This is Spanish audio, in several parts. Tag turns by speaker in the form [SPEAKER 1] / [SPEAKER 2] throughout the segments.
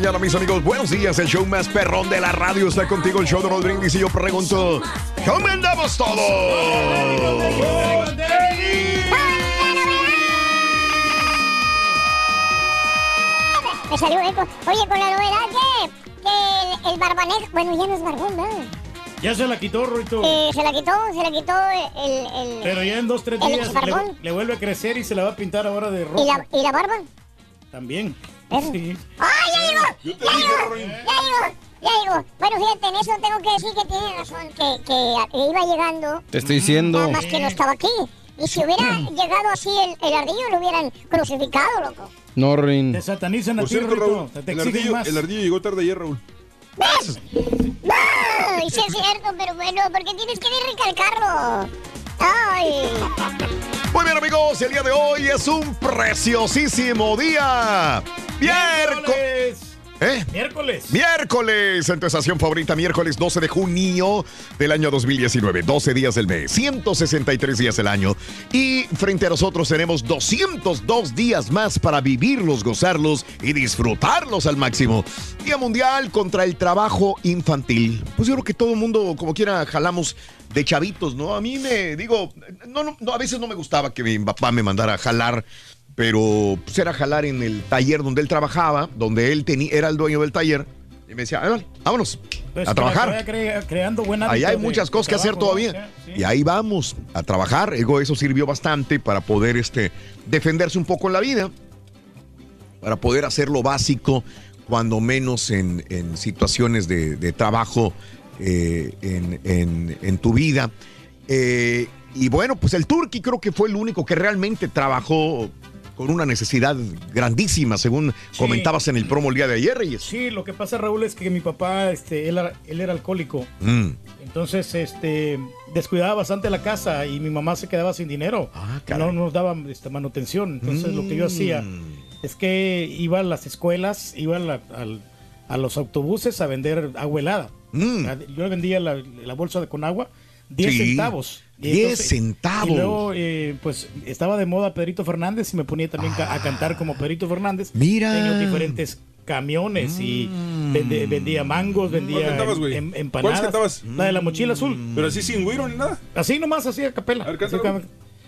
[SPEAKER 1] Mañana, mis amigos. Buenos días. El show más perrón de la radio está contigo, el show de Raúl Brindis. Y yo pregunto, ¿cómo andamos todos?
[SPEAKER 2] Me salió eco. Oye, con la novedad que, que el, el barbanejo, bueno, ya no es barbón, ¿verdad?
[SPEAKER 3] Ya se la quitó, Ruito.
[SPEAKER 2] Eh, se la quitó, se la quitó el... el
[SPEAKER 3] Pero ya en dos, tres días le, le vuelve a crecer y se la va a pintar ahora de rojo.
[SPEAKER 2] ¿Y la, ¿Y la barba?
[SPEAKER 3] También. Sí.
[SPEAKER 2] ¡Ah, ya llegó! ¡Ya llegó! ¡Ya llegó! Ya llegó. Bueno, fíjate, en eso tengo que decir que tiene razón, que, que iba llegando,
[SPEAKER 4] Te estoy diciendo.
[SPEAKER 2] nada más que no estaba aquí. Y si hubiera llegado así el, el ardillo, lo hubieran crucificado, loco.
[SPEAKER 4] No, Rin.
[SPEAKER 3] Te satanizan a
[SPEAKER 5] Por
[SPEAKER 3] ti,
[SPEAKER 5] cierto,
[SPEAKER 3] Ruito.
[SPEAKER 5] Raúl,
[SPEAKER 3] Te, te
[SPEAKER 5] el ardillo,
[SPEAKER 3] más.
[SPEAKER 5] el ardillo llegó tarde ayer, Raúl.
[SPEAKER 2] ¿Ves? Ay, sí es cierto, pero bueno, porque tienes que recalcarlo. Ay.
[SPEAKER 1] Muy bien, amigos. El día de hoy es un preciosísimo día. Miércoles.
[SPEAKER 3] ¡Miércoles!
[SPEAKER 1] ¿Eh?
[SPEAKER 3] ¡Miércoles!
[SPEAKER 1] Miércoles, en tu estación favorita, miércoles 12 de junio del año 2019. 12 días del mes, 163 días del año. Y frente a nosotros tenemos 202 días más para vivirlos, gozarlos y disfrutarlos al máximo. Día Mundial contra el Trabajo Infantil. Pues yo creo que todo el mundo, como quiera, jalamos de chavitos, ¿no? A mí me, digo, no, no, no, a veces no me gustaba que mi papá me mandara a jalar pero pues era jalar en el taller donde él trabajaba, donde él tenía, era el dueño del taller. Y me decía, "Ah, vale, vámonos
[SPEAKER 3] Pues
[SPEAKER 1] a trabajar.
[SPEAKER 3] cre- creando
[SPEAKER 1] Ahí hay
[SPEAKER 3] de-
[SPEAKER 1] muchas cosas que hacer todavía.
[SPEAKER 3] Sí.
[SPEAKER 1] Y ahí vamos a trabajar. Eso sirvió bastante para poder este, defenderse un poco en la vida, para poder hacer lo básico, cuando menos en, en situaciones de, de trabajo eh, en, en- en tu vida. Eh, y bueno, pues el Turqui creo que fue el único que realmente trabajó con una necesidad grandísima, según
[SPEAKER 3] Sí.
[SPEAKER 1] comentabas en el promo el día de ayer, Reyes.
[SPEAKER 3] Sí, lo que pasa, Raúl, es que mi papá, este, él, era- él era alcohólico.
[SPEAKER 1] Mm.
[SPEAKER 3] Entonces, este, descuidaba bastante la casa y mi mamá se quedaba sin dinero.
[SPEAKER 1] Ah,
[SPEAKER 3] no nos daba este, manutención. Entonces, lo que yo hacía
[SPEAKER 1] Mm.
[SPEAKER 3] es que iba a las escuelas, iba a, la- al- a los autobuses a vender agua helada.
[SPEAKER 1] Mm.
[SPEAKER 3] Yo vendía la, la bolsa de, con agua 10
[SPEAKER 1] Sí,
[SPEAKER 3] centavos. Y
[SPEAKER 1] 10 centavos.
[SPEAKER 3] Y luego, eh, pues, estaba de moda Pedrito Fernández y me ponía también a cantar como Pedrito Fernández.
[SPEAKER 1] Mira.
[SPEAKER 3] En los diferentes camiones y
[SPEAKER 1] Mm.
[SPEAKER 3] vende- vendía mangos, vendía
[SPEAKER 5] cantabas,
[SPEAKER 3] em-
[SPEAKER 5] ¿Cuáles
[SPEAKER 3] empanadas.
[SPEAKER 5] cantabas?
[SPEAKER 3] La de la mochila azul.
[SPEAKER 5] Pero así sin güiro ni nada.
[SPEAKER 3] Así nomás, así a capela.
[SPEAKER 5] A ver,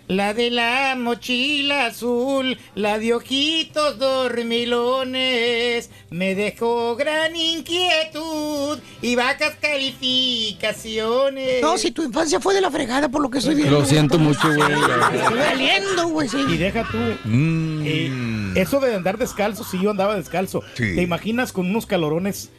[SPEAKER 3] La de la mochila azul, la de ojitos dormilones, me dejó gran inquietud y vacas calificaciones.
[SPEAKER 6] No, si tu infancia fue de la fregada por lo que estoy viendo.
[SPEAKER 4] Lo siento mucho, güey.
[SPEAKER 6] Estoy valiendo, güey, sí.
[SPEAKER 3] Y deja tú.
[SPEAKER 1] Mm.
[SPEAKER 3] eh, eso de andar descalzo, sí, yo andaba descalzo.
[SPEAKER 1] Sí.
[SPEAKER 3] ¿Te imaginas con unos calorones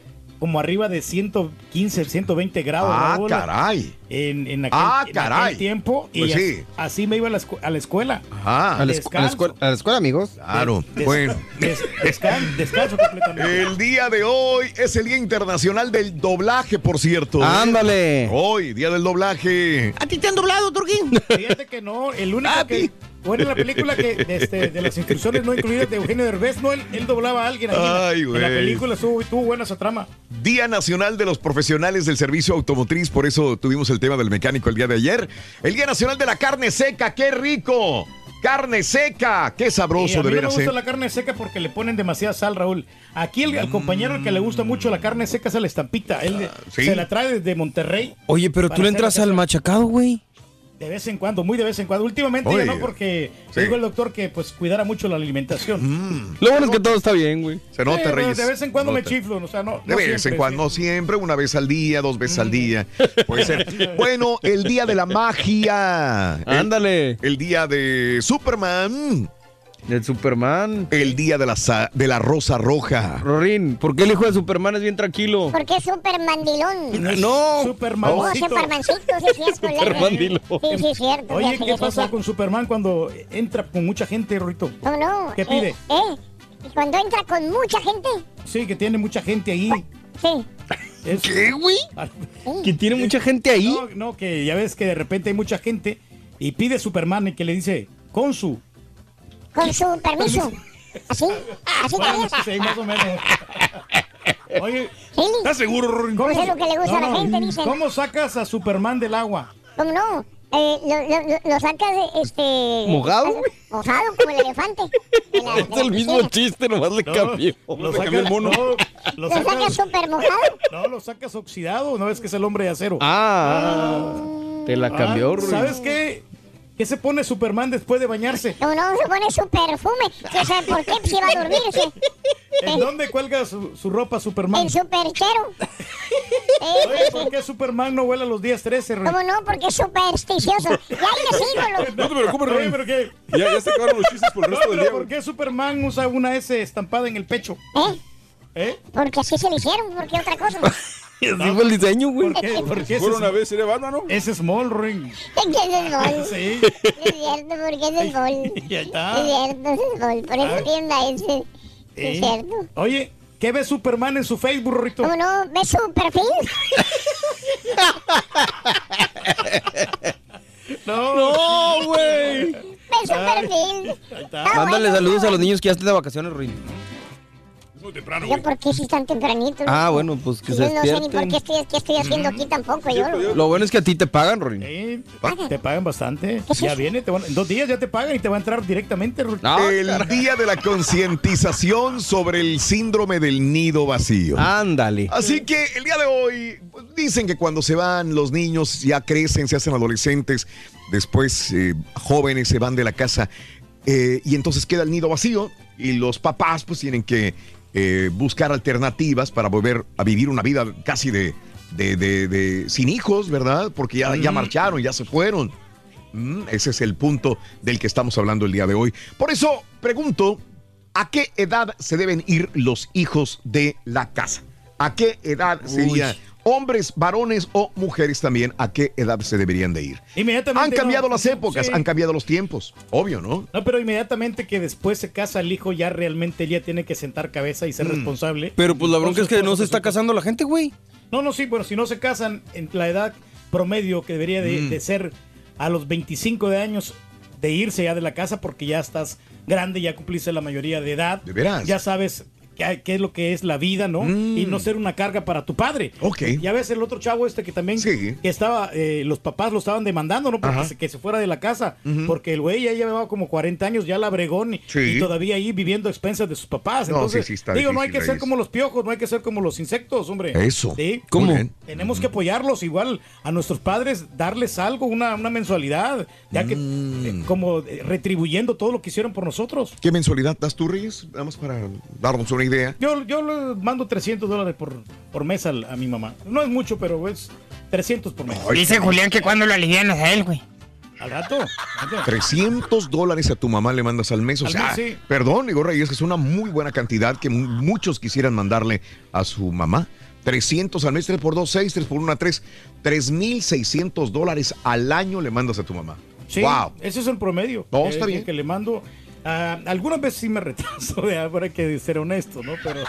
[SPEAKER 3] como arriba de 115, 120 grados.
[SPEAKER 1] Ah,
[SPEAKER 3] Raúl,
[SPEAKER 1] caray.
[SPEAKER 3] En, en aquel,
[SPEAKER 1] Ah,
[SPEAKER 3] en
[SPEAKER 1] caray.
[SPEAKER 3] aquel tiempo. Y
[SPEAKER 1] Pues
[SPEAKER 3] as-
[SPEAKER 1] sí.
[SPEAKER 3] así me iba a la, escu- a la escuela.
[SPEAKER 1] Ah,
[SPEAKER 4] A la, escu- a la escuela, a la escuela, amigos.
[SPEAKER 1] claro.
[SPEAKER 3] Des-
[SPEAKER 1] Bueno.
[SPEAKER 3] des- descan- descanso completamente.
[SPEAKER 1] El día de hoy es el Día Internacional del Doblaje, por cierto. ¿eh?
[SPEAKER 4] Ándale.
[SPEAKER 1] Hoy, Día del Doblaje.
[SPEAKER 6] ¿A ti te han doblado, Turquín?
[SPEAKER 3] Fíjate que no, el único que. Bueno, en la película que de, este, de las instrucciones no incluidas de Eugenio Derbez, no, él, él doblaba a alguien ahí.
[SPEAKER 1] Ay,
[SPEAKER 3] en la
[SPEAKER 1] güey.
[SPEAKER 3] película estuvo, tuvo buena esa trama.
[SPEAKER 1] Día Nacional de los Profesionales del Servicio Automotriz, por eso tuvimos el tema del mecánico el día de ayer. El Día Nacional de la Carne Seca, qué rico. Carne seca, qué sabroso
[SPEAKER 3] a
[SPEAKER 1] de
[SPEAKER 3] mí no me gusta
[SPEAKER 1] ¿eh?
[SPEAKER 3] la carne seca porque le ponen demasiada sal, Raúl. Aquí el, compañero al que le gusta mucho la carne seca es a la estampita. Él
[SPEAKER 1] ¿sí?
[SPEAKER 3] se la trae desde Monterrey.
[SPEAKER 4] Oye, pero tú le entras al machacado, güey.
[SPEAKER 3] De vez en cuando, muy de vez en cuando. Últimamente
[SPEAKER 1] Oye,
[SPEAKER 3] ya no porque
[SPEAKER 1] sí.
[SPEAKER 3] dijo el doctor que pues cuidara mucho la alimentación.
[SPEAKER 4] Lo bueno es que todo está bien, güey.
[SPEAKER 1] Se Mm. nota,
[SPEAKER 3] Sí,
[SPEAKER 1] Reyes.
[SPEAKER 3] de vez en cuando me chiflo, o sea, no.
[SPEAKER 1] De
[SPEAKER 3] no
[SPEAKER 1] vez en cuando, no
[SPEAKER 3] sí.
[SPEAKER 1] siempre, una vez al día, dos veces al día. Puede ser. Bueno, el día de la magia. El-
[SPEAKER 4] Ándale.
[SPEAKER 1] El, día de Superman.
[SPEAKER 4] El Superman.
[SPEAKER 1] El día de la, de la Rosa Roja.
[SPEAKER 4] Rorín, ¿por qué el hijo de Superman es bien tranquilo?
[SPEAKER 2] Porque es súper mandilón.
[SPEAKER 4] No.
[SPEAKER 2] Oh,
[SPEAKER 3] Supermancito.
[SPEAKER 2] Supermancito, sí es cierto. le-
[SPEAKER 4] Supermandilón.
[SPEAKER 2] Sí, sí es cierto.
[SPEAKER 3] Oye, ¿qué
[SPEAKER 2] sí,
[SPEAKER 3] pasa
[SPEAKER 2] sí.
[SPEAKER 3] con Superman cuando entra con mucha gente, Rito?
[SPEAKER 2] No, no.
[SPEAKER 3] ¿Qué
[SPEAKER 2] eh,
[SPEAKER 3] pide?
[SPEAKER 2] Eh, y cuando entra con mucha gente.
[SPEAKER 3] Sí, que tiene mucha gente ahí.
[SPEAKER 2] Sí.
[SPEAKER 3] Es-
[SPEAKER 4] ¿Qué, güey? Que tiene mucha gente ahí.
[SPEAKER 3] No, no, que ya ves que de repente hay mucha gente y pide Superman y que le dice, con su.
[SPEAKER 2] Con su permiso. ¿Así? ¿Así
[SPEAKER 3] Bueno,
[SPEAKER 2] querías?
[SPEAKER 3] sí, más o menos. Oye.
[SPEAKER 1] ¿Estás seguro, Rorín?
[SPEAKER 3] ¿cómo,
[SPEAKER 2] Eso es lo que le gusta a la gente, dicen.
[SPEAKER 3] ¿cómo sacas a Superman del agua?
[SPEAKER 2] ¿Cómo no? Eh, lo, lo, lo- sacas de este.
[SPEAKER 4] ¿Mojado, güey?
[SPEAKER 2] Mojado, como el elefante. De la- de
[SPEAKER 4] Es el mismo
[SPEAKER 2] piscina.
[SPEAKER 4] chiste, nomás le cambió.
[SPEAKER 3] Lo
[SPEAKER 5] Le cambió el mono.
[SPEAKER 3] no, lo
[SPEAKER 2] Lo sacas
[SPEAKER 3] sacas,
[SPEAKER 2] súper mojado.
[SPEAKER 3] no, lo sacas oxidado, no es que es el hombre de acero.
[SPEAKER 4] Ah, te la cambió,
[SPEAKER 3] Ah,
[SPEAKER 4] Rorín.
[SPEAKER 3] ¿Sabes qué? ¿Qué se pone Superman después de bañarse?
[SPEAKER 2] No, no, se pone su perfume. ¿Quién sabe por qué? Pues iba a dormirse.
[SPEAKER 3] ¿En dónde cuelga su, su ropa Superman?
[SPEAKER 2] El superchero.
[SPEAKER 3] Oye,
[SPEAKER 2] Eh,
[SPEAKER 3] ¿por qué Superman no vuela los días 13? Rorín?
[SPEAKER 2] ¿Cómo no? Porque es supersticioso. Y ahí le sigo.
[SPEAKER 5] No te preocupes,
[SPEAKER 3] Oye,
[SPEAKER 5] Rorín.
[SPEAKER 3] pero qué.
[SPEAKER 5] Ya, ya se acabaron los chistes por el
[SPEAKER 3] No,
[SPEAKER 5] resto del
[SPEAKER 3] pero
[SPEAKER 5] día.
[SPEAKER 3] ¿por qué Superman usa una S estampada en el pecho?
[SPEAKER 2] ¿Eh?
[SPEAKER 3] ¿Eh?
[SPEAKER 2] Porque así se le hicieron. ¿Por qué otra cosa?
[SPEAKER 4] Así fue el diseño, güey.
[SPEAKER 3] ¿Por qué? Ese
[SPEAKER 5] fuera
[SPEAKER 3] es,
[SPEAKER 5] una vez sería Batman, ¿no?
[SPEAKER 3] es small ring.
[SPEAKER 2] Es que es el bol.
[SPEAKER 3] Sí.
[SPEAKER 2] Es cierto, porque es el bol.
[SPEAKER 3] Ya
[SPEAKER 2] Es
[SPEAKER 3] está.
[SPEAKER 2] cierto, es bol. Por eso
[SPEAKER 3] Ah.
[SPEAKER 2] tiene una S.
[SPEAKER 3] Sí.
[SPEAKER 2] Es cierto.
[SPEAKER 3] Oye, ¿qué ve Superman en su Facebook, Rito?
[SPEAKER 2] ¿Cómo no? ¿Ves su perfil?
[SPEAKER 3] No,
[SPEAKER 4] No, güey.
[SPEAKER 2] ¿Ves su perfil?
[SPEAKER 3] está.
[SPEAKER 2] Ah,
[SPEAKER 4] Mándale
[SPEAKER 2] bueno,
[SPEAKER 4] saludos a los niños que ya están de vacaciones, Rorín.
[SPEAKER 5] Temprano.
[SPEAKER 2] ¿por qué si están tempranitos?
[SPEAKER 4] Ah, bueno, pues que se
[SPEAKER 2] Yo no sé ni por qué estoy, qué estoy haciendo aquí tampoco. Yo.
[SPEAKER 4] Lo bueno es que a ti te pagan, Rorín.
[SPEAKER 3] Sí, te pagan bastante. Ya viene, te van- en dos días ya te pagan y te va a entrar directamente.
[SPEAKER 4] No,
[SPEAKER 1] el día de la concientización sobre el síndrome del nido vacío.
[SPEAKER 4] Ándale.
[SPEAKER 1] Así que el día de hoy pues, dicen que cuando se van los niños ya crecen, se hacen adolescentes, después eh, jóvenes se van de la casa eh, y entonces queda el nido vacío y los papás pues tienen que eh, buscar alternativas para volver a vivir una vida casi de, de- de- de- sin hijos, ¿verdad? Porque ya, ya marcharon, ya se fueron. Mm, ese es el punto del que estamos hablando el día de hoy. Por eso pregunto, ¿a qué edad se deben ir los hijos de la casa? ¿A qué edad sería? Hombres, varones o mujeres también, ¿a qué edad se deberían de ir?
[SPEAKER 3] Inmediatamente.
[SPEAKER 1] Han cambiado
[SPEAKER 3] no,
[SPEAKER 1] las épocas,
[SPEAKER 3] sí.
[SPEAKER 1] han cambiado los tiempos, obvio, ¿no?
[SPEAKER 3] No, pero inmediatamente que después se casa el hijo, ya realmente él ya tiene que sentar cabeza y ser responsable.
[SPEAKER 4] Pero pues la bronca es que no se está
[SPEAKER 3] casando
[SPEAKER 4] casando la gente, güey.
[SPEAKER 3] No, no, sí, bueno, si no se casan en la edad promedio que debería de,
[SPEAKER 1] Mm.
[SPEAKER 3] de ser a los 25 de años de irse ya de la casa porque ya estás grande, ya cumpliste la mayoría de edad.
[SPEAKER 1] ¿De veras?
[SPEAKER 3] Ya sabes qué, es lo que es la vida, ¿no?
[SPEAKER 1] Mm.
[SPEAKER 3] Y no ser una carga para tu padre.
[SPEAKER 1] Ok.
[SPEAKER 3] Ya ves el otro chavo este que también
[SPEAKER 1] Sí.
[SPEAKER 3] que estaba, eh, los papás lo estaban demandando, ¿no? Porque se, que se fuera de la casa. Porque el güey ya llevaba como 40 años, ya la bregón y,
[SPEAKER 1] Sí.
[SPEAKER 3] y todavía ahí viviendo a expensas de sus papás.
[SPEAKER 1] No,
[SPEAKER 3] Entonces,
[SPEAKER 1] sí, sí está
[SPEAKER 3] digo, no hay que ser como los piojos, no hay que ser como los insectos, hombre.
[SPEAKER 1] Eso.
[SPEAKER 3] Sí.
[SPEAKER 4] ¿Cómo?
[SPEAKER 3] Tenemos que apoyarlos igual a nuestros padres, darles algo, una, una mensualidad, ya que
[SPEAKER 1] Mm.
[SPEAKER 3] eh, como eh, retribuyendo todo lo que hicieron por nosotros.
[SPEAKER 1] ¿Qué mensualidad das tú, Reyes? Vamos para darnos una idea.
[SPEAKER 3] Yo, yo le mando 300 dólares por, por mes al- a, mi mamá. No es mucho, pero es 300 por mes.
[SPEAKER 6] Dice Julián que cuando lo alivianas a él, güey.
[SPEAKER 3] Al rato. Fíjate.
[SPEAKER 1] 300 dólares a tu mamá le mandas al mes. O
[SPEAKER 3] Al
[SPEAKER 1] sea,
[SPEAKER 3] mes, sí.
[SPEAKER 1] perdón, digo Reyes, que es una muy buena cantidad que mu- muchos quisieran mandarle a su mamá. 300 al mes, 3 por 2, 6, 3 por 1, 3. 3,600 dólares al año le mandas a tu mamá.
[SPEAKER 3] Sí,
[SPEAKER 1] Wow.
[SPEAKER 3] ese es el promedio.
[SPEAKER 1] No,
[SPEAKER 3] que-
[SPEAKER 1] está
[SPEAKER 3] que-
[SPEAKER 1] bien.
[SPEAKER 3] Que le mando. Ah, algunas veces sí me retraso, hay que ser honesto, ¿no? Pero,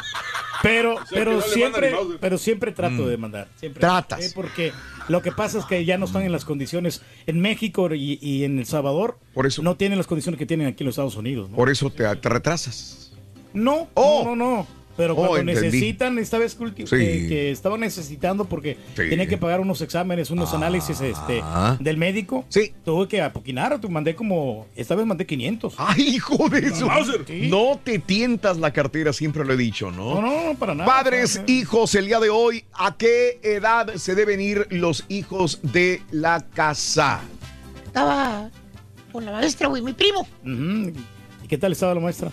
[SPEAKER 3] pero,
[SPEAKER 5] sea,
[SPEAKER 3] pero
[SPEAKER 5] no
[SPEAKER 3] siempre, pero siempre trato
[SPEAKER 1] Mm.
[SPEAKER 3] de mandar. Siempre.
[SPEAKER 1] Tratas.
[SPEAKER 3] Sí, porque lo que pasa es que ya no están en las condiciones en México y, y en El Salvador.
[SPEAKER 1] Por eso.
[SPEAKER 3] No tienen las condiciones que tienen aquí en los Estados Unidos, ¿no?
[SPEAKER 1] Por eso te, te retrasas.
[SPEAKER 3] No,
[SPEAKER 1] Oh.
[SPEAKER 3] no, no, no. Pero
[SPEAKER 1] Oh,
[SPEAKER 3] cuando
[SPEAKER 1] entendí.
[SPEAKER 3] necesitan, esta vez que,
[SPEAKER 1] Sí.
[SPEAKER 3] que, que estaban necesitando porque
[SPEAKER 1] Sí.
[SPEAKER 3] tenía que pagar unos exámenes, unos análisis este,
[SPEAKER 1] Ah.
[SPEAKER 3] del médico.
[SPEAKER 1] Sí.
[SPEAKER 3] Tuve que apoquinar, tu mandé como, esta vez mandé 500.
[SPEAKER 1] Ay, hijo de eso. No te tientas la cartera, siempre lo he dicho, ¿no?
[SPEAKER 3] No, no, no, para nada.
[SPEAKER 1] Padres, hijos, el día de hoy, ¿a qué edad se deben ir los hijos de la casa?
[SPEAKER 6] Estaba con la maestra, güey, mi primo.
[SPEAKER 3] ¿Y qué tal estaba la maestra?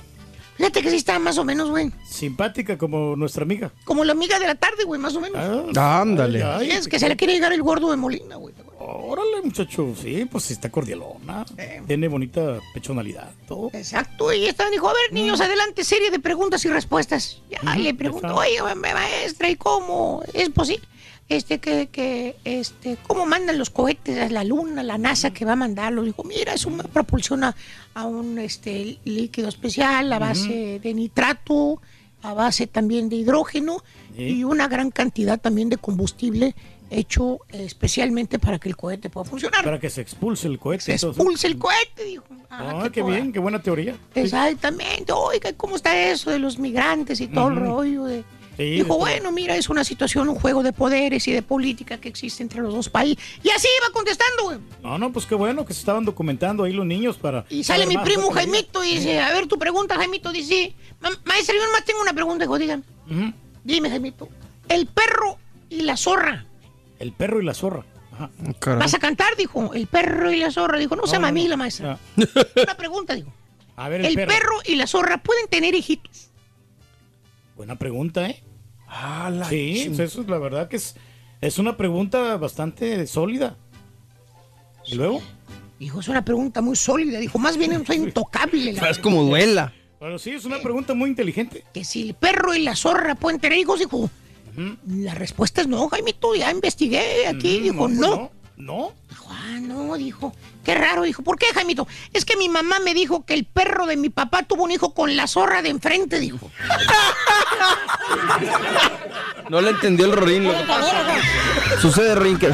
[SPEAKER 6] Fíjate que sí estaba más o menos, güey.
[SPEAKER 3] Simpática como nuestra amiga.
[SPEAKER 6] Como la amiga de la tarde, güey, más o menos.
[SPEAKER 3] Ah,
[SPEAKER 4] Ándale.
[SPEAKER 3] ay,
[SPEAKER 6] es que se le quiere llegar el gordo de Molina, güey.
[SPEAKER 3] Órale, muchacho. Sí, pues sí está cordialona. Tiene bonita pechonalidad. Todo.
[SPEAKER 6] Exacto, y esta dijo, a ver, niños, adelante, serie de preguntas y respuestas. Ya le pregunto,
[SPEAKER 3] está.
[SPEAKER 6] oye, ma- maestra, ¿y cómo es posible? Este, que, que, este, ¿cómo mandan los cohetes a la luna, la NASA que va a mandarlos? Dijo, mira, eso me propulsiona a un este, líquido especial a base de nitrato, a base también de hidrógeno
[SPEAKER 3] Sí.
[SPEAKER 6] y una gran cantidad también de combustible hecho especialmente para que el cohete pueda funcionar.
[SPEAKER 3] Para que se expulse el cohete.
[SPEAKER 6] Se
[SPEAKER 3] entonces.
[SPEAKER 6] expulse el cohete, dijo. Ah,
[SPEAKER 3] Ah,
[SPEAKER 6] qué toda-
[SPEAKER 3] bien, qué buena teoría.
[SPEAKER 6] Exactamente. Oiga, ¿cómo está eso de los migrantes y todo el rollo? De...
[SPEAKER 3] Sí,
[SPEAKER 6] Dijo, bueno, mira, es una situación, un juego de poderes y de política que existe entre los dos países. Y así iba contestando, güey.
[SPEAKER 3] No, no, pues qué bueno que se estaban documentando ahí los niños para.
[SPEAKER 6] Y sale mi
[SPEAKER 3] más
[SPEAKER 6] primo. Jaimito y dice, a ver, tu pregunta, Jaimito, dice, "Ma- maestra, yo nomás tengo una pregunta, dijo, dígame.
[SPEAKER 3] Ujú.
[SPEAKER 6] Dime, Jaimito, el perro y la zorra.
[SPEAKER 3] El perro y la zorra. Ajá.
[SPEAKER 4] Caray.
[SPEAKER 6] ¿Vas a cantar? Dijo, el perro y la zorra. Dijo, no, se llama
[SPEAKER 3] no,
[SPEAKER 6] mí
[SPEAKER 3] no.
[SPEAKER 6] la maestra.
[SPEAKER 3] Ya.
[SPEAKER 6] Una pregunta, dijo.
[SPEAKER 3] A ver, el,
[SPEAKER 6] El
[SPEAKER 3] perro.
[SPEAKER 6] perro y la zorra pueden tener hijitos.
[SPEAKER 3] Buena pregunta, ¿eh?
[SPEAKER 4] Ah, la
[SPEAKER 3] Sí, pues eso es la verdad que es, es una pregunta bastante sólida. ¿Y luego?
[SPEAKER 6] Dijo, es una pregunta muy sólida. Dijo, más bien soy intocable. la
[SPEAKER 4] Es como duela.
[SPEAKER 3] Bueno, sí, es una pregunta muy inteligente.
[SPEAKER 6] que si el perro y la zorra pueden tener hijos, dijo. La respuesta es no, Jaimito, ya investigué aquí.
[SPEAKER 3] Mm,
[SPEAKER 6] dijo,
[SPEAKER 3] pues
[SPEAKER 6] no.
[SPEAKER 3] No.
[SPEAKER 6] Dijo, ah, no, dijo. Qué raro, dijo. ¿Por qué, Jaimito? Es que mi mamá me dijo que el perro de mi papá tuvo un hijo con la zorra de enfrente, dijo.
[SPEAKER 4] No le entendió el Rorín. Lo que pasa. Sucede, Rorín, que...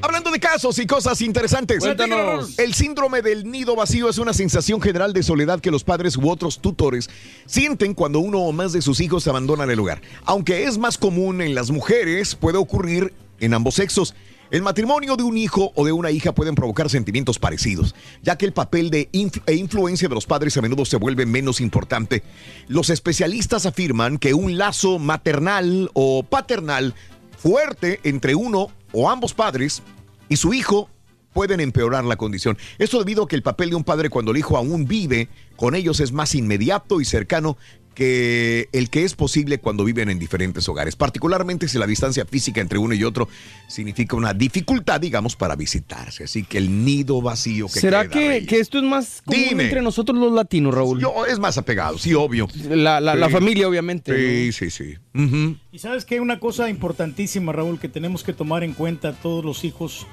[SPEAKER 1] Hablando de casos y cosas interesantes.
[SPEAKER 4] Cuéntanos.
[SPEAKER 1] El síndrome del nido vacío es una sensación general de soledad que los padres u otros tutores sienten cuando uno o más de sus hijos abandonan el hogar. Aunque es más común en las mujeres, puede ocurrir en ambos sexos. El matrimonio de un hijo o de una hija pueden provocar sentimientos parecidos, ya que el papel de influ- e influencia de los padres a menudo se vuelve menos importante. Los especialistas afirman que un lazo maternal o paternal fuerte entre uno o ambos padres y su hijo pueden empeorar la condición. Esto debido a que el papel de un padre cuando el hijo aún vive con ellos es más inmediato y cercano que el que es posible cuando viven en diferentes hogares, particularmente si la distancia física entre uno y otro significa una dificultad, digamos, para visitarse. Así que el nido vacío que
[SPEAKER 4] ¿Será
[SPEAKER 1] queda,
[SPEAKER 4] que, que esto es más común
[SPEAKER 1] Dime.
[SPEAKER 4] entre nosotros los latinos, Raúl?
[SPEAKER 1] Yo, es más apegado, sí, obvio.
[SPEAKER 4] La, la- la familia, obviamente.
[SPEAKER 1] Sí,
[SPEAKER 4] ¿no?
[SPEAKER 1] sí, sí.
[SPEAKER 3] Y sabes que hay una cosa importantísima, Raúl, que tenemos que tomar en cuenta todos los hijos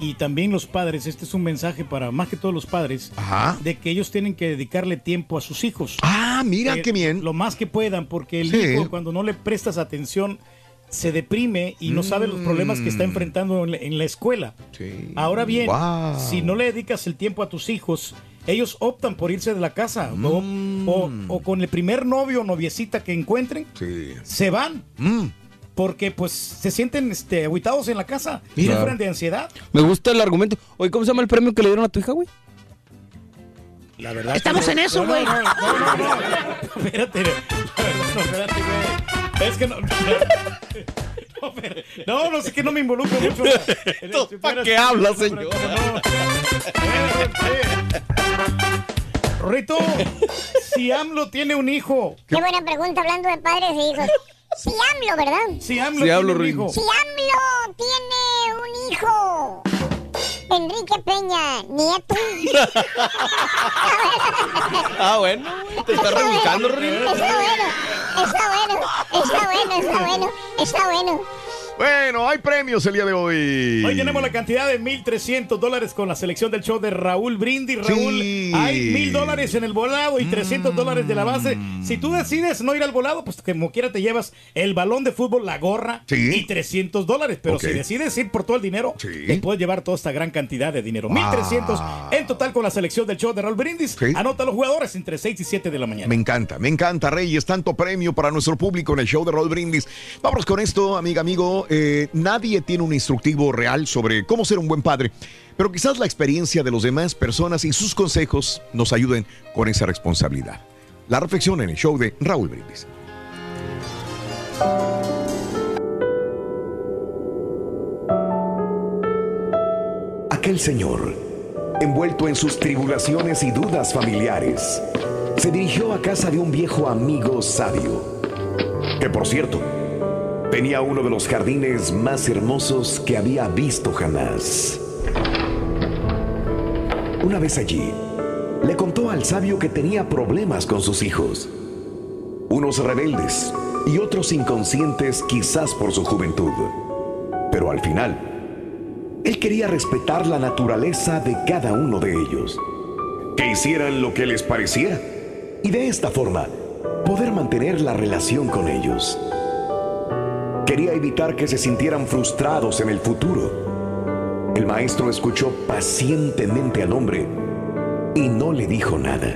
[SPEAKER 3] y también los padres. Este es un mensaje para más que todos los padres,
[SPEAKER 1] Ajá.
[SPEAKER 3] de que ellos tienen que dedicarle tiempo a sus hijos.
[SPEAKER 1] Ah, mira
[SPEAKER 3] Eh,
[SPEAKER 1] qué bien.
[SPEAKER 3] Lo más que puedan, porque el
[SPEAKER 1] Sí.
[SPEAKER 3] hijo cuando no le prestas atención se deprime y no sabe los problemas que está
[SPEAKER 1] Mm.
[SPEAKER 3] enfrentando en la, escuela.
[SPEAKER 1] Sí.
[SPEAKER 3] Ahora bien,
[SPEAKER 1] Wow.
[SPEAKER 3] si no le dedicas el tiempo a tus hijos, ellos optan por irse de la casa o-
[SPEAKER 1] Mm.
[SPEAKER 3] o, o con el primer novio o noviecita que encuentren,
[SPEAKER 1] Sí.
[SPEAKER 3] se van
[SPEAKER 1] Mm.
[SPEAKER 3] Porque pues se sienten este, aguitados en la casa,
[SPEAKER 4] Mira.
[SPEAKER 3] sufren de ansiedad.
[SPEAKER 4] Me gusta el argumento. Oye, ¿cómo se llama el premio que le dieron a tu hija, güey?
[SPEAKER 3] La verdad.
[SPEAKER 6] Estamos
[SPEAKER 3] que
[SPEAKER 6] en eso,
[SPEAKER 3] no,
[SPEAKER 6] güey.
[SPEAKER 3] No, no, no, no, no. Espérate. No, espérate, güey. Es que no. No, no, no sé que no me involucro mucho.
[SPEAKER 4] ¿Para qué habla,
[SPEAKER 3] espérate,
[SPEAKER 4] señor?
[SPEAKER 3] Rorrito, si AMLO tiene un hijo,
[SPEAKER 2] Qué buena pregunta hablando de padres e hijos. Si AMLO, ¿verdad?
[SPEAKER 3] si AMLO
[SPEAKER 4] Si
[SPEAKER 3] tiene
[SPEAKER 4] hablo,
[SPEAKER 3] un hijo,
[SPEAKER 2] Si AMLO tiene un hijo. Enrique Peña, nieto.
[SPEAKER 4] Ah, bueno. Te está rebuscando,
[SPEAKER 2] Está
[SPEAKER 4] Rin.
[SPEAKER 2] bueno. está bueno, está bueno, está bueno, está bueno.
[SPEAKER 7] Bueno, hay premios el día de hoy.
[SPEAKER 3] Hoy tenemos la cantidad de 1.300 dólares con la selección del show de Raúl Brindis. Raúl,
[SPEAKER 7] Sí.
[SPEAKER 3] hay 1.000 dólares en el volado y 300 dólares de la base.
[SPEAKER 7] Mm.
[SPEAKER 3] Si tú decides no ir al volado, pues como quiera te llevas el balón de fútbol, la gorra
[SPEAKER 7] Sí.
[SPEAKER 3] y 300 dólares. Pero si decides ir por todo el dinero,
[SPEAKER 7] Sí.
[SPEAKER 3] te puedes llevar toda esta gran cantidad de dinero. 1.300 en total con la selección del show de Raúl Brindis. Anota a los jugadores entre 6 y 7 de la mañana.
[SPEAKER 7] Me encanta, me encanta, Reyes. Tanto premio para nuestro público en el show de Roll Brindis. Vámonos con esto, amiga, amigo. Eh, nadie tiene un instructivo real sobre cómo ser un buen padre, pero quizás la experiencia de los demás personas y sus consejos nos ayuden con esa responsabilidad. La reflexión en el show de Raúl Brindis.
[SPEAKER 1] Aquel señor, envuelto en sus tribulaciones y dudas familiares, se dirigió a casa de un viejo amigo sabio, que por cierto, tenía uno de los jardines más hermosos que había visto jamás. Una vez allí, le contó al sabio que tenía problemas con sus hijos, unos rebeldes y otros inconscientes quizás por su juventud, pero al final, él quería respetar la naturaleza de cada uno de ellos, que hicieran lo que les pareciera y de esta forma poder mantener la relación con ellos. Quería evitar que se sintieran frustrados en el futuro. El maestro escuchó pacientemente al hombre y no le dijo nada.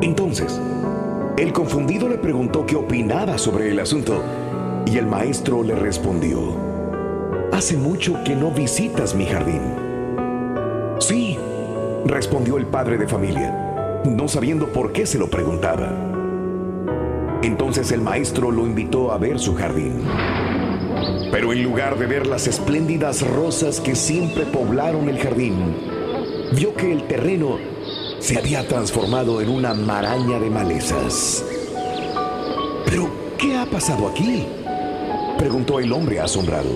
[SPEAKER 1] Entonces, el confundido le preguntó qué opinaba sobre el asunto y el maestro le respondió, Hace mucho que no visitas mi jardín. Sí, respondió el padre de familia, no sabiendo por qué se lo preguntaba. Entonces el maestro lo invitó a ver su jardín. Pero en lugar de ver las espléndidas rosas que siempre poblaron el jardín, vio que el terreno se había transformado en una maraña de malezas. ¿Pero qué ha pasado aquí? preguntó el hombre asombrado.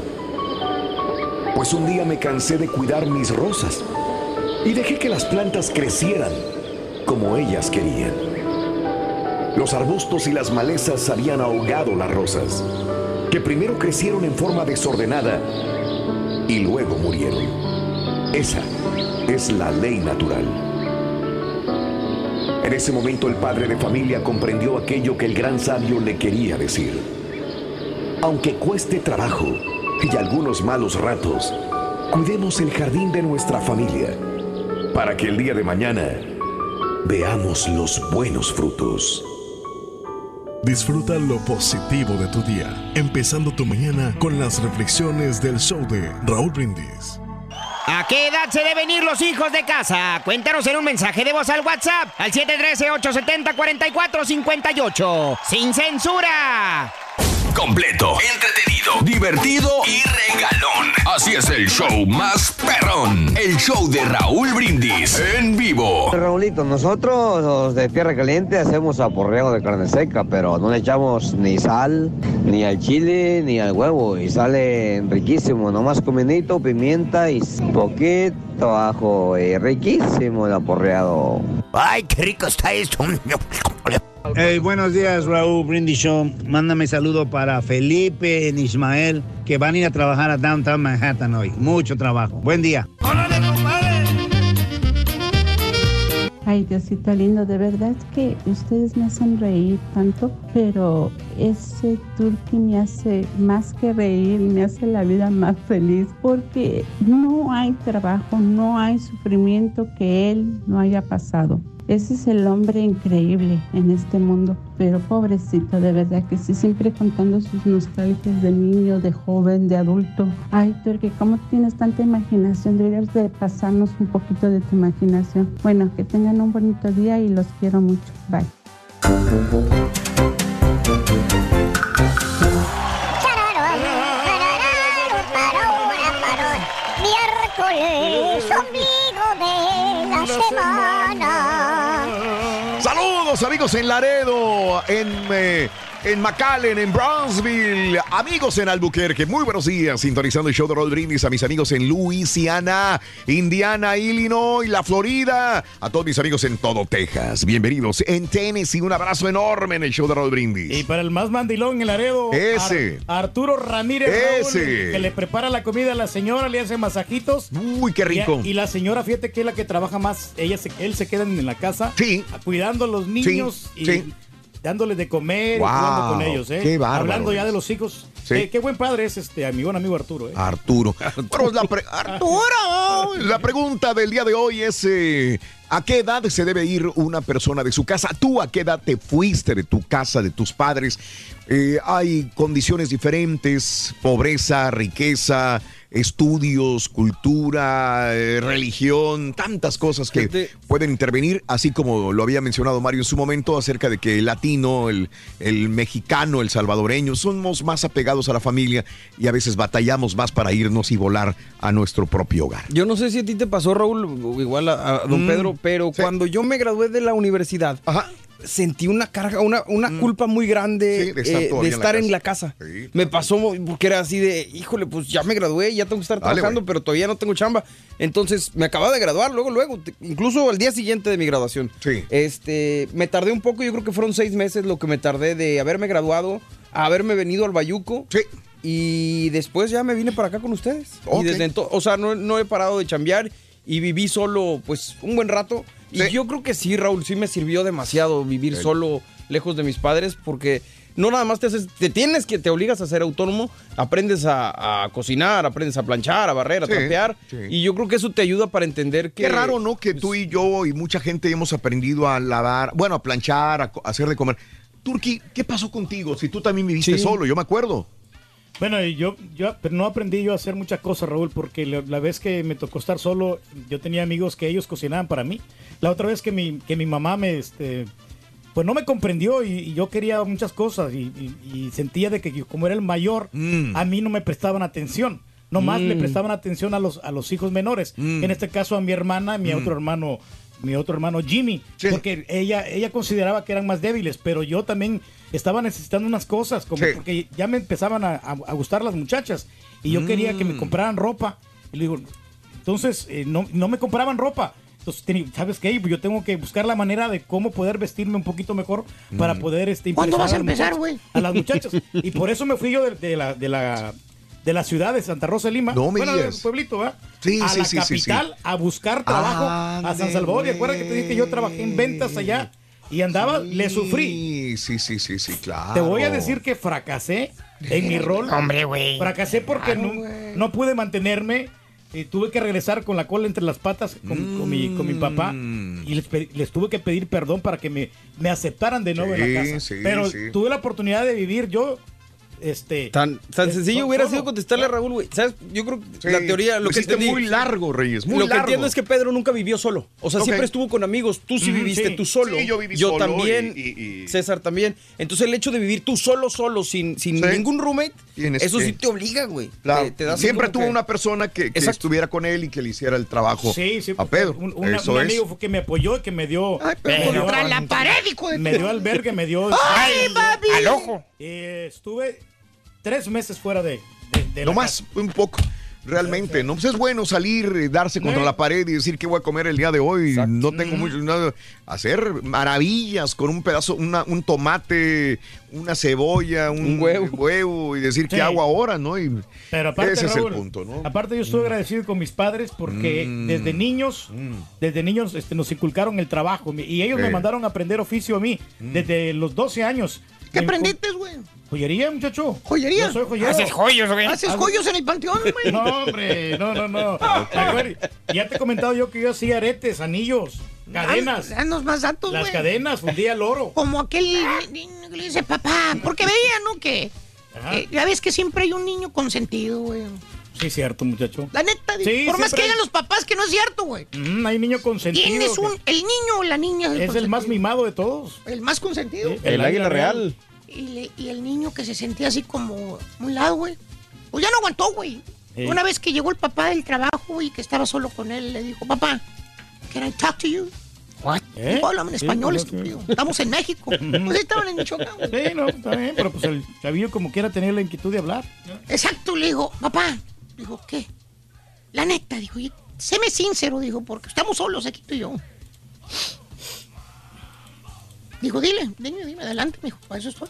[SPEAKER 1] Pues un día me cansé de cuidar mis rosas y dejé que las plantas crecieran como ellas querían. Los arbustos y las malezas habían ahogado las rosas, que primero crecieron en forma desordenada y luego murieron. Esa es la ley natural. En ese momento el padre de familia comprendió aquello que el gran sabio le quería decir. Aunque cueste trabajo y algunos malos ratos, cuidemos el jardín de nuestra familia para que el día de mañana veamos los buenos frutos.
[SPEAKER 8] Disfruta lo positivo de tu día, empezando tu mañana con las reflexiones del show de Raúl Brindis.
[SPEAKER 9] ¿A qué edad se deben ir los hijos de casa? Cuéntanos en un mensaje de voz al WhatsApp al 713-870-4458. ¡Sin censura!
[SPEAKER 10] Completo, entretenido, divertido y regalón. Así es el show más perrón. El show de Raúl Brindis en vivo.
[SPEAKER 11] Raulito, nosotros los de Tierra Caliente hacemos aporreo de carne seca, pero no le echamos ni sal, ni al chile, ni al huevo. Y sale riquísimo, nomás cominito, pimienta y poquito ajo. Y riquísimo el aporreado.
[SPEAKER 9] ¡Ay, qué rico está esto!
[SPEAKER 12] Hey, buenos días, Raúl Brindis Show. Mándame saludo para Felipe y Ismael, que van a ir a trabajar a Downtown Manhattan hoy. Mucho trabajo. Buen día.
[SPEAKER 13] Ay, Diosito lindo, de verdad que ustedes me hacen reír tanto, pero ese turqui me hace más que reír, me hace la vida más feliz, porque no hay trabajo, no hay sufrimiento que él no haya pasado. Ese es el hombre increíble en este mundo, pero pobrecito, de verdad que sí, siempre contando sus nostalgias de niño, de joven, de adulto. Ay, Turki, ¿cómo tienes tanta imaginación? Deberías de pasarnos un poquito de tu imaginación. Bueno, que tengan un bonito día y los quiero mucho. Bye.
[SPEAKER 2] Miércoles, ombligo de la semana.
[SPEAKER 7] Amigos en Laredo, en, eh,
[SPEAKER 1] en McAllen, en Brownsville, amigos en Albuquerque, muy buenos días, sintonizando el show de Roll Brindis a mis amigos en Louisiana, Indiana, Illinois, la Florida, a todos mis amigos en todo Texas, bienvenidos en Tennessee, un abrazo enorme en el show de Roll Brindis.
[SPEAKER 3] Y para el más mandilón en el Laredo,
[SPEAKER 1] Ese.
[SPEAKER 3] Ar- Arturo Ramírez, Raúl,
[SPEAKER 1] Ese.
[SPEAKER 3] que le prepara la comida a la señora, le hace masajitos.
[SPEAKER 1] Uy, qué rico.
[SPEAKER 3] Y, y la señora, fíjate que es la que trabaja más, ella se, él se queda en la casa, cuidando a los niños y
[SPEAKER 1] sí.
[SPEAKER 3] Dándoles de comer, y
[SPEAKER 1] Wow,
[SPEAKER 3] jugando con ellos, ¿eh?
[SPEAKER 1] qué bárbaro
[SPEAKER 3] Hablando ya de los hijos.
[SPEAKER 1] Sí.
[SPEAKER 3] Qué, qué buen padre es este, mi buen amigo Arturo, ¿eh?
[SPEAKER 1] Arturo. La Arturo. La pregunta del día de hoy es eh, ¿a qué edad se debe ir una persona de su casa? ¿Tú a qué edad te fuiste de tu casa, de tus padres? Eh, hay condiciones diferentes, pobreza, riqueza, estudios, cultura, eh, religión, tantas cosas que pueden intervenir, así como lo había mencionado Mario en su momento acerca de que el latino, el, el mexicano, el salvadoreño, somos más apegados a la familia y a veces batallamos más para irnos y volar a nuestro propio hogar.
[SPEAKER 4] Yo no sé si a ti te pasó, Raúl, igual a, a don
[SPEAKER 1] Mm,
[SPEAKER 4] Pedro, pero cuando yo me gradué de la universidad, sentí una carga, una, una culpa muy grande
[SPEAKER 1] Mm. Sí, de estar
[SPEAKER 4] eh,
[SPEAKER 1] en la
[SPEAKER 4] estar en
[SPEAKER 1] casa.
[SPEAKER 4] la casa. Me pasó porque era así de, híjole, pues ya me gradué, ya tengo que estar
[SPEAKER 1] Dale,
[SPEAKER 4] trabajando, pero todavía no tengo chamba. Entonces me acababa de graduar, luego, luego, incluso al día siguiente de mi graduación. Este, me tardé un poco, yo creo que fueron seis meses lo que me tardé de haberme graduado a haberme venido al Bayuco. Y después ya me vine para acá con ustedes. Y desde entonces, o sea, no, no he parado de chambear y viví solo, pues, un buen rato. Y yo creo que sí, Raúl, sí me sirvió demasiado vivir
[SPEAKER 1] Sí.
[SPEAKER 4] solo, lejos de mis padres, porque no nada más te haces, te tienes que, te obligas a ser autónomo, aprendes a, a cocinar, aprendes a planchar, a barrer, a
[SPEAKER 1] Sí,
[SPEAKER 4] trapear.
[SPEAKER 1] sí.
[SPEAKER 4] Y yo creo que eso te ayuda para entender que...
[SPEAKER 1] Qué raro, ¿no? Que tú y yo y mucha gente hemos aprendido a lavar, bueno, a planchar, a, hacer de comer. Turki, ¿qué pasó contigo? Si tú también viviste
[SPEAKER 3] Sí.
[SPEAKER 1] solo, yo me acuerdo.
[SPEAKER 3] Bueno, yo, yo pero no aprendí yo a hacer muchas cosas, Raúl, porque la, la vez que me tocó estar solo, yo tenía amigos que ellos cocinaban para mí. La otra vez que mi, que mi mamá me, este, pues no me comprendió y, y yo quería muchas cosas y, y- y sentía de que yo, como era el mayor, a mí no me prestaban atención. Nomás
[SPEAKER 4] Mm.
[SPEAKER 3] le prestaban atención a los, a los hijos menores.
[SPEAKER 4] Mm.
[SPEAKER 3] En este caso a mi hermana, mi
[SPEAKER 4] Mm.
[SPEAKER 3] otro hermano, mi otro hermano Jimmy, porque ella, ella consideraba que eran más débiles, pero yo también estaba necesitando unas cosas, como
[SPEAKER 1] Sí.
[SPEAKER 3] porque ya me empezaban a, a- a gustar las muchachas y yo quería que me
[SPEAKER 1] Mm.
[SPEAKER 3] compraran ropa. Y le digo, entonces eh, no, no me compraban ropa. Entonces, ¿sabes qué? Yo tengo que buscar la manera de cómo poder vestirme un poquito mejor para
[SPEAKER 6] Mm.
[SPEAKER 3] poder este,
[SPEAKER 6] ¿Cuándo vas a empezar, güey?
[SPEAKER 3] A las muchachas. y por eso me fui yo de, de la, de, la, de la ciudad de Santa Rosa de Lima.
[SPEAKER 1] No me
[SPEAKER 3] bueno,
[SPEAKER 1] digas.
[SPEAKER 3] pueblito, ¿verdad?
[SPEAKER 1] Sí,
[SPEAKER 3] a
[SPEAKER 1] sí,
[SPEAKER 3] la
[SPEAKER 1] sí, sí, sí.
[SPEAKER 3] capital a buscar trabajo a San Salvador. Y acuérdate que te dije que yo trabajé en ventas allá y andaba, le sufrí.
[SPEAKER 1] Sí, sí, sí, sí, claro.
[SPEAKER 3] Te voy a decir que fracasé en mi rol.
[SPEAKER 6] Hombre, güey.
[SPEAKER 3] Fracasé porque no, no pude mantenerme. y tuve que regresar con la cola entre las patas con, con mi, con mi papá y les, tuve que pedir perdón para que me, me aceptaran de nuevo en la
[SPEAKER 1] Sí,
[SPEAKER 3] casa.
[SPEAKER 1] sí,
[SPEAKER 3] Pero
[SPEAKER 1] sí.
[SPEAKER 3] tuve la oportunidad de vivir yo. Este,
[SPEAKER 4] Tan, tan
[SPEAKER 3] eh,
[SPEAKER 4] sencillo hubiera sido contestarle a Raúl, güey. ¿Sabes? Yo creo que
[SPEAKER 1] Sí,
[SPEAKER 4] la teoría, lo
[SPEAKER 1] lo
[SPEAKER 4] que entendí-
[SPEAKER 1] muy largo, Reyes, muy
[SPEAKER 4] lo que entiendo es que Pedro nunca vivió solo. O sea, siempre estuvo con amigos. Tú sí viviste
[SPEAKER 1] sí.
[SPEAKER 4] tú solo.
[SPEAKER 1] Sí, yo viví solo
[SPEAKER 4] también.
[SPEAKER 1] y- y-
[SPEAKER 4] César también. Entonces, el hecho de vivir tú solo, solo, sin, sin
[SPEAKER 1] Sí.
[SPEAKER 4] ningún roommate,
[SPEAKER 1] Tienes
[SPEAKER 4] eso
[SPEAKER 1] que-
[SPEAKER 4] sí te obliga, güey.
[SPEAKER 1] Claro.
[SPEAKER 4] Te- te da así
[SPEAKER 1] Siempre tuvo
[SPEAKER 4] que-
[SPEAKER 1] una persona que, estuviera con él y que le hiciera el trabajo
[SPEAKER 3] Sí, sí,
[SPEAKER 1] a Pedro.
[SPEAKER 3] Un, una-
[SPEAKER 1] Eso
[SPEAKER 3] un
[SPEAKER 1] es.
[SPEAKER 3] amigo fue que me apoyó, que me dio.
[SPEAKER 6] pero
[SPEAKER 3] me dio-
[SPEAKER 6] contra la pared, hijo de
[SPEAKER 3] Me dio albergue, me dio.
[SPEAKER 6] ¡Ay, papi!
[SPEAKER 3] Al ojo. Eh, estuve tres meses fuera de. de, de la
[SPEAKER 1] No más, un poco. Realmente, ¿no? Pues es bueno salir, eh, darse contra
[SPEAKER 3] Eh.
[SPEAKER 1] la pared y decir qué voy a comer el día de hoy. No tengo mucho nada. Hacer maravillas con un pedazo, una- un tomate, una cebolla, un, huevo. y decir qué hago ahora, ¿no? Y
[SPEAKER 3] Pero aparte,
[SPEAKER 1] ese
[SPEAKER 3] Raúl,
[SPEAKER 1] es el punto, ¿no?
[SPEAKER 3] Aparte, yo estoy agradecido con mis padres porque
[SPEAKER 1] Mm.
[SPEAKER 3] desde niños, desde niños este, nos inculcaron el trabajo y ellos me
[SPEAKER 1] Sí.
[SPEAKER 3] mandaron a aprender oficio a mí desde los 12 años.
[SPEAKER 6] ¿Qué aprendiste, güey?
[SPEAKER 3] Joyería, muchacho.
[SPEAKER 6] ¿Joyería?
[SPEAKER 3] Yo soy joyero.
[SPEAKER 6] ¿Haces joyos,
[SPEAKER 3] güey?
[SPEAKER 6] ¿Haces joyos en el panteón, güey?
[SPEAKER 3] No, hombre, no, no, no. Acuérdate, Ya te he comentado yo que yo hacía aretes, anillos, cadenas.
[SPEAKER 6] Danos más datos,
[SPEAKER 3] Las
[SPEAKER 6] güey.
[SPEAKER 3] cadenas, fundía el oro.
[SPEAKER 6] Como aquel niño que le dice papá, porque veía, ¿no? Que, ya ves que siempre hay un niño consentido, güey.
[SPEAKER 3] Sí, cierto, muchacho.
[SPEAKER 6] La neta,
[SPEAKER 3] Sí,
[SPEAKER 6] por más que
[SPEAKER 3] hay-
[SPEAKER 6] digan los papás que no es cierto, güey.
[SPEAKER 3] Mm, hay niño consentido.
[SPEAKER 6] ¿Quién es un,
[SPEAKER 3] que-
[SPEAKER 6] el niño o la niña?
[SPEAKER 3] Es el más mimado de todos.
[SPEAKER 6] El más consentido.
[SPEAKER 3] Sí, el águila real.
[SPEAKER 6] Y, le- y el niño que se sentía así como un lado, güey. Pues ya no aguantó, güey.
[SPEAKER 3] Sí.
[SPEAKER 6] Una vez que llegó el papá del trabajo y que estaba solo con él, le dijo, papá, can I talk to you?
[SPEAKER 4] What?
[SPEAKER 3] ¿Eh?
[SPEAKER 6] Dijo, háblame en
[SPEAKER 3] Sí,
[SPEAKER 6] español,
[SPEAKER 3] no,
[SPEAKER 6] estúpido. Estamos en México. Pues estaban en Michoacán.
[SPEAKER 3] Sí, no, está bien, pero pues el chavillo como quiera tener la inquietud de hablar.
[SPEAKER 6] Exacto, le digo, papá. Digo, ¿qué? La neta, dijo, y- séme sincero, dijo, porque estamos solos aquí tú y yo. Dijo, dile, dime, dime, adelante, me dijo, para eso estoy.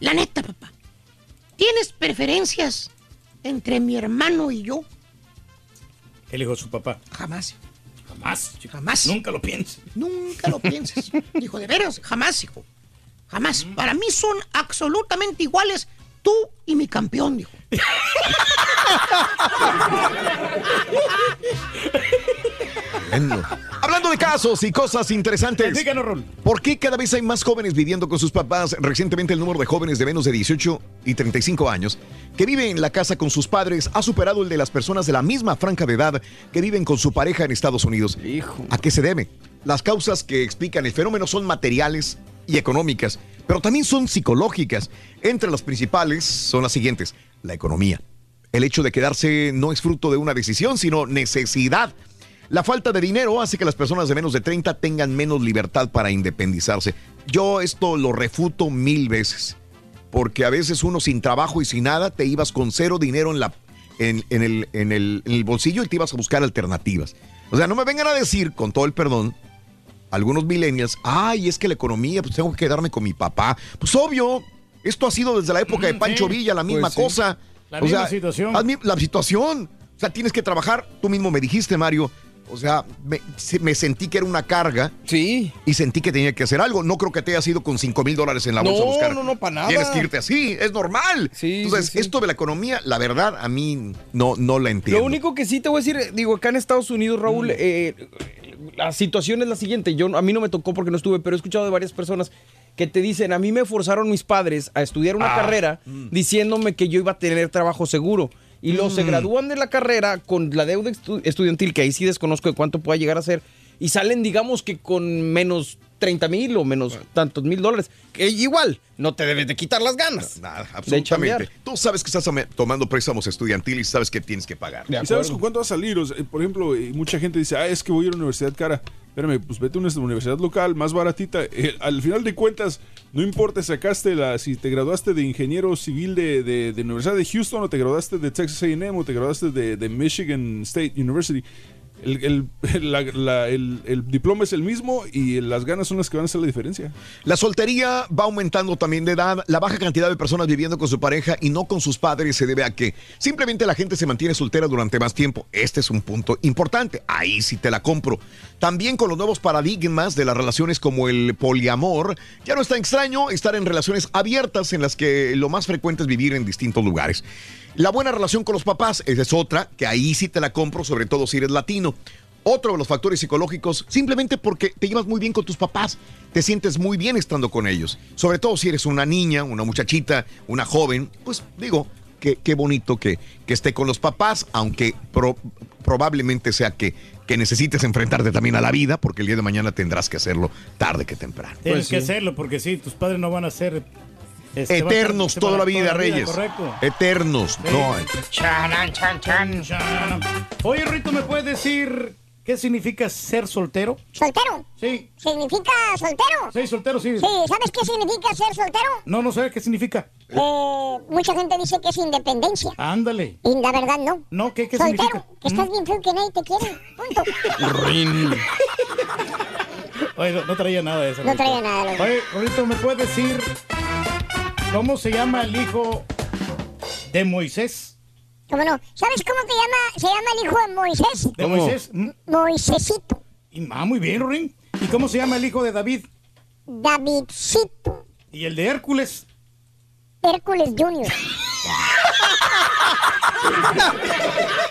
[SPEAKER 6] La neta, papá. ¿Tienes preferencias entre mi hermano y yo?
[SPEAKER 3] El hijo de su papá.
[SPEAKER 6] Jamás.
[SPEAKER 3] Jamás. chico.
[SPEAKER 6] Jamás.
[SPEAKER 3] Nunca lo pienses.
[SPEAKER 6] Nunca lo pienses. Dijo, de veras, jamás, hijo. Jamás. Para mí son absolutamente iguales tú y mi campeón, dijo.
[SPEAKER 1] Hablando de casos y cosas interesantes. ¿Por qué cada vez hay más jóvenes viviendo con sus papás? Recientemente el número de jóvenes de menos de 18 y 35 años que viven en la casa con sus padres ha superado el de las personas de la misma franja de edad que viven con su pareja en Estados Unidos. ¿A qué se debe? Las causas que explican el fenómeno son materiales y económicas, pero también son psicológicas. Entre las principales son las siguientes. La economía. El hecho de quedarse no es fruto de una decisión, sino necesidad. La falta de dinero hace que las personas de menos de 30 tengan menos libertad para independizarse. Yo esto lo refuto mil veces, porque a veces uno sin trabajo y sin nada te ibas con cero dinero en, la, en, en el, en, el, bolsillo y te ibas a buscar alternativas. O sea, no me vengan a decir, con todo el perdón, algunos millennials, ay, es que la economía, pues tengo que quedarme con mi papá. Pues obvio, esto ha sido desde la época de Pancho. Villa la misma
[SPEAKER 3] Pues sí.
[SPEAKER 1] cosa.
[SPEAKER 3] La misma situación.
[SPEAKER 1] La situación. O sea, tienes que trabajar, tú mismo me dijiste, Mario. O sea, me, se- me sentí que era una carga.
[SPEAKER 4] Sí.
[SPEAKER 1] Y sentí que tenía que hacer algo. No creo que te haya sido con 5 mil dólares en la bolsa a
[SPEAKER 4] No,
[SPEAKER 1] buscar.
[SPEAKER 4] no, no, para nada.
[SPEAKER 1] Tienes que irte así, es normal. Entonces, esto de la economía, la verdad, a mí no, no la entiendo.
[SPEAKER 4] Lo único que sí te voy a decir, digo, acá en Estados Unidos, Raúl, eh, la situación es la siguiente. Yo a mí no me tocó porque no estuve, pero he escuchado de varias personas que te dicen, a mí me forzaron mis padres a estudiar una
[SPEAKER 1] Ah,
[SPEAKER 4] carrera diciéndome que yo iba a tener trabajo seguro. Y luego se
[SPEAKER 1] Mm.
[SPEAKER 4] gradúan de la carrera con la deuda estu- estudiantil, que ahí sí desconozco de cuánto pueda llegar a ser, y salen, digamos que con menos 30 mil o menos tantos mil dólares. Que igual, no te debes de quitar las ganas.
[SPEAKER 1] Nada, absolutamente. Tú sabes que estás tomando préstamos estudiantiles y sabes que tienes que pagar.
[SPEAKER 5] ¿Y sabes con cuánto va a salir? O sea, por ejemplo, eh, mucha gente dice, ah, es que voy a ir a una universidad cara. Espérame, pues vete a una universidad local más baratita. Eh, al final de cuentas, no importa sacaste la, si te graduaste de ingeniero civil de, de, de Universidad de Houston o te graduaste de Texas A&M o te graduaste de, de Michigan State University. El, el- el- diploma es el mismo y las ganas son las que van a hacer la diferencia.
[SPEAKER 1] La soltería va aumentando también de edad. La baja cantidad de personas viviendo con su pareja y no con sus padres se debe a que simplemente la gente se mantiene soltera durante más tiempo. Este es un punto importante. Ahí sí te la compro. También con los nuevos paradigmas de las relaciones como el poliamor, ya no es tan extraño estar en relaciones abiertas en las que lo más frecuente es vivir en distintos lugares. La buena relación con los papás, esa es otra, que ahí sí te la compro, sobre todo si eres latino. Otro de los factores psicológicos, simplemente porque te llevas muy bien con tus papás, te sientes muy bien estando con ellos. Sobre todo si eres una niña, una muchachita, una joven, pues digo, qué, qué bonito que, que esté con los papás, aunque pro- probablemente sea que, que necesites enfrentarte también a la vida, porque el día de mañana tendrás que hacerlo tarde que temprano.
[SPEAKER 3] Tienes que hacerlo porque sí, tus padres no van a ser este,
[SPEAKER 1] Eternos toda la vida, Reyes.
[SPEAKER 3] correcto.
[SPEAKER 1] Eternos. No,
[SPEAKER 3] Chanan, chan, chan, chan. Oye, Rito, ¿me puedes decir qué significa ser soltero?
[SPEAKER 2] ¿Soltero?
[SPEAKER 3] Sí.
[SPEAKER 2] ¿Significa soltero?
[SPEAKER 3] Sí, soltero, sí.
[SPEAKER 2] Sí, ¿sabes qué significa ser soltero?
[SPEAKER 3] No, no sé qué significa.
[SPEAKER 2] Eh, mucha gente dice que es independencia.
[SPEAKER 3] Ándale.
[SPEAKER 2] Y la verdad no.
[SPEAKER 3] No, ¿qué, qué
[SPEAKER 2] soltero,
[SPEAKER 3] significa?
[SPEAKER 2] que estás bien feo que nadie te quiere. Punto.
[SPEAKER 3] Oye, no, no traía nada de eso.
[SPEAKER 2] No
[SPEAKER 3] Rito.
[SPEAKER 2] traía nada, loco.
[SPEAKER 3] Oye, Rito, ¿me puedes decir cómo se llama el hijo de Moisés?
[SPEAKER 2] ¿Cómo no? ¿Sabes cómo te llama, se llama el hijo de Moisés?
[SPEAKER 3] ¿De Moisés? Mm.
[SPEAKER 2] Moisésito.
[SPEAKER 3] Y- Ah, muy bien, Ring. ¿Y cómo se llama el hijo de David?
[SPEAKER 2] Davidcito.
[SPEAKER 3] ¿Y el de Hércules?
[SPEAKER 2] Hércules Junior.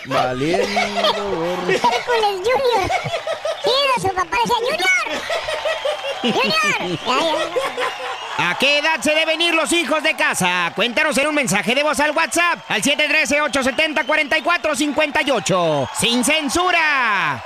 [SPEAKER 4] Valiendo.
[SPEAKER 2] Hércules Junior. Su papá decía Junior. Junior.
[SPEAKER 9] ¿A qué edad se deben ir los hijos de casa? Cuéntanos en un mensaje de voz al WhatsApp al 713-870-4458. ¡Sin censura!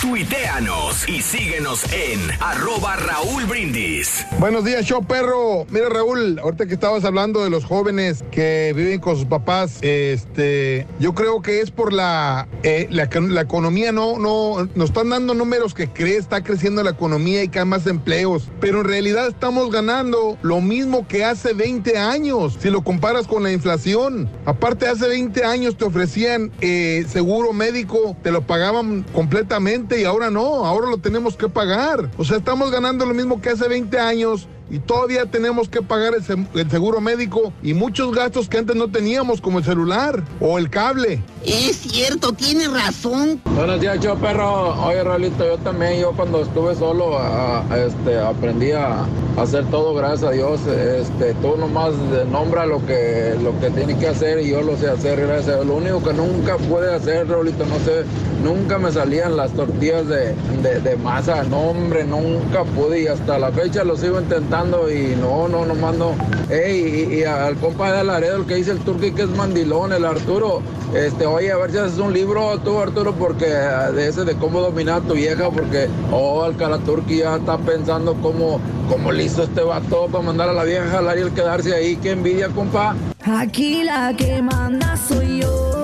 [SPEAKER 10] Tuiteanos y síguenos en arroba Raúl Brindis.
[SPEAKER 14] Buenos días, show perro. Mira, Raúl, ahorita que estabas hablando de los jóvenes que viven con sus papás, este, yo creo que es por la, eh, la, economía, no, no, nos están dando números que cree, está creciendo la economía y que hay más empleos, pero en realidad estamos ganando lo mismo que hace 20 años, si lo comparas con la inflación. Aparte, hace 20 años te ofrecían eh, seguro médico, te lo pagaban completamente y ahora no, ahora lo tenemos que pagar. O sea, estamos ganando lo mismo que hace 20 años y todavía tenemos que pagar el, se- el seguro médico y muchos gastos que antes no teníamos, como el celular o el cable.
[SPEAKER 15] Es cierto, tiene razón.
[SPEAKER 16] Buenos días, yo perro. Oye, Raulito, yo también, yo cuando estuve solo, a- a- este, aprendí a hacer todo, gracias a Dios. Este, tú nomás nombra lo que, lo que tienes que hacer y yo lo sé hacer, gracias a Dios. Lo único que nunca pude hacer, Raulito, no sé, nunca me salían las tortillas de, de, de masa. No, hombre, nunca pude y hasta la fecha lo sigo intentando y no, no, no mando. Ey, y, y al compa de Laredo, el que dice el turqui que es mandilón, el Arturo, este, oye, a ver si haces un libro tú, Arturo, porque ah, de ese de cómo dominar a tu vieja, porque, oh, el Turqui ya está pensando cómo, cómo le hizo este vato para mandar a la vieja a jalar y el quedarse ahí. Qué envidia, compa.
[SPEAKER 17] Aquí la que manda soy yo.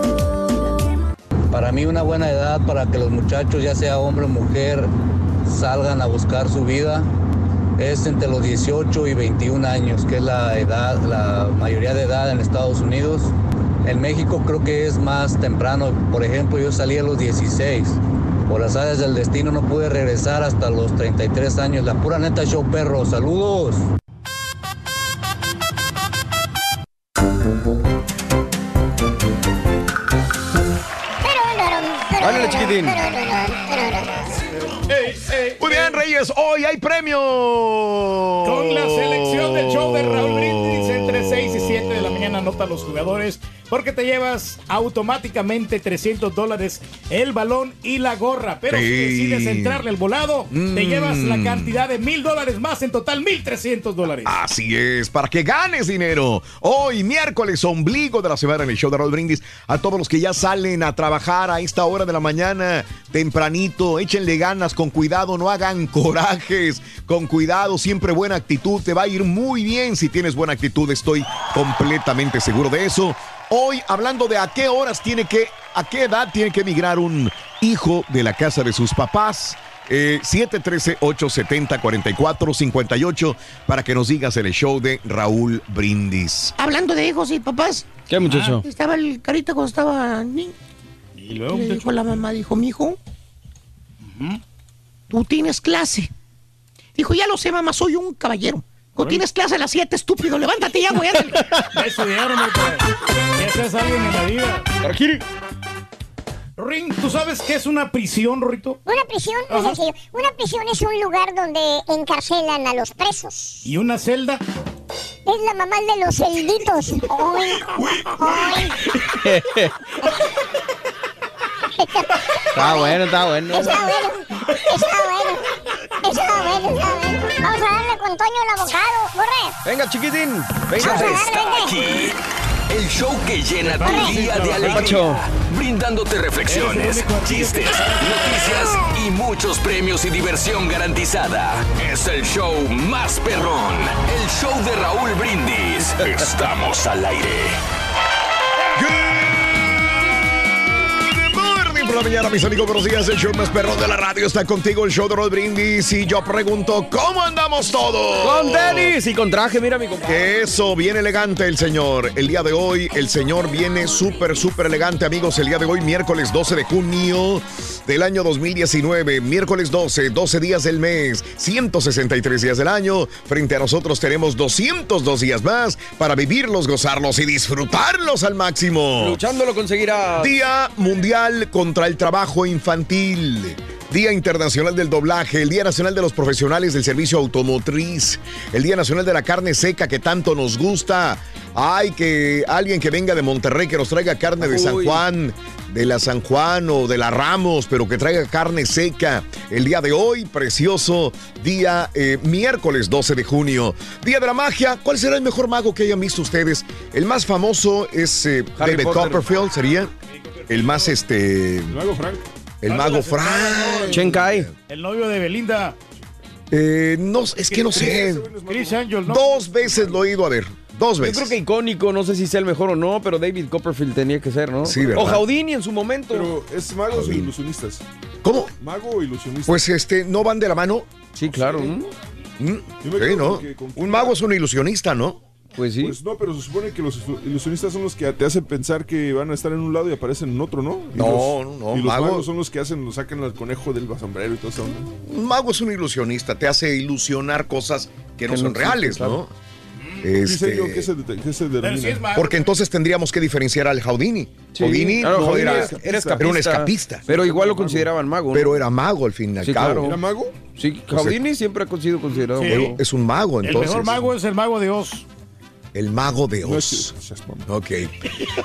[SPEAKER 18] Para mí una buena edad para que los muchachos, ya sea hombre o mujer, salgan a buscar su vida es entre los 18 y 21 años, que es la edad, la mayoría de edad en Estados Unidos. En México creo que es más temprano. Por ejemplo, yo salí a los 16. Por las áreas del destino no pude regresar hasta los 33 años. La pura neta show perro. Saludos.
[SPEAKER 1] Chiquitín. Hoy hay premio.
[SPEAKER 3] Con la selección del show de Raúl Brindis entre 6 y 7 de la mañana anota a los jugadores porque te llevas automáticamente 300 dólares el balón y la gorra. Pero si decides entrarle al volado, te
[SPEAKER 1] Mm.
[SPEAKER 3] llevas la cantidad de mil dólares más, en total 1,300 dólares.
[SPEAKER 1] Así es, para que ganes dinero. Hoy, miércoles, ombligo de la semana en el show de Raúl Brindis. A todos los que ya salen a trabajar a esta hora de la mañana, tempranito, échenle ganas, con cuidado, no hagan corajes, con cuidado, siempre buena actitud. Te va a ir muy bien si tienes buena actitud, estoy completamente seguro de eso. Hoy, hablando de a qué horas tiene que, a qué edad tiene que emigrar un hijo de la casa de sus papás. Eh, 713-870-4458 para que nos digas en el show de Raúl Brindis.
[SPEAKER 6] Hablando de hijos y papás.
[SPEAKER 1] ¿Qué, muchacho?
[SPEAKER 6] Ah, estaba el carita cuando estaba niño.
[SPEAKER 3] Y luego,
[SPEAKER 6] Le dijo la mamá, dijo, mi hijo, tú tienes clase. Dijo, ya lo sé, mamá, soy un caballero. Tienes clase a las 7, estúpido. Levántate ya, güey. ándale".
[SPEAKER 3] Eso ya, hombre, pues. Seas alguien en la vida. Ring, ¿tú sabes qué es una prisión, Rorito?
[SPEAKER 2] Una prisión,
[SPEAKER 3] Ajá.
[SPEAKER 2] sencillo. Una prisión es un lugar donde encarcelan a los presos.
[SPEAKER 3] ¿Y una celda?
[SPEAKER 2] Es la mamá de los celditos. Oink.
[SPEAKER 4] Está bueno, está bueno.
[SPEAKER 2] Está bueno, está bueno, está bueno, está bueno. Vamos a darle con Toño el abogado, corre.
[SPEAKER 4] Venga, chiquitín.
[SPEAKER 10] Ya
[SPEAKER 4] Venga.
[SPEAKER 10] está aquí el show que llena tu
[SPEAKER 2] Corre.
[SPEAKER 10] día de alegría, brindándote reflexiones, chistes, noticias y muchos premios y diversión garantizada. Es el show más perrón, el show de Raúl Brindis. Estamos al aire.
[SPEAKER 1] Por la mañana, mis amigos, buenos días. El show más perro de la radio está contigo, el show de Raúl Brindis. Y yo pregunto, ¿cómo andamos todos?
[SPEAKER 4] Con tenis y con traje, mira mi compadre.
[SPEAKER 1] Eso, bien elegante el señor. El día de hoy, el señor viene súper, súper elegante, amigos. El día de hoy, miércoles 12 de junio del año 2019. Miércoles 12, 12 días del mes, 163 días del año. Frente a nosotros tenemos 202 días más para vivirlos, gozarlos y disfrutarlos al máximo.
[SPEAKER 4] Luchando lo conseguirá.
[SPEAKER 1] Día Mundial contra el Trabajo Infantil. Día Internacional del Doblaje, el Día Nacional de los Profesionales del Servicio Automotriz, el Día Nacional de la Carne Seca que tanto nos gusta. Ay, que alguien que venga de Monterrey que nos traiga carne de San. Juan, de la San Juan o de la Ramos, pero que traiga carne seca. El día de hoy, precioso día eh, miércoles 12 de junio. Día de la magia. ¿Cuál será el mejor mago que hayan visto ustedes? El más famoso es eh, David
[SPEAKER 5] Potter.
[SPEAKER 1] Copperfield, sería. El más este.
[SPEAKER 5] El mago Frank.
[SPEAKER 1] El mago Frank.
[SPEAKER 4] Chen Kai.
[SPEAKER 3] El novio de Belinda.
[SPEAKER 1] Eh, no, es que no sé.
[SPEAKER 3] Chris Angel, ¿no?
[SPEAKER 1] Dos veces lo he ido a ver. Dos
[SPEAKER 4] Yo
[SPEAKER 1] veces.
[SPEAKER 4] creo que icónico, no sé si sea el mejor o no, pero David Copperfield tenía que ser, ¿no?
[SPEAKER 1] Sí, ¿verdad?
[SPEAKER 4] O Houdini en su momento.
[SPEAKER 5] Pero es magos o ilusionistas.
[SPEAKER 1] ¿Cómo?
[SPEAKER 5] Mago o ilusionista.
[SPEAKER 1] Pues este, ¿no van de la mano?
[SPEAKER 4] Sí, claro.
[SPEAKER 1] Mm,
[SPEAKER 5] Yo me
[SPEAKER 1] sí, ¿no?
[SPEAKER 5] que- con que-
[SPEAKER 1] Un mago es un ilusionista, ¿no?
[SPEAKER 4] Pues sí.
[SPEAKER 5] Pues no, pero se supone que los ilusionistas son los que te hacen pensar que van a estar en un lado y aparecen en otro, ¿no? Y
[SPEAKER 1] No,
[SPEAKER 5] los-
[SPEAKER 1] no,
[SPEAKER 5] Y los
[SPEAKER 1] mago-
[SPEAKER 5] magos son los que hacen, los sacan al conejo del sombrero y todo eso.
[SPEAKER 1] Un mago es un ilusionista, te hace ilusionar cosas que no
[SPEAKER 5] Que no
[SPEAKER 1] son reales,
[SPEAKER 5] claro.
[SPEAKER 1] ¿no?
[SPEAKER 5] Dice
[SPEAKER 1] Este,
[SPEAKER 5] yo, ¿qué se, qué se denomina?
[SPEAKER 1] porque entonces tendríamos que diferenciar al Houdini.
[SPEAKER 4] Sí.
[SPEAKER 1] Houdini
[SPEAKER 4] Claro,
[SPEAKER 1] no
[SPEAKER 4] Houdini
[SPEAKER 1] era,
[SPEAKER 4] era escapista.
[SPEAKER 1] era un escapista.
[SPEAKER 4] Pero igual lo consideraban mago. ¿no?
[SPEAKER 1] Pero era mago al fin y al
[SPEAKER 4] Sí,
[SPEAKER 1] cabo.
[SPEAKER 4] claro.
[SPEAKER 5] ¿Era mago?
[SPEAKER 4] Sí, Houdini siempre ha sido considerado
[SPEAKER 3] Sí.
[SPEAKER 4] mago.
[SPEAKER 1] Es un mago,
[SPEAKER 3] El
[SPEAKER 1] entonces.
[SPEAKER 3] mejor mago es el mago de Oz.
[SPEAKER 1] El mago de Oz. Ok.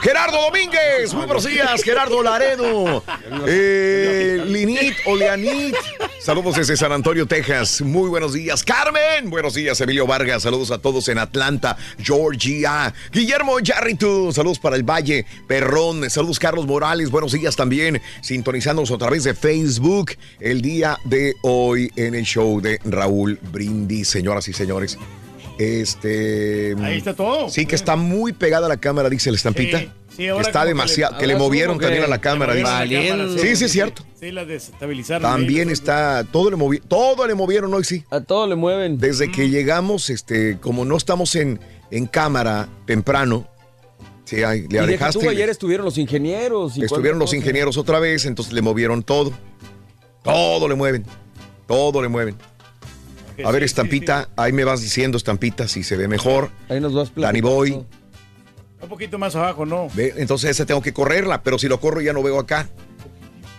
[SPEAKER 1] Gerardo Domínguez, muy buenos días. Gerardo Laredo. Eh, Linit Oleanit. Saludos desde San Antonio, Texas. Muy buenos días. Carmen, buenos días. Emilio Vargas, saludos a todos en Atlanta, Georgia. Guillermo Yarritu, saludos para el Valle Perrón. Saludos Carlos Morales, buenos días también. Sintonizándonos a través de Facebook el día de hoy en el show de Raúl Brindis, señoras y señores. Este.
[SPEAKER 3] Ahí está todo.
[SPEAKER 1] Sí, que está muy pegada a la cámara, dice la estampita.
[SPEAKER 3] Sí, sí, ahora
[SPEAKER 1] está
[SPEAKER 3] que
[SPEAKER 1] demasiado.
[SPEAKER 3] le-
[SPEAKER 1] Que le, movieron
[SPEAKER 3] que
[SPEAKER 1] también a la cámara. dice.
[SPEAKER 3] la cámara,
[SPEAKER 1] Sí, sí, es cierto.
[SPEAKER 3] Sí, la desestabilizaron.
[SPEAKER 1] También
[SPEAKER 3] ahí.
[SPEAKER 1] está. Todo le movieron. Todo le movieron hoy, sí.
[SPEAKER 4] A todo le mueven.
[SPEAKER 1] Desde que llegamos, este, como no estamos en, en cámara temprano, sí, ahí, le
[SPEAKER 4] y
[SPEAKER 1] alejaste.
[SPEAKER 4] tú, ayer estuvieron los ingenieros. y
[SPEAKER 1] estuvieron los ingenieros otra vez, entonces le movieron todo. Todo le mueven. Todo le mueven. A ver, estampita, ahí me vas diciendo, estampita, si se ve mejor.
[SPEAKER 4] Ahí nos vas
[SPEAKER 1] Danny Boy.
[SPEAKER 3] Un poquito más abajo, ¿no?
[SPEAKER 1] Ve, entonces esa tengo que correrla, pero si lo corro ya no veo acá.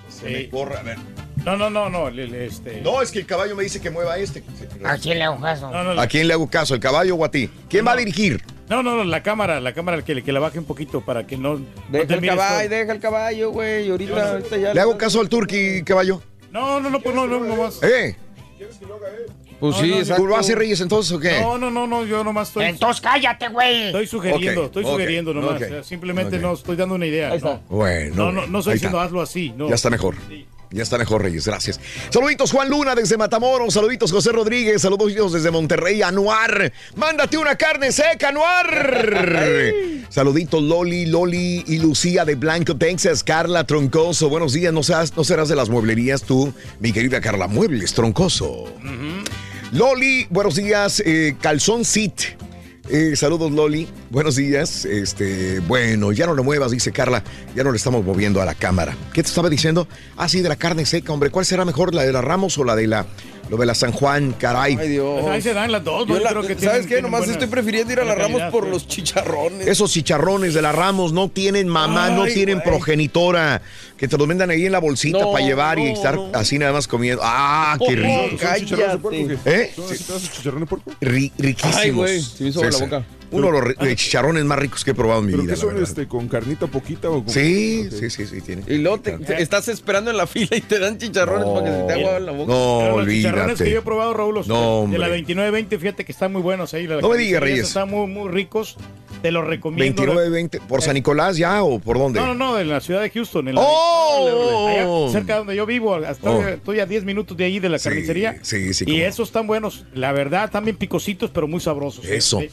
[SPEAKER 3] Sí.
[SPEAKER 1] Corre, a ver.
[SPEAKER 3] No, no, no, no. este...
[SPEAKER 1] No, es que el caballo me dice que mueva este.
[SPEAKER 3] ¿A quién le hago caso? No, no,
[SPEAKER 1] ¿A quién le hago caso? ¿El caballo o a ti? ¿Quién va a dirigir?
[SPEAKER 3] no, no, no, la cámara, la cámara que, que la baje un poquito para que no. no
[SPEAKER 4] Deja
[SPEAKER 3] te
[SPEAKER 4] el caballo,
[SPEAKER 3] todo.
[SPEAKER 4] deja el caballo, güey. Ahorita, ahorita ya.
[SPEAKER 1] ¿Le hago caso al turqui, caballo?
[SPEAKER 3] No, no, no, pues no, no, no más.
[SPEAKER 1] ¿Eh?
[SPEAKER 4] Pues
[SPEAKER 3] No,
[SPEAKER 4] sí,
[SPEAKER 3] no,
[SPEAKER 4] exacto.
[SPEAKER 1] ¿Tú lo haces Reyes entonces o qué?
[SPEAKER 3] No, no, no, no, yo nomás estoy.
[SPEAKER 2] Entonces cállate, güey.
[SPEAKER 3] Estoy sugiriendo,
[SPEAKER 1] Ok,
[SPEAKER 3] estoy
[SPEAKER 1] ok,
[SPEAKER 3] sugiriendo nomás.
[SPEAKER 1] ok,
[SPEAKER 3] o sea, simplemente no estoy dando una idea.
[SPEAKER 4] Ahí está.
[SPEAKER 3] No,
[SPEAKER 1] Bueno.
[SPEAKER 3] no, no, no estoy diciendo
[SPEAKER 1] está.
[SPEAKER 3] hazlo así. No.
[SPEAKER 1] Ya está mejor. Ya está mejor, Reyes, gracias. Saluditos Juan Luna desde Matamoros, saluditos José Rodríguez, saluditos desde Monterrey, Anuar. Mándate una carne seca, Anuar. saluditos Loli, Loli y Lucía de Blanco, Texas, Carla Troncoso. Buenos días, no, seas, no serás de las mueblerías tú, mi querida Carla Muebles Troncoso. Loli, buenos días, eh, Calzón Sit. Eh, saludos Loli, buenos días. Este, bueno, ya no lo muevas, dice Carla. Ya no le estamos moviendo a la cámara. ¿Qué te estaba diciendo? Ah, sí, de la carne seca, hombre. ¿Cuál será mejor, la de la Ramos o la de la, lo de la San Juan? Caray.
[SPEAKER 4] Ay, Dios.
[SPEAKER 3] Pues ahí se dan las dos,
[SPEAKER 4] Yo la-
[SPEAKER 3] creo que
[SPEAKER 4] ¿Sabes
[SPEAKER 3] tienen-
[SPEAKER 4] qué?
[SPEAKER 3] tienen
[SPEAKER 4] Nomás
[SPEAKER 3] buena-
[SPEAKER 4] estoy prefiriendo ir a la Ramos por
[SPEAKER 3] sí.
[SPEAKER 4] los chicharrones.
[SPEAKER 1] Esos chicharrones de la Ramos no tienen mamá, no tienen
[SPEAKER 4] güey.
[SPEAKER 1] progenitora. Que te los vendan ahí en la bolsita
[SPEAKER 4] No,
[SPEAKER 1] para llevar y
[SPEAKER 4] no,
[SPEAKER 1] estar
[SPEAKER 4] no.
[SPEAKER 1] así nada más comiendo. Ah, qué
[SPEAKER 4] Oh,
[SPEAKER 1] rico.
[SPEAKER 5] ¿Son chicharrones de puerco o qué?
[SPEAKER 1] ¿Eh?
[SPEAKER 5] ¿Son pedazos de chicharrón de puerco?
[SPEAKER 1] Ri- riquísimos.
[SPEAKER 4] Ay, güey, se me hizo agua la boca.
[SPEAKER 1] Uno de los chicharrones más ricos que he probado en mi
[SPEAKER 5] ¿Pero
[SPEAKER 1] vida.
[SPEAKER 5] qué son este, con carnita poquita o con.?
[SPEAKER 1] Sí, sí, sí, sí, tiene.
[SPEAKER 4] Y luego te- te- estás esperando en la fila y te dan chicharrones para que se te haga la boca.
[SPEAKER 1] No,
[SPEAKER 3] Pero los chicharrones que yo he
[SPEAKER 1] olvídate.
[SPEAKER 3] probado, Raúl, los
[SPEAKER 1] No,
[SPEAKER 3] de la 2920, fíjate que están muy buenos ahí. la
[SPEAKER 1] No me digas, Reyes.
[SPEAKER 3] Están muy, muy ricos. Te los recomiendo.
[SPEAKER 1] 29, 20. ¿Por San Nicolás ya o por dónde?
[SPEAKER 3] No, no, no, en la ciudad de Houston. En la,
[SPEAKER 1] ¡Oh!
[SPEAKER 3] allá cerca de donde yo vivo. Estoy,
[SPEAKER 1] Oh.
[SPEAKER 3] estoy a 10 minutos de ahí de la
[SPEAKER 1] Sí,
[SPEAKER 3] carnicería.
[SPEAKER 1] sí, sí,
[SPEAKER 3] Y
[SPEAKER 1] cómo no.
[SPEAKER 3] esos están buenos. La verdad, también picositos, pero muy sabrosos. ¿eh?
[SPEAKER 1] Eso.
[SPEAKER 3] Sí.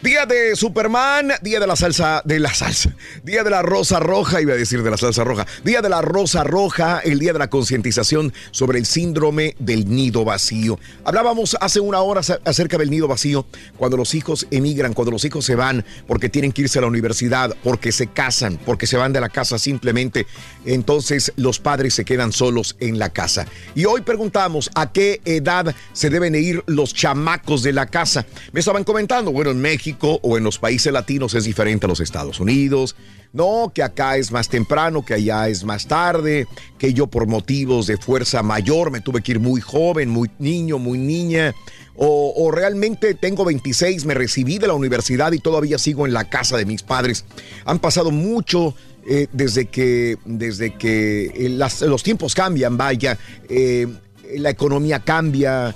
[SPEAKER 1] Día de Superman, día de la salsa, de la salsa, día de la rosa roja, iba a decir de la salsa roja, día de la rosa roja, el día de la concientización sobre el síndrome del nido vacío. Hablábamos hace una hora acerca del nido vacío, cuando los hijos emigran, cuando los hijos se van porque tienen que irse a la universidad, porque se casan, porque se van de la casa simplemente, entonces los padres se quedan solos en la casa. Y hoy preguntamos a qué edad se deben ir los chamacos de la casa. Me estaban comentando, bueno, en México o en los países latinos es diferente a los Estados Unidos. No, que acá es más temprano, que allá es más tarde, que yo por motivos de fuerza mayor me tuve que ir muy joven, muy niño, muy niña. O, realmente tengo 26, me recibí de la universidad y todavía sigo en la casa de mis padres. Han pasado mucho eh, desde que, desde que eh, los tiempos cambian, vaya, eh, la economía cambia,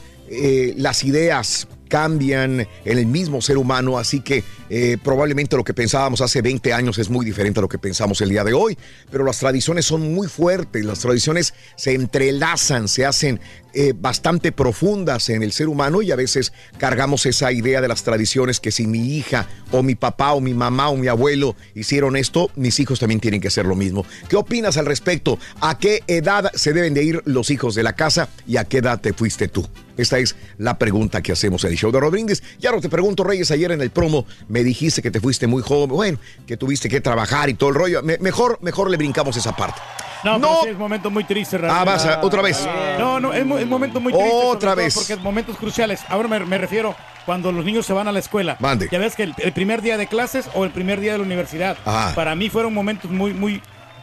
[SPEAKER 1] las ideas cambian en el mismo ser humano, así que eh, probablemente lo que pensábamos hace 20 años es muy diferente a lo que pensamos el día de hoy, pero las tradiciones son muy fuertes, las tradiciones se entrelazan, se hacen eh, bastante profundas en el ser humano y a veces cargamos esa idea de las tradiciones que si mi hija o mi papá o mi mamá o mi abuelo hicieron esto, mis hijos también tienen que hacer lo mismo. ¿Qué opinas al respecto? ¿A qué edad se deben de ir los hijos de la casa y a qué edad te fuiste tú? Esta es la pregunta que hacemos en el show de Rodríguez. Ya no te pregunto, Reyes, ayer en el promo me dijiste que te fuiste muy joven, bueno, que tuviste que trabajar y todo el rollo. Me- mejor, mejor le brincamos esa parte.
[SPEAKER 3] No,
[SPEAKER 1] No.
[SPEAKER 3] sí es momento muy triste, Raúl.
[SPEAKER 1] Ah, vas a- otra vez.
[SPEAKER 3] No, no, es, es momento muy triste.
[SPEAKER 1] Otra vez.
[SPEAKER 3] Porque es momentos cruciales. Ahora me, me refiero cuando los niños se van a la escuela.
[SPEAKER 1] Mande.
[SPEAKER 3] Ya ves que el, el primer día de clases o el primer día de la universidad.
[SPEAKER 1] Ajá.
[SPEAKER 3] Para mí fueron momentos muy, muy,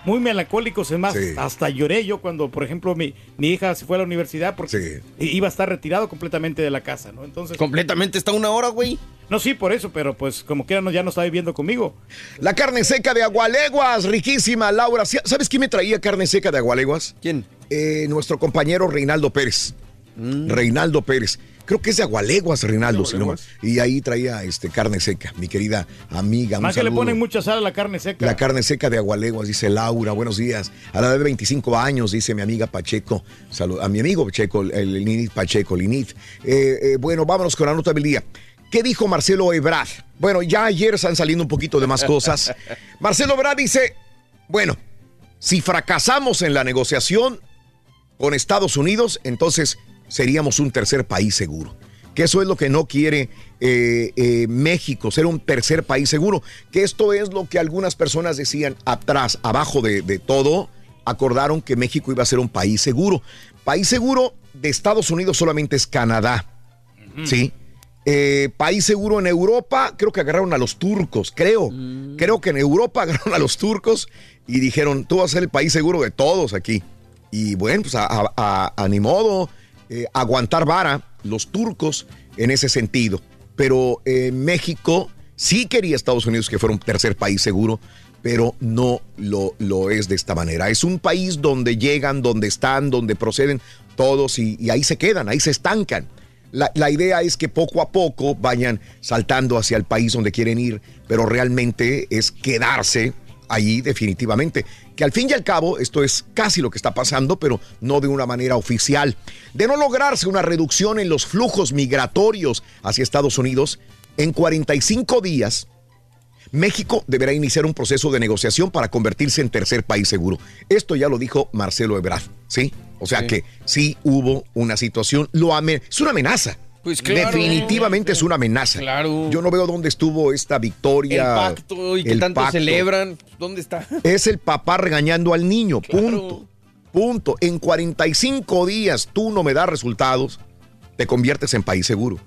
[SPEAKER 3] muy melancólicos. Es más,
[SPEAKER 1] Sí.
[SPEAKER 3] hasta lloré yo cuando, por ejemplo, mi, mi hija se fue a la universidad porque iba a estar retirado completamente de la casa, ¿no? Entonces.
[SPEAKER 4] Completamente está una hora, güey.
[SPEAKER 3] No, sí, por eso, pero pues como quiera no, ya no está viviendo conmigo.
[SPEAKER 1] La carne seca de agualeguas, riquísima, Laura. ¿Sabes quién me traía carne seca de agualeguas?
[SPEAKER 4] ¿Quién?
[SPEAKER 1] Eh, nuestro compañero Reinaldo Pérez.
[SPEAKER 4] Mm.
[SPEAKER 1] Reinaldo Pérez. Creo que es de agualeguas, Reinaldo. si no y ahí traía este, carne seca, mi querida amiga.
[SPEAKER 3] Más que le ponen mucha sal a la carne seca.
[SPEAKER 1] La carne seca de Agualeguas, dice Laura, buenos días. A la edad de 25 años, dice mi amiga Pacheco, Salud, a mi amigo Pacheco, el Linit Pacheco, Linit. Eh, eh, bueno, vámonos con la nota del día. ¿Qué dijo Marcelo Ebrard? Bueno, ya ayer están saliendo un poquito de más cosas. Marcelo Ebrard dice, bueno, si fracasamos en la negociación con Estados Unidos, entonces seríamos un tercer país seguro. Que eso es lo que no quiere eh, eh, México, ser un tercer país seguro. Que esto es lo que algunas personas decían atrás, abajo de, de todo, acordaron que México iba a ser un país seguro. País seguro de Estados Unidos solamente es Canadá. ¿Sí? Eh, país seguro en Europa, creo que agarraron a los turcos, creo. Creo que en Europa agarraron a los turcos y dijeron, tú vas a ser el país seguro de todos aquí. Y bueno, pues a, a- a- a ni modo, eh, aguantar vara los turcos en ese sentido. Pero eh, México sí quería Estados Unidos que fuera un tercer país seguro, pero no lo, lo es de esta manera. Es un país donde llegan, donde están, donde proceden todos y, y ahí se quedan, ahí se estancan. La, la idea es que poco a poco vayan saltando hacia el país donde quieren ir, pero realmente es quedarse allí definitivamente. Que al fin y al cabo esto es casi lo que está pasando, pero no de una manera oficial. De no lograrse una reducción en los flujos migratorios hacia Estados Unidos, en 45 días, México deberá iniciar un proceso de negociación para convertirse en tercer país seguro. Esto ya lo dijo Marcelo Ebrard, ¿sí? O sea
[SPEAKER 4] Sí.
[SPEAKER 1] que sí hubo una situación, lo es una amenaza.
[SPEAKER 4] Pues claro.
[SPEAKER 1] Definitivamente es una amenaza.
[SPEAKER 4] Claro.
[SPEAKER 1] Yo no veo dónde estuvo esta victoria.
[SPEAKER 4] El pacto y que
[SPEAKER 1] el
[SPEAKER 4] tanto
[SPEAKER 1] pacto.
[SPEAKER 4] celebran. ¿Dónde está?
[SPEAKER 1] Es el papá regañando al niño, punto. Punto. En 45 días tú no me das resultados, te conviertes en país seguro.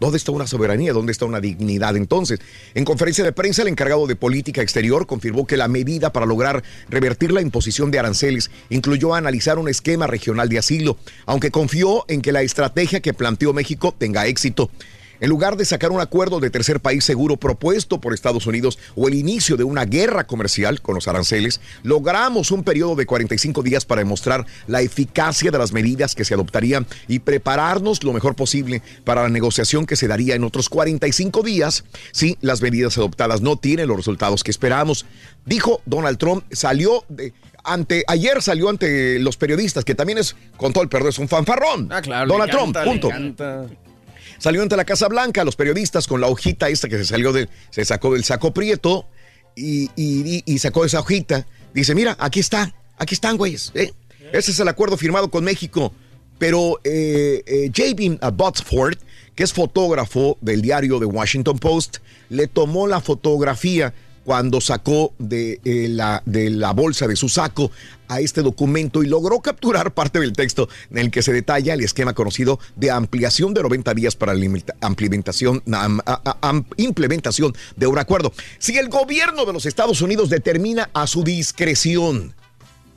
[SPEAKER 1] ¿Dónde está una soberanía? ¿Dónde está una dignidad? Entonces, en conferencia de prensa, el encargado de política exterior confirmó que la medida para lograr revertir la imposición de aranceles incluyó analizar un esquema regional de asilo, aunque confió en que la estrategia que planteó México tenga éxito. En lugar de sacar un acuerdo de tercer país seguro propuesto por Estados Unidos o el inicio de una guerra comercial con los aranceles, logramos un periodo de 45 días para demostrar la eficacia de las medidas que se adoptarían y prepararnos lo mejor posible para la negociación que se daría en otros 45 días si las medidas adoptadas no tienen los resultados que esperamos. Dijo Donald Trump, salió de... Ante, ayer salió ante los periodistas, que también es, con todo el perdón, es un fanfarrón.
[SPEAKER 4] Ah, claro.
[SPEAKER 1] Donald Trump, punto. Salió ante la Casa Blanca, los periodistas con la hojita esta que se salió del, se sacó del saco prieto y, y- sacó esa hojita. Dice, mira, aquí está, aquí están, güeyes. ¿eh? Ese es el acuerdo firmado con México. Pero eh, eh, J.B. Que es fotógrafo del diario The Washington Post, le tomó la fotografía cuando sacó de, eh, la, de la bolsa de su saco a este documento y logró capturar parte del texto en el que se detalla el esquema conocido de ampliación de 90 días para la implementa- implementación, implementación de un acuerdo. Si el gobierno de los Estados Unidos determina a su discreción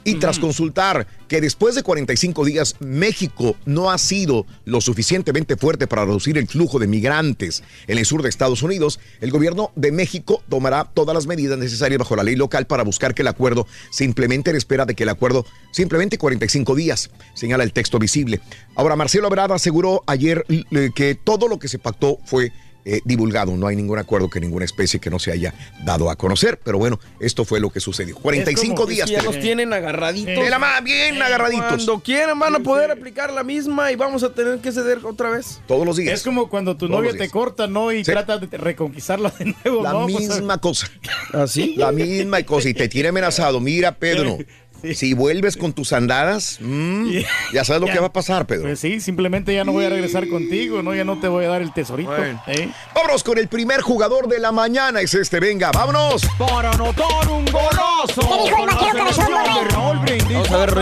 [SPEAKER 1] Y tras consultar que después de 45 días México no ha sido lo suficientemente fuerte para reducir el flujo de migrantes en el sur de Estados Unidos, el gobierno de México tomará todas las medidas necesarias bajo la ley local para buscar que el acuerdo se implemente en espera de que el acuerdo simplemente 45 días, señala el texto visible. Ahora, Marcelo Ebrard aseguró ayer eh, que todo lo que se pactó fue eh, divulgado. No hay ningún acuerdo que ninguna especie que no se haya dado a conocer. Pero bueno, esto fue lo que sucedió. 45 días.
[SPEAKER 4] Ya los tienen agarraditos.
[SPEAKER 1] De la mano, bien agarraditos.
[SPEAKER 4] Cuando quieran van a poder aplicar la misma y vamos a tener que ceder otra vez.
[SPEAKER 1] Todos los días.
[SPEAKER 3] Es como cuando tu
[SPEAKER 1] Todos
[SPEAKER 3] novia te corta, ¿no? Y
[SPEAKER 1] Sí.
[SPEAKER 3] tratas de reconquistarla de nuevo,
[SPEAKER 1] La
[SPEAKER 3] ¿no? Pues,
[SPEAKER 1] misma cosa.
[SPEAKER 4] ¿Así?
[SPEAKER 1] La misma cosa. Y te tiene amenazado. Mira, Pedro. Si vuelves con tus andadas, mm, ya sabes lo
[SPEAKER 3] Ya.
[SPEAKER 1] que va a pasar, Pedro.
[SPEAKER 3] Pues sí, simplemente ya no voy a regresar contigo, ¿no? Ya no te voy a dar el tesorito. ¿eh?
[SPEAKER 1] Vámonos con el primer jugador de la mañana. Es este, venga, vámonos.
[SPEAKER 19] Para anotar un golazo.
[SPEAKER 2] ¿Qué dijo el cabezón,
[SPEAKER 19] Raúl Brindis.
[SPEAKER 4] Vamos a ver.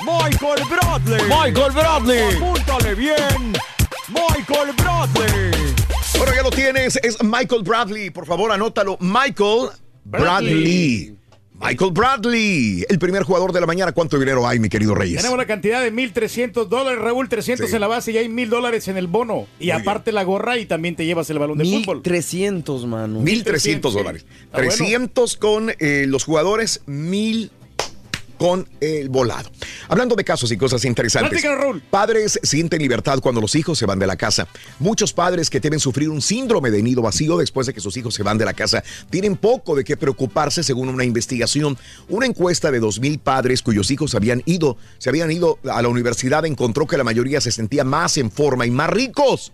[SPEAKER 19] Michael Bradley.
[SPEAKER 4] Michael Bradley.
[SPEAKER 19] Apúntale bien. Michael Bradley.
[SPEAKER 1] Bueno, ya lo tienes. Es Michael Bradley. Por favor, anótalo. Michael Bradley. Michael Bradley, el primer jugador de la mañana. ¿Cuánto dinero hay, mi querido Reyes?
[SPEAKER 3] Tenemos la cantidad de 1.300 dólares, Raúl, 300
[SPEAKER 1] Sí.
[SPEAKER 3] en la base y hay 1.000 dólares en el bono. Y aparte la gorra y también te llevas el balón de fútbol.
[SPEAKER 4] 1300, mano.
[SPEAKER 1] 1.300
[SPEAKER 3] sí.
[SPEAKER 1] dólares.
[SPEAKER 3] Está bueno.
[SPEAKER 1] 300 con eh, los jugadores, 1.000 con el volado. Hablando de casos y cosas interesantes. Padres sienten libertad cuando los hijos se van de la casa. Muchos padres que temen sufrir un síndrome de nido vacío después de que sus hijos se van de la casa tienen poco de qué preocuparse según una investigación. Una encuesta de 2.000 padres cuyos hijos habían ido, se habían ido a la universidad encontró que la mayoría se sentía más en forma y más ricos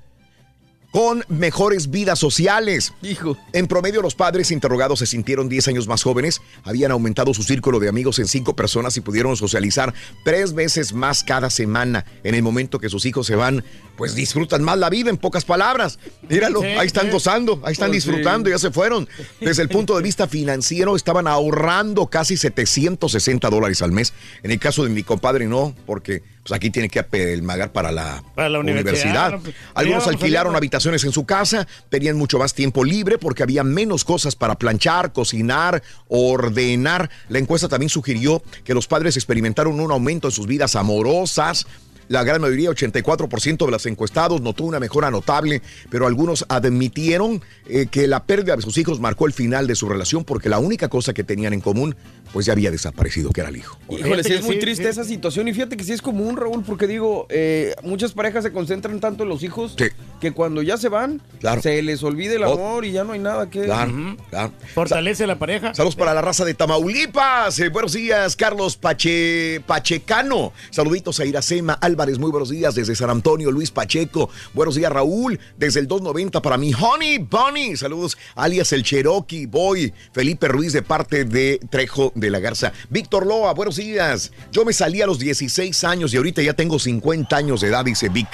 [SPEAKER 1] con mejores vidas sociales.
[SPEAKER 4] Hijo.
[SPEAKER 1] En promedio, los padres interrogados se sintieron 10 años más jóvenes, habían aumentado su círculo de amigos en 5 personas y pudieron socializar tres veces más cada semana. En el momento que sus hijos se van, pues disfrutan más la vida, en pocas palabras. Míralo,
[SPEAKER 19] Sí,
[SPEAKER 1] ahí están
[SPEAKER 19] sí.
[SPEAKER 1] gozando, ahí están
[SPEAKER 19] Pues sí.
[SPEAKER 1] disfrutando, ya se fueron. Desde el punto de vista financiero, estaban ahorrando casi 760 dólares al mes. En el caso de mi compadre, no, porque pues aquí tiene que apelmagar para la,
[SPEAKER 3] Para la universidad, pues,
[SPEAKER 1] Algunos alquilaron habitaciones en su casa, tenían mucho más tiempo libre porque había menos cosas para planchar, cocinar, ordenar. La encuesta también sugirió que los padres experimentaron un aumento en sus vidas amorosas. La gran mayoría, 84% de los encuestados, notó una mejora notable, pero algunos admitieron eh, que la pérdida de sus hijos marcó el final de su relación porque la única cosa que tenían en común, pues ya había desaparecido, que era el hijo.
[SPEAKER 4] Híjole, sí es muy triste
[SPEAKER 3] sí.
[SPEAKER 4] esa situación. Y fíjate que sí es común, Raúl, porque digo, eh, muchas parejas se concentran tanto en los hijos
[SPEAKER 1] Sí.
[SPEAKER 4] que cuando ya se van,
[SPEAKER 1] Claro.
[SPEAKER 4] se les olvida el
[SPEAKER 1] Oh.
[SPEAKER 4] amor y ya no hay nada que.
[SPEAKER 1] Claro, claro.
[SPEAKER 3] Fortalece la pareja.
[SPEAKER 1] Saludos para la raza de Tamaulipas. Eh, buenos días, Carlos Pache, Pachecano. Saluditos a Iracema Álvarez. Muy buenos días desde San Antonio, Luis Pacheco. Buenos días, Raúl. Desde el 290 para mi Honey Bunny. Saludos, alias el Cherokee Boy. Felipe Ruiz de parte de Trejo de la Garza. Víctor Loa, buenos días. Yo me salí a los 16 años y ahorita ya tengo 50 años de edad, dice Vic.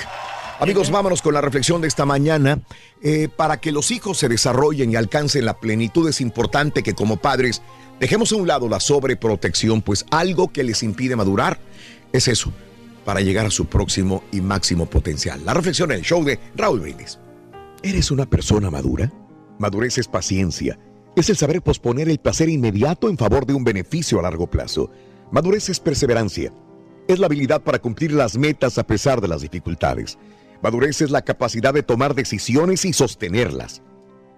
[SPEAKER 1] Amigos, vámonos con la reflexión de esta mañana. Eh, para que los hijos se desarrollen y alcancen la plenitud es importante que como padres dejemos a un lado la sobreprotección, pues algo que les impide madurar es eso, para llegar a su próximo y máximo potencial. La reflexión en el show de Raúl Brindis. ¿Eres una persona madura? Madurez es paciencia. Es el saber posponer el placer inmediato en favor de un beneficio a largo plazo. Madurez es perseverancia. Es la habilidad para cumplir las metas a pesar de las dificultades. Madurez es la capacidad de tomar decisiones y sostenerlas.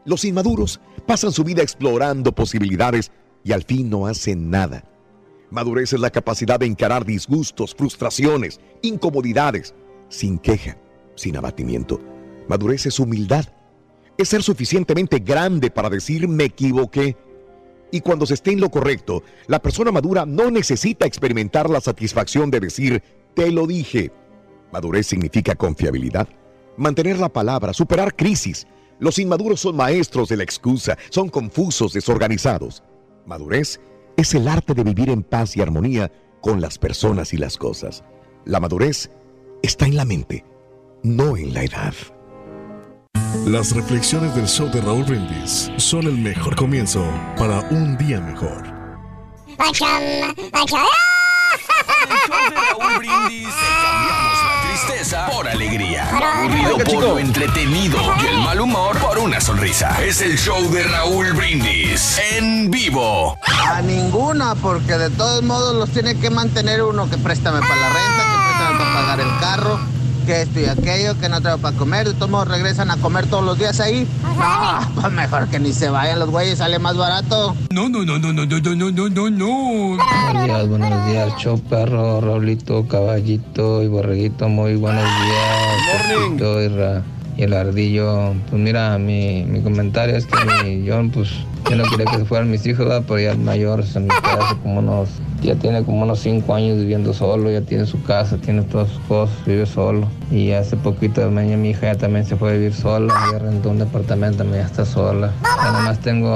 [SPEAKER 1] Los inmaduros pasan su vida explorando posibilidades y al fin no hacen nada. Madurez es la capacidad de encarar disgustos, frustraciones, incomodidades, sin queja, sin abatimiento. Madurez es humildad. Es ser suficientemente grande para decir me equivoqué. Y cuando se esté en lo correcto, la persona madura no necesita experimentar la satisfacción de decir te lo dije. Madurez significa confiabilidad, mantener la palabra, superar crisis. Los inmaduros son maestros de la excusa, son confusos, desorganizados. Madurez es el arte de vivir en paz y armonía con las personas y las cosas. La madurez está en la mente, no en la edad.
[SPEAKER 8] Las reflexiones del show de Raúl Brindis son el mejor comienzo para un día mejor.
[SPEAKER 2] Acham, acham.
[SPEAKER 10] Raúl Brindis, cambiamos la tristeza por alegría, lo aburrido por lo entretenido y el mal humor por una sonrisa. Es el show de Raúl Brindis en vivo.
[SPEAKER 20] A ninguna, porque de todos modos los tiene que mantener uno que préstame para la renta, que préstame para pagar el carro, que esto y aquello, que no tengo para comer. De todos modos regresan a comer todos los días ahí. No, pues mejor que ni se vayan los güeyes, sale más barato.
[SPEAKER 21] No, no, no, no, no, no, no, no, no, no.
[SPEAKER 18] Buenos días, buenos días, show perro, Raulito, caballito y borreguito, muy buenos días. Pepito y, el ardillo. Pues mira, mi, mi comentario es que mi John, pues yo no quería que se fueran mis hijos, ¿verdad? pero ya el mayor se me queda hace como unos, ya tiene como unos cinco años viviendo solo, ya tiene su casa, tiene todas sus cosas, vive solo. Y hace poquito de mañana mi hija ya también se fue a vivir sola, ya rentó un departamento, también ya está sola. Ya nada más tengo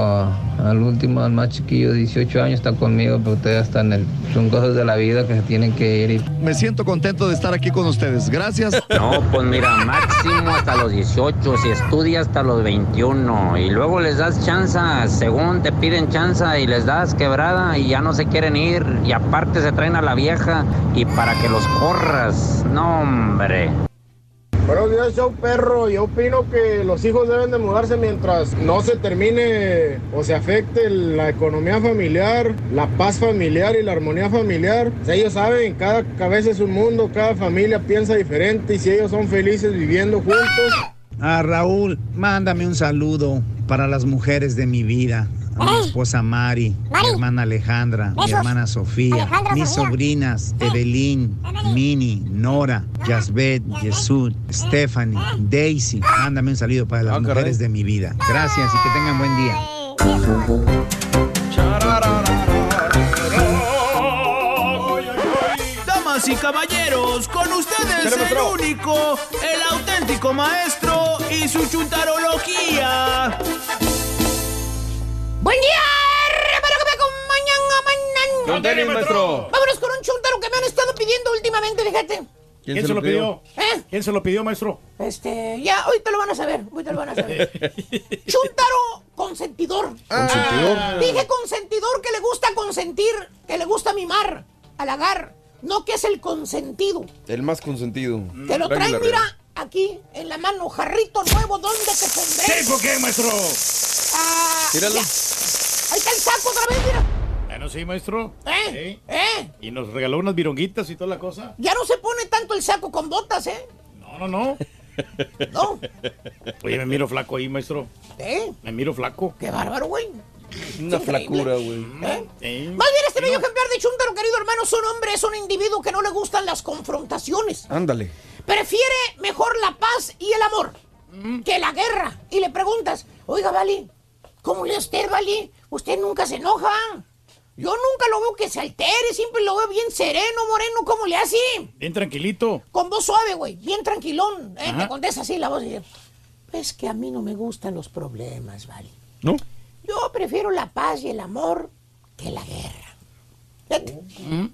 [SPEAKER 18] al último, al más chiquillo, 18 años, está conmigo, pero todavía está en el... Son cosas de la vida que se tienen que ir y
[SPEAKER 22] Me siento contento de estar aquí con ustedes. Gracias.
[SPEAKER 23] No, pues mira, máximo hasta los 18, si estudia hasta los 21 y luego les das chance, según te piden chance y les das quebrada y ya no se quieren ir y aparte se traen a la vieja y para que los corras, no hombre.
[SPEAKER 24] Buenos días, show perro. Yo opino que los hijos deben de mudarse mientras no se termine o se afecte la economía familiar, la paz familiar y la armonía familiar. O sea, ellos saben, cada cabeza es un mundo, cada familia piensa diferente y si ellos son felices viviendo juntos.
[SPEAKER 12] Ah, Raúl, mándame un saludo para las mujeres de mi vida. A mi esposa Mari, mi hermana Alejandra, mi hermana Sofía,
[SPEAKER 2] Alejandra,
[SPEAKER 12] mis
[SPEAKER 2] Sofía.
[SPEAKER 12] sobrinas Evelyn, Mini, Nora, Yasbet, Jesús, Stephanie, Daisy. Mándame un saludo para las mujeres de mi vida. Gracias y que tengan buen día.
[SPEAKER 25] Damas y caballeros, con ustedes el único, el auténtico maestro y su chuntarología.
[SPEAKER 6] ¡Buen día! Espero que me acompañan mañana.
[SPEAKER 4] Don Tenis, maestro.
[SPEAKER 6] Vámonos con un chuntaro que me han estado pidiendo últimamente, fíjate.
[SPEAKER 3] ¿Quién, se lo pidió?
[SPEAKER 6] ¿Eh?
[SPEAKER 3] ¿Quién se lo pidió, maestro?
[SPEAKER 6] Este, ya, hoy te lo van a saber, hoy te lo van a saber. Chuntaro consentidor.
[SPEAKER 4] ¿Consentidor?
[SPEAKER 6] Dije consentidor que le gusta consentir, que le gusta mimar, halagar, no que es el consentido.
[SPEAKER 4] El más consentido.
[SPEAKER 6] Te lo traen, mira, aquí, en la mano, jarrito nuevo, ¿dónde te pondré?
[SPEAKER 3] ¿Tipo qué, maestro?
[SPEAKER 6] Ah,
[SPEAKER 3] Tíralo.
[SPEAKER 6] ya. Ahí está el saco otra vez, mira.
[SPEAKER 3] Bueno, sí, maestro.
[SPEAKER 6] ¿Eh? ¿Eh?
[SPEAKER 3] Y nos regaló unas vironguitas y toda la cosa.
[SPEAKER 6] Ya no se pone tanto el saco con botas, ¿eh?
[SPEAKER 3] No, no, no.
[SPEAKER 6] No.
[SPEAKER 3] Oye, me miro flaco ahí, maestro.
[SPEAKER 6] ¿Eh?
[SPEAKER 3] Me miro flaco.
[SPEAKER 6] Qué bárbaro, güey.
[SPEAKER 4] Una flacura, güey.
[SPEAKER 3] ¿Eh?
[SPEAKER 6] Más bien este bello ejemplar de Chuntaro, querido hermano, es un hombre, es un individuo que no le gustan las confrontaciones.
[SPEAKER 4] Ándale.
[SPEAKER 6] Prefiere mejor la paz y el amor que la guerra. Y le preguntas, oiga, Vali, ¿cómo le usted, Vali? Usted nunca se enoja. Yo nunca lo veo que se altere, siempre lo veo bien sereno, moreno, ¿cómo le hace?
[SPEAKER 3] Bien tranquilito.
[SPEAKER 6] Con voz suave, güey, bien tranquilón. Eh, te contesta así la voz y dice, es que a mí no me gustan los problemas, Vali.
[SPEAKER 5] ¿No?
[SPEAKER 6] Yo prefiero la paz y el amor que la guerra. Fíjate,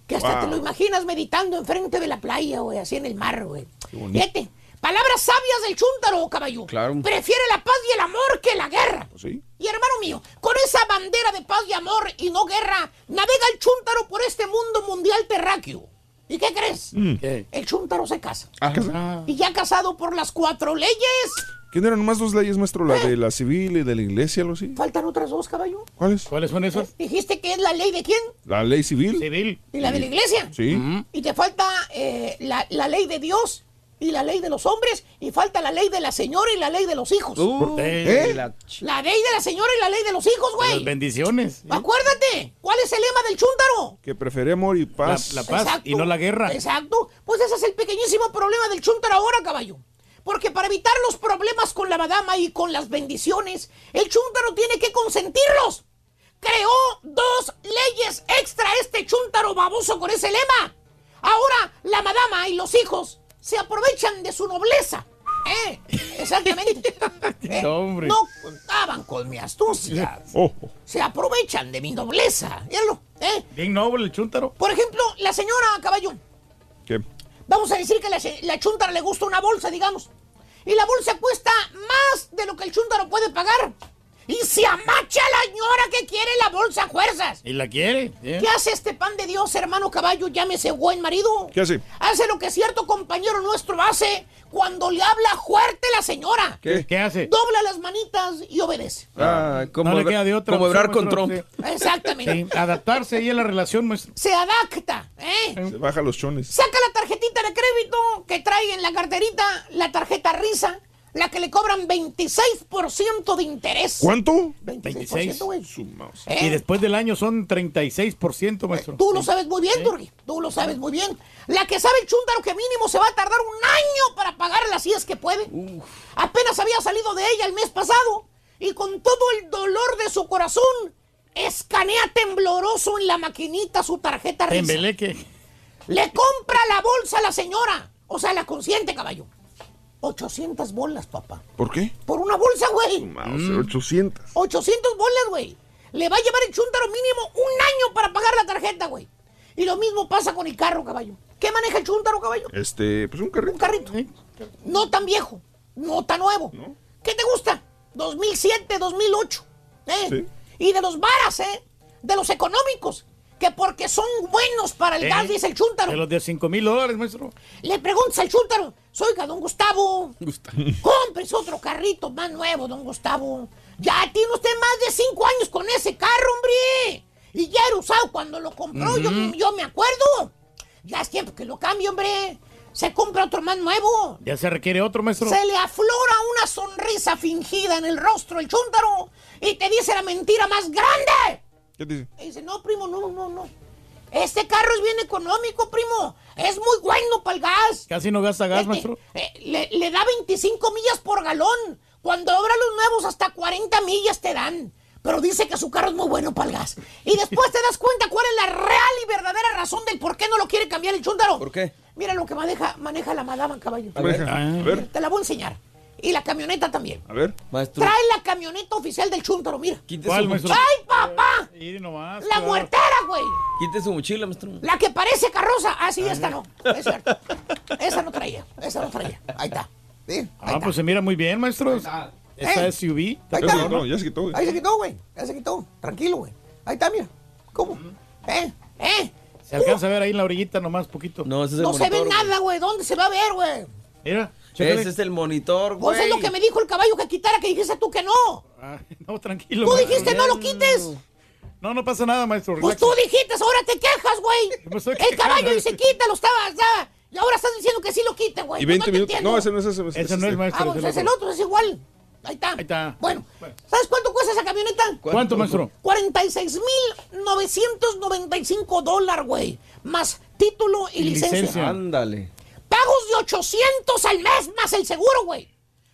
[SPEAKER 6] que hasta te lo imaginas meditando enfrente de la playa, güey, así en el mar, güey. Fíjate, palabras sabias del chúntaro, caballo.
[SPEAKER 4] Claro.
[SPEAKER 6] Prefiere la paz y el amor que la guerra.
[SPEAKER 5] Sí.
[SPEAKER 6] Y hermano mío, con esa bandera de paz y amor y no guerra, navega el chúntaro por este mundo mundial terráqueo. ¿Y qué crees?
[SPEAKER 5] Mm.
[SPEAKER 6] El chúntaro se casa.
[SPEAKER 5] Ah.
[SPEAKER 6] Y ya casado por las cuatro leyes.
[SPEAKER 5] ¿Quién eran nomás dos leyes, maestro? La de la civil y de la iglesia, algo así.
[SPEAKER 6] Faltan otras dos, caballo.
[SPEAKER 5] ¿Cuáles?
[SPEAKER 3] ¿Cuáles son esas?
[SPEAKER 6] ¿Dijiste que es la ley de quién?
[SPEAKER 5] La ley civil.
[SPEAKER 3] Civil.
[SPEAKER 6] ¿Y la de la iglesia?
[SPEAKER 5] Sí.
[SPEAKER 6] Y te falta eh, la, la ley de Dios y la ley de los hombres y falta la ley de la señora y la ley de los hijos.
[SPEAKER 3] Uh,
[SPEAKER 6] ¿Eh?
[SPEAKER 3] la
[SPEAKER 6] La ley de la señora y la ley de los hijos,
[SPEAKER 3] Las
[SPEAKER 6] güey.
[SPEAKER 3] bendiciones.
[SPEAKER 6] Acuérdate, ¿cuál es el lema del chúntaro?
[SPEAKER 5] Que prefiere amor y paz.
[SPEAKER 3] La, la paz y no la guerra.
[SPEAKER 6] Exacto. Pues ese es el pequeñísimo problema del chúntaro ahora, caballo. Porque para evitar los problemas con la madama y con las bendiciones, el chúntaro tiene que consentirlos. Creó dos leyes extra este chúntaro baboso con ese lema. Ahora la madama y los hijos se aprovechan de su nobleza. ¿Eh? Exactamente. ¿Eh?
[SPEAKER 3] No,
[SPEAKER 6] contaban con mi astucia.
[SPEAKER 5] Oh,
[SPEAKER 6] Se aprovechan de mi nobleza. Míralo. ¿eh?
[SPEAKER 3] Bien noble el chúntaro.
[SPEAKER 6] Por ejemplo, la señora caballo. Vamos a decir que la, la chúntara le gusta una bolsa, digamos. Y la bolsa cuesta más de lo que el chúntaro puede pagar. Y se amacha la señora que quiere la bolsa a fuerzas.
[SPEAKER 3] ¿Y la quiere? ¿eh?
[SPEAKER 6] ¿Qué hace este pan de Dios, hermano caballo? Llámese buen marido.
[SPEAKER 5] ¿Qué hace?
[SPEAKER 6] Hace lo que cierto compañero nuestro hace cuando le habla fuerte la señora.
[SPEAKER 3] ¿Qué? ¿Qué hace?
[SPEAKER 6] Dobla las manitas y obedece.
[SPEAKER 4] Ah, como,
[SPEAKER 3] no le queda de otra
[SPEAKER 4] como Ebrar con Trump.
[SPEAKER 3] sí.
[SPEAKER 6] Exactamente.
[SPEAKER 3] Sí, adaptarse ahí a la relación, maestro.
[SPEAKER 6] Se adapta, ¿eh?
[SPEAKER 5] Se baja los chones.
[SPEAKER 6] Saca la tarjetita de crédito que trae en la carterita, la tarjeta Risa, la que le cobran 26% de interés.
[SPEAKER 5] ¿Cuánto?
[SPEAKER 6] 26%, güey.
[SPEAKER 3] Y después del año son 36%, maestro.
[SPEAKER 6] Tú lo sabes muy bien, Turgi. Tú lo sabes muy bien. La que sabe el chúntaro que mínimo se va a tardar un año para pagarla si es que puede. Apenas había salido de ella el mes pasado y con todo el dolor de su corazón escanea tembloroso en la maquinita su tarjeta Risa.
[SPEAKER 3] Tembeleque.
[SPEAKER 6] Le compra la bolsa a la señora. O sea, la consciente, caballo. 800 bolas, papá.
[SPEAKER 5] ¿Por qué?
[SPEAKER 6] Por una bolsa, güey.
[SPEAKER 5] Mouse, 800.
[SPEAKER 6] 800 bolas, güey. Le va a llevar el chúntaro mínimo un año para pagar la tarjeta, güey. Y lo mismo pasa con el carro, caballo. ¿Qué maneja el chúntaro, caballo?
[SPEAKER 5] Este, pues un carrito.
[SPEAKER 6] Un carrito. No tan viejo, no tan nuevo. ¿Qué te gusta? 2007, 2008. ¿eh?
[SPEAKER 5] Sí.
[SPEAKER 6] Y de los varas, ¿eh? De los económicos. Que porque son buenos para el
[SPEAKER 3] ¿Eh?
[SPEAKER 6] gas, dice el chúntaro.
[SPEAKER 3] De los de 5 mil dólares, maestro.
[SPEAKER 6] Le preguntas al chúntaro, soiga, don Gustavo, cómprese otro carrito más nuevo, don Gustavo. Ya tiene usted más de cinco años con ese carro, hombre. Y ya era usado cuando lo compró, yo,
[SPEAKER 3] Ujú.
[SPEAKER 6] yo me acuerdo. Ya es tiempo que lo cambie, hombre. Se compra otro más nuevo.
[SPEAKER 3] Ya se requiere otro, maestro.
[SPEAKER 6] Se le aflora una sonrisa fingida en el rostro el chúntaro y te dice la mentira más grande.
[SPEAKER 5] ¿Qué dice?
[SPEAKER 6] Y dice, no, primo, no, no, no. Este carro es bien económico, primo. Es muy bueno para el gas.
[SPEAKER 3] Casi no gasta gas,
[SPEAKER 6] Este,
[SPEAKER 3] maestro.
[SPEAKER 6] eh, le, le da 25 millas por galón. Cuando obra los nuevos, hasta 40 millas te dan. Pero dice que su carro es muy bueno para el gas. Y después te das cuenta cuál es la real y verdadera razón del por qué no lo quiere cambiar el chúndaro.
[SPEAKER 4] ¿Por qué?
[SPEAKER 6] Mira lo que maneja, maneja la madama, caballo.
[SPEAKER 5] A ver, a ver.
[SPEAKER 6] Te la voy a enseñar. Y la camioneta también.
[SPEAKER 5] A ver.
[SPEAKER 4] Maestro.
[SPEAKER 6] Trae la camioneta oficial del chúntaro, mira.
[SPEAKER 4] Quite
[SPEAKER 3] ¿Cuál,
[SPEAKER 4] su,
[SPEAKER 3] maestro?
[SPEAKER 6] ¡Ay, papá!
[SPEAKER 3] Sí, nomás.
[SPEAKER 6] La muertera, güey.
[SPEAKER 4] quite su mochila, maestro.
[SPEAKER 6] La que parece carroza. Ah, sí, esta no. Es cierto. Esa no traía. Esa no traía. Ahí está. Sí, ahí
[SPEAKER 3] Ah, pues se mira muy bien, maestro. Esa
[SPEAKER 6] ¿Eh?
[SPEAKER 3] SUV.
[SPEAKER 6] Ahí está.
[SPEAKER 5] quitó, ya se quitó. güey.
[SPEAKER 6] Ahí se quitó, güey. Ya se quitó. Tranquilo, güey. Ahí está, mira. ¿Cómo? ¿Eh? ¿Eh?
[SPEAKER 3] Se alcanza a ver ahí en la orillita nomás poquito.
[SPEAKER 4] No, ese es el
[SPEAKER 6] No se ve
[SPEAKER 4] güey.
[SPEAKER 6] nada, güey. ¿Dónde se va a ver, güey?
[SPEAKER 3] Mira.
[SPEAKER 4] Ese es el monitor,
[SPEAKER 6] Pues
[SPEAKER 4] güey.
[SPEAKER 6] es lo que me dijo el caballo que quitara, que dijiste tú que no.
[SPEAKER 3] Ah, no, tranquilo.
[SPEAKER 6] Tú dijiste no lo quites.
[SPEAKER 3] No, no pasa nada, maestro.
[SPEAKER 6] Pues tú dijiste, ahora te quejas, güey. El caballo dice quítalo, estaba, estaba. Y ahora estás diciendo que sí lo quite, güey.
[SPEAKER 5] Y
[SPEAKER 6] Pues
[SPEAKER 5] 20
[SPEAKER 6] no
[SPEAKER 5] minutos. ese no es ese.
[SPEAKER 3] Ese no es,
[SPEAKER 5] este.
[SPEAKER 3] maestro.
[SPEAKER 6] Ah, pues
[SPEAKER 3] ese
[SPEAKER 6] es el otro, es igual. Ahí está.
[SPEAKER 3] Ahí está.
[SPEAKER 6] Bueno, ¿sabes cuánto cuesta esa camioneta?
[SPEAKER 3] ¿Cuánto, maestro?
[SPEAKER 6] 46,995 dólares, güey. Más título y,
[SPEAKER 3] Y
[SPEAKER 6] licencia.
[SPEAKER 3] licencia.
[SPEAKER 4] Ándale.
[SPEAKER 6] Pagos de 800 al mes más el seguro, güey.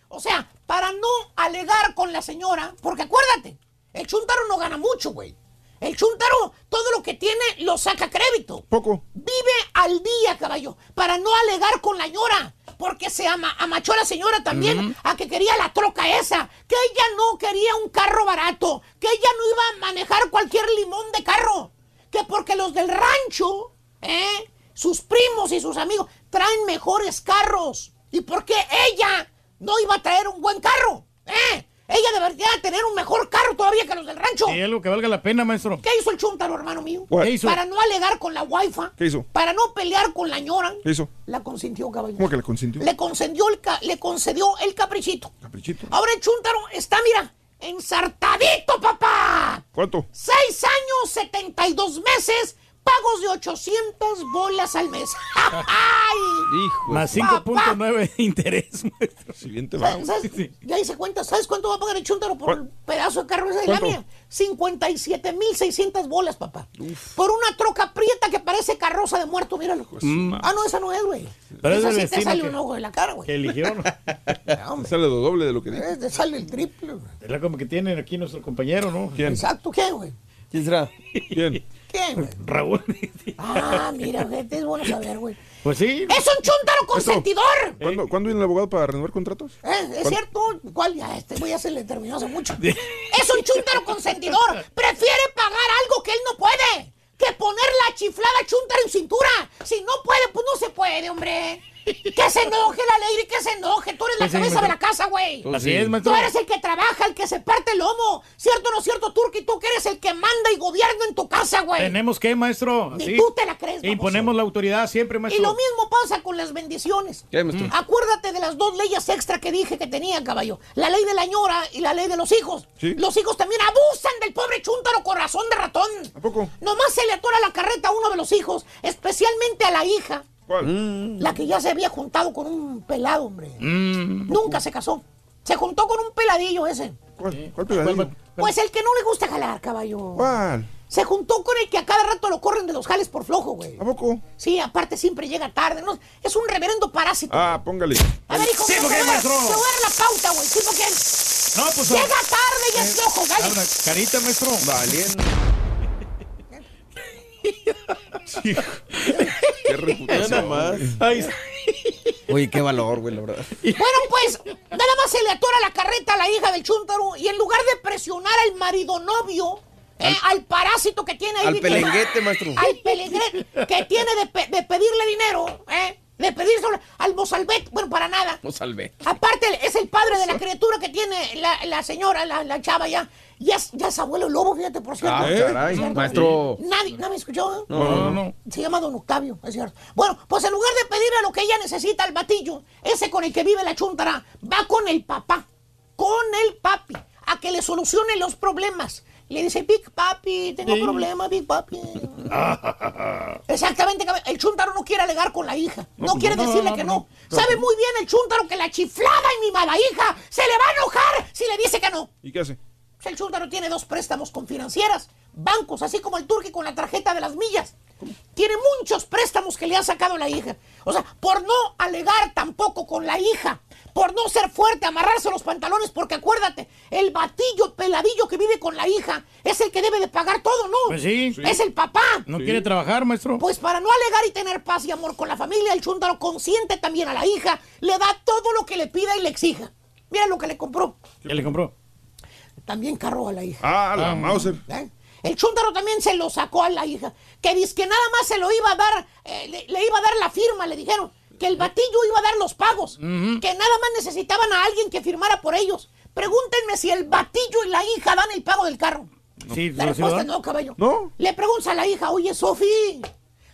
[SPEAKER 6] O sea, para no alegar con la señora, porque acuérdate, el chuntaro no gana mucho, güey. El chuntaro todo lo que tiene lo saca crédito.
[SPEAKER 5] Poco.
[SPEAKER 6] Vive al día, caballo, para no alegar con la señora. Porque se ama, amachó a la señora también a que quería la troca esa. Que ella no quería un carro barato. Que ella no iba a manejar cualquier limón de carro. Que porque los del rancho, ¿eh? sus primos y sus amigos, traen mejores carros. Y porque ella no iba a traer un buen carro. ¿eh? Ella debería tener un mejor carro todavía que los del rancho.
[SPEAKER 3] Sí, algo que valga la pena, maestro.
[SPEAKER 6] ¿Qué hizo el chuntaro, hermano mío?
[SPEAKER 3] ¿Qué hizo?
[SPEAKER 6] Para no alegar con la wifi.
[SPEAKER 5] ¿Qué hizo?
[SPEAKER 6] Para no pelear con la ñora.
[SPEAKER 5] ¿Qué hizo?
[SPEAKER 6] La consintió, caballo.
[SPEAKER 5] ¿Cómo que le consintió?
[SPEAKER 6] Le concedió el, ca- le concedió el caprichito.
[SPEAKER 5] Caprichito.
[SPEAKER 6] Ahora el chúntaro está, mira, ensartadito, papá.
[SPEAKER 5] ¿Cuánto?
[SPEAKER 6] Seis años, 72 meses, pagos de 800 bolas al mes. ¡Ay!
[SPEAKER 4] Hijo.
[SPEAKER 3] Más
[SPEAKER 4] de-
[SPEAKER 3] 5.9 de interés, maestro.
[SPEAKER 5] Si bien te va.
[SPEAKER 6] ¿Sabes? sabes? Ya hice cuenta. ¿Sabes cuánto va a pagar el chúntaro por
[SPEAKER 5] ¿Cuál?
[SPEAKER 6] el pedazo de carro de
[SPEAKER 5] ¿Cuánto?
[SPEAKER 6] lana? 57.600 bolas, papá. Por una troca prieta que parece carroza de muerto, míralo. Ah, no, esa no es, güey.
[SPEAKER 3] Pero es
[SPEAKER 6] esa sí te sale
[SPEAKER 3] que-
[SPEAKER 6] un ojo de la cara, güey.
[SPEAKER 3] Que eligieron.
[SPEAKER 6] Hombre,
[SPEAKER 5] Sale lo doble de lo que dije.
[SPEAKER 6] te sale el triple. güey.
[SPEAKER 3] Es la como que tiene aquí nuestro compañero, ¿no?
[SPEAKER 5] ¿Quién?
[SPEAKER 6] Exacto, ¿qué, güey?
[SPEAKER 4] ¿Quién será?
[SPEAKER 5] ¿Quién?
[SPEAKER 6] ¿Qué, güey?
[SPEAKER 3] Raúl.
[SPEAKER 6] Ah, mira, gente, es bueno saber, güey.
[SPEAKER 3] Pues sí.
[SPEAKER 6] ¡Es un chúntaro consentidor!
[SPEAKER 5] ¿Cuándo, ¿Cuándo viene el abogado para renovar contratos?
[SPEAKER 6] Eh, ¿Es cierto? ¿Cuál? Ya, este güey ya se le terminó hace mucho. Es un chúntaro consentidor. Prefiere pagar algo que él no puede que poner la chiflada chúntaro en cintura. Si no puede, pues no se puede, hombre. Que se enoje la ley, que se enoje. Tú eres la
[SPEAKER 3] Pues sí,
[SPEAKER 6] cabeza
[SPEAKER 3] maestro.
[SPEAKER 6] de la casa, güey.
[SPEAKER 3] Pues Así sí. es, maestro.
[SPEAKER 6] Tú eres el que trabaja, el que se parte el lomo. ¿Cierto o no cierto, Turki? Tú que eres el que manda y gobierna en tu casa, güey.
[SPEAKER 3] Tenemos que, maestro.
[SPEAKER 6] Ni tú te la crees, baboso.
[SPEAKER 3] Imponemos la autoridad siempre,
[SPEAKER 6] Y
[SPEAKER 3] maestro.
[SPEAKER 6] lo mismo pasa con las bendiciones.
[SPEAKER 3] ¿Qué, maestro?
[SPEAKER 6] Mm. Acuérdate de las dos leyes extra que dije que tenía, caballo. La ley de la ñora y la ley de los hijos.
[SPEAKER 5] Sí.
[SPEAKER 6] Los hijos también abusan del pobre chúntaro corazón de ratón.
[SPEAKER 5] ¿A poco?
[SPEAKER 6] Nomás se le atora la carreta a uno de los hijos, especialmente a la hija.
[SPEAKER 5] ¿Cuál?
[SPEAKER 6] La que ya se había juntado con un pelado, hombre.
[SPEAKER 3] Mm.
[SPEAKER 6] Nunca se casó. Se juntó con un peladillo ese.
[SPEAKER 5] ¿Cuál, cuál pegadillo?
[SPEAKER 6] Pues el que no le gusta jalar, caballo.
[SPEAKER 5] ¿Cuál?
[SPEAKER 6] Se juntó con el que a cada rato lo corren de los jales por flojo, güey.
[SPEAKER 5] ¿A poco?
[SPEAKER 6] Sí, aparte siempre llega tarde. ¿no? Es un reverendo parásito.
[SPEAKER 5] Ah, póngale.
[SPEAKER 6] A ver, hijo,
[SPEAKER 3] Sí,
[SPEAKER 6] te
[SPEAKER 3] ¿por qué,
[SPEAKER 6] voy a-
[SPEAKER 3] maestro?
[SPEAKER 6] te voy a dar la pauta, güey. Sí, porque
[SPEAKER 3] No, pues.
[SPEAKER 6] llega tarde y es flojo,
[SPEAKER 3] Ah,
[SPEAKER 6] dale.
[SPEAKER 3] una carita, maestro.
[SPEAKER 5] Valiendo. Qué reputación.
[SPEAKER 4] más.
[SPEAKER 3] Ay,
[SPEAKER 4] Oye, qué valor, güey, la verdad.
[SPEAKER 6] Bueno, pues, nada más se le atora la carreta a la hija del chúntaro y en lugar de presionar al marido novio, eh, al, parásito que tiene ahí.
[SPEAKER 4] Al pelenguete, maestro.
[SPEAKER 6] Al pelenguete que tiene de, pe- de pedirle dinero, ¿eh? De pedírselo al mozalbet, bueno, para nada.
[SPEAKER 4] Salvé.
[SPEAKER 6] Aparte, es el padre de la criatura que tiene la, la señora, la, la chava ya. Ya es, ya es abuelo lobo, fíjate, por cierto.
[SPEAKER 4] Ah,
[SPEAKER 5] ¿Eh?
[SPEAKER 4] caray.
[SPEAKER 6] ¿Cierto?
[SPEAKER 4] Maestro.
[SPEAKER 6] Nadie, ¿no me escuchó?
[SPEAKER 4] No, no, no.
[SPEAKER 6] Se llama Don Octavio, es cierto. Bueno, pues en lugar de pedirle lo que ella necesita al batillo, ese con el que vive la chuntara, va con el papá, con el papi, a que le solucione los problemas. Le dice, Big Papi, tengo
[SPEAKER 3] Sí.
[SPEAKER 6] problemas, Big Papi. Exactamente, el chúntaro no quiere alegar con la hija. No,
[SPEAKER 3] pues
[SPEAKER 6] quiere
[SPEAKER 3] no,
[SPEAKER 6] decirle
[SPEAKER 3] no,
[SPEAKER 6] que
[SPEAKER 3] no,
[SPEAKER 6] no. Sabe muy bien el chúntaro que la chiflada y mimada hija se le va a enojar si le dice que no.
[SPEAKER 5] ¿Y qué hace?
[SPEAKER 6] Pues El chúntaro tiene dos préstamos con financieras, bancos, así como el turqui con la tarjeta de las millas. Tiene muchos préstamos que le ha sacado la hija. O sea, por no alegar tampoco con la hija, por no ser fuerte, amarrarse los pantalones, porque acuérdate, el batillo peladillo que vive con la hija es el que debe de pagar todo, ¿no?
[SPEAKER 3] Pues sí.
[SPEAKER 6] Es el papá.
[SPEAKER 3] No quiere trabajar, maestro.
[SPEAKER 6] Pues para no alegar y tener paz y amor con la familia, el chúntaro consiente también a la hija, le da todo lo que le pida y le exija. Mira lo que le compró.
[SPEAKER 3] ¿Qué le compró?
[SPEAKER 6] También carro a la hija.
[SPEAKER 5] Ah, la Mauser.
[SPEAKER 6] ¿Eh? El chúntaro también se lo sacó a la hija. Que dice que nada más se lo iba a dar, eh, le, le iba a dar la firma, le dijeron. Que el batillo iba a dar los pagos. Que nada más necesitaban a alguien que firmara por ellos. Pregúntenme si el batillo y la hija dan el pago del carro.
[SPEAKER 3] Sí,
[SPEAKER 6] La
[SPEAKER 3] ¿sí lo
[SPEAKER 6] respuesta no, caballo.
[SPEAKER 5] ¿No?
[SPEAKER 6] Le preguntas a la hija, oye, Sofi,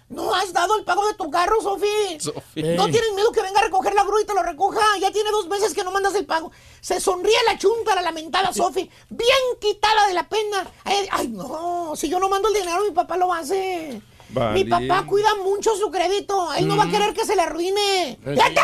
[SPEAKER 6] ¿no has dado el pago de tu carro, Sofi? ¿No tienes miedo que venga a recoger la grúa y te lo recoja? Ya tiene dos meses que no mandas el pago. Se sonríe la chunta, la lamentada Sofi, bien quitada de la pena. Ay, ay, no, si yo no mando el dinero, mi papá lo hace. Mi
[SPEAKER 5] Vale.
[SPEAKER 6] papá cuida mucho su crédito. Él no va a querer que se le arruine.
[SPEAKER 3] Eh,
[SPEAKER 6] ¡Fíjate!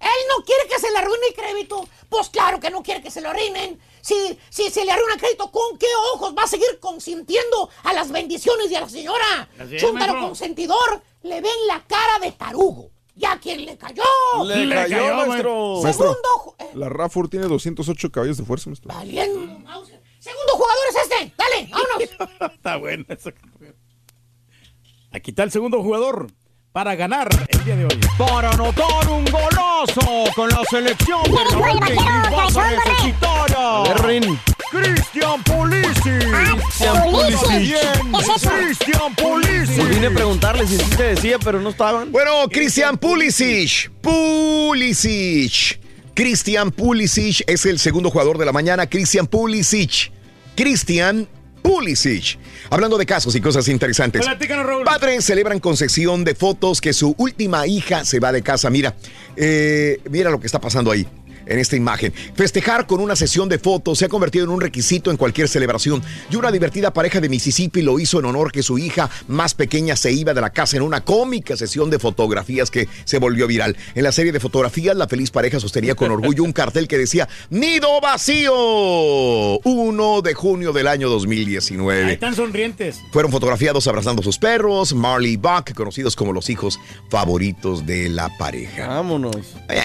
[SPEAKER 6] Él no quiere que se le arruine el crédito. Pues claro que no quiere que se lo arruinen. Si, si se le arruina el crédito, ¿con qué ojos va a seguir consintiendo a las bendiciones de la señora? Chúntaro consentidor, le ven la cara de tarugo. ¿Ya quién le cayó?
[SPEAKER 4] Le,
[SPEAKER 3] Le
[SPEAKER 4] cayó,
[SPEAKER 3] cayó,
[SPEAKER 4] maestro.
[SPEAKER 5] Maestro.
[SPEAKER 6] Segundo, eh,
[SPEAKER 5] La Rafford tiene 208 caballos de fuerza, maestro.
[SPEAKER 6] valiendo Mauser. Segundo jugador es este. Dale, vámonos.
[SPEAKER 3] Está bueno eso. Aquí está el segundo jugador para ganar el día de hoy.
[SPEAKER 19] Para anotar un golazo con la selección de vas a necesitar a. Cristian Pulisic.
[SPEAKER 2] Ah, Pulisic.
[SPEAKER 19] Bien,
[SPEAKER 2] ¿Qué es eso?
[SPEAKER 19] Cristian Pulisic.
[SPEAKER 4] Pues vine a preguntarles si sí se decía, pero no estaban.
[SPEAKER 1] Bueno, Christian Pulisic. Pulisic. Christian Pulisic es el segundo jugador de la mañana. Christian Pulisic. Christian Pulisic. Hablando de casos y cosas interesantes.
[SPEAKER 3] Raúl.
[SPEAKER 1] Padres celebran con sección de fotos que su última hija se va de casa. Mira, eh, mira lo que está pasando ahí. En esta imagen. Festejar con una sesión de fotos se ha convertido en un requisito en cualquier celebración. Y una divertida pareja de Mississippi lo hizo en honor que su hija más pequeña se iba de la casa en una cómica sesión de fotografías que se volvió viral. En la serie de fotografías, la feliz pareja sostenía con orgullo un cartel que decía Nido vacío. 1 de junio del año
[SPEAKER 3] Ahí
[SPEAKER 1] 2019.
[SPEAKER 3] están sonrientes.
[SPEAKER 1] Fueron fotografiados abrazando a sus perros, Marley y Buck, conocidos como los hijos favoritos de la pareja.
[SPEAKER 4] Vámonos.
[SPEAKER 1] Eh,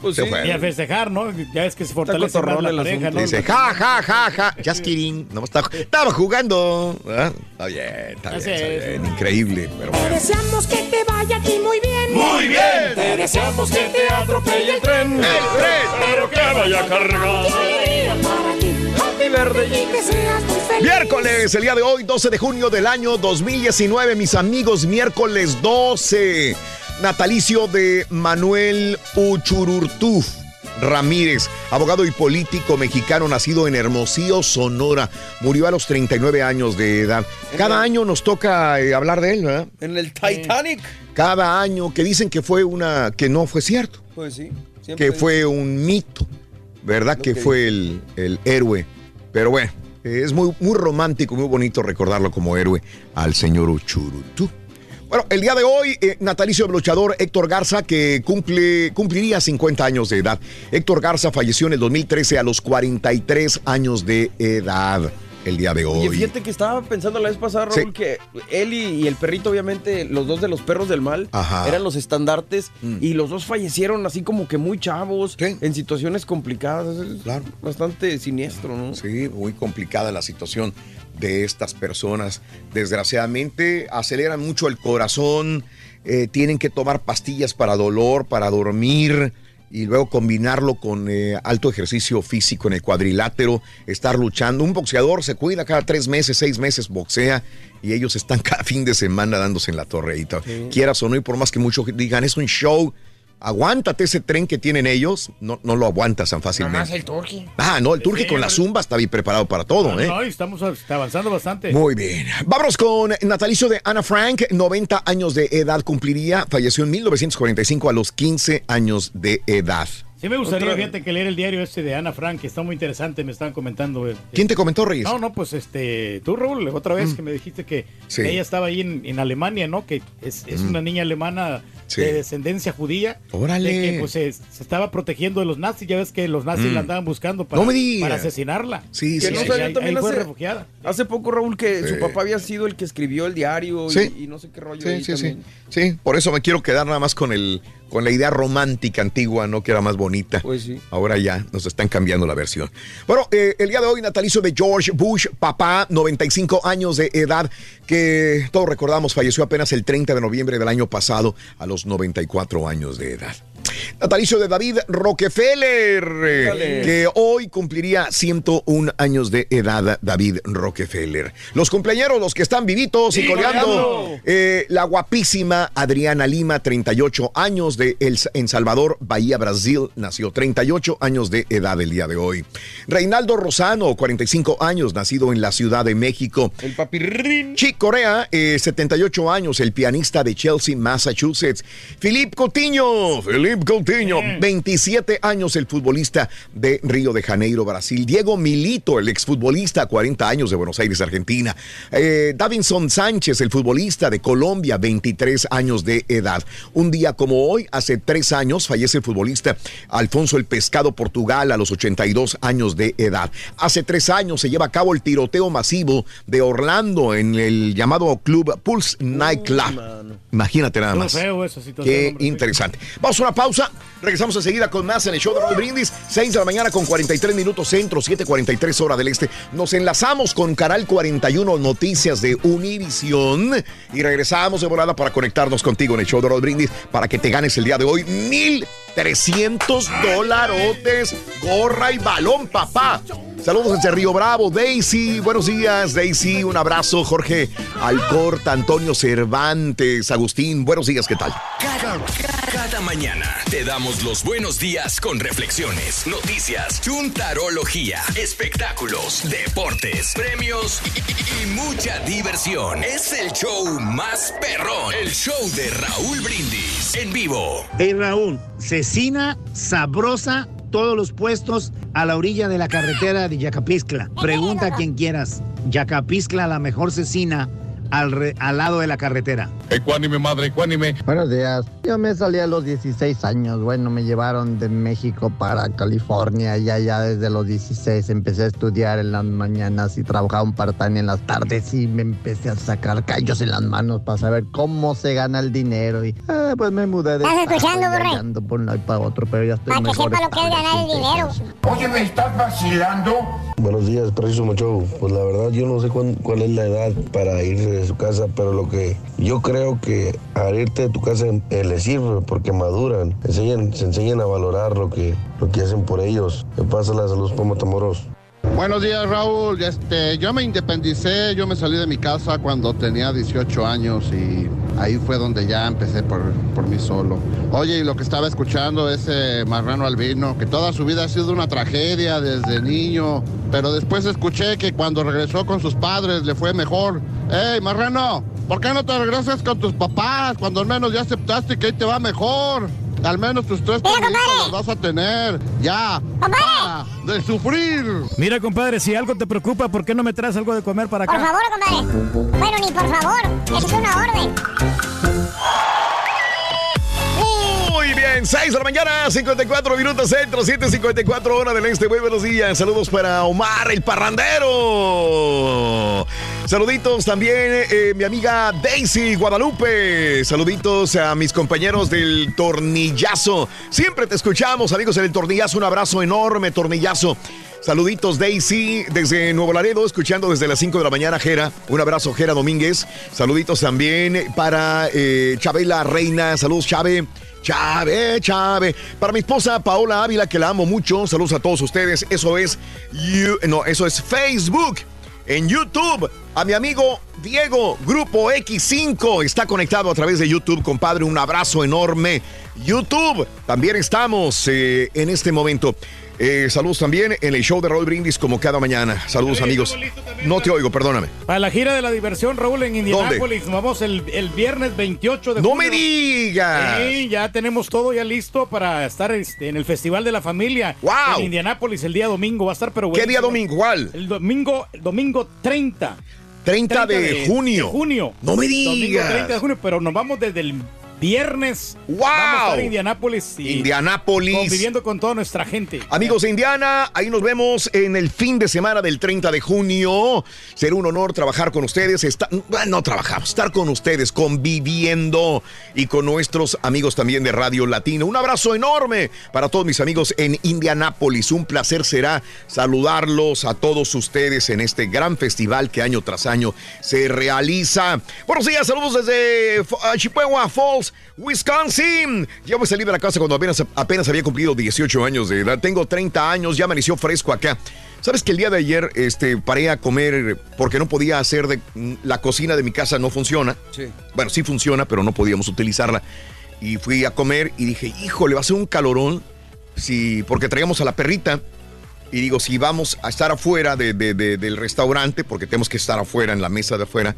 [SPEAKER 4] Pues
[SPEAKER 1] se
[SPEAKER 4] sí.
[SPEAKER 3] Y a festejar, ¿no? Ya es que se fortalece más la
[SPEAKER 4] el
[SPEAKER 3] pareja. ¿no?
[SPEAKER 1] Dice, ja, ja, ja, ja. Just kidding. No, estaba, estaba jugando. ¿Ah? Está bien, está bien, está
[SPEAKER 3] es.
[SPEAKER 1] bien. Increíble. Pero
[SPEAKER 6] Te
[SPEAKER 1] bueno.
[SPEAKER 6] deseamos que te vaya a ti muy bien.
[SPEAKER 1] Muy bien.
[SPEAKER 6] Te deseamos que te atropelle el tren.
[SPEAKER 1] El tren.
[SPEAKER 6] Pero que vaya cargado. verde y que seas muy feliz.
[SPEAKER 1] Miércoles, el día de hoy, 12 de junio del año 2019, mis amigos, miércoles 12. Natalicio de Manuel Uchururtú Ramírez, abogado y político mexicano nacido en Hermosillo, Sonora. Murió a los 39 años de edad. Cada año nos toca eh, hablar de él, ¿verdad?
[SPEAKER 4] En el Titanic.
[SPEAKER 1] Cada año que dicen que fue una, que no fue cierto,
[SPEAKER 4] Pues sí. siempre
[SPEAKER 1] que fue un mito, ¿verdad? Que fue el, el héroe. Pero bueno, es muy, muy romántico, muy bonito recordarlo como héroe al señor Uchurutú. Bueno, el día de hoy, eh, natalicio del luchador Héctor Garza, que cumple, cumpliría 50 años de edad. Héctor Garza falleció en el 2013 a los 43 años de edad. El día de hoy.
[SPEAKER 4] Oye, fíjate que estaba pensando la vez pasada, Raúl,
[SPEAKER 1] Sí.
[SPEAKER 4] que él y, y el perrito, obviamente, los dos de los perros del mal,
[SPEAKER 1] Ajá. Mm.
[SPEAKER 4] eran los estandartes y los dos fallecieron así como que muy chavos, en situaciones complicadas. Es Bastante siniestro, ¿no?
[SPEAKER 1] Sí, muy complicada la situación de estas personas. Desgraciadamente aceleran mucho el corazón, eh, tienen que tomar pastillas para dolor, para dormir y luego combinarlo con eh, alto ejercicio físico en el cuadrilátero, estar luchando. Un boxeador se cuida cada tres meses, seis meses, boxea y ellos están cada fin de semana dándose en la torreita. Quieras o no, y por más que muchos digan, es un show. Aguántate ese tren que tienen ellos, no, no lo aguantas tan fácilmente.
[SPEAKER 3] el turqui.
[SPEAKER 1] Ah, no, el turque con la zumba está bien preparado para todo, ¿eh?
[SPEAKER 3] No, estamos está avanzando bastante.
[SPEAKER 1] Muy bien. Vámonos con natalicio de Ana Frank, 90 años de edad cumpliría, falleció en 1945 a los 15 años de edad.
[SPEAKER 3] Sí me gustaría,
[SPEAKER 1] Otra-
[SPEAKER 3] fíjate, que leer el diario este de Ana Frank, que está muy interesante, me estaban comentando. eh,
[SPEAKER 1] ¿Quién te comentó, Reyes?
[SPEAKER 3] No, no, pues este, tú, Raúl, otra vez
[SPEAKER 1] Mm.
[SPEAKER 3] que me dijiste que
[SPEAKER 1] Sí.
[SPEAKER 3] ella estaba ahí en, en Alemania, ¿no? Que es, es
[SPEAKER 1] Mm.
[SPEAKER 3] una niña alemana
[SPEAKER 1] Sí.
[SPEAKER 3] de descendencia judía.
[SPEAKER 1] Órale.
[SPEAKER 3] De que pues se, se estaba protegiendo de los nazis, ya ves que los nazis
[SPEAKER 1] Mm.
[SPEAKER 3] la andaban buscando para,
[SPEAKER 1] No
[SPEAKER 3] para asesinarla.
[SPEAKER 1] Sí,
[SPEAKER 4] Que
[SPEAKER 1] sí,
[SPEAKER 4] no
[SPEAKER 1] sí.
[SPEAKER 4] sabía
[SPEAKER 3] ahí-
[SPEAKER 4] también
[SPEAKER 3] ahí fue
[SPEAKER 4] hace,
[SPEAKER 3] refugiada.
[SPEAKER 4] hace poco, Raúl, que
[SPEAKER 1] Sí.
[SPEAKER 4] su papá había sido el que escribió el diario y-
[SPEAKER 1] Sí.
[SPEAKER 4] y, no sé qué rollo.
[SPEAKER 1] Sí,
[SPEAKER 4] ahí
[SPEAKER 1] sí, sí. Sí, por eso me quiero quedar nada más con el con la idea romántica antigua, ¿no? Que era más bonita.
[SPEAKER 4] Pues sí.
[SPEAKER 1] Ahora ya nos están cambiando la versión. Bueno, eh, el día de hoy, natalicio de George Bush, papá, 95 años de edad, que todos recordamos falleció apenas el 30 de noviembre del año pasado, a los 94 años de edad. Natalicio de David Rockefeller,
[SPEAKER 4] Dale.
[SPEAKER 1] que hoy cumpliría 101 años de edad, David Rockefeller. Los cumpleaños, los que están vivitos y coleando.
[SPEAKER 4] coleando.
[SPEAKER 1] Eh, la guapísima Adriana Lima, 38 años de El, en Salvador, Bahía, Brasil, nació 38 años de edad el día de hoy. Reinaldo Rosano, 45 años, nacido en la Ciudad de México.
[SPEAKER 4] El papirrín.
[SPEAKER 1] Chick Corea, eh, 78 años, el pianista de Chelsea, Massachusetts. Philippe Coutinho, Coutinho, 27 años, el futbolista de Río de Janeiro, Brasil. Diego Milito, el exfutbolista, 40 años de Buenos Aires, Argentina. Eh, Davinson Sánchez, el futbolista de Colombia, 23 años de edad. Un día como hoy, hace tres años, fallece el futbolista Alfonso el Pescado, Portugal, a los 82 años de edad. Hace tres años se lleva a cabo el tiroteo masivo de Orlando en el llamado club Pulse Nightclub. Imagínate nada más. Qué interesante. Vamos a una pausa. Regresamos enseguida con más en el show de Raúl Brindis. 6 de la mañana con 43 minutos centro, 7:43 hora del este. Nos enlazamos con Canal 41 Noticias de Univisión y regresamos de volada para conectarnos contigo en el show de Raúl Brindis para que te ganes el día de hoy 1300 dolarotes, gorra y balón, papá. Saludos desde Río Bravo, Daisy. Buenos días, Daisy. Un abrazo, Jorge Alcorta, Antonio Cervantes, Agustín. Buenos días, ¿qué tal?
[SPEAKER 10] Cada, cada mañana te damos los buenos días con reflexiones, noticias, chuntarología, espectáculos, deportes, premios y, y- y mucha diversión. Es el show más perrón, el show de Raúl Brindis en vivo.
[SPEAKER 12] Hey Raúl, cecina sabrosa, todos los puestos a la orilla de la carretera de Yacapiscla. Pregunta a quien quieras. Yacapiscla, la mejor cecina al, re- al lado de la carretera.
[SPEAKER 26] Ecuánime, madre, ecuánime.
[SPEAKER 20] Buenos días. Yo me salí a los 16 años. Bueno, me llevaron de México para California y allá desde los 16 empecé a estudiar en las mañanas y trabajaba un part-time en las tardes y me empecé a sacar callos en las manos para saber cómo se gana el dinero y ah, pues me mudé de
[SPEAKER 2] ¿Estás escuchando, Borre?
[SPEAKER 20] ando por un lado y para otro, pero ya estoy
[SPEAKER 2] Para que
[SPEAKER 20] mejor
[SPEAKER 2] sepa lo que es ganar el dinero.
[SPEAKER 26] Oye, ¿me estás vacilando?
[SPEAKER 27] Buenos días, Preciso Show. Pues la verdad yo no sé cuán- cuál es la edad para irse de su casa, pero lo que yo creo que al irte de tu casa eh, les sirve porque maduran, se enseñan a valorar lo que, lo que hacen por ellos. Me pasa la salud por Matamoros.
[SPEAKER 28] Buenos días, Raúl. Este, yo me independicé, yo me salí de mi casa cuando tenía 18 años y ahí fue donde ya empecé por, por mí solo. Oye, y lo que estaba escuchando ese marrano albino, que toda su vida ha sido una tragedia desde niño, pero después escuché que cuando regresó con sus padres le fue mejor. ¡Ey, marrano! ¿Por qué no te regresas con tus papás cuando al menos ya aceptaste que ahí te va mejor? Al menos tus tres los vas a tener. Ya. Para de sufrir.
[SPEAKER 3] Mira, compadre, si algo te preocupa, ¿por qué no me traes algo de comer para acá?
[SPEAKER 2] Por favor, compadre. Bueno, ni por favor. Eso es una orden.
[SPEAKER 1] Bien, 6 de la mañana, 54 minutos centro, 7.54 hora del este. Muy buenos días. Saludos para Omar, el parrandero. Saluditos también, eh, mi amiga Daisy Guadalupe. Saluditos a mis compañeros del tornillazo. Siempre te escuchamos, amigos del tornillazo. Un abrazo enorme, tornillazo. Saluditos Daisy desde Nuevo Laredo, escuchando desde las 5 de la mañana, Jera. Un abrazo, Jera Domínguez. Saluditos también para eh, Chabela Reina. Saludos, Chave. Chave, Chave. Para mi esposa Paola Ávila, que la amo mucho. Saludos a todos ustedes. Eso es, you- no, eso es Facebook. En YouTube, a mi amigo Diego, Grupo X5, está conectado a través de YouTube, compadre. Un abrazo enorme. YouTube, también estamos eh, en este momento. Eh, saludos también en el show de Roll Brindis, como cada mañana. Saludos, amigos. No te oigo, perdóname.
[SPEAKER 3] Para la gira de la diversión, Raúl, en Indianápolis. Nos Vamos el, el viernes 28 de
[SPEAKER 1] ¡No
[SPEAKER 3] junio.
[SPEAKER 1] me digas!
[SPEAKER 3] Sí, ya tenemos todo ya listo para estar este, en el Festival de la Familia.
[SPEAKER 1] ¡Wow!
[SPEAKER 3] En Indianápolis el día domingo va a estar, pero
[SPEAKER 1] ¿Qué día domingo? ¿Cuál?
[SPEAKER 3] El domingo, el domingo 30.
[SPEAKER 1] 30 de junio.
[SPEAKER 3] de junio.
[SPEAKER 1] No me
[SPEAKER 3] Domingo
[SPEAKER 1] digas.
[SPEAKER 3] 30 de junio, pero nos vamos desde el viernes.
[SPEAKER 1] ¡Wow!
[SPEAKER 3] Vamos a estar en Indianápolis. y
[SPEAKER 1] Indianápolis.
[SPEAKER 3] Conviviendo con toda nuestra gente.
[SPEAKER 1] Amigos de Indiana, ahí nos vemos en el fin de semana del 30 de junio. Será un honor trabajar con ustedes. Está, bueno, no trabajamos, estar con ustedes, conviviendo y con nuestros amigos también de Radio Latino. Un abrazo enorme para todos mis amigos en Indianápolis. Un placer será saludarlos a todos ustedes en este gran festival que año tras año se realiza. Buenos días, saludos desde Fo- ah, Wisconsin. Ya me salí de la casa cuando apenas, apenas había cumplido 18 años de edad. Tengo 30 años, ya amaneció fresco acá. ¿Sabes que el día de ayer este, paré a comer porque no podía hacer de la cocina de mi casa no funciona?
[SPEAKER 4] Sí.
[SPEAKER 1] Bueno, sí funciona, pero no podíamos utilizarla. Y fui a comer y dije, híjole, va a ser un calorón. Sí, porque traíamos a la perrita. Y digo, si vamos a estar afuera de- de- de- del restaurante, porque tenemos que estar afuera, en la mesa de afuera,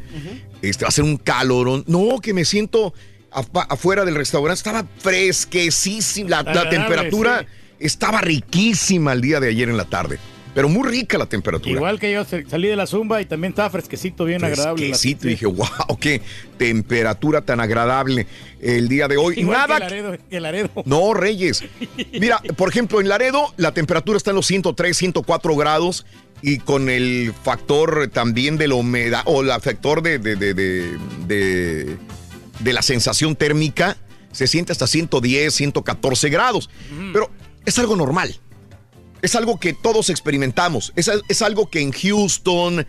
[SPEAKER 1] este, va a ser un calorón. No, que me siento afuera del restaurante. Estaba fresquecísima. La, la
[SPEAKER 3] Agradable,
[SPEAKER 1] temperatura
[SPEAKER 3] sí.
[SPEAKER 1] estaba riquísima el día de ayer en la tarde. Pero muy rica la temperatura.
[SPEAKER 3] Igual que yo salí de la zumba y también estaba fresquecito, bien agradable. la-
[SPEAKER 1] Fresquecito. Dije, wow, qué temperatura tan agradable el día de hoy.
[SPEAKER 3] Igual
[SPEAKER 1] Nada
[SPEAKER 3] que Laredo, que Laredo.
[SPEAKER 1] no, Reyes. Mira, por ejemplo, en Laredo la temperatura está en los 103, 104 grados y con el factor también de la humedad o el factor de, de, de, de, de- la sensación térmica se siente hasta 110, 114 grados. Pero es algo normal. Es algo que todos experimentamos. Es, es algo que en Houston,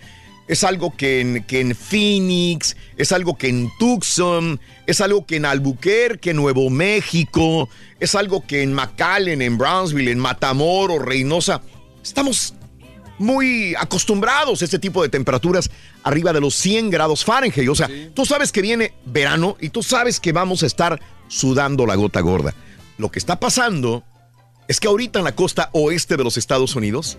[SPEAKER 1] es algo que en, que en Phoenix, es algo que en Tucson, es algo que en Albuquerque, Nuevo México, es algo que en McAllen, en Brownsville, en Matamoros, Reynosa. Estamos muy acostumbrados a este tipo de temperaturas arriba de los 100 grados Fahrenheit. O sea, tú sabes que viene verano y tú sabes que vamos a estar sudando la gota gorda. Lo que está pasando es que ahorita en la costa oeste de los Estados Unidos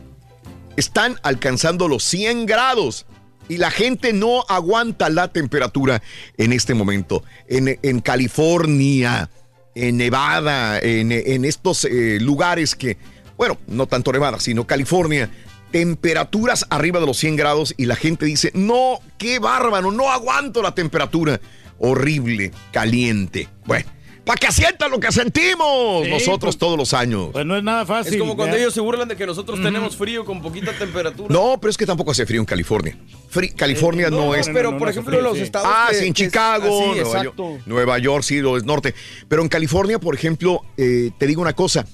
[SPEAKER 1] están alcanzando los 100 grados y la gente no aguanta la temperatura en este momento. En, en California, en Nevada, en, en estos eh, lugares que, bueno, no tanto Nevada, sino California, temperaturas arriba de los 100 grados y la gente dice, no, qué bárbaro, no aguanto la temperatura. Horrible, caliente. Bueno. Para que sientan lo que sentimos
[SPEAKER 3] Sí,
[SPEAKER 1] nosotros
[SPEAKER 3] pues-
[SPEAKER 1] todos los años.
[SPEAKER 3] Pues no es nada fácil.
[SPEAKER 4] Es como cuando ellos se burlan de que nosotros tenemos frío con poquita temperatura.
[SPEAKER 1] No, pero es que tampoco hace frío en California. Fri- California
[SPEAKER 4] Eh,
[SPEAKER 1] no,
[SPEAKER 4] no,
[SPEAKER 1] es.
[SPEAKER 4] pero por ejemplo los estados
[SPEAKER 1] Ah,
[SPEAKER 4] que-
[SPEAKER 1] sí, en Chicago,
[SPEAKER 4] ah, sí,
[SPEAKER 1] Nueva,
[SPEAKER 4] exacto.
[SPEAKER 1] York, Nueva York, sí, lo es norte. Pero en California, por ejemplo, eh, te digo una cosa.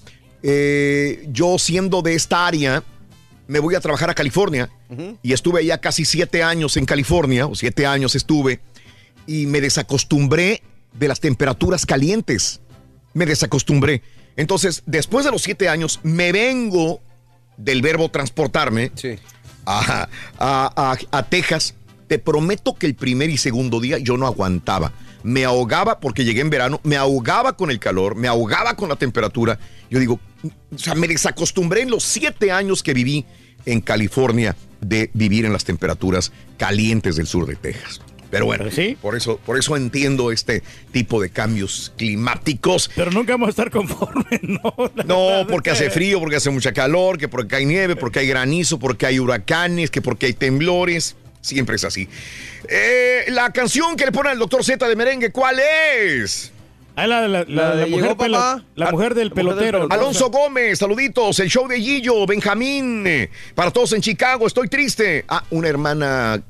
[SPEAKER 1] eh, yo siendo de esta área, me voy a trabajar a California y estuve allá casi siete años en California, o siete años estuve, y me desacostumbré de las temperaturas calientes. Me desacostumbré. Entonces, después de los siete años, me vengo del verbo transportarme a, a- a- a Texas, te prometo que el primer y segundo día yo no aguantaba. Me ahogaba porque llegué en verano, me ahogaba con el calor, me ahogaba con la temperatura. Yo digo, o sea, me desacostumbré en los siete años que viví en California de vivir en las temperaturas calientes del sur de Texas. Pero bueno, por, eso, por eso entiendo este tipo de cambios climáticos.
[SPEAKER 3] Pero nunca vamos a estar conformes, ¿no?
[SPEAKER 1] No, porque hace frío, porque hace mucha calor, que porque hay nieve, porque hay granizo, porque hay huracanes, que porque hay temblores. Siempre es así. Eh, la canción que le pone al doctor Z de merengue, ¿cuál es?
[SPEAKER 3] Ah, la, la- la- la mujer, pelo- la mujer del pelotero.
[SPEAKER 1] Alonso Gómez, saluditos. El show de Gillo, Benjamín. Para todos en Chicago, estoy triste. Ah, una hermana.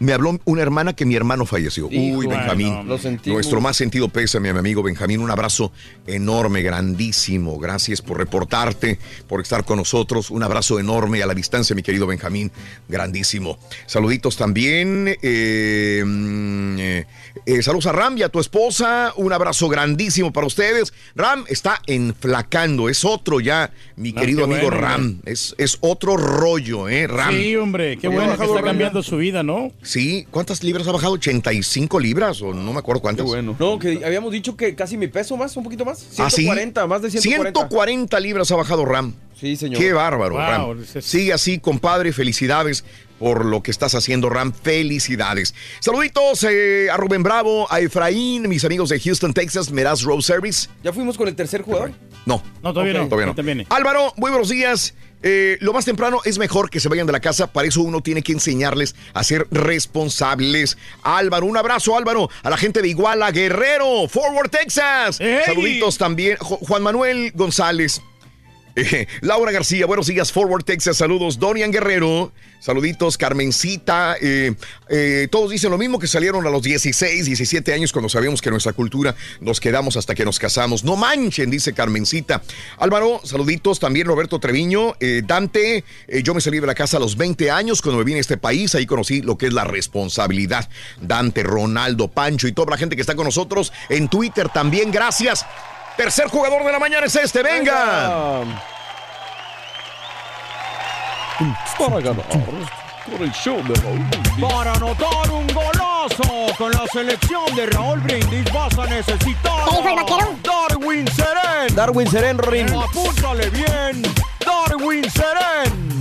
[SPEAKER 1] Me habló una hermana que mi hermano falleció.
[SPEAKER 4] Hijo,
[SPEAKER 1] Uy, Benjamín.
[SPEAKER 4] lo.
[SPEAKER 1] Nuestro más sentido pésame a mi amigo Benjamín. Un abrazo enorme, grandísimo. Gracias por reportarte, por estar con nosotros. Un abrazo enorme a la distancia, mi querido Benjamín. Grandísimo. Saluditos también. eh, mm, eh, eh, saludos a Ram y a tu esposa. Un abrazo grandísimo para ustedes. Ram está enflacando. Es otro ya, mi
[SPEAKER 3] No,
[SPEAKER 1] querido amigo
[SPEAKER 3] bueno,
[SPEAKER 1] Ram. Es, es otro rollo, ¿eh? Ram.
[SPEAKER 3] Sí, hombre, qué bueno
[SPEAKER 1] ha
[SPEAKER 3] que está cambiando su vida, ¿no?
[SPEAKER 1] Sí, ¿cuántas libras ha bajado? ¿85 libras? O no me acuerdo cuántas.
[SPEAKER 4] No, que habíamos dicho que casi mi peso más, un poquito más.
[SPEAKER 1] ¿Ah, sí?
[SPEAKER 4] 140, más de 140.
[SPEAKER 1] 140 libras ha bajado Ram.
[SPEAKER 4] Sí, señor.
[SPEAKER 1] Qué bárbaro,
[SPEAKER 4] Wow,
[SPEAKER 1] Ram. Sigue así, compadre. Felicidades por lo que estás haciendo, Ram. Felicidades. Saluditos eh, a Rubén Bravo, a Efraín, mis amigos de Houston, Texas, Meraz Road Service.
[SPEAKER 4] ¿Ya fuimos con el tercer jugador?
[SPEAKER 1] No.
[SPEAKER 3] No, todavía no.
[SPEAKER 1] Todavía no. Álvaro, muy buenos días. Eh, lo más temprano es mejor que se vayan de la casa, para eso uno tiene que enseñarles a ser responsables. Álvaro, un abrazo Álvaro, a la gente de Iguala, Guerrero, Forward Texas. Saluditos también, Juan Manuel González. Laura García, buenos días, Forward Texas, saludos. Dorian Guerrero, saluditos. Carmencita, eh, eh, todos dicen lo mismo que salieron a los 16, 17 años cuando sabíamos que nuestra cultura nos quedamos hasta que nos casamos. No manchen, dice Carmencita. Álvaro, saluditos. También Roberto Treviño, eh, Dante, yo me salí de la casa a los 20 años cuando me vine a este país, ahí conocí lo que es la responsabilidad. Dante, Ronaldo, Pancho y toda la gente que está con nosotros en Twitter también, gracias. Tercer jugador de la mañana es este, venga.
[SPEAKER 19] Para ganar con el show de Raúl Para anotar un golazo con la selección de Raúl Brindis vas a necesitar
[SPEAKER 2] ¿Qué dijo el vaquero?
[SPEAKER 19] Darwin Seren.
[SPEAKER 4] Darwin Seren, Rorín.
[SPEAKER 19] Apúntale bien. Darwin Seren.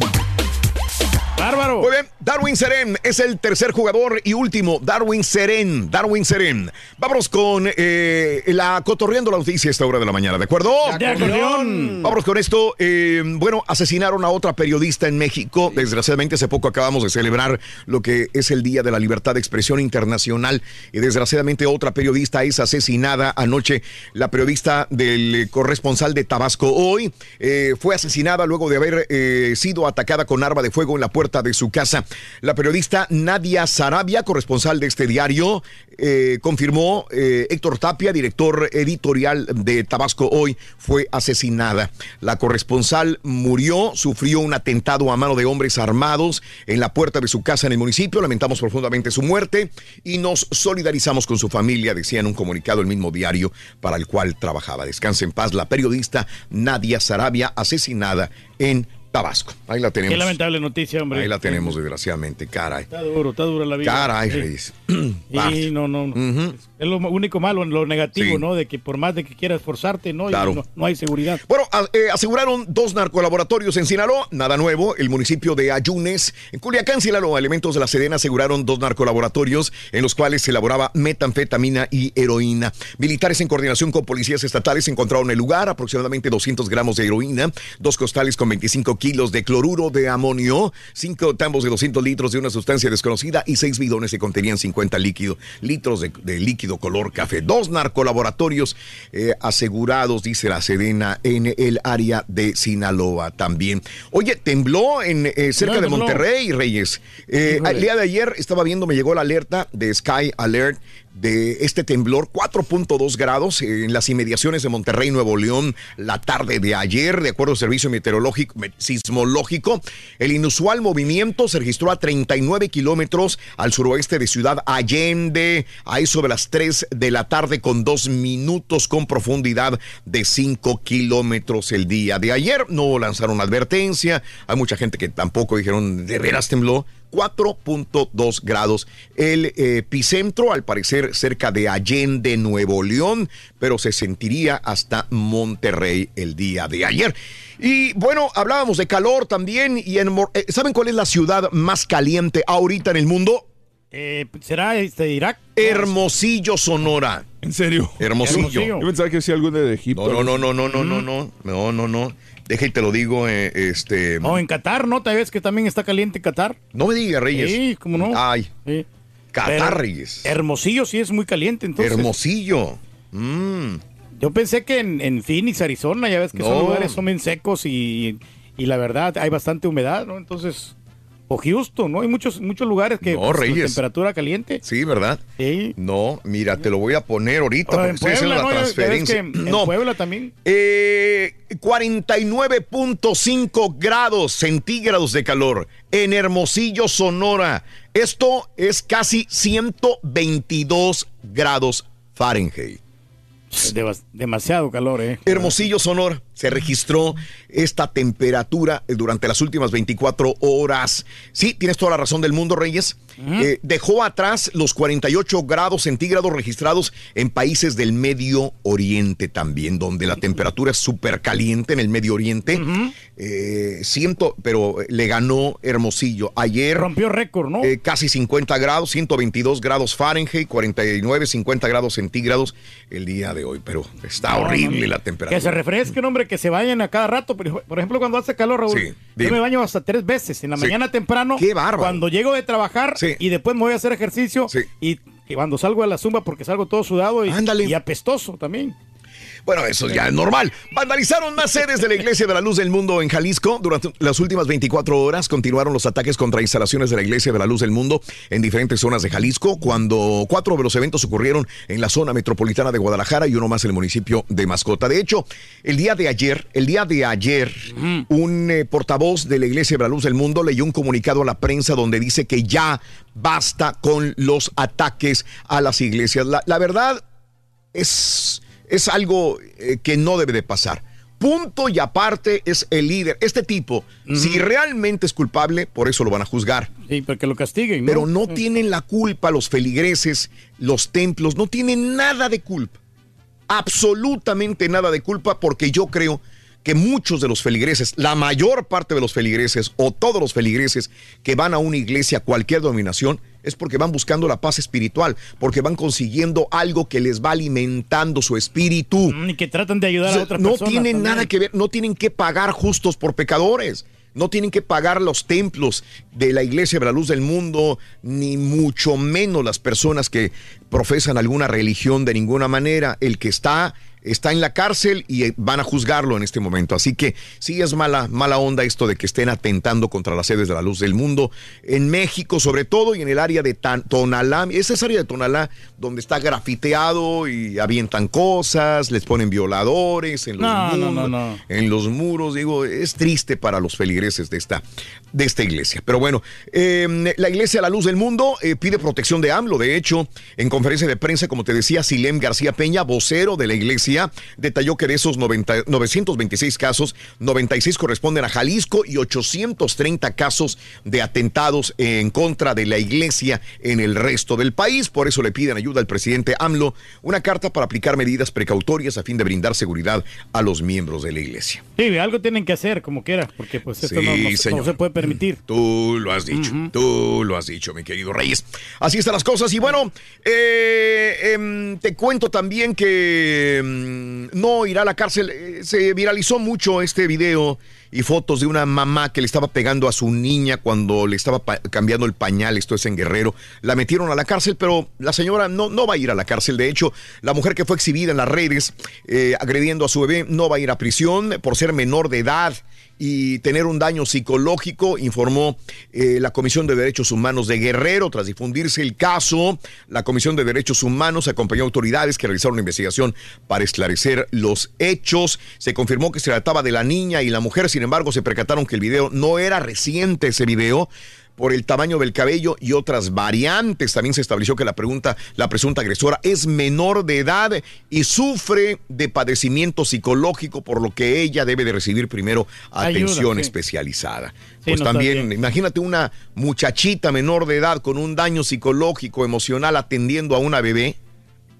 [SPEAKER 3] Bárbaro.
[SPEAKER 1] Muy bien, Darwin Seren es el tercer jugador y último, Darwin Seren, Darwin Seren. Vámonos con eh, la cotorreando la noticia a esta hora de la mañana, ¿de acuerdo?
[SPEAKER 3] De acordeón.
[SPEAKER 1] Vámonos con esto. eh, bueno, asesinaron a otra periodista en México. Desgraciadamente, hace poco acabamos de celebrar lo que es el Día de la Libertad de Expresión Internacional. Y desgraciadamente, otra periodista es asesinada anoche. La periodista del eh, corresponsal de Tabasco hoy eh, fue asesinada luego de haber sido atacada con arma de fuego en la puerta de su casa. La periodista Nadia Sarabia, corresponsal de este diario, eh, confirmó eh, Héctor Tapia, director editorial de Tabasco hoy, fue asesinada. La corresponsal murió, sufrió un atentado a mano de hombres armados en la puerta de su casa en el municipio. Lamentamos profundamente su muerte y nos solidarizamos con su familia, decía en un comunicado el mismo diario para el cual trabajaba. Descanse en paz la periodista Nadia Sarabia, asesinada en Tabasco. Ahí la tenemos.
[SPEAKER 3] Qué lamentable noticia, hombre.
[SPEAKER 1] Ahí la tenemos, desgraciadamente, caray.
[SPEAKER 3] Está duro, está dura la vida.
[SPEAKER 1] Caray,
[SPEAKER 3] Sí.
[SPEAKER 1] Reyes.
[SPEAKER 3] Y no, no, no. Es lo único malo, lo negativo,
[SPEAKER 1] Sí.
[SPEAKER 3] ¿no? De que por más de que quieras esforzarte, ¿no?
[SPEAKER 1] Claro.
[SPEAKER 3] no, no hay seguridad.
[SPEAKER 1] Bueno, a- eh, aseguraron dos narcolaboratorios en Sinaloa, nada nuevo, el municipio de Ayunes. En Culiacán, Sinaloa, elementos de la Sedena aseguraron dos narcolaboratorios en los cuales se elaboraba metanfetamina y heroína. Militares en coordinación con policías estatales encontraron el lugar, aproximadamente 200 gramos de heroína, dos costales con 25 kilos de cloruro de amonio, cinco tambos de 200 litros de una sustancia desconocida y seis bidones que contenían 50 líquido, litros de, de líquido color café. Dos narcolaboratorios eh, asegurados, dice la Sedena, en el área de Sinaloa también. Oye, tembló en eh, cerca
[SPEAKER 3] No,
[SPEAKER 1] de. Monterrey, Reyes. Eh, el día de ayer estaba viendo, me llegó la alerta de Sky Alert de este temblor, 4.2 grados en las inmediaciones de Monterrey, Nuevo León, la tarde de ayer, de acuerdo al Servicio Meteorológico Sismológico. El inusual movimiento se registró a 39 kilómetros al suroeste de Ciudad Allende, ahí sobre las 3 de la tarde, con dos minutos con profundidad de 5 kilómetros el día de ayer. No lanzaron advertencia, hay mucha gente que tampoco dijeron, ¿de veras tembló? 4.2 grados. El eh, epicentro, al parecer, cerca de Allende, Nuevo León, pero se sentiría hasta Monterrey el día de ayer. Y bueno, hablábamos de calor también. Y en, eh, ¿Saben cuál es la ciudad más caliente ahorita en el mundo?
[SPEAKER 3] Eh, ¿Será este Irak?
[SPEAKER 1] Hermosillo, Sonora.
[SPEAKER 5] ¿En serio?
[SPEAKER 1] Hermosillo.
[SPEAKER 5] Yo pensaba que decía algo de Egipto.
[SPEAKER 1] No, no, no, no, no, no, no, no, no, no. Deja y te lo digo, eh, este...
[SPEAKER 3] No, en Qatar, ¿no? ¿Te ves que también está caliente Qatar?
[SPEAKER 1] No me digas, Reyes.
[SPEAKER 3] Sí, ¿cómo no?
[SPEAKER 1] Ay.
[SPEAKER 3] Sí.
[SPEAKER 1] Qatar, Reyes.
[SPEAKER 3] Hermosillo sí es muy caliente, entonces.
[SPEAKER 1] Hermosillo. Mm.
[SPEAKER 3] Yo pensé que en, en, Phoenix, Arizona, ya ves que
[SPEAKER 1] No.
[SPEAKER 3] son lugares son bien secos y, y la verdad hay bastante humedad, ¿no? Entonces, o Houston, ¿no? Hay muchos muchos lugares que
[SPEAKER 1] No,
[SPEAKER 3] pues, temperatura caliente.
[SPEAKER 1] Sí, ¿verdad?
[SPEAKER 3] Sí.
[SPEAKER 1] No, mira, te lo voy a poner ahorita
[SPEAKER 3] O
[SPEAKER 1] porque
[SPEAKER 3] en
[SPEAKER 1] estoy haciendo
[SPEAKER 3] Puebla,
[SPEAKER 1] la
[SPEAKER 3] ¿no?
[SPEAKER 1] Transferencia.
[SPEAKER 3] que en
[SPEAKER 1] no,
[SPEAKER 3] Puebla también.
[SPEAKER 1] Eh, 49.5 grados centígrados de calor en Hermosillo, Sonora. Esto es casi 122 grados Fahrenheit.
[SPEAKER 3] Deba- demasiado calor, ¿eh?
[SPEAKER 1] Hermosillo, Sonora, se registró esta temperatura durante las últimas 24 horas. Sí, tienes toda la razón del mundo, Reyes. Eh, dejó atrás los 48 grados centígrados registrados en países del Medio Oriente también, donde la temperatura es súper caliente en el Medio Oriente. Eh, siento, pero le ganó Hermosillo. Ayer.
[SPEAKER 3] Rompió récord, ¿no?
[SPEAKER 1] Eh, casi 50 grados, 122 grados Fahrenheit, 49, 50 grados centígrados el día de hoy. Pero está
[SPEAKER 3] No,
[SPEAKER 1] horrible
[SPEAKER 3] no,
[SPEAKER 1] la temperatura.
[SPEAKER 3] Que se refresquen, hombre, que se vayan a cada rato. Por ejemplo, cuando hace calor, Raúl,
[SPEAKER 1] Sí,
[SPEAKER 3] yo me baño hasta tres veces. En la
[SPEAKER 1] Sí.
[SPEAKER 3] mañana temprano.
[SPEAKER 1] Qué bárbaro.
[SPEAKER 3] Cuando llego de trabajar y después me voy a hacer ejercicio. Y, y cuando salgo a la zumba porque salgo todo sudado y, y apestoso también.
[SPEAKER 1] Bueno, eso ya es normal. Vandalizaron más sedes de la Iglesia de la Luz del Mundo en Jalisco. Durante las últimas 24 horas continuaron los ataques contra instalaciones de la Iglesia de la Luz del Mundo en diferentes zonas de Jalisco, cuando cuatro de los eventos ocurrieron en la zona metropolitana de Guadalajara y uno más en el municipio de Mascota. De hecho, el día de ayer, el día de ayer, un eh, portavoz de la Iglesia de la Luz del Mundo leyó un comunicado a la prensa donde dice que ya basta con los ataques a las iglesias. La, la verdad es, es algo eh, que no debe de pasar. Punto y aparte es el líder. Este tipo, si realmente es culpable, por eso lo van a juzgar.
[SPEAKER 3] Sí, porque lo castiguen, ¿no?
[SPEAKER 1] Pero no tienen la culpa los feligreses, los templos, no tienen nada de culpa. Absolutamente nada de culpa porque yo creo que muchos de los feligreses, la mayor parte de los feligreses o todos los feligreses que van a una iglesia, cualquier dominación, es porque van buscando la paz espiritual, porque van consiguiendo algo que les va alimentando su espíritu.
[SPEAKER 3] Y que tratan de ayudar a otras
[SPEAKER 1] no
[SPEAKER 3] personas.
[SPEAKER 1] tienen
[SPEAKER 3] también.
[SPEAKER 1] nada que ver, no tienen que pagar justos por pecadores. No tienen que pagar los templos de la iglesia de la luz del mundo, ni mucho menos las personas que profesan alguna religión de ninguna manera. El que está está en la cárcel y eh, van a juzgarlo en este momento. Así que sí es mala, mala onda esto de que estén atentando contra las sedes de la luz del mundo. En México, sobre todo, y en el área de Tan- Tonalá, esa es área de Tonalá donde está grafiteado y avientan cosas, les ponen violadores en los,
[SPEAKER 3] no,
[SPEAKER 1] muros,
[SPEAKER 3] no, no.
[SPEAKER 1] en los muros. Digo, es triste para los feligreses de esta, de esta iglesia. Pero bueno, eh, la iglesia La Luz del Mundo eh, pide protección de AMLO. De hecho, en conferencia de prensa, como te decía, Silem García Peña, vocero de la iglesia, detalló que de esos 90 926 casos, 96 corresponden a Jalisco y 830 casos de atentados en contra de la iglesia en el resto del país. Por eso le piden ayuda al presidente AMLO, una carta para aplicar medidas precautorias a fin de brindar seguridad a los miembros de la iglesia.
[SPEAKER 3] Sí, algo tienen que hacer como quiera, porque pues esto
[SPEAKER 1] Sí,
[SPEAKER 3] no, no- no
[SPEAKER 1] señor.
[SPEAKER 3] se puede permitir.
[SPEAKER 1] Tú lo has dicho, tú lo has dicho, mi querido Reyes. Así están las cosas. Y bueno, eh, em, te cuento también que em, no irá a la cárcel. Eh, se viralizó mucho este video y fotos de una mamá que le estaba pegando a su niña cuando le estaba cambiando el pañal, esto es en Guerrero. La metieron a la cárcel, pero la señora no, no va a ir a la cárcel. De hecho, la mujer que fue exhibida en las redes eh, agrediendo a su bebé no va a ir a prisión por ser menor de edad y tener un daño psicológico, informó eh, la Comisión de Derechos Humanos de Guerrero. Tras difundirse el caso, la Comisión de Derechos Humanos acompañó a autoridades que realizaron una investigación para esclarecer los hechos. Se confirmó que se trataba de la niña y la mujer, sin embargo, se percataron que el video no era reciente ese video por el tamaño del cabello y otras variantes. También se estableció que la pregunta, la presunta agresora es menor de edad y sufre de padecimiento psicológico, por lo que ella debe de recibir primero
[SPEAKER 3] Ayuda,
[SPEAKER 1] atención
[SPEAKER 3] sí.
[SPEAKER 1] especializada.
[SPEAKER 3] Sí,
[SPEAKER 1] pues
[SPEAKER 3] no
[SPEAKER 1] también, imagínate una muchachita menor de edad con un daño psicológico, emocional, atendiendo a una bebé.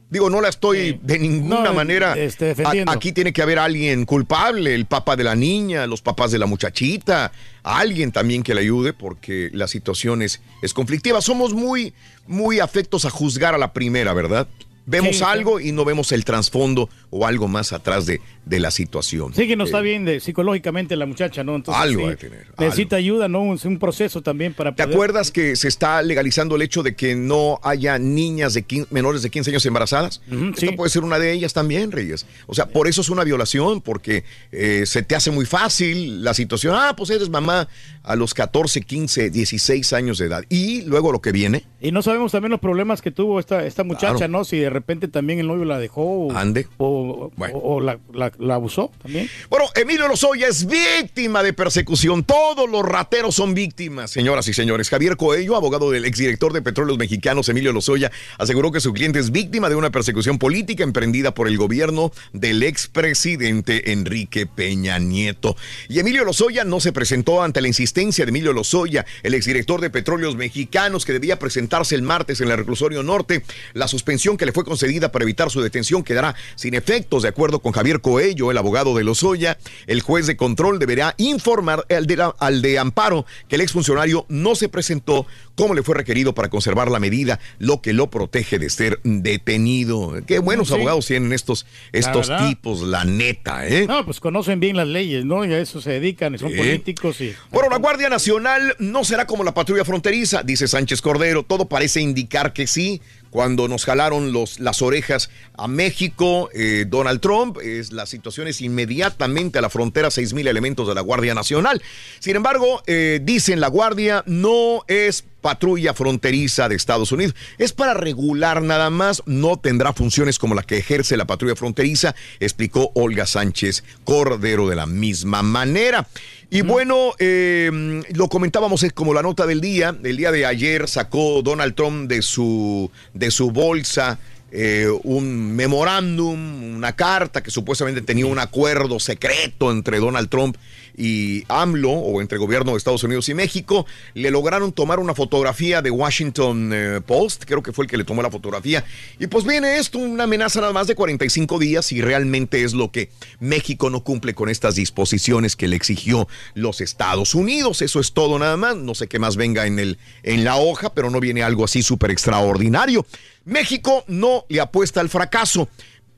[SPEAKER 1] Digo, no la estoy de ninguna
[SPEAKER 3] No,
[SPEAKER 1] manera.
[SPEAKER 3] este,
[SPEAKER 1] a- aquí tiene que haber alguien culpable, el papá de la niña, los papás de la muchachita, alguien también que le ayude porque la situación es, es conflictiva. Somos muy, muy afectos a juzgar a la primera, ¿verdad? Vemos
[SPEAKER 3] Sí, sí.
[SPEAKER 1] algo y no vemos el trasfondo o algo más atrás de, de la situación.
[SPEAKER 3] Sí, que no está
[SPEAKER 1] Eh,
[SPEAKER 3] bien de, psicológicamente la muchacha, ¿no? Entonces,
[SPEAKER 1] Algo
[SPEAKER 3] sí,
[SPEAKER 1] de tener,
[SPEAKER 3] Necesita ayuda, ¿no? Es un proceso también para
[SPEAKER 1] ¿Te
[SPEAKER 3] poder...
[SPEAKER 1] acuerdas que se está legalizando el hecho de que no haya niñas de 15 menores de 15 años embarazadas? Esta puede ser una de ellas también, Reyes. O sea, por eso es una violación, porque eh, se te hace muy fácil la situación. Ah, pues eres mamá a los 14, 15, 16 años de edad. Y luego lo que viene,
[SPEAKER 3] Y no sabemos también los problemas que tuvo esta, esta muchacha,
[SPEAKER 1] Claro.
[SPEAKER 3] ¿no? Si de repente también el novio la dejó o,
[SPEAKER 1] Ande.
[SPEAKER 3] o, o- o la, la- la abusó también.
[SPEAKER 1] Bueno, Emilio Lozoya es víctima de persecución. Todos los rateros son víctimas, señoras y señores. Javier Coello, abogado del exdirector de Petróleos Mexicanos, Emilio Lozoya, aseguró que su cliente es víctima de una persecución política emprendida por el gobierno del expresidente Enrique Peña Nieto. Y Emilio Lozoya no se presentó ante la insistencia de Emilio Lozoya, el exdirector de Petróleos Mexicanos, que debía presentarse el martes en el reclusorio norte. La suspensión que le fue concedida para evitar su detención quedará sin efectos, de acuerdo con Javier Coello, el abogado de Lozoya. El juez de control deberá informar al de, la- al de amparo que el exfuncionario no se presentó como le fue requerido para conservar la medida, lo que lo protege de ser detenido. Qué buenos
[SPEAKER 3] Sí.
[SPEAKER 1] abogados tienen estos, estos tipos, la neta, ¿eh?
[SPEAKER 3] No, pues conocen bien las leyes, ¿no? Y a eso se dedican, y son
[SPEAKER 1] Sí.
[SPEAKER 3] políticos y...
[SPEAKER 1] Bueno, la Guardia Nacional no será como la patrulla fronteriza, dice Sánchez Cordero. Todo parece indicar que sí. Cuando nos jalaron los, las orejas a México, eh, Donald Trump, es, la situación es inmediatamente a la frontera, 6 mil elementos de la Guardia Nacional. Sin embargo, eh, dicen la Guardia no es patrulla fronteriza de Estados Unidos. Es para regular nada más, no tendrá funciones como la que ejerce la patrulla fronteriza, explicó Olga Sánchez Cordero de la misma manera. Y bueno, eh, lo comentábamos es como la nota del día. El día de ayer sacó Donald Trump de su, de su bolsa eh, un memorándum, una carta que supuestamente tenía un acuerdo secreto entre Donald Trump y AMLO, o entre el gobierno de Estados Unidos y México. Le lograron tomar una fotografía de Washington eh, Post, creo que fue el que le tomó la fotografía. Y pues viene esto, una amenaza nada más de 45 días y realmente es lo que México no cumple con estas disposiciones que le exigió los Estados Unidos. Eso es todo nada más. No sé qué más venga en, el, en la hoja, pero no viene algo así súper extraordinario. México no le apuesta al fracaso.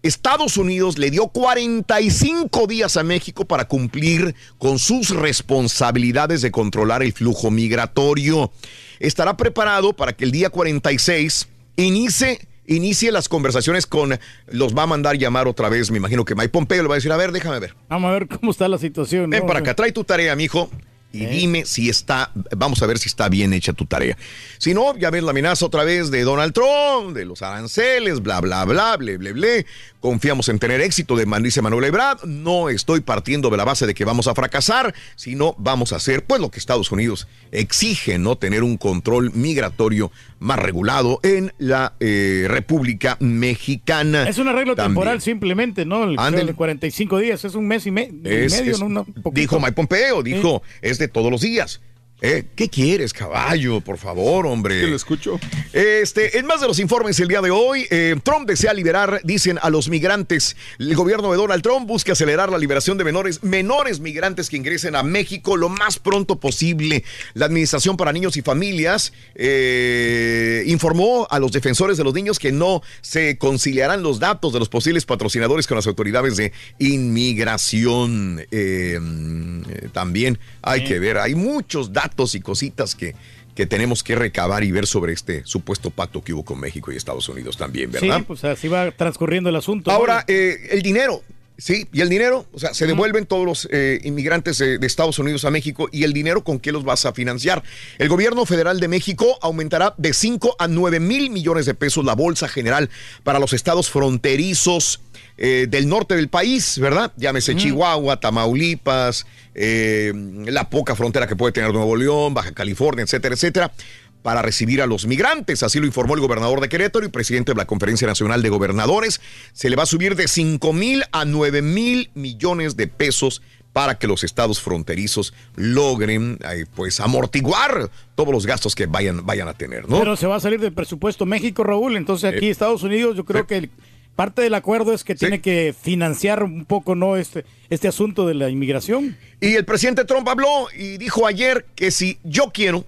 [SPEAKER 1] Estados Unidos le dio 45 días a México para cumplir con sus responsabilidades de controlar el flujo migratorio. Estará preparado para que el día 46 inicie, inicie las conversaciones con, los va a mandar llamar otra vez, me imagino que Mike Pompeo le va a decir, a ver, déjame ver.
[SPEAKER 3] Vamos a ver cómo está la situación.
[SPEAKER 1] Ven
[SPEAKER 3] ¿no?
[SPEAKER 1] para acá, trae tu tarea, mijo. Y dime si está, vamos a ver si está bien hecha tu tarea. Si no, ya ves la amenaza otra vez de Donald Trump, de los aranceles, bla, bla, bla, ble, ble, ble. Confiamos en tener éxito, de dice Manuel Ebrard. No estoy partiendo de la base de que vamos a fracasar, sino vamos a hacer, pues, lo que Estados Unidos exige, ¿no? Tener un control migratorio más regulado en la eh, República Mexicana.
[SPEAKER 3] Es un arreglo
[SPEAKER 1] También.
[SPEAKER 3] temporal simplemente, ¿no? El, el 45 días, es un mes y, me- y medio,
[SPEAKER 1] es-
[SPEAKER 3] ¿no?
[SPEAKER 1] Dijo Mike Pompeo, dijo, es de todos los días. ¿Eh? ¿Qué quieres, caballo? Por favor, hombre.
[SPEAKER 5] Que lo escucho.
[SPEAKER 1] Este, en más de los informes el día de hoy, eh, Trump desea liberar, dicen, a los migrantes. El gobierno de Donald Trump busca acelerar la liberación de menores, menores migrantes que ingresen a México lo más pronto posible. La Administración para Niños y Familias eh, informó a los defensores de los niños que no se conciliarán los datos de los posibles patrocinadores con las autoridades de inmigración. También hay que ver, hay muchos datos y cositas que, que tenemos que recabar y ver sobre este supuesto pacto que hubo con México y Estados Unidos también, ¿verdad?
[SPEAKER 3] Sí, pues así va transcurriendo el asunto.
[SPEAKER 1] Ahora, eh, el dinero. Sí, y el dinero, o sea, se devuelven todos los eh, inmigrantes de, de, Estados Unidos a México y el dinero con qué los vas a financiar. El gobierno federal de México aumentará de 5 a 9 mil millones de pesos la bolsa general para los estados fronterizos eh, del norte del país, ¿verdad? Llámese Chihuahua, Tamaulipas, eh, la poca frontera que puede tener Nuevo León, Baja California, etcétera, etcétera para recibir a los migrantes. Así lo informó el gobernador de Querétaro y presidente de la Conferencia Nacional de Gobernadores. Se le va a subir de 5 mil a 9 mil millones de pesos para que los estados fronterizos logren eh, pues amortiguar todos los gastos que vayan, vayan a tener, ¿no?
[SPEAKER 3] Pero se va a salir del presupuesto México, Raúl. Entonces aquí
[SPEAKER 1] Eh,
[SPEAKER 3] Estados Unidos yo creo que el- parte del acuerdo es que tiene que financiar un poco no este, este asunto de la inmigración.
[SPEAKER 1] Y el presidente Trump habló y dijo ayer que si yo quiero,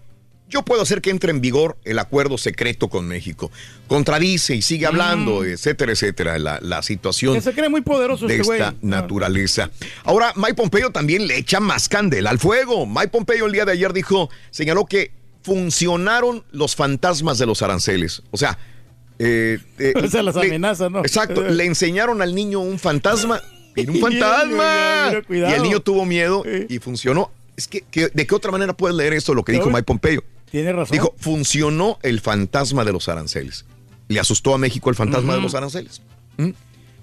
[SPEAKER 1] yo puedo hacer que entre en vigor el acuerdo secreto con México. Contradice y sigue hablando, etcétera, etcétera, la, la situación.
[SPEAKER 3] Mm. Que se cree muy poderoso
[SPEAKER 1] de
[SPEAKER 3] este güey.
[SPEAKER 1] esta naturaleza. Ahora, Mike Pompeo también le echa más candela al fuego. Mike Pompeo el día de ayer dijo, señaló que funcionaron los fantasmas de los aranceles. O sea, eh, eh,
[SPEAKER 3] O sea, las amenazas, ¿no?
[SPEAKER 1] Exacto, le enseñaron al niño un fantasma. Un fantasma. Y el niño tuvo miedo y funcionó. Es que, que- ¿de qué otra manera puedes leer esto, lo que dijo Mike Pompeo?
[SPEAKER 3] Tiene razón.
[SPEAKER 1] Dijo, funcionó el fantasma de los aranceles. Le asustó a México el fantasma de los aranceles. ¿Mm?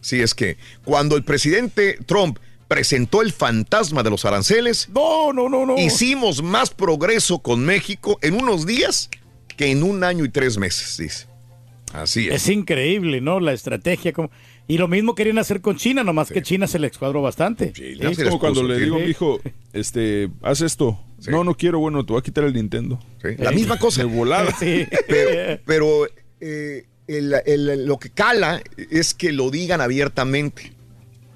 [SPEAKER 1] Sí, es que cuando el presidente Trump presentó el fantasma de los aranceles,
[SPEAKER 3] no, no, no, no.
[SPEAKER 1] hicimos más progreso con México en unos días que en un año y tres meses, dice. Así es.
[SPEAKER 3] Es increíble, ¿no? La estrategia. Como... Y lo mismo querían hacer con China, nomás que China se le escuadró bastante.
[SPEAKER 5] Es como cuando le digo a mi hijo, este, haz esto. No, no quiero, bueno, te voy a quitar el Nintendo.
[SPEAKER 1] La misma cosa.
[SPEAKER 5] De volada.
[SPEAKER 1] Pero, pero, eh, el- el- lo que cala es que lo digan abiertamente.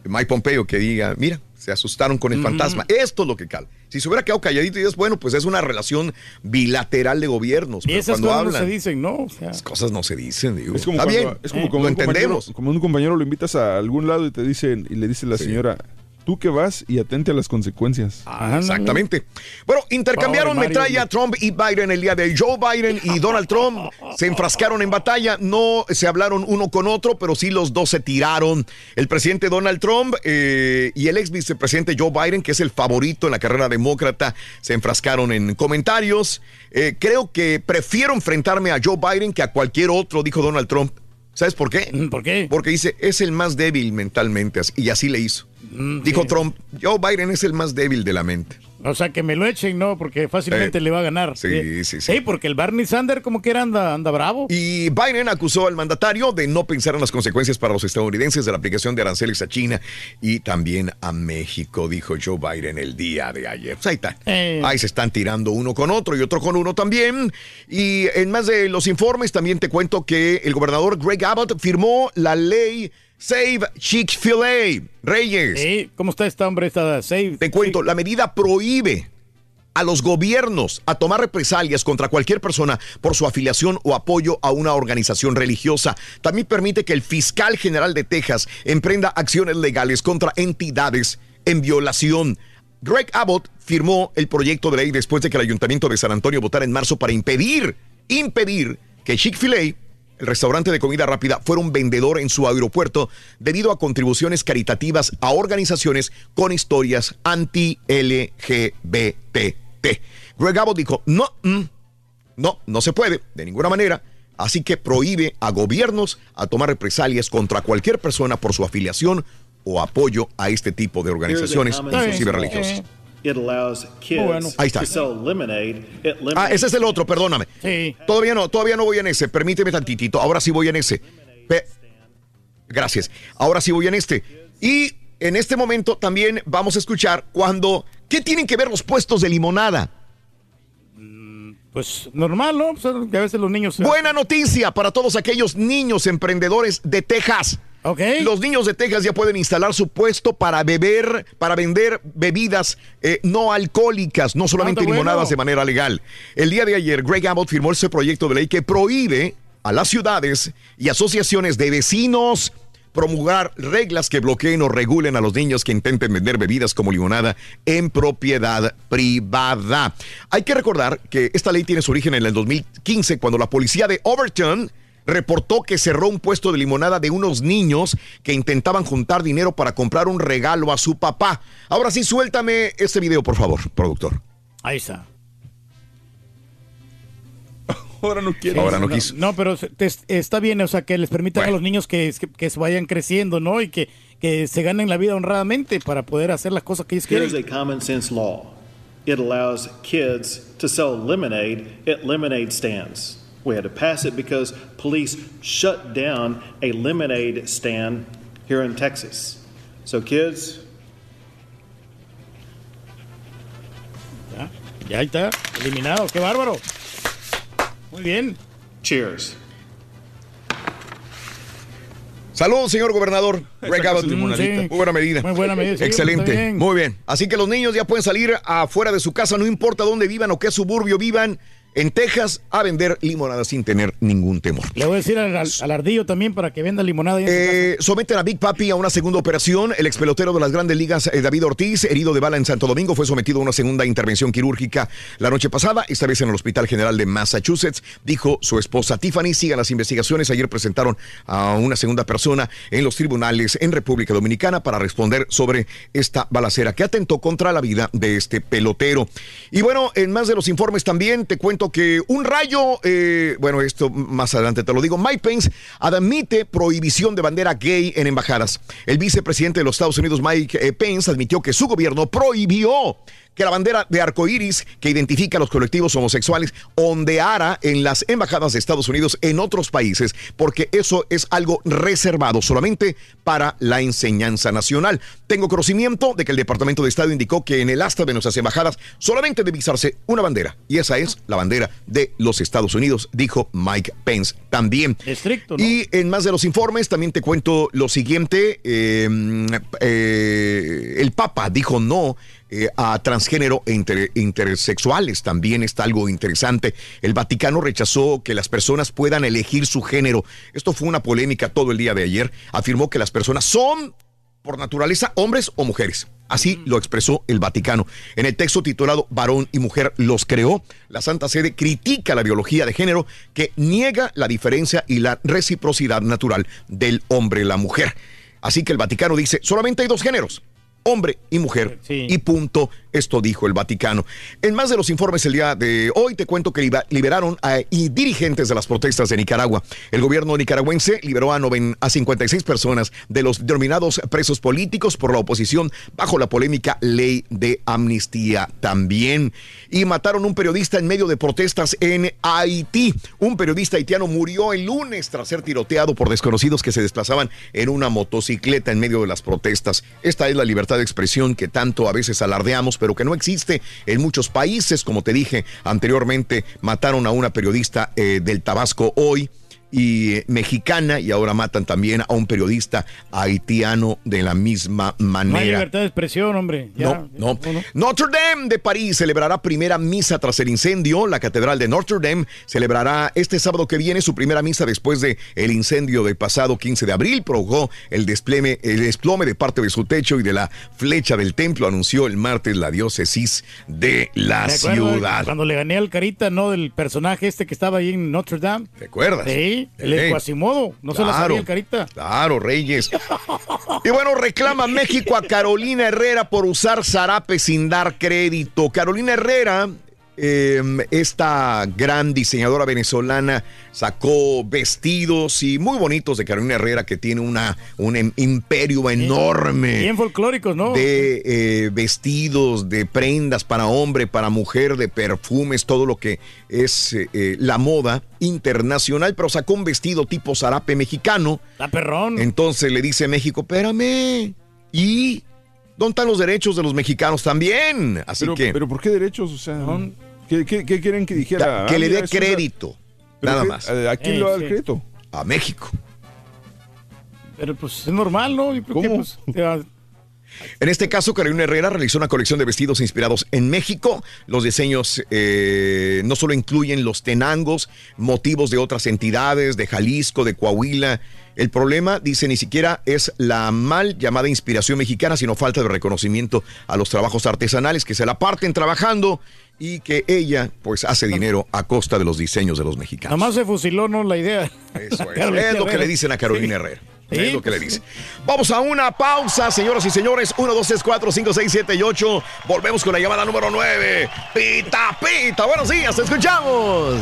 [SPEAKER 1] Mike Pompeo que diga, mira, se asustaron con el fantasma. Esto es lo que cala. Si se hubiera quedado calladito y dices, bueno, pues es una relación bilateral de gobiernos.
[SPEAKER 3] Y esas
[SPEAKER 1] cuando
[SPEAKER 3] cosas no se dicen, ¿no? O sea,
[SPEAKER 1] las cosas no se dicen, digo.
[SPEAKER 5] Es como
[SPEAKER 1] Está
[SPEAKER 5] cuando,
[SPEAKER 1] bien,
[SPEAKER 5] es como
[SPEAKER 1] lo
[SPEAKER 5] un compañero,
[SPEAKER 1] entendemos.
[SPEAKER 5] como un compañero lo invitas a algún lado y te dicen, y le dice la señora, tú que vas y atente a las consecuencias.
[SPEAKER 1] Ah, Exactamente. Bueno, intercambiaron
[SPEAKER 5] Pobre Mario.
[SPEAKER 1] metralla Trump y Biden el día de hoy. Joe Biden y Donald Trump se enfrascaron en batalla. No se hablaron uno con otro, pero sí los dos se tiraron. El presidente Donald Trump eh, y el ex vicepresidente Joe Biden, que es el favorito en la carrera demócrata, se enfrascaron en comentarios. Eh, creo que prefiero enfrentarme a Joe Biden que a cualquier otro, dijo Donald Trump. ¿Sabes por qué?
[SPEAKER 3] ¿Por qué?
[SPEAKER 1] Porque dice, es el más débil mentalmente, y así le hizo.
[SPEAKER 3] Mm,
[SPEAKER 1] Dijo Trump, Joe Biden es el más débil de la mente.
[SPEAKER 3] O sea, que me lo echen, ¿no? Porque fácilmente
[SPEAKER 1] Eh,
[SPEAKER 3] le va a ganar.
[SPEAKER 1] sí, sí, sí.
[SPEAKER 3] Sí, porque el Barney Sanders como que era anda, anda bravo.
[SPEAKER 1] Y Biden acusó al mandatario de no pensar en las consecuencias para los estadounidenses de la aplicación de aranceles a China y también a México, dijo Joe Biden el día de ayer. Pues ahí está.
[SPEAKER 3] Eh.
[SPEAKER 1] Ahí se están tirando uno con otro y otro con uno también. Y en más de los informes también te cuento que el gobernador Greg Abbott firmó la ley Save Chick-fil-A. Reyes.
[SPEAKER 3] ¿Cómo está esta hombre? Esta Save.
[SPEAKER 1] Te cuento, la medida prohíbe a los gobiernos a tomar represalias contra cualquier persona por su afiliación o apoyo a una organización religiosa. También permite que el fiscal general de Texas emprenda acciones legales contra entidades en violación. Greg Abbott firmó el proyecto de ley después de que el ayuntamiento de San Antonio votara en marzo para impedir, impedir que Chick-fil-A el restaurante de comida rápida fuera un vendedor en su aeropuerto debido a contribuciones caritativas a organizaciones con historias anti-LGBT. Greg Abbott dijo, no, mm, no, no se puede, de ninguna manera. Así que prohíbe a gobiernos a tomar represalias contra cualquier persona por su afiliación o apoyo a este tipo de organizaciones, inclusive religiosas.
[SPEAKER 29] It allows kids
[SPEAKER 1] Bueno. Ahí está.
[SPEAKER 29] to sell lemonade. It
[SPEAKER 1] Ah, ese es el otro, perdóname. Todavía no, todavía no voy en ese. Permíteme tantitito. Ahora sí voy en ese. Pe- Gracias. Ahora sí voy en este. Y en este momento también vamos a escuchar cuando. ¿Qué tienen que ver los puestos de limonada?
[SPEAKER 3] Pues normal, ¿no? Pues, a veces los niños...
[SPEAKER 1] Buena noticia para todos aquellos niños emprendedores de Texas. Los niños de Texas ya pueden instalar su puesto para beber, para vender bebidas eh, no alcohólicas, no solamente limonadas
[SPEAKER 3] bueno.
[SPEAKER 1] de manera legal. El día de ayer, Greg Abbott firmó ese proyecto de ley que prohíbe a las ciudades y asociaciones de vecinos promulgar reglas que bloqueen o regulen a los niños que intenten vender bebidas como limonada en propiedad privada. Hay que recordar que esta ley tiene su origen en el 2015 cuando la policía de Overton reportó que cerró un puesto de limonada de unos niños que intentaban juntar dinero para comprar un regalo a su papá. Ahora sí, suéltame este video, por favor, productor.
[SPEAKER 3] Ahí está.
[SPEAKER 5] Ahora no quiero.
[SPEAKER 1] Ahora no quiso.
[SPEAKER 3] No, pero te- está bien, o sea, que les permitan a los niños que, que, que se vayan creciendo, ¿no? Y que, que se ganen la vida honradamente para poder hacer las cosas que ellos
[SPEAKER 29] Here's
[SPEAKER 3] quieren.
[SPEAKER 29] a common sense law. It allows kids to sell lemonade at lemonade stands. We had to pass it because police shut down a lemonade stand here in Texas. So kids,
[SPEAKER 3] Ya, está, eliminado, qué bárbaro. Muy bien.
[SPEAKER 29] cheers.
[SPEAKER 1] Salud, señor gobernador. Greg Abbott. Muy buena medida.
[SPEAKER 3] Muy buena medida, sí,
[SPEAKER 1] Excelente.
[SPEAKER 3] bien.
[SPEAKER 1] Muy bien. Así que los niños ya pueden salir afuera de su casa, no importa dónde vivan o qué suburbio vivan, en Texas, a vender limonada sin tener ningún temor.
[SPEAKER 3] Le voy a decir al, al- al ardillo también para que venda limonada.
[SPEAKER 1] Eh, someten a Big Papi a una segunda operación. El expelotero de las grandes ligas, eh, David Ortiz, herido de bala en Santo Domingo, fue sometido a una segunda intervención quirúrgica la noche pasada, esta vez en el Hospital General de Massachusetts, dijo su esposa Tiffany. Sigan las investigaciones. Ayer presentaron a una segunda persona en los tribunales en República Dominicana para responder sobre esta balacera que atentó contra la vida de este pelotero. Y bueno, en más de los informes también te cuento que un rayo, eh, bueno, esto más adelante te lo digo, Mike Pence admite prohibición de bandera gay en embajadas. El vicepresidente de los Estados Unidos, Mike eh, Pence, admitió que su gobierno prohibió que la bandera de arcoíris que identifica a los colectivos homosexuales ondeara en las embajadas de Estados Unidos en otros países, porque eso es algo reservado solamente para la enseñanza nacional. Tengo conocimiento de que el Departamento de Estado indicó que en el asta de nuestras embajadas solamente debe izarse una bandera, y esa es la bandera de los Estados Unidos, dijo Mike Pence también.
[SPEAKER 3] Estricto, ¿no?
[SPEAKER 1] Y en más de los informes también te cuento lo siguiente. eh, eh, el Papa dijo no eh, a transgénero e inter- intersexuales. También está algo interesante. El Vaticano rechazó que las personas puedan elegir su género. Esto fue una polémica todo el día de ayer. Afirmó que las personas son por naturaleza hombres o mujeres. Así lo expresó el Vaticano. En el texto titulado Varón y Mujer los creó, la Santa Sede critica la biología de género que niega la diferencia y la reciprocidad natural del hombre y la mujer. Así que el Vaticano dice, solamente hay dos géneros, hombre y mujer, y punto. Esto dijo el Vaticano. En más de los informes el día de hoy te cuento que liberaron a dirigentes de las protestas de Nicaragua. El gobierno nicaragüense liberó a, noven- a 56 personas de los denominados presos políticos por la oposición bajo la polémica ley de amnistía también. Y mataron un periodista en medio de protestas en Haití. Un periodista haitiano murió el lunes tras ser tiroteado por desconocidos que se desplazaban en una motocicleta en medio de las protestas. Esta es la libertad de expresión que tanto a veces alardeamos, pero que no existe en muchos países. Como te dije anteriormente, mataron a una periodista eh, del Tabasco hoy y eh, mexicana y ahora matan también a un periodista haitiano de la misma
[SPEAKER 3] No hay
[SPEAKER 1] manera.
[SPEAKER 3] libertad de expresión, hombre. Ya.
[SPEAKER 1] No, no. Notre Dame de París celebrará primera misa tras el incendio. La Catedral de Notre Dame celebrará este sábado que viene su primera misa después de el incendio del pasado 15 de abril. Provocó el desplome, el desplome de parte de su techo y de la flecha del templo, anunció el martes la diócesis de la ciudad.
[SPEAKER 3] Cuando le gané al carita, ¿no? Del personaje este que estaba ahí en Notre Dame.
[SPEAKER 1] ¿Te acuerdas?
[SPEAKER 3] Sí, el de Quasimodo. No se la
[SPEAKER 1] Claro.
[SPEAKER 3] sabía el carita.
[SPEAKER 1] Claro, Reyes. Y bueno, reclama México a Carolina Herrera por usar zarape sin dar crédito. Carolina Herrera, eh, esta gran diseñadora venezolana, sacó vestidos y muy bonitos de Carolina Herrera, que tiene una, un em- imperio enorme
[SPEAKER 3] Bien folclóricos, ¿no?
[SPEAKER 1] de eh, vestidos, de prendas para hombre, para mujer, de perfumes, todo lo que es eh, la moda internacional, pero sacó un vestido tipo zarape mexicano.
[SPEAKER 3] La perrón.
[SPEAKER 1] Entonces le dice México, espérame. ¿Y dónde están los derechos de los mexicanos también? Así
[SPEAKER 5] pero,
[SPEAKER 1] que...
[SPEAKER 5] pero ¿por qué derechos? O sea, ¿Qué, qué- qué quieren que dijera?
[SPEAKER 1] que
[SPEAKER 5] Ah,
[SPEAKER 1] le
[SPEAKER 5] mira,
[SPEAKER 1] dé
[SPEAKER 5] una-
[SPEAKER 1] crédito.
[SPEAKER 5] ¿Pero
[SPEAKER 1] Nada más.
[SPEAKER 5] ¿A quién le va a dar crédito?
[SPEAKER 1] A México.
[SPEAKER 3] Pero pues es normal, ¿no? Que pues,
[SPEAKER 1] En este caso, Carolina Herrera realizó una colección de vestidos inspirados en México. Los diseños eh, no solo incluyen los tenangos, motivos de otras entidades, de Jalisco, de Coahuila. El problema, dice, ni siquiera es la mal llamada inspiración mexicana, sino falta de reconocimiento a los trabajos artesanales que se la parten trabajando y que ella, pues, hace dinero a costa de los diseños de los mexicanos.
[SPEAKER 3] Nada más se fusiló, ¿no? La idea.
[SPEAKER 1] Eso es. Es lo que le dicen a Carolina Herrera.
[SPEAKER 3] Sí,
[SPEAKER 1] es lo que le
[SPEAKER 3] pues,
[SPEAKER 1] dicen. Vamos a una pausa, señoras y señores. 1, 2, 3, 4, 5, 6, 7 y 8. Volvemos con la llamada número 9. Pita, pita. Buenos días, te escuchamos.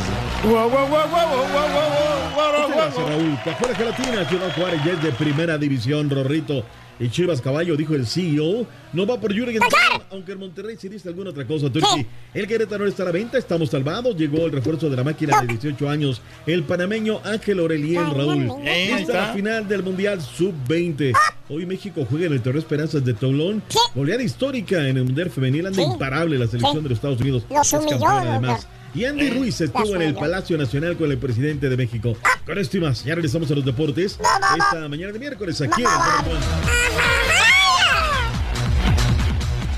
[SPEAKER 19] Gracias, Raúl. Cajuela Gelatina, Chivas Juárez ya es de primera división, Rorrito. Y Chivas Caballo, dijo el CEO, no va por Jürgen Damm, aunque el Monterrey sí dice alguna otra cosa, Turki. El Querétaro está a la venta, estamos salvados. Llegó el refuerzo de la máquina de 18 años, el panameño Ángel Aurelien Raúl. Está la final del Mundial Sub-20. Hoy México juega en el Torreo Esperanzas de Toulon. Goleada histórica en el Mundial Femenil, anda imparable la selección de los Estados Unidos.
[SPEAKER 2] Los humilló,
[SPEAKER 19] además. Y Andy Ruiz estuvo en el Palacio Nacional con el presidente de México. Con esto y más, ya regresamos a los deportes. Esta mañana de miércoles aquí en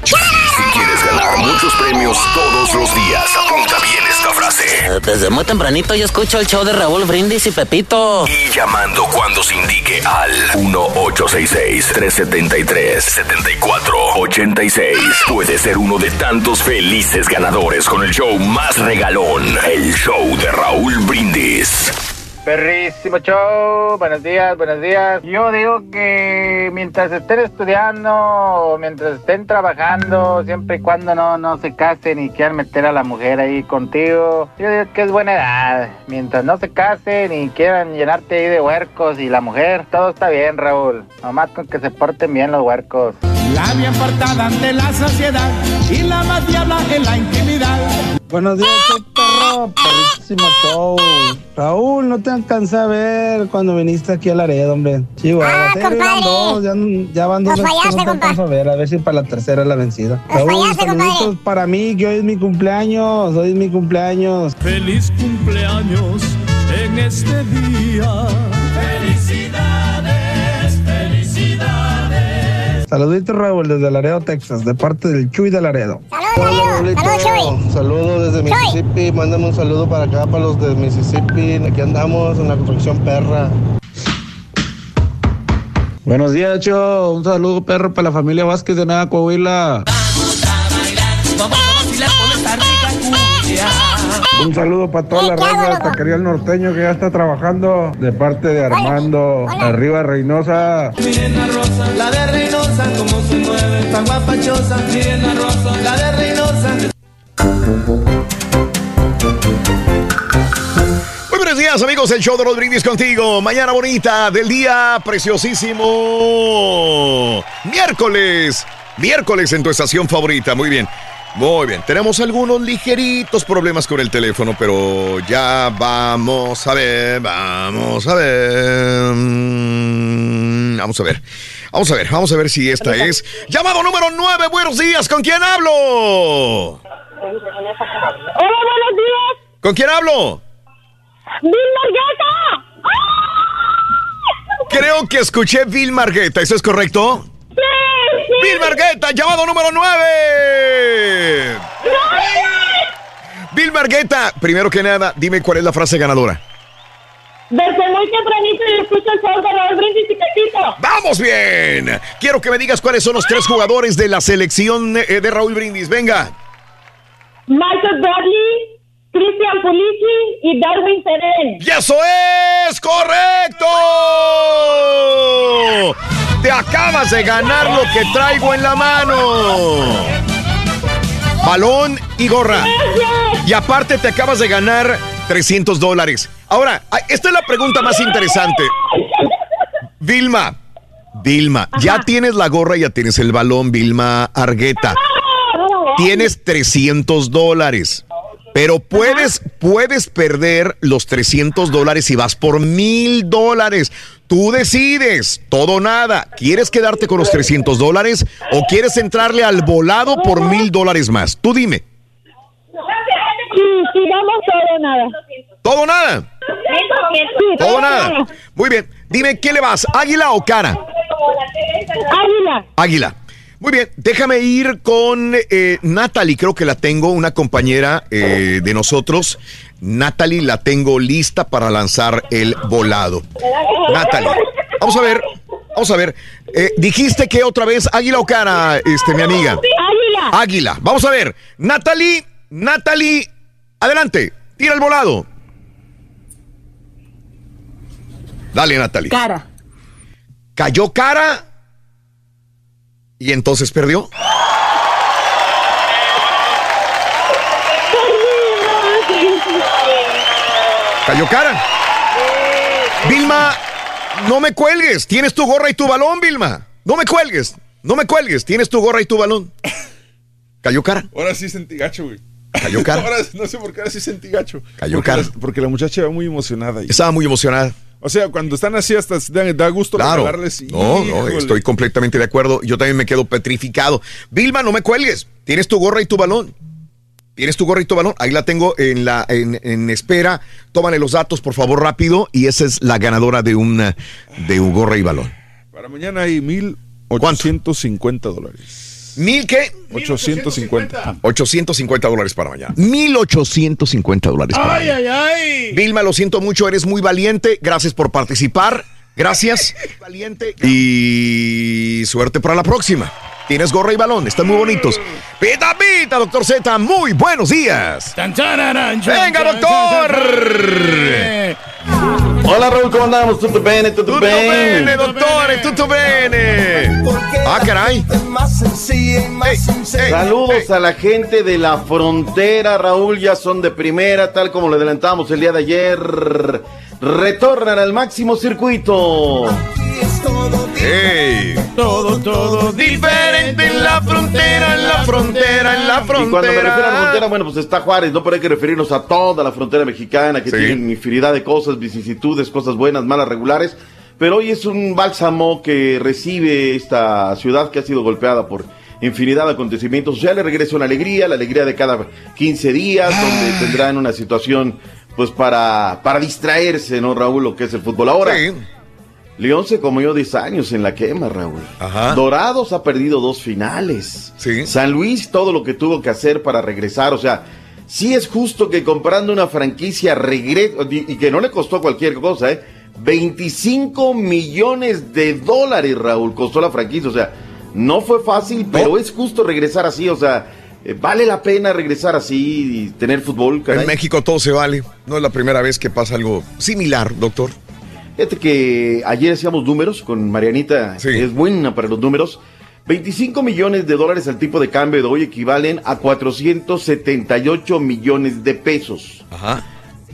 [SPEAKER 10] Si quieres ganar muchos premios todos los días, apunta bien esta frase.
[SPEAKER 30] Desde muy tempranito yo escucho el show de Raúl Brindis y Pepito.
[SPEAKER 10] Y llamando cuando se indique al 1-866-373-7486. Puede ser uno de tantos felices ganadores con el show más regalón, el show de Raúl Brindis.
[SPEAKER 31] Perrísimo show, buenos días, buenos días. Yo digo que mientras estén estudiando mientras estén trabajando, siempre y cuando no, no se casen y quieran meter a la mujer ahí contigo, yo digo que es buena edad. Mientras no se casen y quieran llenarte ahí de huercos y la mujer, todo está bien, Raúl. Nomás con que se porten bien los huercos.
[SPEAKER 25] La bien apartada ante la saciedad y la más diabla en la intimidad.
[SPEAKER 32] Buenos días, soy perro, perrísimo show. Raúl, no te alcancé a ver cuando viniste aquí a Laredo, hombre. Chihuahua,
[SPEAKER 2] compadre.
[SPEAKER 32] eran dos, ya, ya van dos
[SPEAKER 2] Nos
[SPEAKER 32] veces que
[SPEAKER 2] fallaste,
[SPEAKER 32] no te alcanzo a ver, a ver si para la tercera es la vencida.
[SPEAKER 2] Nos
[SPEAKER 32] Raúl,
[SPEAKER 2] fallaste,
[SPEAKER 32] saluditos
[SPEAKER 2] compadre.
[SPEAKER 32] para mí, que hoy es mi cumpleaños, hoy es mi cumpleaños.
[SPEAKER 25] Feliz cumpleaños en este día. Felicidades,
[SPEAKER 32] Saluditos, Raúl, desde Laredo, Texas, de parte del Chuy de Laredo.
[SPEAKER 2] Saludos. Saludos,
[SPEAKER 32] Saludos desde Mississippi. Mándame un saludo para acá, para los de Mississippi. Aquí andamos en la construcción perra. Buenos días, Cho. Un saludo, perro, para la familia Vázquez de Nueva Coahuila. Un saludo para toda la raza de Taquería El Norteño que ya está trabajando. De parte de Armando. Arriba, Reynosa.
[SPEAKER 25] Miren la rosa, la de Reynosa, como se mueve, tan guapachosa. Miren la rosa, la de Reynosa.
[SPEAKER 1] Muy buenos días, amigos. El show de los brindis contigo. Mañana bonita del día preciosísimo. Miércoles. Miércoles en tu estación favorita. Muy bien. Muy bien. Tenemos algunos ligeritos problemas con el teléfono, pero ya vamos a ver. Vamos a ver. Mm, Vamos a ver. Vamos a ver. Vamos a ver si esta es. Llamado número 9. Buenos días. ¿Con quién hablo?
[SPEAKER 2] Hola, buenos días.
[SPEAKER 1] ¿Con quién hablo?
[SPEAKER 2] ¡Bill Margueta!
[SPEAKER 1] Creo que escuché Bill Margueta, ¿eso es correcto? Bill Margueta, llamado número 9. Bill Margueta, primero que nada, dime cuál es la frase ganadora.
[SPEAKER 2] Desde muy tempranito yo escucho el show de Raúl Brindis y Pepito.
[SPEAKER 1] ¡Vamos bien! Quiero que me digas cuáles son los tres jugadores de la selección eh, de Raúl Brindis. Venga.
[SPEAKER 2] Michael Bradley, Christian Pulici y Darwin Serén.
[SPEAKER 1] ¡Y eso es correcto! Te acabas de ganar lo que traigo en la mano. Balón y gorra. Y aparte te acabas de ganar 300 dólares. Ahora, esta es la pregunta más interesante. Vilma, Vilma, ya tienes la gorra, ya tienes el balón, Vilma Argueta. Tienes 300 dólares. Pero puedes, puedes perder los 300 dólares si vas por mil dólares. Tú decides, todo o nada. ¿Quieres quedarte con los 300 dólares o quieres entrarle al volado por mil dólares más? Tú dime.
[SPEAKER 33] Sí, sí, vamos todo o nada.
[SPEAKER 1] ¿Todo o nada?
[SPEAKER 33] Sí,
[SPEAKER 1] Todo nada. Muy bien. Dime, ¿qué le vas? ¿Águila o cara?
[SPEAKER 33] Águila.
[SPEAKER 1] Águila. Muy bien, déjame ir con eh, Natalie, creo que la tengo, una compañera eh, de nosotros. Natalie, la tengo lista para lanzar el volado. Natalie, vamos a ver, vamos a ver. Eh, dijiste que otra vez águila o cara, este, mi amiga.
[SPEAKER 33] Águila.
[SPEAKER 1] Águila. Vamos a ver. Natalie, Natalie, adelante, tira el volado. Dale, Natalie.
[SPEAKER 33] Cara.
[SPEAKER 1] Cayó cara y entonces perdió. Cayó cara. Vilma, no me cuelgues. Tienes tu gorra y tu balón, Vilma. No me cuelgues. No me cuelgues. Tienes tu gorra y tu balón. Cayó cara.
[SPEAKER 5] Ahora sí sentí gacho, güey.
[SPEAKER 1] Cayó cara.
[SPEAKER 5] Ahora no sé por qué ahora sí sentí gacho.
[SPEAKER 1] Cayó
[SPEAKER 5] porque
[SPEAKER 1] cara.
[SPEAKER 5] La, porque la muchacha va muy emocionada.
[SPEAKER 1] Estaba muy emocionada.
[SPEAKER 5] O sea, cuando están así hasta da, gusto
[SPEAKER 1] Claro.
[SPEAKER 5] regalarles.
[SPEAKER 1] No, no, estoy completamente de acuerdo. Yo también me quedo petrificado. Vilma, no me cuelgues. Tienes tu gorra y tu balón. Tienes tu gorra y tu balón. Ahí la tengo en la en, en espera. Tómale los datos, por favor, rápido. Y esa es la ganadora de una de un gorra y balón.
[SPEAKER 5] Para mañana hay 1850 dólares.
[SPEAKER 1] ¿Mil qué?
[SPEAKER 5] 850.
[SPEAKER 1] 850 dólares para mañana. 1850 dólares para
[SPEAKER 3] Ay,
[SPEAKER 1] mañana.
[SPEAKER 3] ay, ay.
[SPEAKER 1] Vilma, lo siento mucho, eres muy valiente. Gracias por participar. Gracias. Valiente. Y suerte para la próxima. Tienes gorra y balón, están muy bonitos. Pita, pita, doctor Z, muy buenos días. Venga, doctor.
[SPEAKER 34] Hola Raúl, ¿cómo andamos? ¿Tutto bene? ¿Tutto,
[SPEAKER 1] Tutto bene, dottore, tutto bene. Ah, caray.
[SPEAKER 34] Saludos a la gente de la frontera, Raúl, ya son de primera, tal como le adelantamos el día de ayer. Retornan al máximo circuito.
[SPEAKER 1] Hey.
[SPEAKER 3] Todo, todo
[SPEAKER 1] diferente en la frontera, en la frontera, en la frontera.
[SPEAKER 34] Y cuando me refiero a la frontera, bueno, pues está Juárez, no pero hay que referirnos a toda la frontera mexicana, que
[SPEAKER 1] Sí.
[SPEAKER 34] tiene infinidad de cosas, vicisitudes, cosas buenas, malas, regulares. Pero hoy es un bálsamo que recibe esta ciudad que ha sido golpeada por infinidad de acontecimientos sociales. Regresa una alegría, la alegría de cada 15 días, donde tendrán una situación, pues, para, para distraerse, ¿no, Raúl? Lo que es el fútbol. Ahora, León se comió 10 años en la quema, Raúl. Dorados ha perdido dos finales. San Luis todo lo que tuvo que hacer para regresar. O sea, sí es justo que comprando una franquicia regrese y que no le costó cualquier cosa, ¿eh? 25 millones de dólares, Raúl, costó la franquicia. O sea, no fue fácil, pero es justo regresar así. O sea, eh, vale la pena regresar así y tener fútbol, caray.
[SPEAKER 1] En México todo se vale. No es la primera vez que pasa algo similar, doctor.
[SPEAKER 34] Fíjate que ayer hacíamos números con Marianita, que es buena para los números. 25 millones de dólares al tipo de cambio de hoy equivalen a 478 millones de pesos.
[SPEAKER 1] Ajá.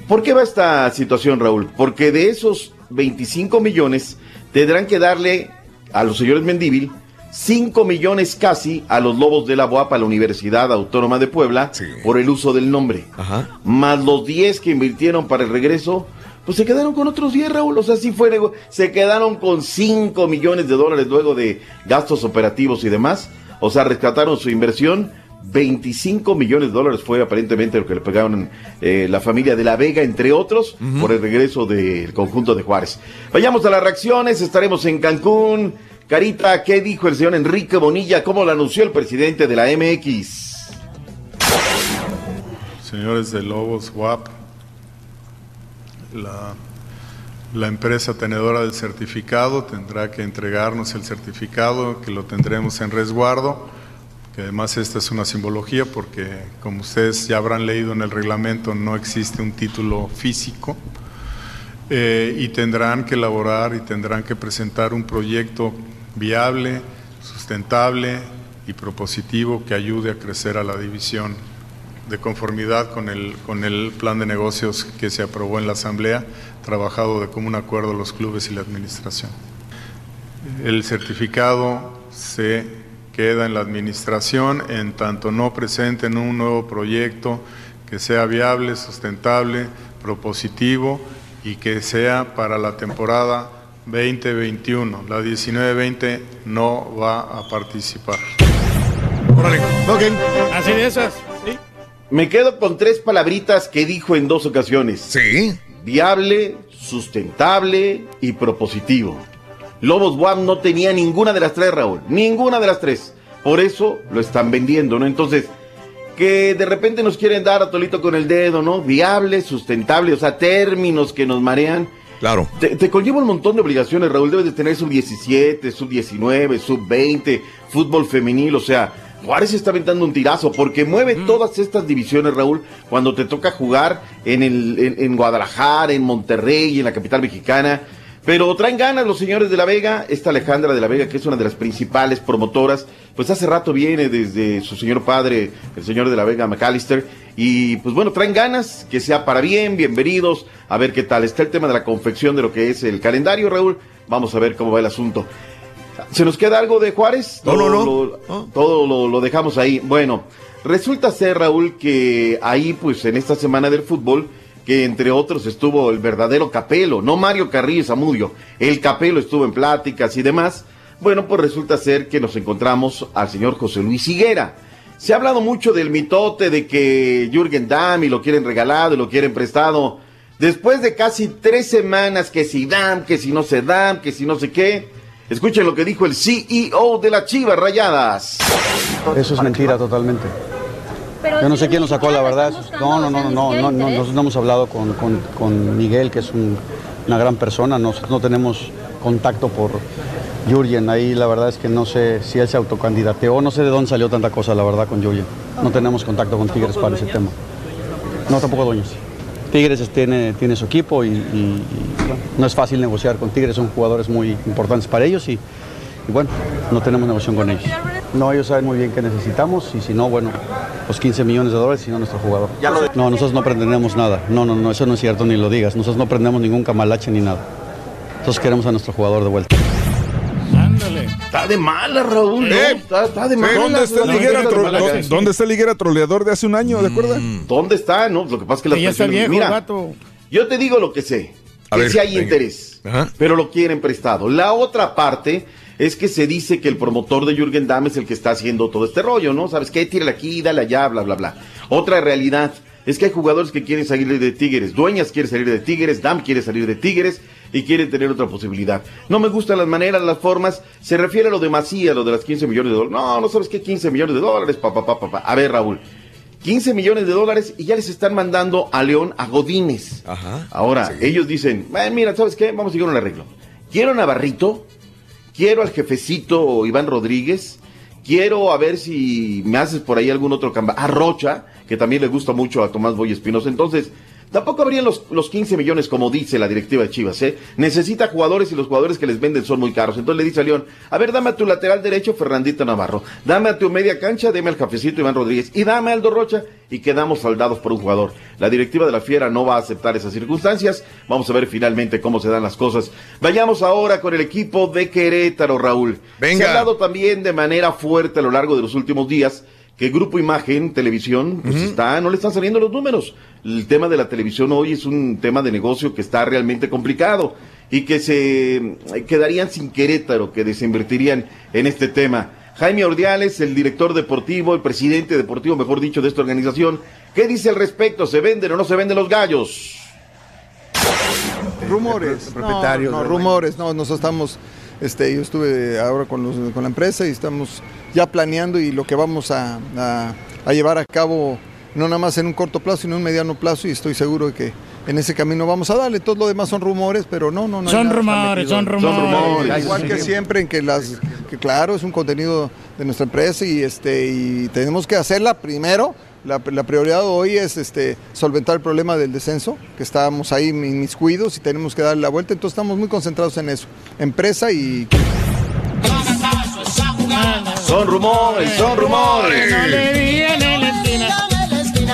[SPEAKER 34] ¿Por qué va esta situación, Raúl? Porque de esos 25 millones tendrán que darle a los señores Mendívil 5 millones casi a los Lobos de la Boapa, a la Universidad Autónoma de Puebla, por el uso del nombre.
[SPEAKER 1] Ajá.
[SPEAKER 34] Más los 10 que invirtieron para el regreso, pues se quedaron con otros 10, Raúl. O sea, sí fue, nego- se quedaron con 5 millones de dólares luego de gastos operativos y demás. O sea, rescataron su inversión. 25 millones de dólares fue aparentemente lo que le pegaron eh, la familia de La Vega, entre otros, por el regreso del conjunto de Juárez. Vayamos a las reacciones, estaremos en Cancún. Carita, ¿qué dijo el señor Enrique Bonilla? ¿Cómo lo anunció el presidente de la MX?
[SPEAKER 35] Señores de Lobos WAP, la, empresa tenedora del certificado tendrá que entregarnos el certificado que lo tendremos en resguardo, que además esta es una simbología porque como ustedes ya habrán leído en el reglamento no existe un título físico eh, y tendrán que elaborar y tendrán que presentar un proyecto viable, sustentable y propositivo que ayude a crecer a la división de conformidad con el, con el plan de negocios que se aprobó en la Asamblea, trabajado de común acuerdo los clubes y la administración. El certificado se queda en la administración en tanto no presenten un nuevo proyecto que sea viable, sustentable, propositivo y que sea para la temporada 2021. La 19-20 no va a participar.
[SPEAKER 1] Ok.
[SPEAKER 3] Así de esas.
[SPEAKER 34] Me quedo con tres palabritas que dijo en dos ocasiones.
[SPEAKER 1] Sí.
[SPEAKER 34] Viable, sustentable y propositivo. Lobos Guam no tenía ninguna de las tres, Raúl. Ninguna de las tres. Por eso lo están vendiendo, ¿no? Entonces, que de repente nos quieren dar a tolito con el dedo, ¿no? Viable, sustentable, o sea, términos que nos marean.
[SPEAKER 1] Claro.
[SPEAKER 34] Te, te conlleva un montón de obligaciones, Raúl. Debes de tener sub 17, sub 19, sub 20, fútbol femenil, o sea, Juárez está aventando un tirazo porque mueve todas estas divisiones, Raúl, cuando te toca jugar en, el, en, en Guadalajara, en Monterrey, en la capital mexicana. Pero traen ganas los señores de La Vega, esta Alejandra de La Vega, que es una de las principales promotoras, pues hace rato viene desde su señor padre, el señor de La Vega, McAllister, y pues bueno, traen ganas, que sea para bien, bienvenidos, a ver qué tal. Está el tema de la confección de lo que es el calendario, Raúl, vamos a ver cómo va el asunto. ¿Se nos queda algo de Juárez?
[SPEAKER 1] No, no, no.
[SPEAKER 34] Lo- Todo lo, lo dejamos ahí. Bueno, resulta ser, Raúl, que ahí, pues en esta semana del fútbol, que entre otros estuvo el verdadero Capelo, no Mario Carrillo Zamudio, el Capelo estuvo en pláticas y demás. Bueno, pues resulta ser que nos encontramos al señor José Luis Higuera. Se ha hablado mucho del mitote de que Jürgen Damm y lo quieren regalado y lo quieren prestado. Después de casi tres semanas que si dan, que si no se dan, que si no sé qué. Escuchen lo que dijo el CEO de las Chivas Rayadas.
[SPEAKER 36] Eso es mentira totalmente. Yo no sé quién lo sacó, la verdad. No, no, no, no, no, no, no, nosotros no hemos hablado con, con- con Miguel, que es un- una gran persona. Nosotros no tenemos contacto por Jurgen. Ahí la verdad es que no sé si él se autocandidateó. No sé de dónde salió tanta cosa, la verdad, con Jurgen. No tenemos contacto con Tigres para ese tema. No, tampoco dueños. Tigres tiene, tiene su equipo y, y- y, bueno, no es fácil negociar con Tigres. Son jugadores muy importantes para ellos y, y bueno, no tenemos negociación con ellos. No, ellos saben muy bien qué necesitamos y si no, bueno, los 15 millones de dólares, si no nuestro jugador. No, nosotros no pretendemos nada. No, no, no, eso no es cierto, ni lo digas. Nosotros no prendemos ningún camalache ni nada. Nosotros queremos a nuestro jugador de vuelta.
[SPEAKER 34] Está de mala, Raúl. ¿no? Está, está de mala.
[SPEAKER 5] ¿Dónde está, el liguera
[SPEAKER 34] está de
[SPEAKER 5] tro-
[SPEAKER 34] mala.
[SPEAKER 5] dó- ¿Dónde está el liguera troleador de hace un año, de acuerdo?
[SPEAKER 34] ¿Dónde está? No, lo que pasa es que las
[SPEAKER 3] ya está viejo,
[SPEAKER 34] Mira, yo te digo lo que sé.
[SPEAKER 1] A
[SPEAKER 34] que
[SPEAKER 1] ver,
[SPEAKER 34] sí hay
[SPEAKER 1] venga.
[SPEAKER 34] interés, pero lo quieren prestado. La otra parte es que se dice que el promotor de Jürgen Damm es el que está haciendo todo este rollo, ¿no? ¿Sabes qué? Tírale aquí, dale allá, bla, bla, bla. Otra realidad es que hay jugadores que quieren salir de Tigres. Dueñas quiere salir de Tigres, Damm quiere salir de Tigres y quieren tener otra posibilidad. No me gustan las maneras, las formas. Se refiere a lo de Macías, lo de las 15 millones de dólares. No, no sabes qué 15 millones de dólares, papá, papá, papá. A ver, Raúl. 15 millones de dólares y ya les están mandando a León a Godínez. Ahora, ellos dicen, "Eh, mira, ¿sabes qué? Vamos a llegar a un arreglo. Quiero a Navarrito, quiero al jefecito Iván Rodríguez, quiero a ver si me haces por ahí algún otro camba. A Rocha, que también le gusta mucho a Tomás Boy Espinosa. Entonces, tampoco habrían los, los 15 millones como dice la directiva de Chivas, ¿eh? Necesita jugadores y los jugadores que les venden son muy caros. Entonces le dice a León, a ver, dame a tu lateral derecho, Fernandito Navarro. Dame a tu media cancha, dame al jefecito Iván Rodríguez. Y dame a Aldo Rocha y quedamos saldados por un jugador. La directiva de la Fiera no va a aceptar esas circunstancias. Vamos a ver finalmente cómo se dan las cosas. Vayamos ahora con el equipo de Querétaro, Raúl.
[SPEAKER 1] Venga.
[SPEAKER 34] Se ha hablado también de manera fuerte a lo largo de los últimos días que Grupo Imagen, televisión, pues está, no le están saliendo los números. El tema de la televisión hoy es un tema de negocio que está realmente complicado y que se eh, quedarían sin Querétaro, que desinvertirían en este tema. Jaime Ordiales, el director deportivo, el presidente deportivo, mejor dicho, de esta organización, ¿qué dice al respecto? ¿Se venden o no se venden los gallos?
[SPEAKER 37] Rumores,
[SPEAKER 34] propietarios,
[SPEAKER 37] no, no, rumores, no, nosotros estamos, este, yo estuve ahora con, los- con la empresa y estamos ya planeando y lo que vamos a, a- a llevar a cabo, no nada más en un corto plazo, sino en un mediano plazo y estoy seguro de que en ese camino vamos a darle. Todo lo demás son rumores, pero no, no, no.
[SPEAKER 3] Son rumores,
[SPEAKER 37] metido.
[SPEAKER 3] son rumores.
[SPEAKER 37] Igual que siempre, en que las, que claro, es un contenido de nuestra empresa y este, y tenemos que hacerla primero. La, la prioridad hoy es este, solventar el problema del descenso, que estábamos ahí inmiscuidos y tenemos que darle la vuelta, entonces estamos muy concentrados en eso, empresa y...
[SPEAKER 34] Son rumores, son rumores.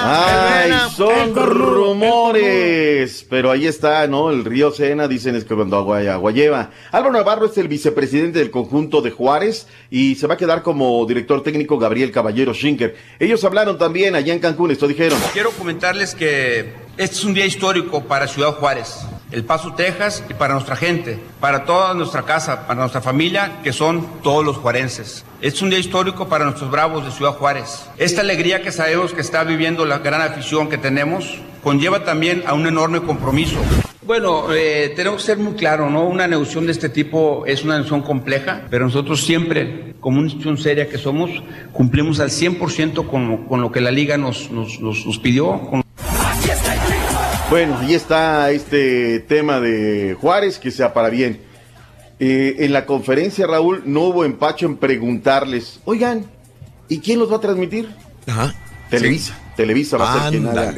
[SPEAKER 34] Ay, son rumores. Pero ahí está, ¿no? El río Sena, dicen es que cuando agua, agua lleva. Álvaro Navarro es el vicepresidente del conjunto de Juárez y se va a quedar como director técnico Gabriel Caballero Schinker. Ellos hablaron también allá en Cancún, esto dijeron.
[SPEAKER 38] Quiero comentarles que este es un día histórico para Ciudad Juárez.
[SPEAKER 39] El Paso, Texas y para nuestra gente, para toda nuestra casa, para nuestra familia, que son todos los juarenses. Es un día histórico para nuestros bravos de Ciudad Juárez. Esta alegría que sabemos que está viviendo la gran afición que tenemos conlleva también a un enorme compromiso. Bueno, eh, tenemos que ser muy claros, ¿no? Una negociación de este tipo es una negociación compleja, pero nosotros siempre, como una institución seria que somos, cumplimos al 100% con, lo que la liga nos, pidió.
[SPEAKER 34] Bueno, ahí está este tema de Juárez, que sea para bien. Eh, en la conferencia, Raúl, no hubo empacho en preguntarles, oigan, ¿y quién los va a transmitir?
[SPEAKER 1] Ajá.
[SPEAKER 34] Televisa. Televisa va a ser quien haga.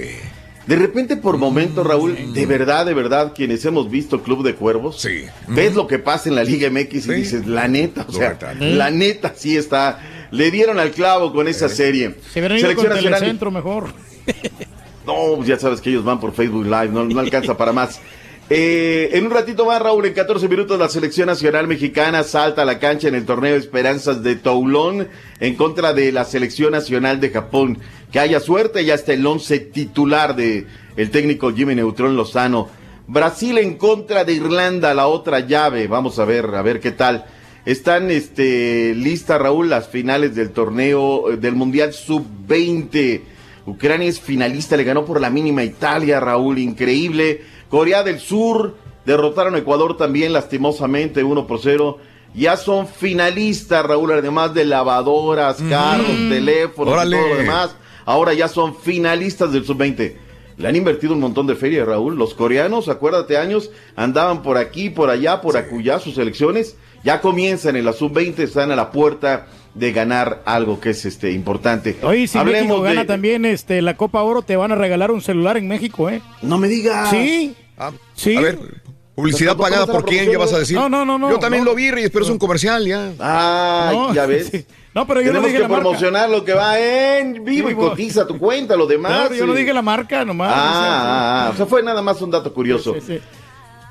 [SPEAKER 34] De repente, por momentos, Raúl, de verdad, de verdad, quienes hemos visto Club de Cuervos, ves lo que pasa en la Liga MX y dices, la neta, o sea, la neta sí está. Le dieron al clavo con esa serie.
[SPEAKER 3] Se hubieran ido con
[SPEAKER 34] Selección nacional-
[SPEAKER 3] Telecentro mejor.
[SPEAKER 34] no, pues ya sabes que ellos van por Facebook Live, no, alcanza para más. Eh, en un ratito más, Raúl, en 14 minutos la selección nacional mexicana salta a la cancha en el torneo Esperanzas de Toulon en contra de la selección nacional de Japón. Que haya suerte, ya está el once titular de el técnico Jimmy Neutrón Lozano. Brasil en contra de Irlanda, la otra llave. Vamos a ver, a ver qué tal. Están este, listas, Raúl, las finales del torneo eh, del Mundial Sub-20. Ucrania es finalista, le ganó por la mínima Italia, Raúl, increíble. Corea del Sur derrotaron a Ecuador también lastimosamente 1 por 0. Ya son finalistas, Raúl, además de lavadoras, carros, teléfonos
[SPEAKER 1] Órale.
[SPEAKER 34] y todo lo demás. Ahora ya son finalistas del Sub-20. Le han invertido un montón de feria, Raúl. Los coreanos, acuérdate, años, andaban por aquí, por allá, por acullá sus elecciones. Ya comienzan en la Sub-20, están a la puerta de ganar algo que es este importante.
[SPEAKER 3] Oye, si
[SPEAKER 34] Hablemos
[SPEAKER 3] México
[SPEAKER 34] de-
[SPEAKER 3] gana también este, la Copa Oro, te van a regalar un celular en México, ¿eh?
[SPEAKER 34] No me digas.
[SPEAKER 3] Sí. sí.
[SPEAKER 1] A ver, publicidad pagada por quién, ¿qué vas a decir?
[SPEAKER 3] No, no, no, no.
[SPEAKER 1] Yo también
[SPEAKER 3] no.
[SPEAKER 1] lo vi, Reyes, pero es un comercial ya.
[SPEAKER 34] Ah,
[SPEAKER 3] No,
[SPEAKER 34] ya ves.
[SPEAKER 3] sí. No, pero yo no dije
[SPEAKER 34] que
[SPEAKER 3] la marca.
[SPEAKER 34] promocionar lo que va en vivo y cotiza tu cuenta, lo demás.
[SPEAKER 3] Claro, yo no dije la marca nomás.
[SPEAKER 34] Ah, ah, ah, o sea, fue nada más un dato curioso.
[SPEAKER 3] Sí, sí.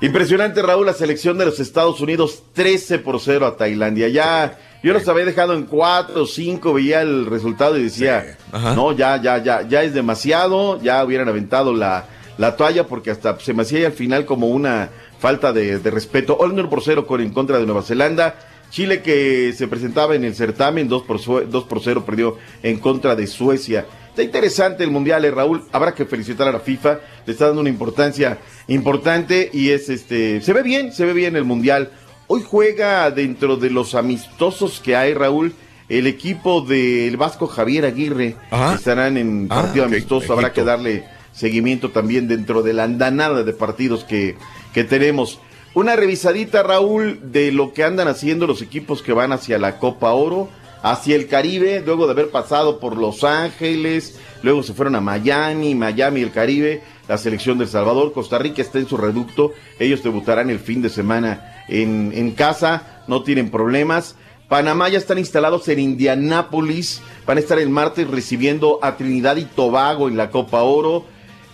[SPEAKER 34] Impresionante, Raúl, la selección de los Estados Unidos 13 por 0 a Tailandia. Ya, yo los había dejado en 4 o 5, veía el resultado y decía, no, ya, ya, ya, ya es demasiado, ya hubieran aventado la, la toalla porque hasta se me hacía al final como una falta de, de respeto. 1 por 0 con, en contra de Nueva Zelanda. Chile que se presentaba en el certamen 2 por, sue- 2 por 0 perdió en contra de Suecia. Está interesante el mundial, eh, Raúl. Habrá que felicitar a la FIFA. Le está dando una importancia importante y es este. Se ve bien, se ve bien el mundial. Hoy juega dentro de los amistosos que hay, Raúl, el equipo del Vasco Javier Aguirre. Estarán en
[SPEAKER 1] Ah,
[SPEAKER 34] partido amistoso. Habrá que darle seguimiento también dentro de la andanada de partidos que, que tenemos. Una revisadita, Raúl, de lo que andan haciendo los equipos que van hacia la Copa Oro, hacia el Caribe, luego de haber pasado por Los Ángeles, luego se fueron a Miami, Miami, el Caribe, la selección de El Salvador, Costa Rica está en su reducto, ellos debutarán el fin de semana en, en casa, no tienen problemas. Panamá ya están instalados en Indianápolis, van a estar el martes recibiendo a Trinidad y Tobago en la Copa Oro.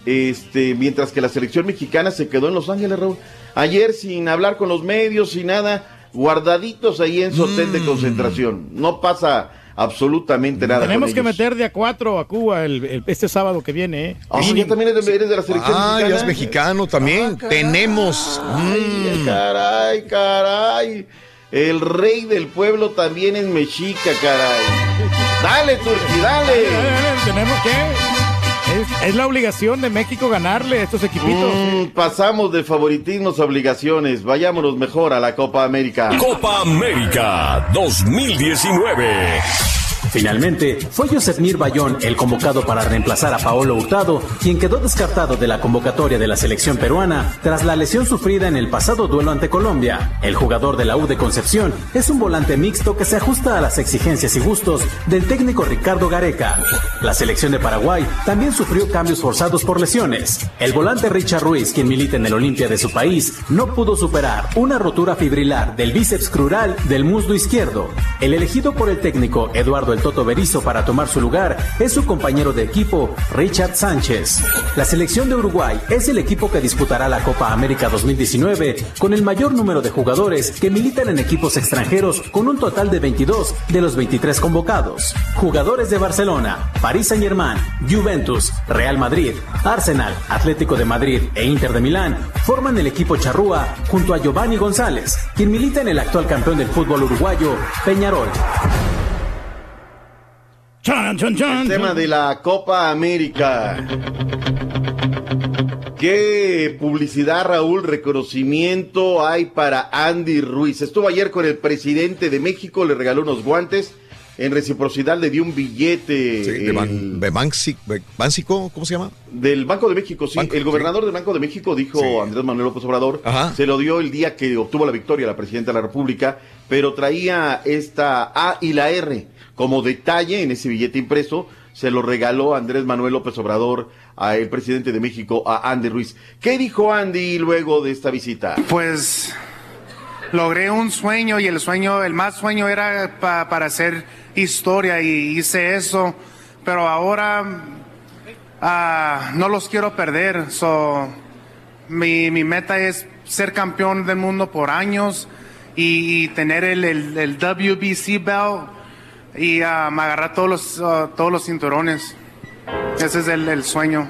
[SPEAKER 34] Este, mientras que la selección mexicana se quedó en Los Ángeles. Ayer sin hablar con los medios, sin nada, guardaditos ahí en su hotel
[SPEAKER 1] Mm.
[SPEAKER 34] de concentración. No pasa absolutamente nada.
[SPEAKER 3] Tenemos
[SPEAKER 34] con
[SPEAKER 3] que
[SPEAKER 34] ellos.
[SPEAKER 3] meter de a cuatro a Cuba el- el- este sábado que viene, ¿eh?
[SPEAKER 34] Ah, ya también eres de, eres de la selección
[SPEAKER 1] Ah, ya es mexicano también. Tenemos.
[SPEAKER 34] Ay,
[SPEAKER 1] Mm.
[SPEAKER 34] caray, caray. El rey del pueblo también es mexica, caray. Dale, Turki, dale.
[SPEAKER 3] Tenemos que. Es, es la obligación de México ganarle a estos equipitos.
[SPEAKER 34] Mm, pasamos de favoritismos a obligaciones. Vayámonos mejor a la Copa América.
[SPEAKER 10] Copa América 2019.
[SPEAKER 40] Finalmente, fue Josetmir Bayón el convocado para reemplazar a Paolo Hurtado, quien quedó descartado de la convocatoria de la selección peruana tras la lesión sufrida en el pasado duelo ante Colombia. El jugador de la U de Concepción es un volante mixto que se ajusta a las exigencias y gustos del técnico Ricardo Gareca. La selección de Paraguay también sufrió cambios forzados por lesiones. El volante Richard Ruiz, quien milita en el Olimpia de su país, no pudo superar una rotura fibrilar del bíceps crural del muslo izquierdo. El elegido por el técnico Eduardo el Toto Berizo para tomar su lugar es su compañero de equipo, Richard Sánchez. La selección de Uruguay es el equipo que disputará la Copa América 2019 con el mayor número de jugadores que militan en equipos extranjeros con un total de 22 de los 23 convocados. Jugadores de Barcelona, París Saint-Germain, Juventus, Real Madrid, Arsenal, Atlético de Madrid e Inter de Milán forman el equipo charrúa junto a Giovanni González, quien milita en el actual campeón del fútbol uruguayo, Peñarol.
[SPEAKER 34] El tema de la Copa América. ¿Qué publicidad, Raúl, reconocimiento hay para Andy Ruiz? Estuvo ayer con el presidente de México, le regaló unos guantes. En reciprocidad le dio un billete.
[SPEAKER 1] Sí, de, Ban- de Banxico, ¿cómo se llama?
[SPEAKER 34] Del Banco de México, sí.
[SPEAKER 1] Banco,
[SPEAKER 34] el gobernador del Banco de México dijo Andrés Manuel López Obrador, se lo dio el día que obtuvo la victoria la presidenta de la República, pero traía esta A y la R como detalle en ese billete impreso. Se lo regaló Andrés Manuel López Obrador al presidente de México, a Andy Ruiz. ¿Qué dijo Andy luego de esta visita?
[SPEAKER 41] Pues logré un sueño y el sueño, el más sueño era pa- para hacer historia y hice eso, pero ahora ah, no los quiero perder. So, mi, meta es ser campeón del mundo por años y, tener el, el- el WBC belt y ah, me agarrar todos los, ah, todos los cinturones. Ese es el, el sueño.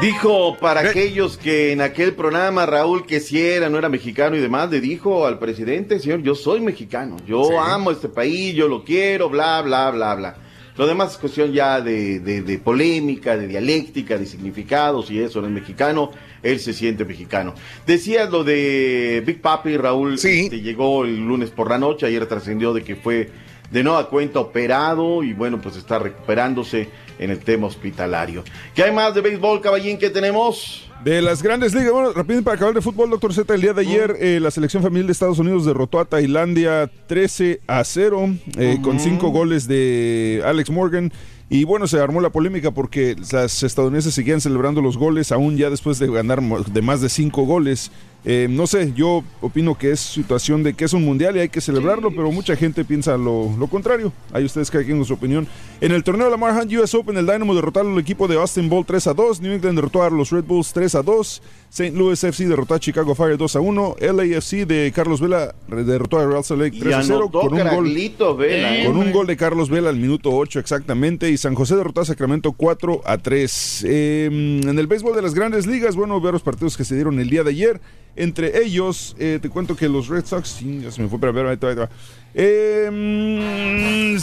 [SPEAKER 34] Dijo para aquellos que en aquel programa Raúl que si era, no era mexicano y demás, le dijo al presidente, señor, yo soy mexicano, yo
[SPEAKER 1] Sí.
[SPEAKER 34] amo este país, yo lo quiero, bla, bla, bla, bla. Lo demás es cuestión ya de, de- de polémica, de dialéctica, de significados y eso, no es mexicano, él se siente mexicano. Decías lo de Big Papi, Raúl, este, llegó el lunes por la noche, ayer trascendió de que fue de nueva cuenta operado y bueno, pues está recuperándose en el tema hospitalario. ¿Qué hay más de béisbol, caballín, que tenemos?
[SPEAKER 5] De las grandes ligas, bueno, rápido para acabar de fútbol, doctor Z, el día de ayer eh, la selección femenil de Estados Unidos derrotó a Tailandia 13 a 0 eh, con cinco goles de Alex Morgan. Y bueno, se armó la polémica porque las estadounidenses seguían celebrando los goles, aún ya después de ganar de más de cinco goles. Eh, no sé, yo opino que es situación de que es un mundial y hay que celebrarlo, pero mucha gente piensa lo, lo contrario. Ahí ustedes con su opinión. En el torneo de la Marhan US Open, el Dynamo derrotaron al equipo de Austin Ball 3 a 2, New England derrotó a los Red Bulls 3 a 2, St. Louis FC derrotó a Chicago Fire 2 a 1, LAFC de Carlos Vela derrotó a Real Salt Lake 3 a 0
[SPEAKER 34] anotó
[SPEAKER 5] con un gol.
[SPEAKER 34] Caraglito Vela, ¿eh?
[SPEAKER 5] Con un gol de Carlos Vela al minuto 8 exactamente y San José derrotó a Sacramento 4 a 3. Eh, en el béisbol de las grandes ligas, bueno, ver los partidos que se dieron el día de ayer. Entre ellos, eh, te cuento que los Red Sox, sí, ya se me fue, pero a ver, ahí te va, ahí te va. Eh, mm,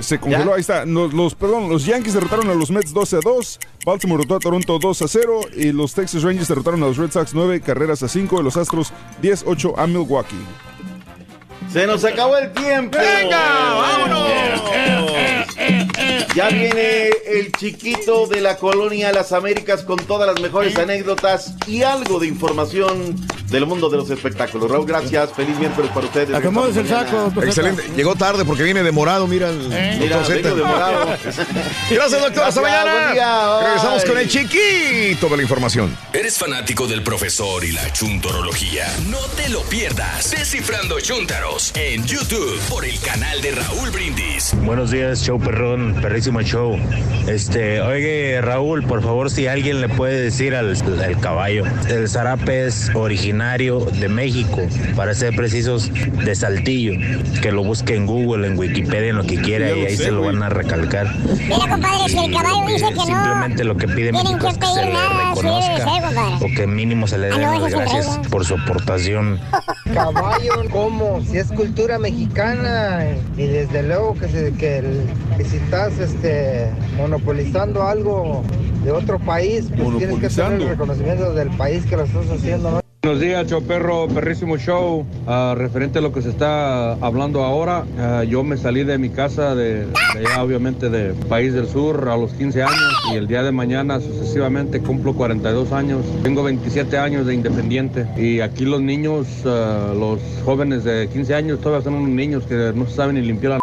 [SPEAKER 5] se, congeló, ahí está. Los, los- perdón, los Yankees derrotaron a los Mets 12 a 2, Baltimore derrotó a Toronto 2 a 0 y los Texas Rangers derrotaron a los Red Sox 9 carreras a 5 y los Astros 10 8 a Milwaukee.
[SPEAKER 34] Se nos acabó el tiempo. Ya viene el chiquito de la colonia Las Américas con todas las mejores anécdotas y algo de información del mundo de los espectáculos. Raúl, gracias. Feliz miércoles para ustedes.
[SPEAKER 3] Acomódese el saco.
[SPEAKER 1] Excelente. Llegó tarde porque viene demorado, mira el
[SPEAKER 34] Mira, vengo demorado.
[SPEAKER 1] Gracias, doctor. Hasta mañana.
[SPEAKER 34] buen día, bye.
[SPEAKER 1] Regresamos con el chiquito de la información.
[SPEAKER 10] ¿Eres fanático del profesor y la chuntorología? No te lo pierdas. Descifrando En YouTube por el canal de Raúl Brindis.
[SPEAKER 42] Buenos días, show perrón, perrísimo show. Este, oye, Raúl, por favor, si alguien le puede decir al, al caballo, el zarape es originario de México, para ser precisos, de Saltillo, que lo busque en Google, en Wikipedia, en lo que quiera,
[SPEAKER 2] Ya
[SPEAKER 42] y ahí
[SPEAKER 2] sé,
[SPEAKER 42] se lo van a recalcar.
[SPEAKER 2] Mira, compadre, si el caballo dice que no,
[SPEAKER 42] Simplemente lo que pide
[SPEAKER 2] tienen
[SPEAKER 42] México
[SPEAKER 2] que
[SPEAKER 42] es que se
[SPEAKER 2] pedir
[SPEAKER 42] le reconozca
[SPEAKER 2] ser, compadre.
[SPEAKER 42] o que mínimo se le
[SPEAKER 2] Ah,
[SPEAKER 42] den las gracias por su aportación.
[SPEAKER 38] Caballo, ¿cómo? Si es cultura mexicana y desde luego que, se- que, el- que si estás este, monopolizando algo de otro país, pues tienes que tener el reconocimiento del país que lo estás haciendo, ¿no?
[SPEAKER 43] Buenos días, show perro, perrísimo show. Ah, referente a lo que se está hablando ahora, ah, yo me salí de mi casa, de allá obviamente de País del Sur, a los 15 años y el día de mañana sucesivamente cumplo 42 años. Tengo 27 años de independiente y aquí los niños, ah, los jóvenes de 15 años todavía son unos niños que no saben ni limpiar la...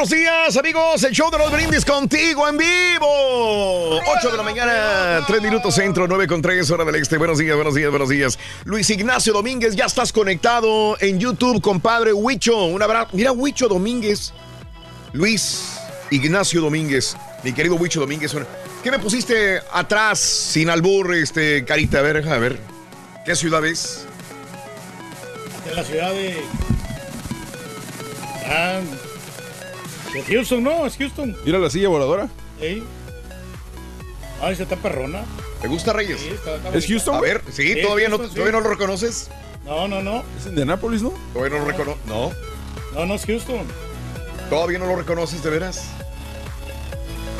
[SPEAKER 1] Buenos días, amigos. El show de los brindis contigo en vivo. 8 de la mañana, 3 minutos centro, 9 con 3, hora del este. Buenos días, buenos días, buenos días. Luis Ignacio Domínguez, ya estás conectado en YouTube, compadre Huicho. Un abrazo. Mira, Huicho Domínguez. Luis Ignacio Domínguez, mi querido Huicho Domínguez. ¿Qué me pusiste atrás, sin albur, este, carita? A ver, a ver. ¿Qué ciudad es?
[SPEAKER 3] En la ciudad de. Ah, de Houston, no, es Houston.
[SPEAKER 5] Mira la silla voladora.
[SPEAKER 3] Ey. Ay, se está perrona.
[SPEAKER 1] ¿Te gusta, Reyes?
[SPEAKER 3] Sí, está- está
[SPEAKER 5] ¿Es Houston?
[SPEAKER 1] A ver, sí,
[SPEAKER 3] Sí,
[SPEAKER 1] todavía, no,
[SPEAKER 3] sí.
[SPEAKER 1] todavía no lo reconoces.
[SPEAKER 3] No, no, no.
[SPEAKER 5] Es Indianápolis, ¿no?
[SPEAKER 1] Todavía no lo reconoces. No.
[SPEAKER 3] No, no es Houston.
[SPEAKER 1] Todavía no lo reconoces, de veras.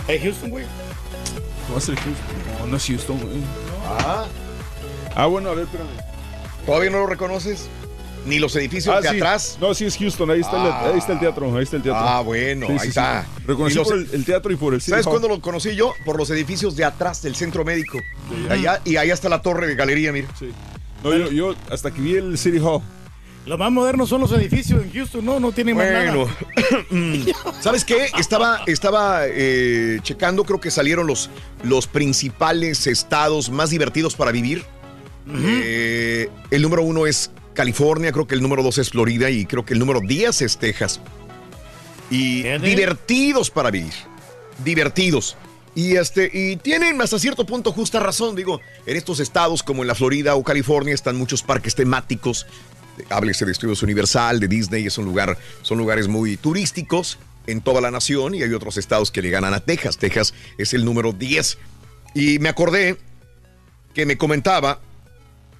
[SPEAKER 3] Es Houston, güey.
[SPEAKER 5] Va a ser Houston. No, no es Houston, güey.
[SPEAKER 1] Ah.
[SPEAKER 5] Ah, bueno, a ver, espérame.
[SPEAKER 1] ¿Todavía no lo reconoces? Ni los edificios
[SPEAKER 5] Ah,
[SPEAKER 1] de
[SPEAKER 5] sí.
[SPEAKER 1] atrás.
[SPEAKER 5] No, sí es Houston, ahí está, el,
[SPEAKER 1] Ah.
[SPEAKER 5] ahí está el teatro, ahí está el teatro.
[SPEAKER 1] Ah, bueno, ahí está.
[SPEAKER 5] Reconocí
[SPEAKER 1] los-
[SPEAKER 5] por el, el teatro y por el City
[SPEAKER 1] ¿Sabes cuándo lo conocí yo? Por los edificios de atrás del centro médico. Allá, y allá está la torre de galería, mira.
[SPEAKER 5] Sí. No, yo, yo hasta que vi el City Hall.
[SPEAKER 3] Los más modernos son los edificios en Houston, no, no tienen más
[SPEAKER 1] Bueno,
[SPEAKER 3] nada.
[SPEAKER 1] ¿sabes qué? Estaba, estaba eh, checando, creo que salieron los, los principales estados más divertidos para vivir. Eh, el número uno es California, creo que el número dos es Florida y creo que el número 10 es Texas. Y divertidos para vivir. Divertidos. Y, este, y tienen hasta cierto punto justa razón, digo, en estos estados como en la Florida o California están muchos parques temáticos, háblese de Estudios Universal, de Disney, es un lugar, son lugares muy turísticos en toda la nación y hay otros estados que le ganan a Texas. Texas es el número 10. Y me acordé que me comentaba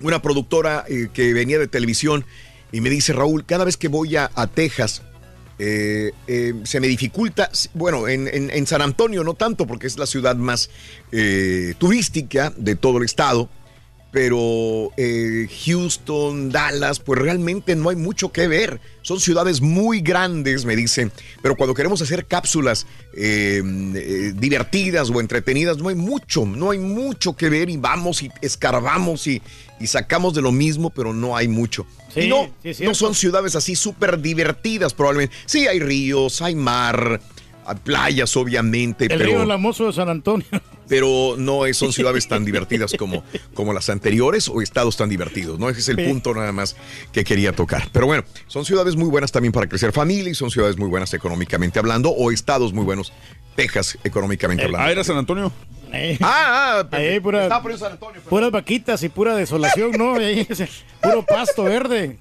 [SPEAKER 1] una productora eh, que venía de televisión y me dice, Raúl, cada vez que voy a, Texas, eh, eh, se me dificulta, bueno, en, en- en San Antonio no tanto porque es la ciudad más turística de todo el estado, pero Houston, Dallas, pues realmente no hay mucho que ver. Son ciudades muy grandes, me dicen, pero cuando queremos hacer cápsulas divertidas o entretenidas, no hay mucho, no hay mucho que ver y vamos y escarbamos y, y sacamos de lo mismo, pero no hay mucho.
[SPEAKER 3] Sí,
[SPEAKER 1] y no,
[SPEAKER 3] sí,
[SPEAKER 1] no son ciudades así súper divertidas probablemente. Sí, hay ríos, hay mar, hay playas obviamente,
[SPEAKER 3] El
[SPEAKER 1] pero
[SPEAKER 3] río Lamoso de San Antonio.
[SPEAKER 1] pero no es- son ciudades tan divertidas como, como las anteriores o estados tan divertidos, ¿no? Ese es el
[SPEAKER 3] Sí.
[SPEAKER 1] punto nada más que quería tocar. Pero bueno, son ciudades muy buenas también para crecer familia y son ciudades muy buenas económicamente hablando o estados muy buenos, Texas económicamente hablando.
[SPEAKER 5] Ah, era San Antonio.
[SPEAKER 1] Ah, ah,
[SPEAKER 3] Ahí, pura-
[SPEAKER 1] estaba por San Antonio.
[SPEAKER 3] puras vaquitas y pura desolación, ¿no? Ahí, puro pasto verde.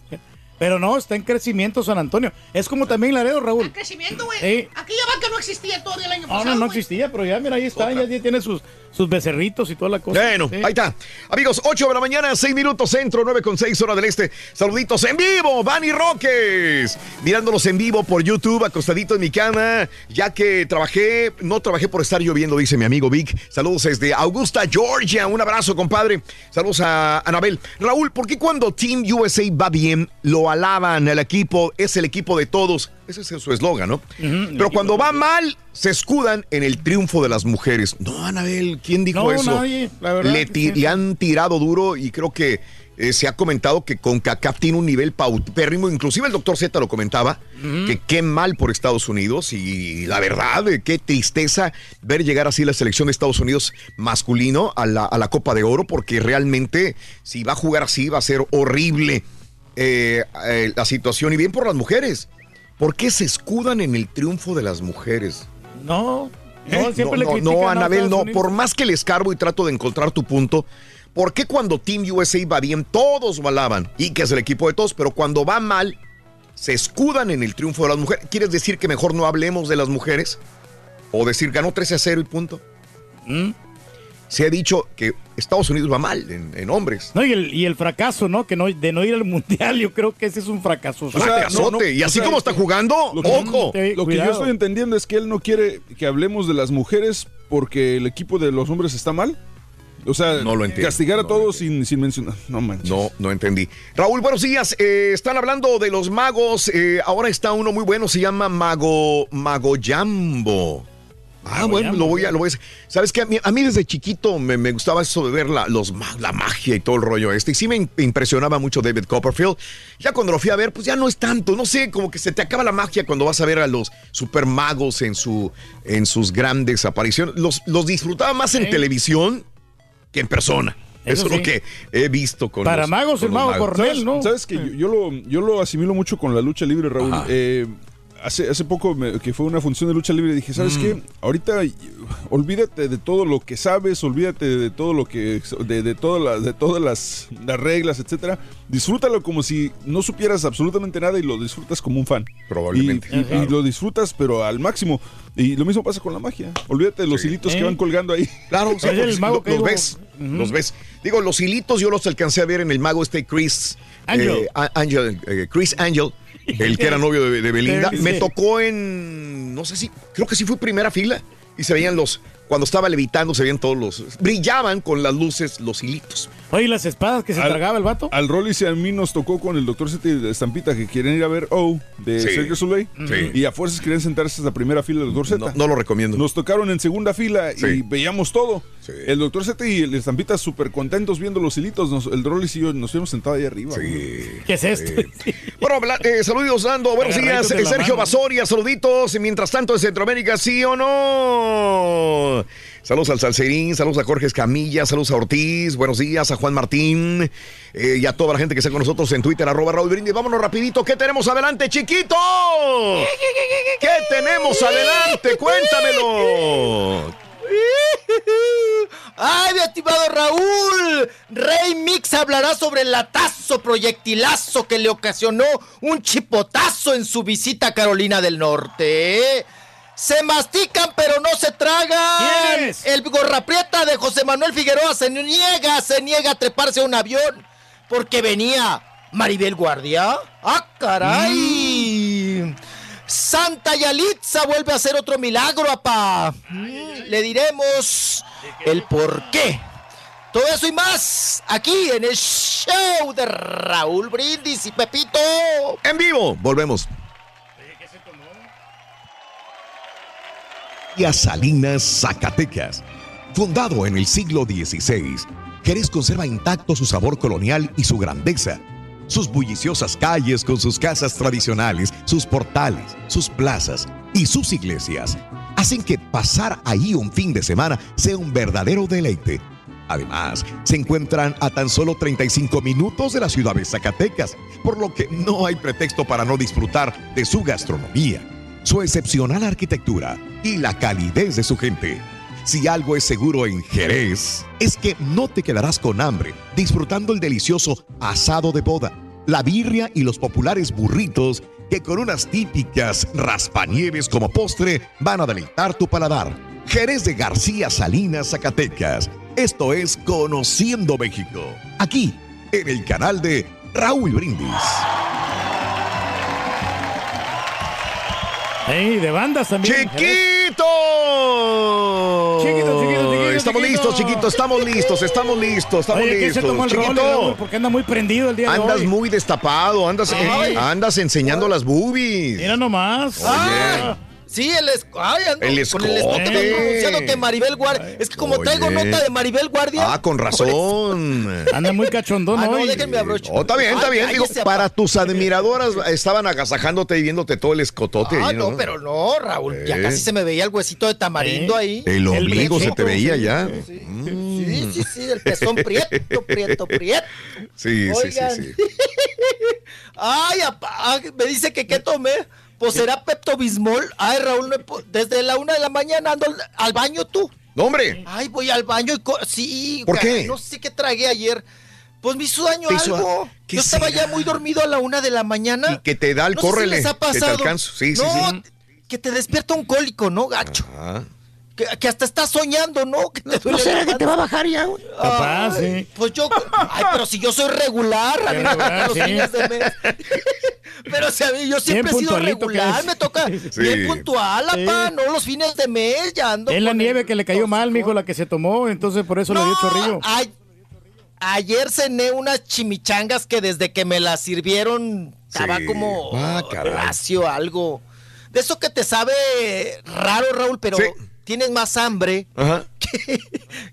[SPEAKER 3] Pero no, está en crecimiento San Antonio. Es como también Laredo, Raúl.
[SPEAKER 44] Crecimiento, güey.
[SPEAKER 3] Ey.
[SPEAKER 44] Aquella vaca no existía todavía el año
[SPEAKER 3] No,
[SPEAKER 44] pasado.
[SPEAKER 3] no, no existía, pero ya, mira, ahí está, ya, ya tiene sus, sus becerritos y toda la cosa.
[SPEAKER 1] Bueno,
[SPEAKER 3] Sí.
[SPEAKER 1] ahí está. Amigos, 8 de la mañana, 6 minutos centro, 9 con 6 hora del este. Saluditos en vivo, Vani Roques. Mirándolos en vivo por YouTube, acostadito en mi cama. Ya que trabajé, no trabajé por estar lloviendo, dice mi amigo Vic. Saludos desde Augusta, Georgia. Un abrazo, compadre. Saludos a Anabel. Raúl, ¿por qué cuando Team USA va bien, lo alaban el equipo? Es el equipo de todos. Ese es su eslogan, ¿no? Pero cuando va mal, se escudan en el triunfo de las mujeres. No, Anabel, ¿quién dijo
[SPEAKER 3] No,
[SPEAKER 1] eso?
[SPEAKER 3] nadie, la verdad
[SPEAKER 1] le,
[SPEAKER 3] sí.
[SPEAKER 1] han tirado duro y creo que eh, se ha comentado que con CACAF tiene un nivel paupérrimo. Inclusive el doctor Z lo comentaba, que qué mal por Estados Unidos y la verdad, eh, qué tristeza ver llegar así la selección de Estados Unidos masculino a la, a la Copa de Oro, porque realmente si va a jugar así va a ser horrible eh, eh, la situación y bien por las mujeres. ¿Por qué se escudan en el triunfo de las mujeres?
[SPEAKER 3] No,
[SPEAKER 1] ¿Eh?
[SPEAKER 3] no, siempre le
[SPEAKER 1] no, no,
[SPEAKER 3] a
[SPEAKER 1] Anabel, no. Por más que le escarbo y trato de encontrar tu punto, ¿por qué cuando Team USA va bien todos lo alaban y que es el equipo de todos, pero cuando va mal se escudan en el triunfo de las mujeres? ¿Quieres decir que mejor no hablemos de las mujeres? ¿O decir ganó 13 a 0 y punto?
[SPEAKER 3] ¿Mm?
[SPEAKER 1] Se ha dicho que Estados Unidos va mal en, en hombres.
[SPEAKER 3] No, y el, y el fracaso, ¿no? Que no, de no ir al mundial, yo creo que ese es un fracaso.
[SPEAKER 1] O sea. Y así como está jugando,
[SPEAKER 5] lo que,
[SPEAKER 1] ojo.
[SPEAKER 5] Lo que yo estoy entendiendo es que él no quiere que hablemos de las mujeres porque el equipo de los hombres está mal. O sea,
[SPEAKER 1] No lo entiendo,
[SPEAKER 5] castigar a
[SPEAKER 1] no
[SPEAKER 5] todos sin, sin mencionar. No manches.
[SPEAKER 1] No, no entendí. Raúl, buenos días. Eh, están hablando de los magos. Eh, ahora está uno muy bueno, se llama Mago, Mago Jambo. Ah, bueno, lo voy a, lo voy a hacer. ¿Sabes qué? A mí, a mí desde chiquito me, me gustaba eso de ver la, los, la magia y todo el rollo este. Y sí me im- impresionaba mucho David Copperfield. Ya cuando lo fui a ver, pues ya no es tanto. No sé, como que se te acaba la magia cuando vas a ver a los super magos en, su, en sus grandes apariciones. Los, los disfrutaba más en
[SPEAKER 3] Sí.
[SPEAKER 1] televisión que en persona. Eso,
[SPEAKER 3] Eso
[SPEAKER 1] es lo que he visto con
[SPEAKER 3] Para
[SPEAKER 1] los-
[SPEAKER 3] magos,
[SPEAKER 1] con
[SPEAKER 3] el mago
[SPEAKER 1] magos.
[SPEAKER 3] Cornel, ¿no?
[SPEAKER 5] ¿Sabes que yo, yo lo, yo lo asimilo mucho con la lucha libre, Raúl? Eh, hace, hace poco me- que fue una función de lucha libre dije, ¿sabes
[SPEAKER 1] Mm.
[SPEAKER 5] qué? Ahorita olvídate de todo lo que sabes, olvídate de todo lo que de, de todas las de todas las, las reglas, etcétera. Disfrútalo como si no supieras absolutamente nada y lo disfrutas como un fan.
[SPEAKER 1] Probablemente.
[SPEAKER 5] Y, y- y
[SPEAKER 1] Claro.
[SPEAKER 5] lo disfrutas pero al máximo. Y lo mismo pasa con la magia. Olvídate de los hilitos que
[SPEAKER 1] Eh.
[SPEAKER 5] van colgando ahí.
[SPEAKER 1] Claro, lo- los ves, los ves. Digo, los hilitos yo los alcancé a ver en el mago este Chris
[SPEAKER 3] Angel.
[SPEAKER 1] eh, Angel, eh, Chris Angel, el que era novio de, de Belinda.
[SPEAKER 3] Sí.
[SPEAKER 1] Me tocó en, no sé si, creo que sí fue primera fila y se veían los, cuando estaba levitando se veían todos los, brillaban con las luces los hilitos.
[SPEAKER 3] Oye, las espadas que se
[SPEAKER 5] Al-
[SPEAKER 3] tragaba el vato.
[SPEAKER 5] Al Rollis y a mí nos tocó con el doctor Estampita que quieren ir a ver O de
[SPEAKER 1] Sí.
[SPEAKER 5] Sergio Soleil.
[SPEAKER 1] Sí.
[SPEAKER 5] Y a fuerzas querían sentarse en la primera fila del doctor Z.
[SPEAKER 1] No, no lo recomiendo.
[SPEAKER 5] Nos tocaron en segunda fila
[SPEAKER 1] Sí.
[SPEAKER 5] y veíamos todo. El doctor Z y el Estampita súper contentos viendo los hilitos. Nos- el Rollis y yo nos fuimos sentados ahí arriba.
[SPEAKER 3] ¿Qué es esto?
[SPEAKER 1] Bueno, eh, saludos dando, buenos días, Sergio. Basoria, saluditos, y mientras tanto en Centroamérica, ¿sí o no? Saludos al Salcerín, saludos a Jorge Escamilla, saludos a Ortiz, buenos días a Juan Martín eh, y a toda la gente que está con nosotros en Twitter, arroba Raúl Brindis. Vámonos rapidito, ¿qué tenemos adelante, chiquito? ¿Qué tenemos adelante? Cuéntamelo.
[SPEAKER 44] ¡Ay, mi estimado Raúl! Rey Mix hablará sobre el latazo proyectilazo que le ocasionó un chipotazo en su visita a Carolina del Norte. Se mastican pero no se tragan.
[SPEAKER 3] ¿Quién es?
[SPEAKER 44] El gorraprieta de José Manuel Figueroa se niega, se niega a treparse a un avión porque venía Maribel Guardia. ¡Ah, caray! Santa Yalitza vuelve a hacer otro milagro, apá. Mm, Le diremos el por qué. Todo eso y más aquí en el show de Raúl Brindis y Pepito.
[SPEAKER 1] En vivo, volvemos. Y Salinas, Zacatecas. Fundado en el siglo XVI, Jerez conserva intacto su sabor colonial y su grandeza. Sus bulliciosas calles con sus casas tradicionales, sus portales, sus plazas y sus iglesias hacen que pasar ahí un fin de semana sea un verdadero deleite. Además, se encuentran a tan solo 35 minutos de la ciudad de Zacatecas, por lo que no hay pretexto para no disfrutar de su gastronomía, su excepcional arquitectura y la calidez de su gente. Si algo es seguro en Jerez, es que no te quedarás con hambre disfrutando el delicioso asado de boda, la birria y los populares burritos que con unas típicas raspanieves como postre van a deleitar tu paladar. Jerez de García Salinas, Zacatecas. Esto es Conociendo México. Aquí, en el canal de Raúl Brindis.
[SPEAKER 3] Ey, de bandas también.
[SPEAKER 1] ¡Chiquito!
[SPEAKER 3] Chiquito, chiquito, chiquito,
[SPEAKER 1] Estamos
[SPEAKER 3] chiquito.
[SPEAKER 1] listos, chiquito. Estamos listos, estamos listos, estamos
[SPEAKER 3] Oye, ¿qué
[SPEAKER 1] listos.
[SPEAKER 3] se tomó el
[SPEAKER 1] chiquito.
[SPEAKER 3] Porque anda muy prendido el día de
[SPEAKER 1] Andas
[SPEAKER 3] hoy.
[SPEAKER 1] muy destapado, andas, andas enseñando las boobies.
[SPEAKER 3] Mira nomás.
[SPEAKER 44] Ah, sí, el, es- ay, ando
[SPEAKER 1] El
[SPEAKER 44] con el escote
[SPEAKER 1] escote.
[SPEAKER 44] pronunciado que Maribel Guardia. Es que como
[SPEAKER 1] Oye.
[SPEAKER 44] traigo nota de Maribel Guardia.
[SPEAKER 1] Ah, con razón.
[SPEAKER 3] Anda muy cachondón
[SPEAKER 44] Ah, no,
[SPEAKER 3] hoy.
[SPEAKER 44] déjenme abrochar.
[SPEAKER 1] Oh, está bien, está
[SPEAKER 44] Ay,
[SPEAKER 1] bien. Digo, para tus admiradoras estaban agasajándote y viéndote todo el escotote.
[SPEAKER 44] Ah,
[SPEAKER 1] ahí,
[SPEAKER 44] no, pero no, Raúl. Ya casi se me veía el huesito de tamarindo ahí.
[SPEAKER 1] El ombligo se te veía
[SPEAKER 44] sí.
[SPEAKER 1] ya.
[SPEAKER 44] Sí, sí, sí, el pezón prieto, prieto, prieto.
[SPEAKER 1] Sí, sí, sí, sí.
[SPEAKER 44] Ay, apá, ah, me dice que qué tomé. Pues será Pepto Bismol. Ay, Raúl, no he po- desde la una de la mañana ando al, al baño tú.
[SPEAKER 1] No, hombre.
[SPEAKER 44] Ay, voy al baño y co- sí.
[SPEAKER 1] ¿Por qué?
[SPEAKER 44] No sé qué tragué ayer. Pues me hizo daño
[SPEAKER 1] ¿Te hizo
[SPEAKER 44] algo.
[SPEAKER 1] a-
[SPEAKER 44] Yo estaba
[SPEAKER 1] será?
[SPEAKER 44] ya muy dormido a la una de la mañana.
[SPEAKER 1] Que te da el
[SPEAKER 44] No sé si
[SPEAKER 1] córrele.
[SPEAKER 44] les ha
[SPEAKER 1] que te
[SPEAKER 44] pasado.
[SPEAKER 1] alcanzo. Sí, sí,
[SPEAKER 44] No,
[SPEAKER 1] sí.
[SPEAKER 44] Que te despierta un cólico, ¿no, gacho?
[SPEAKER 1] Ah.
[SPEAKER 44] Que, que hasta estás soñando, ¿no? Que te duele
[SPEAKER 45] será que te va a bajar ya?
[SPEAKER 3] Papá,
[SPEAKER 44] Ay,
[SPEAKER 3] sí.
[SPEAKER 44] Pues yo, ay, pero si yo soy regular, a mí me
[SPEAKER 3] Regular,
[SPEAKER 44] tocan los
[SPEAKER 3] sí.
[SPEAKER 44] fines de mes. Pero si a mí yo siempre he sido regular, me toca
[SPEAKER 1] Sí.
[SPEAKER 44] bien puntual,
[SPEAKER 3] Sí.
[SPEAKER 44] no los fines de mes, ya ando.
[SPEAKER 3] Es la nieve
[SPEAKER 44] el
[SPEAKER 3] que le cayó mal, mijo, la que se tomó, entonces por eso le dio chorrillo.
[SPEAKER 44] ay, ayer cené unas chimichangas que desde que me las sirvieron estaba
[SPEAKER 1] Sí.
[SPEAKER 44] como
[SPEAKER 1] Ah,
[SPEAKER 44] lacio algo. De eso que te sabe raro, Raúl, pero
[SPEAKER 1] Sí.
[SPEAKER 44] Tienes más hambre
[SPEAKER 1] Ajá.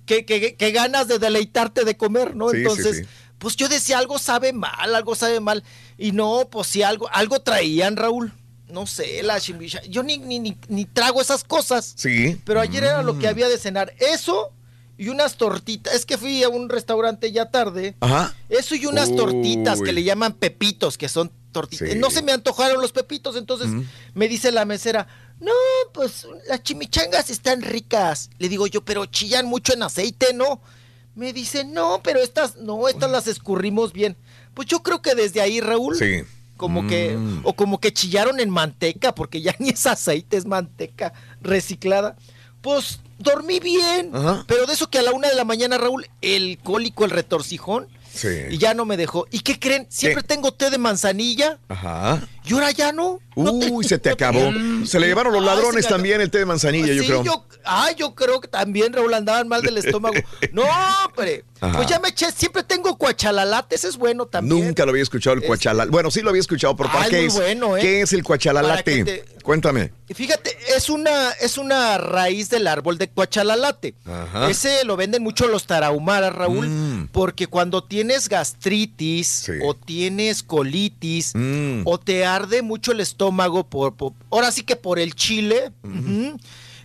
[SPEAKER 44] que, que- que ganas de deleitarte de comer, ¿no?
[SPEAKER 1] Sí,
[SPEAKER 44] Entonces,
[SPEAKER 1] sí.
[SPEAKER 44] pues yo decía, algo sabe mal, algo sabe mal. Y no, pues sí, algo, algo traían, Raúl. No sé, la chimbicha. Yo ni, ni, ni, ni trago esas cosas.
[SPEAKER 1] Sí.
[SPEAKER 44] Pero ayer era lo
[SPEAKER 1] Mm.
[SPEAKER 44] que había de cenar. Eso y unas tortitas. Es que fui a un restaurante ya tarde.
[SPEAKER 1] Ajá.
[SPEAKER 44] Eso y unas tortitas que le llaman pepitos, que son tortitas.
[SPEAKER 1] Sí.
[SPEAKER 44] No se me antojaron los pepitos, entonces me dice la mesera, no, pues las chimichangas están ricas. Le digo yo, pero chillan mucho en aceite, ¿no? Me dice, no, pero estas, no, estas las escurrimos bien. Pues yo creo que desde ahí, Raúl,
[SPEAKER 1] Sí.
[SPEAKER 44] como que,
[SPEAKER 1] Mm.
[SPEAKER 44] o como que chillaron en manteca, porque ya ni es aceite, es manteca reciclada. Pues dormí bien,
[SPEAKER 1] Ajá.
[SPEAKER 44] pero de eso que a la una de la mañana, Raúl, el cólico, el retorcijón,
[SPEAKER 1] Sí.
[SPEAKER 44] y ya no me dejó. ¿Y qué creen? Siempre tengo té de manzanilla
[SPEAKER 1] Ajá.
[SPEAKER 44] y ahora ya no.
[SPEAKER 1] Uy, se te acabó. Se le llevaron los
[SPEAKER 44] se
[SPEAKER 1] ladrones también el té de manzanilla, yo
[SPEAKER 44] Sí,
[SPEAKER 1] creo.
[SPEAKER 44] yo, ah, yo creo que también, Raúl, andaban mal del estómago. No, hombre.
[SPEAKER 1] Ajá.
[SPEAKER 44] Pues ya me eché, siempre tengo cuachalalate, ese es bueno también.
[SPEAKER 1] Nunca lo había escuchado el cuachalal. Bueno, sí lo había escuchado, pero ¿para
[SPEAKER 44] Ay,
[SPEAKER 1] qué
[SPEAKER 44] muy
[SPEAKER 1] es?
[SPEAKER 44] bueno, ¿eh?
[SPEAKER 1] ¿Qué es el cuachalalate?
[SPEAKER 44] Que
[SPEAKER 1] Cuéntame.
[SPEAKER 44] Fíjate, es una, es una raíz del árbol de cuachalalate.
[SPEAKER 1] Ajá.
[SPEAKER 44] Ese lo venden mucho los tarahumaras, Raúl,
[SPEAKER 1] Mm.
[SPEAKER 44] porque cuando tienes gastritis o tienes colitis
[SPEAKER 1] Mm.
[SPEAKER 44] o te arde mucho el estómago por, por- ahora sí que por el chile,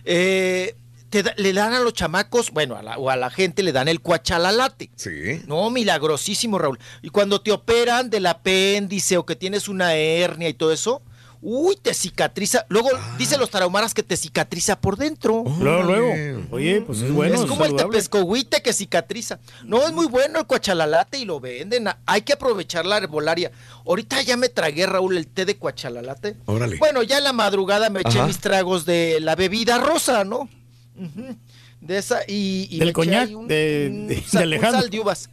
[SPEAKER 44] eh, te da- le dan a los chamacos, bueno, a la, o a la gente le dan el cuachalalate.
[SPEAKER 1] Sí.
[SPEAKER 44] No, milagrosísimo, Raúl. Y cuando te operan del apéndice o que tienes una hernia y todo eso, uy, te cicatriza. Luego
[SPEAKER 1] Ah.
[SPEAKER 44] dicen los tarahumaras que te cicatriza por dentro.
[SPEAKER 3] Luego, luego. Oye, pues es bueno.
[SPEAKER 44] es como el tepescohuite que cicatriza. No, es muy bueno el cuachalalate y lo venden. Hay que aprovechar la herbolaria. Ahorita ya me tragué, Raúl, el té de cuachalalate.
[SPEAKER 1] Órale.
[SPEAKER 44] Bueno, ya en la madrugada me eché mis tragos de la bebida rosa, ¿no? Ujú. De esa y, y
[SPEAKER 3] Del coñac
[SPEAKER 44] un-
[SPEAKER 3] de-
[SPEAKER 44] un
[SPEAKER 3] de-
[SPEAKER 44] sal-
[SPEAKER 3] de
[SPEAKER 44] un
[SPEAKER 3] Alejandro.
[SPEAKER 44] sal de uvas.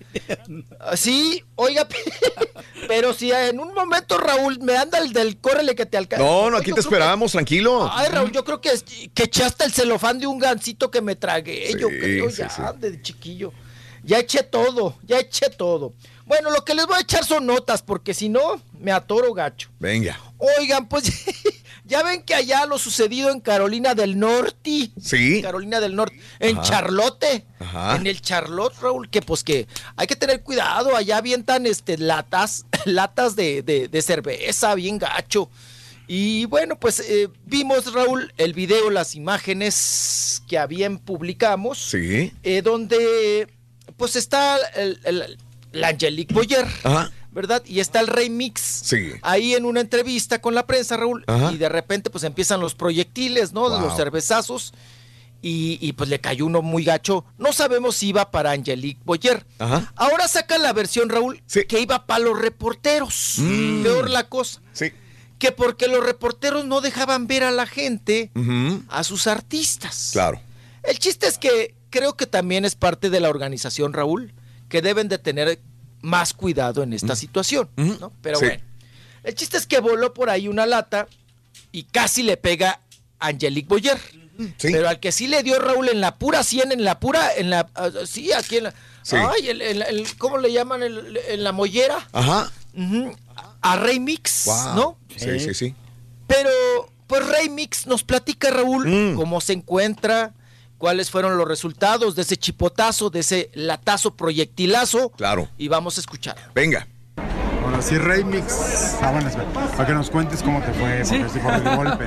[SPEAKER 44] Sí, oiga, pero si en un momento, Raúl, me anda el del córrele que te alcanza.
[SPEAKER 1] No, no, aquí te esperamos, tranquilo.
[SPEAKER 44] Ay, Raúl, yo creo que, es- que echaste el celofán de un gancito que me tragué, yo
[SPEAKER 1] Sí,
[SPEAKER 44] creo,
[SPEAKER 1] sí,
[SPEAKER 44] ya,
[SPEAKER 1] sí.
[SPEAKER 44] de chiquillo. Ya eché todo, ya eché todo. Bueno, lo que les voy a echar son notas, porque si no, me atoro gacho.
[SPEAKER 1] Venga.
[SPEAKER 44] Oigan, pues ya ven que allá lo sucedido en Carolina del Norte.
[SPEAKER 1] Sí.
[SPEAKER 44] Carolina del Norte. En
[SPEAKER 1] Ajá.
[SPEAKER 44] Charlotte.
[SPEAKER 1] Ajá.
[SPEAKER 44] En el Charlotte, Raúl, que pues que hay que tener cuidado. Allá avientan este, latas, latas de, de- de cerveza, bien gacho. Y bueno, pues eh, vimos, Raúl, el video, las imágenes que habían publicamos.
[SPEAKER 1] Sí.
[SPEAKER 44] eh, donde pues está el, el- la Angelique Boyer.
[SPEAKER 1] Ajá.
[SPEAKER 44] ¿Verdad? Y está el Rey Mix.
[SPEAKER 1] Sí.
[SPEAKER 44] Ahí en una entrevista con la prensa, Raúl.
[SPEAKER 1] Ajá.
[SPEAKER 44] Y de repente, pues empiezan los proyectiles, ¿no?
[SPEAKER 1] Wow.
[SPEAKER 44] Los cervezazos. Y, y, pues le cayó uno muy gacho. No sabemos si iba para Angelique Boyer.
[SPEAKER 1] Ajá.
[SPEAKER 44] Ahora sacan la versión, Raúl, que iba para los reporteros.
[SPEAKER 1] Mm.
[SPEAKER 44] Peor la cosa.
[SPEAKER 1] Sí.
[SPEAKER 44] Que porque los reporteros no dejaban ver a la gente, a sus artistas.
[SPEAKER 1] Claro.
[SPEAKER 44] El chiste es que creo que también es parte de la organización, Raúl, que deben de tener más cuidado en esta situación, ¿no? Pero
[SPEAKER 1] Sí.
[SPEAKER 44] bueno, el chiste es que voló por ahí una lata y casi le pega a Angelique Boyer. Pero al que sí le dio Raúl en la pura 100, en la pura, en la, ah, sí, aquí en la,
[SPEAKER 1] Sí.
[SPEAKER 44] ay, el- el- el- ¿cómo le llaman? El- en la mollera.
[SPEAKER 1] Ajá.
[SPEAKER 44] Ujú, A Rey Mix,
[SPEAKER 1] Wow.
[SPEAKER 44] ¿no?
[SPEAKER 1] Sí, sí, sí.
[SPEAKER 44] Pero, pues Rey Mix nos platica, Raúl,
[SPEAKER 1] Mm.
[SPEAKER 44] cómo se encuentra, cuáles fueron los resultados de ese chipotazo, de ese latazo proyectilazo.
[SPEAKER 1] Claro.
[SPEAKER 44] Y vamos a escuchar.
[SPEAKER 1] Venga.
[SPEAKER 45] Sí, Remix. Ah, bueno, espera, para que nos cuentes cómo te fue,
[SPEAKER 46] Sí.
[SPEAKER 45] porque sí fue de golpe.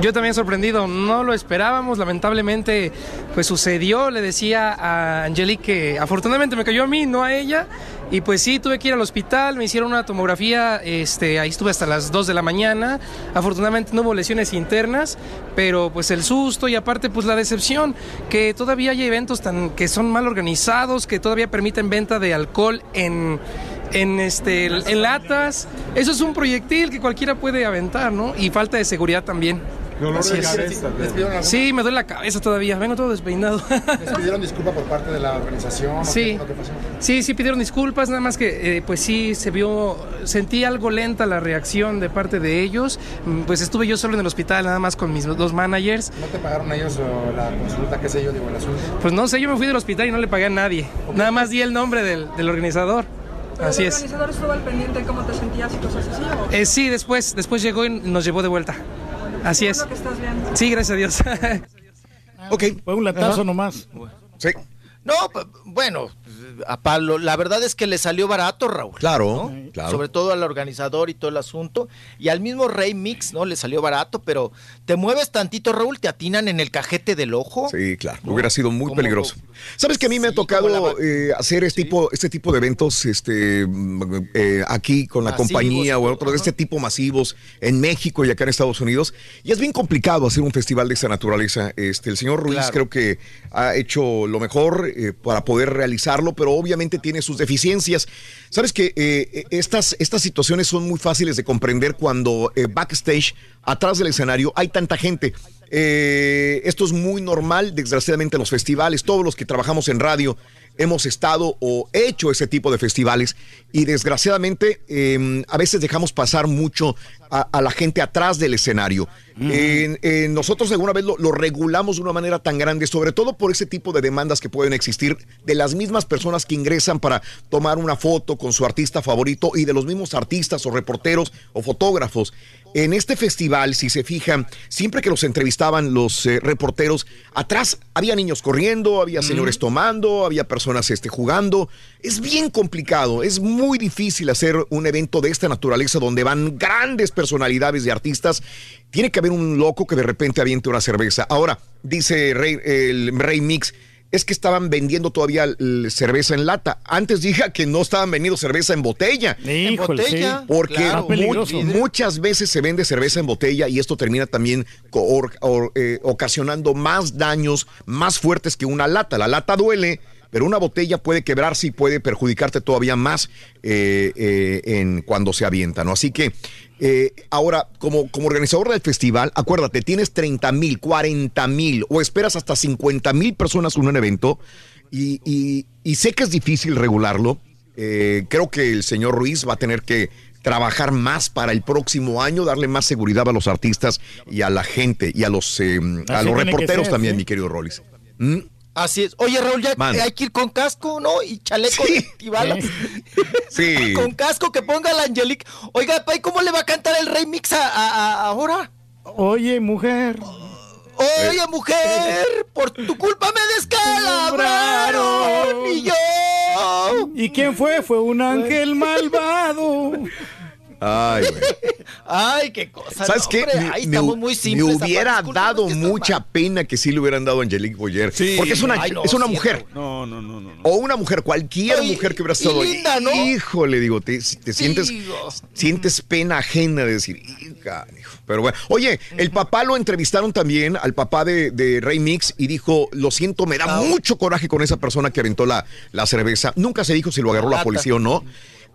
[SPEAKER 46] Yo también sorprendido, no lo esperábamos, lamentablemente pues sucedió, le decía a Angelique que afortunadamente me cayó a mí, no a ella, y pues sí, tuve que ir al hospital, me hicieron una tomografía, este, ahí estuve hasta las 2 de la mañana, afortunadamente no hubo lesiones internas, pero pues el susto y aparte pues la decepción, que todavía hay eventos tan, que son mal organizados, que todavía permiten venta de alcohol en en este en latas. Eso es un proyectil que cualquiera puede aventar, ¿no? Y falta de seguridad también.
[SPEAKER 45] Dolor
[SPEAKER 46] Así
[SPEAKER 45] de
[SPEAKER 46] es.
[SPEAKER 45] cabeza. ¿Les pidieron alguna-
[SPEAKER 46] Sí, me duele la cabeza todavía. Vengo todo despeinado.
[SPEAKER 45] ¿Les pidieron disculpa por parte de la organización? o
[SPEAKER 46] Sí.
[SPEAKER 45] qué- pasó?
[SPEAKER 46] Sí, sí pidieron disculpas, nada más que eh, pues sí se vio, sentí algo lenta la reacción de parte de ellos. Mm, Pues estuve yo solo en el hospital, nada más con mis dos managers.
[SPEAKER 45] ¿No te pagaron ellos o la consulta, qué sé yo, digo, el asunto?
[SPEAKER 46] Pues no sé, yo me fui del hospital y no le pagué a nadie. Nada más di el nombre del, del organizador. Así
[SPEAKER 47] ¿El
[SPEAKER 46] es.
[SPEAKER 47] organizador estuvo al pendiente de cómo te sentías y cosas así? o-
[SPEAKER 46] Eh, sí, después, después llegó y nos llevó de vuelta. Así es.
[SPEAKER 47] Lo que estás viendo.
[SPEAKER 46] Sí, gracias a Dios.
[SPEAKER 1] Ok.
[SPEAKER 3] Fue un latazo
[SPEAKER 44] Ajá.
[SPEAKER 3] nomás.
[SPEAKER 1] Sí.
[SPEAKER 44] No, bueno, a Pablo, la verdad es que le salió barato, Raúl.
[SPEAKER 1] Claro,
[SPEAKER 44] ¿no?
[SPEAKER 1] claro.
[SPEAKER 44] Sobre todo al organizador y todo el asunto. Y al mismo Rey Mix, ¿no? Le salió barato, pero te mueves tantito, Raúl, te atinan en el cajete del ojo.
[SPEAKER 1] Sí, claro. Hubiera sido muy peligroso. Sabes que a mí me ha tocado eh, hacer este tipo, este tipo de eventos, este, mm, eh, aquí con la
[SPEAKER 44] Masivos,
[SPEAKER 1] compañía o otros de este tipo masivos en México y acá en Estados Unidos. Y es bien complicado hacer un festival de esta naturaleza. Este, el señor Ruiz
[SPEAKER 44] Claro.
[SPEAKER 1] creo que ha hecho lo mejor eh, para poder realizarlo, pero obviamente tiene sus deficiencias. Sabes que eh, estas, estas situaciones son muy fáciles de comprender cuando eh, backstage, atrás del escenario, hay tanta gente. Eh, esto es muy normal, desgraciadamente, en los festivales. Todos los que trabajamos en radio hemos estado o hecho ese tipo de festivales y desgraciadamente eh, a veces dejamos pasar mucho a la gente atrás del escenario. En nosotros alguna vez lo, lo regulamos de una manera tan grande, sobre todo por ese tipo de demandas que pueden existir de las mismas personas que ingresan para tomar una foto con su artista favorito y de los mismos artistas o reporteros o fotógrafos. En este festival, si se fijan, siempre que los entrevistaban los eh, reporteros, atrás había niños corriendo, había señores tomando, había personas este, jugando. Es bien complicado, es muy difícil hacer un evento de esta naturaleza donde van grandes personalidades de artistas. Tiene que haber un loco que de repente aviente una cerveza. Ahora, dice Rey, el Rey Mix, es que estaban vendiendo todavía cerveza en lata. Antes dije que no estaban vendiendo cerveza en botella.
[SPEAKER 44] En botella, sí.
[SPEAKER 1] Porque
[SPEAKER 44] claro.
[SPEAKER 1] mu-
[SPEAKER 44] Peligroso.
[SPEAKER 1] muchas veces se vende cerveza en botella y esto termina también co- or- or- eh, ocasionando más daños más fuertes que una lata. La lata duele, pero una botella puede quebrarse y puede perjudicarte todavía más eh, eh, en cuando se avienta, ¿no? Así que eh, ahora, como, como organizador del festival, acuérdate, tienes 30 mil, 40 mil o esperas hasta 50 mil personas en un evento y, y- y sé que es difícil regularlo. Eh, creo que el señor Ruiz va a tener que trabajar más para el próximo año, darle más seguridad a los artistas y a la gente y a los, a los reporteros
[SPEAKER 44] ser,
[SPEAKER 1] también,
[SPEAKER 44] sí.
[SPEAKER 1] mi querido Rollis. ¿Mm?
[SPEAKER 44] Así es. Oye, Raúl, ya hay que ir con casco, ¿no? Y chaleco de antibalas.
[SPEAKER 1] Sí.
[SPEAKER 44] Con casco que ponga la Angelique. Oiga, Pay, ¿cómo le va a cantar el Rey Mix a, a- a- ahora?
[SPEAKER 3] Oye, mujer.
[SPEAKER 44] Oye, mujer, por tu culpa me descalabraron y yo.
[SPEAKER 3] ¿Y quién fue? Fue un ángel malvado.
[SPEAKER 1] Ay, güey.
[SPEAKER 44] Ay, qué cosa.
[SPEAKER 1] ¿Sabes
[SPEAKER 44] no,
[SPEAKER 1] qué?
[SPEAKER 44] hombre, ahí
[SPEAKER 1] me,
[SPEAKER 44] estamos muy simples.
[SPEAKER 1] me hubiera
[SPEAKER 44] aparte,
[SPEAKER 1] dado mucha pena que sí le hubieran dado a Angelique Boyer.
[SPEAKER 5] Sí.
[SPEAKER 1] Porque es una,
[SPEAKER 5] Ay, no,
[SPEAKER 1] es una mujer.
[SPEAKER 5] No, no, no, no. no.
[SPEAKER 1] O una mujer, cualquier
[SPEAKER 44] Oye,
[SPEAKER 1] mujer que hubiera estado ahí.
[SPEAKER 44] linda, ¿no?
[SPEAKER 1] Híjole, digo, te, te sientes,
[SPEAKER 44] Digo.
[SPEAKER 1] sientes pena ajena de decir, "Hija, hijo". pero bueno. Oye, el papá lo entrevistaron también, al papá de, de Rey Mix, y dijo, lo siento, me da mucho coraje con esa persona que aventó la, la cerveza. Nunca se dijo si lo agarró la policía o no.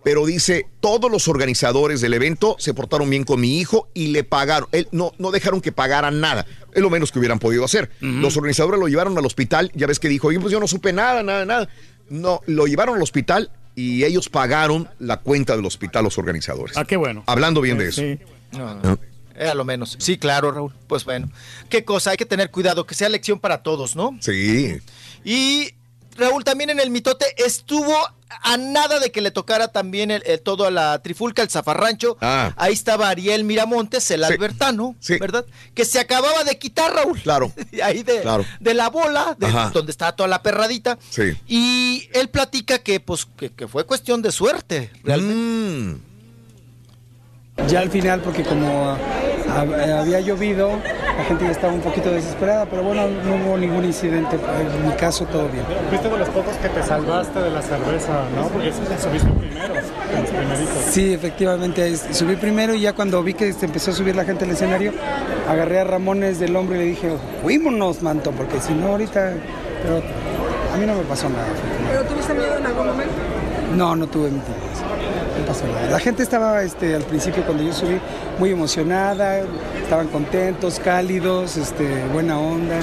[SPEAKER 1] Pero dice, todos los organizadores del evento se portaron bien con mi hijo y le pagaron. Él, no, no dejaron que pagara nada. Es lo menos que hubieran podido hacer. Los organizadores lo llevaron al hospital. Ya ves que dijo, oye, pues yo no supe nada, nada, nada. No, lo llevaron al hospital y ellos pagaron la cuenta del hospital, los organizadores.
[SPEAKER 3] Ah, qué bueno.
[SPEAKER 1] Hablando bien de eso.
[SPEAKER 3] Sí.
[SPEAKER 44] No, no. Eh, a lo menos. Sí, claro, Raúl. Pues bueno. Qué cosa, hay que tener cuidado, que sea lección para todos, ¿no?
[SPEAKER 1] Sí.
[SPEAKER 44] Y Raúl también en el mitote estuvo a nada de que le tocara también el, el- todo a la trifulca, el zafarrancho.
[SPEAKER 1] Ah.
[SPEAKER 44] Ahí estaba Ariel Miramontes, el
[SPEAKER 1] Sí.
[SPEAKER 44] albertano,
[SPEAKER 1] Sí.
[SPEAKER 44] ¿verdad? Que se acababa de quitar, Raúl.
[SPEAKER 1] Claro.
[SPEAKER 44] Ahí de,
[SPEAKER 1] Claro.
[SPEAKER 44] de la bola, de
[SPEAKER 1] Ajá.
[SPEAKER 44] donde estaba toda la perradita.
[SPEAKER 1] Sí.
[SPEAKER 44] Y él platica que, pues, que, que fue cuestión de suerte, realmente.
[SPEAKER 1] Mm.
[SPEAKER 48] Ya al final, porque como había llovido, la gente ya estaba un poquito desesperada, pero bueno, no hubo ningún incidente. En mi caso, todo bien.
[SPEAKER 49] Fuiste de los pocos que te salvaste de la cerveza, ¿no? Porque subiste primero, en los primeritos.
[SPEAKER 48] Sí, efectivamente, subí primero y ya cuando vi que se empezó a subir la gente al escenario, agarré a Ramones del hombro y le dije, fuímonos, manto, porque si no ahorita... Pero a mí no me pasó nada.
[SPEAKER 47] ¿Pero tuviste miedo en algún momento?
[SPEAKER 48] No, no tuve miedo. No pasó nada. La gente estaba este, al principio cuando yo subí muy emocionada, estaban contentos, cálidos, este, buena onda.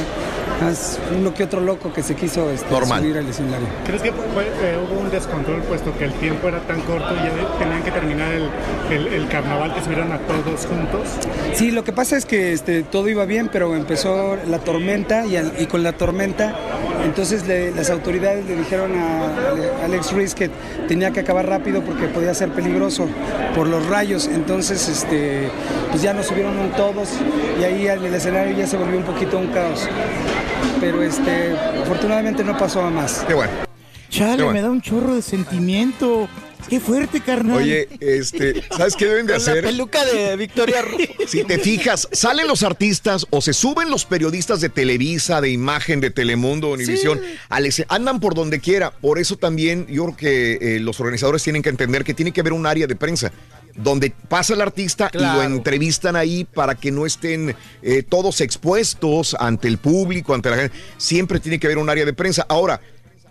[SPEAKER 48] Más uno que otro loco que se quiso este,
[SPEAKER 1] Normal.
[SPEAKER 48] subir al escenario.
[SPEAKER 49] ¿Crees que fue- eh, hubo un descontrol puesto que el tiempo era tan corto y ya tenían que terminar el, el- el carnaval que subieran a todos juntos?
[SPEAKER 48] Sí, lo que pasa es que este, todo iba bien, pero empezó la tormenta y, al- y con la tormenta, entonces le- las autoridades le dijeron a, Ale- Alex Ruiz que tenía que acabar rápido porque podía ser peligroso por los rayos. Entonces, este, pues ya nos subieron todos y ahí en el escenario ya se volvió un poquito un caos. pero este, afortunadamente no pasó a más.
[SPEAKER 1] Qué bueno.
[SPEAKER 3] Chale,
[SPEAKER 1] Qué bueno.
[SPEAKER 3] me da un chorro de sentimiento. Qué fuerte, carnal.
[SPEAKER 1] Oye, este, ¿sabes qué deben de
[SPEAKER 44] Con la
[SPEAKER 1] hacer?
[SPEAKER 44] peluca de Victoria.
[SPEAKER 1] Si te fijas, salen los artistas o se suben los periodistas de Televisa, de Imagen, de Telemundo, Univisión, esce- andan por donde quiera. Por eso también yo creo que eh, los organizadores tienen que entender que tiene que haber un área de prensa donde pasa el artista y lo entrevistan ahí para que no estén eh, todos expuestos ante el público, ante la gente. Siempre tiene que haber un área de prensa. Ahora,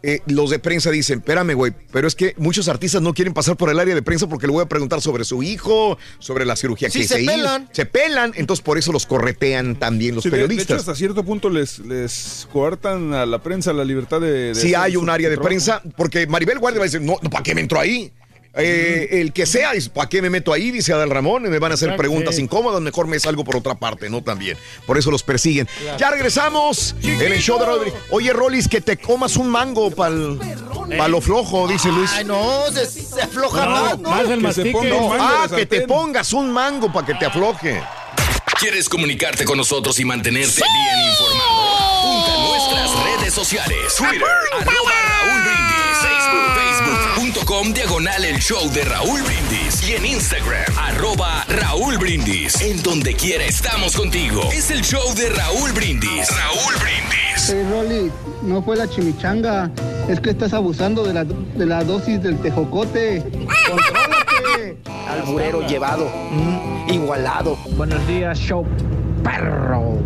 [SPEAKER 1] eh, los de prensa dicen, espérame, güey, pero es que muchos artistas no quieren pasar por el área de prensa porque le voy a preguntar sobre su hijo, sobre la cirugía
[SPEAKER 44] Sí,
[SPEAKER 1] que
[SPEAKER 44] se
[SPEAKER 1] hizo.
[SPEAKER 44] pelan.
[SPEAKER 1] Se pelan, entonces por eso los corretean también los
[SPEAKER 5] Sí, de- de, hecho,
[SPEAKER 1] periodistas.
[SPEAKER 5] hasta cierto punto les, les coartan a la prensa la libertad de. de
[SPEAKER 1] Si
[SPEAKER 5] hacer
[SPEAKER 1] hay un área de
[SPEAKER 5] trabajo.
[SPEAKER 1] prensa, porque Maribel Guardia va a decir, no, ¿para qué me entro ahí? Eh, el que sea, ¿para qué me meto ahí? Dice Adal Ramón, y me van a hacer
[SPEAKER 3] Exacto,
[SPEAKER 1] preguntas
[SPEAKER 3] sí.
[SPEAKER 1] incómodas, mejor me salgo por otra parte, ¿no? También. Por eso los persiguen. Ya regresamos en el show de Rodri. Oye, Rolis, que te comas un mango para lo flojo, dice Luis.
[SPEAKER 44] Ay, no, se, se afloja
[SPEAKER 3] No,
[SPEAKER 44] más, ¿no?
[SPEAKER 3] más el
[SPEAKER 5] Que se ponga mango
[SPEAKER 1] Ah, que te pongas un mango para que te afloje.
[SPEAKER 10] ¿Quieres comunicarte con nosotros y mantenerte bien informado? Punta a nuestras redes sociales. Twitter, arroba facebook.com, diagonal el show de Raúl Brindis. Y en Instagram, arroba Raúl Brindis. En donde quiera estamos contigo. Es el show de Raúl Brindis. Raúl Brindis.
[SPEAKER 38] Hey, Rolly, no fue la chimichanga. Es que estás abusando de la, de la dosis del tejocote. ¡Contrólate!
[SPEAKER 44] Alburero llevado, mm, igualado.
[SPEAKER 50] Buenos días, show perro.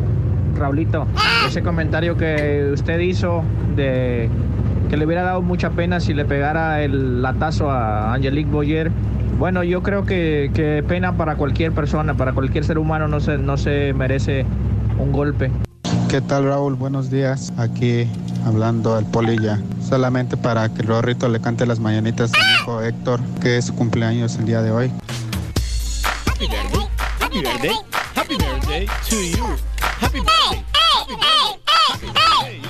[SPEAKER 50] Raulito, ese comentario que usted hizo de que le hubiera dado mucha pena si le pegara el latazo a Angelique Boyer. Bueno, yo creo que, que pena para cualquier persona, para cualquier ser humano no se, no se merece un golpe.
[SPEAKER 51] ¿Qué tal Raúl? Buenos días. Aquí hablando al polilla. Solamente para que el Rorrito le cante las mañanitas a mi hijo Héctor, que es su cumpleaños el día de hoy.
[SPEAKER 3] Happy birthday. Happy birthday. Happy birthday to you. Happy birthday. Happy birthday. Happy birthday to you.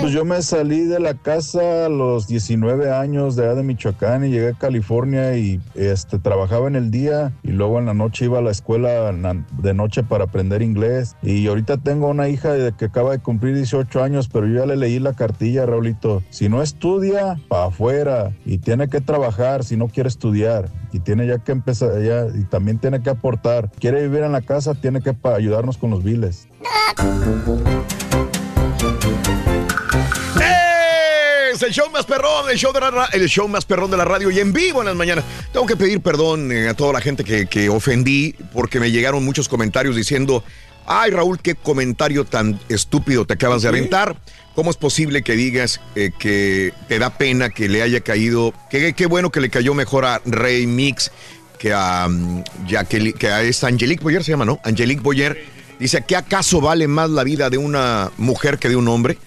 [SPEAKER 52] Pues yo me salí de la casa a los 19 años de edad de Michoacán y llegué a California y este, trabajaba en el día y luego en la noche iba a la escuela de noche para aprender inglés. Y ahorita tengo una hija que acaba de cumplir 18 años, pero yo ya le leí la cartilla, Raulito. Si no estudia, para afuera y tiene que trabajar si no quiere estudiar y tiene ya que empezar ya y también tiene que aportar. Quiere vivir en la casa, tiene que ayudarnos con los biles.
[SPEAKER 1] Es el show más perrón, el show, de la, el show más perrón de la radio y en vivo en las mañanas. Tengo que pedir perdón eh, a toda la gente que, que ofendí porque me llegaron muchos comentarios diciendo, ay Raúl, qué comentario tan estúpido te acabas de aventar. ¿Cómo es posible que digas eh, que te da pena que le haya caído, que qué bueno que le cayó mejor a Rey Mix que a, mm, Jacqueline- que a Angelique Boyer se llama, ¿no? Angelique Boyer. Dice, ¿qué acaso vale más la vida de una mujer que de un hombre?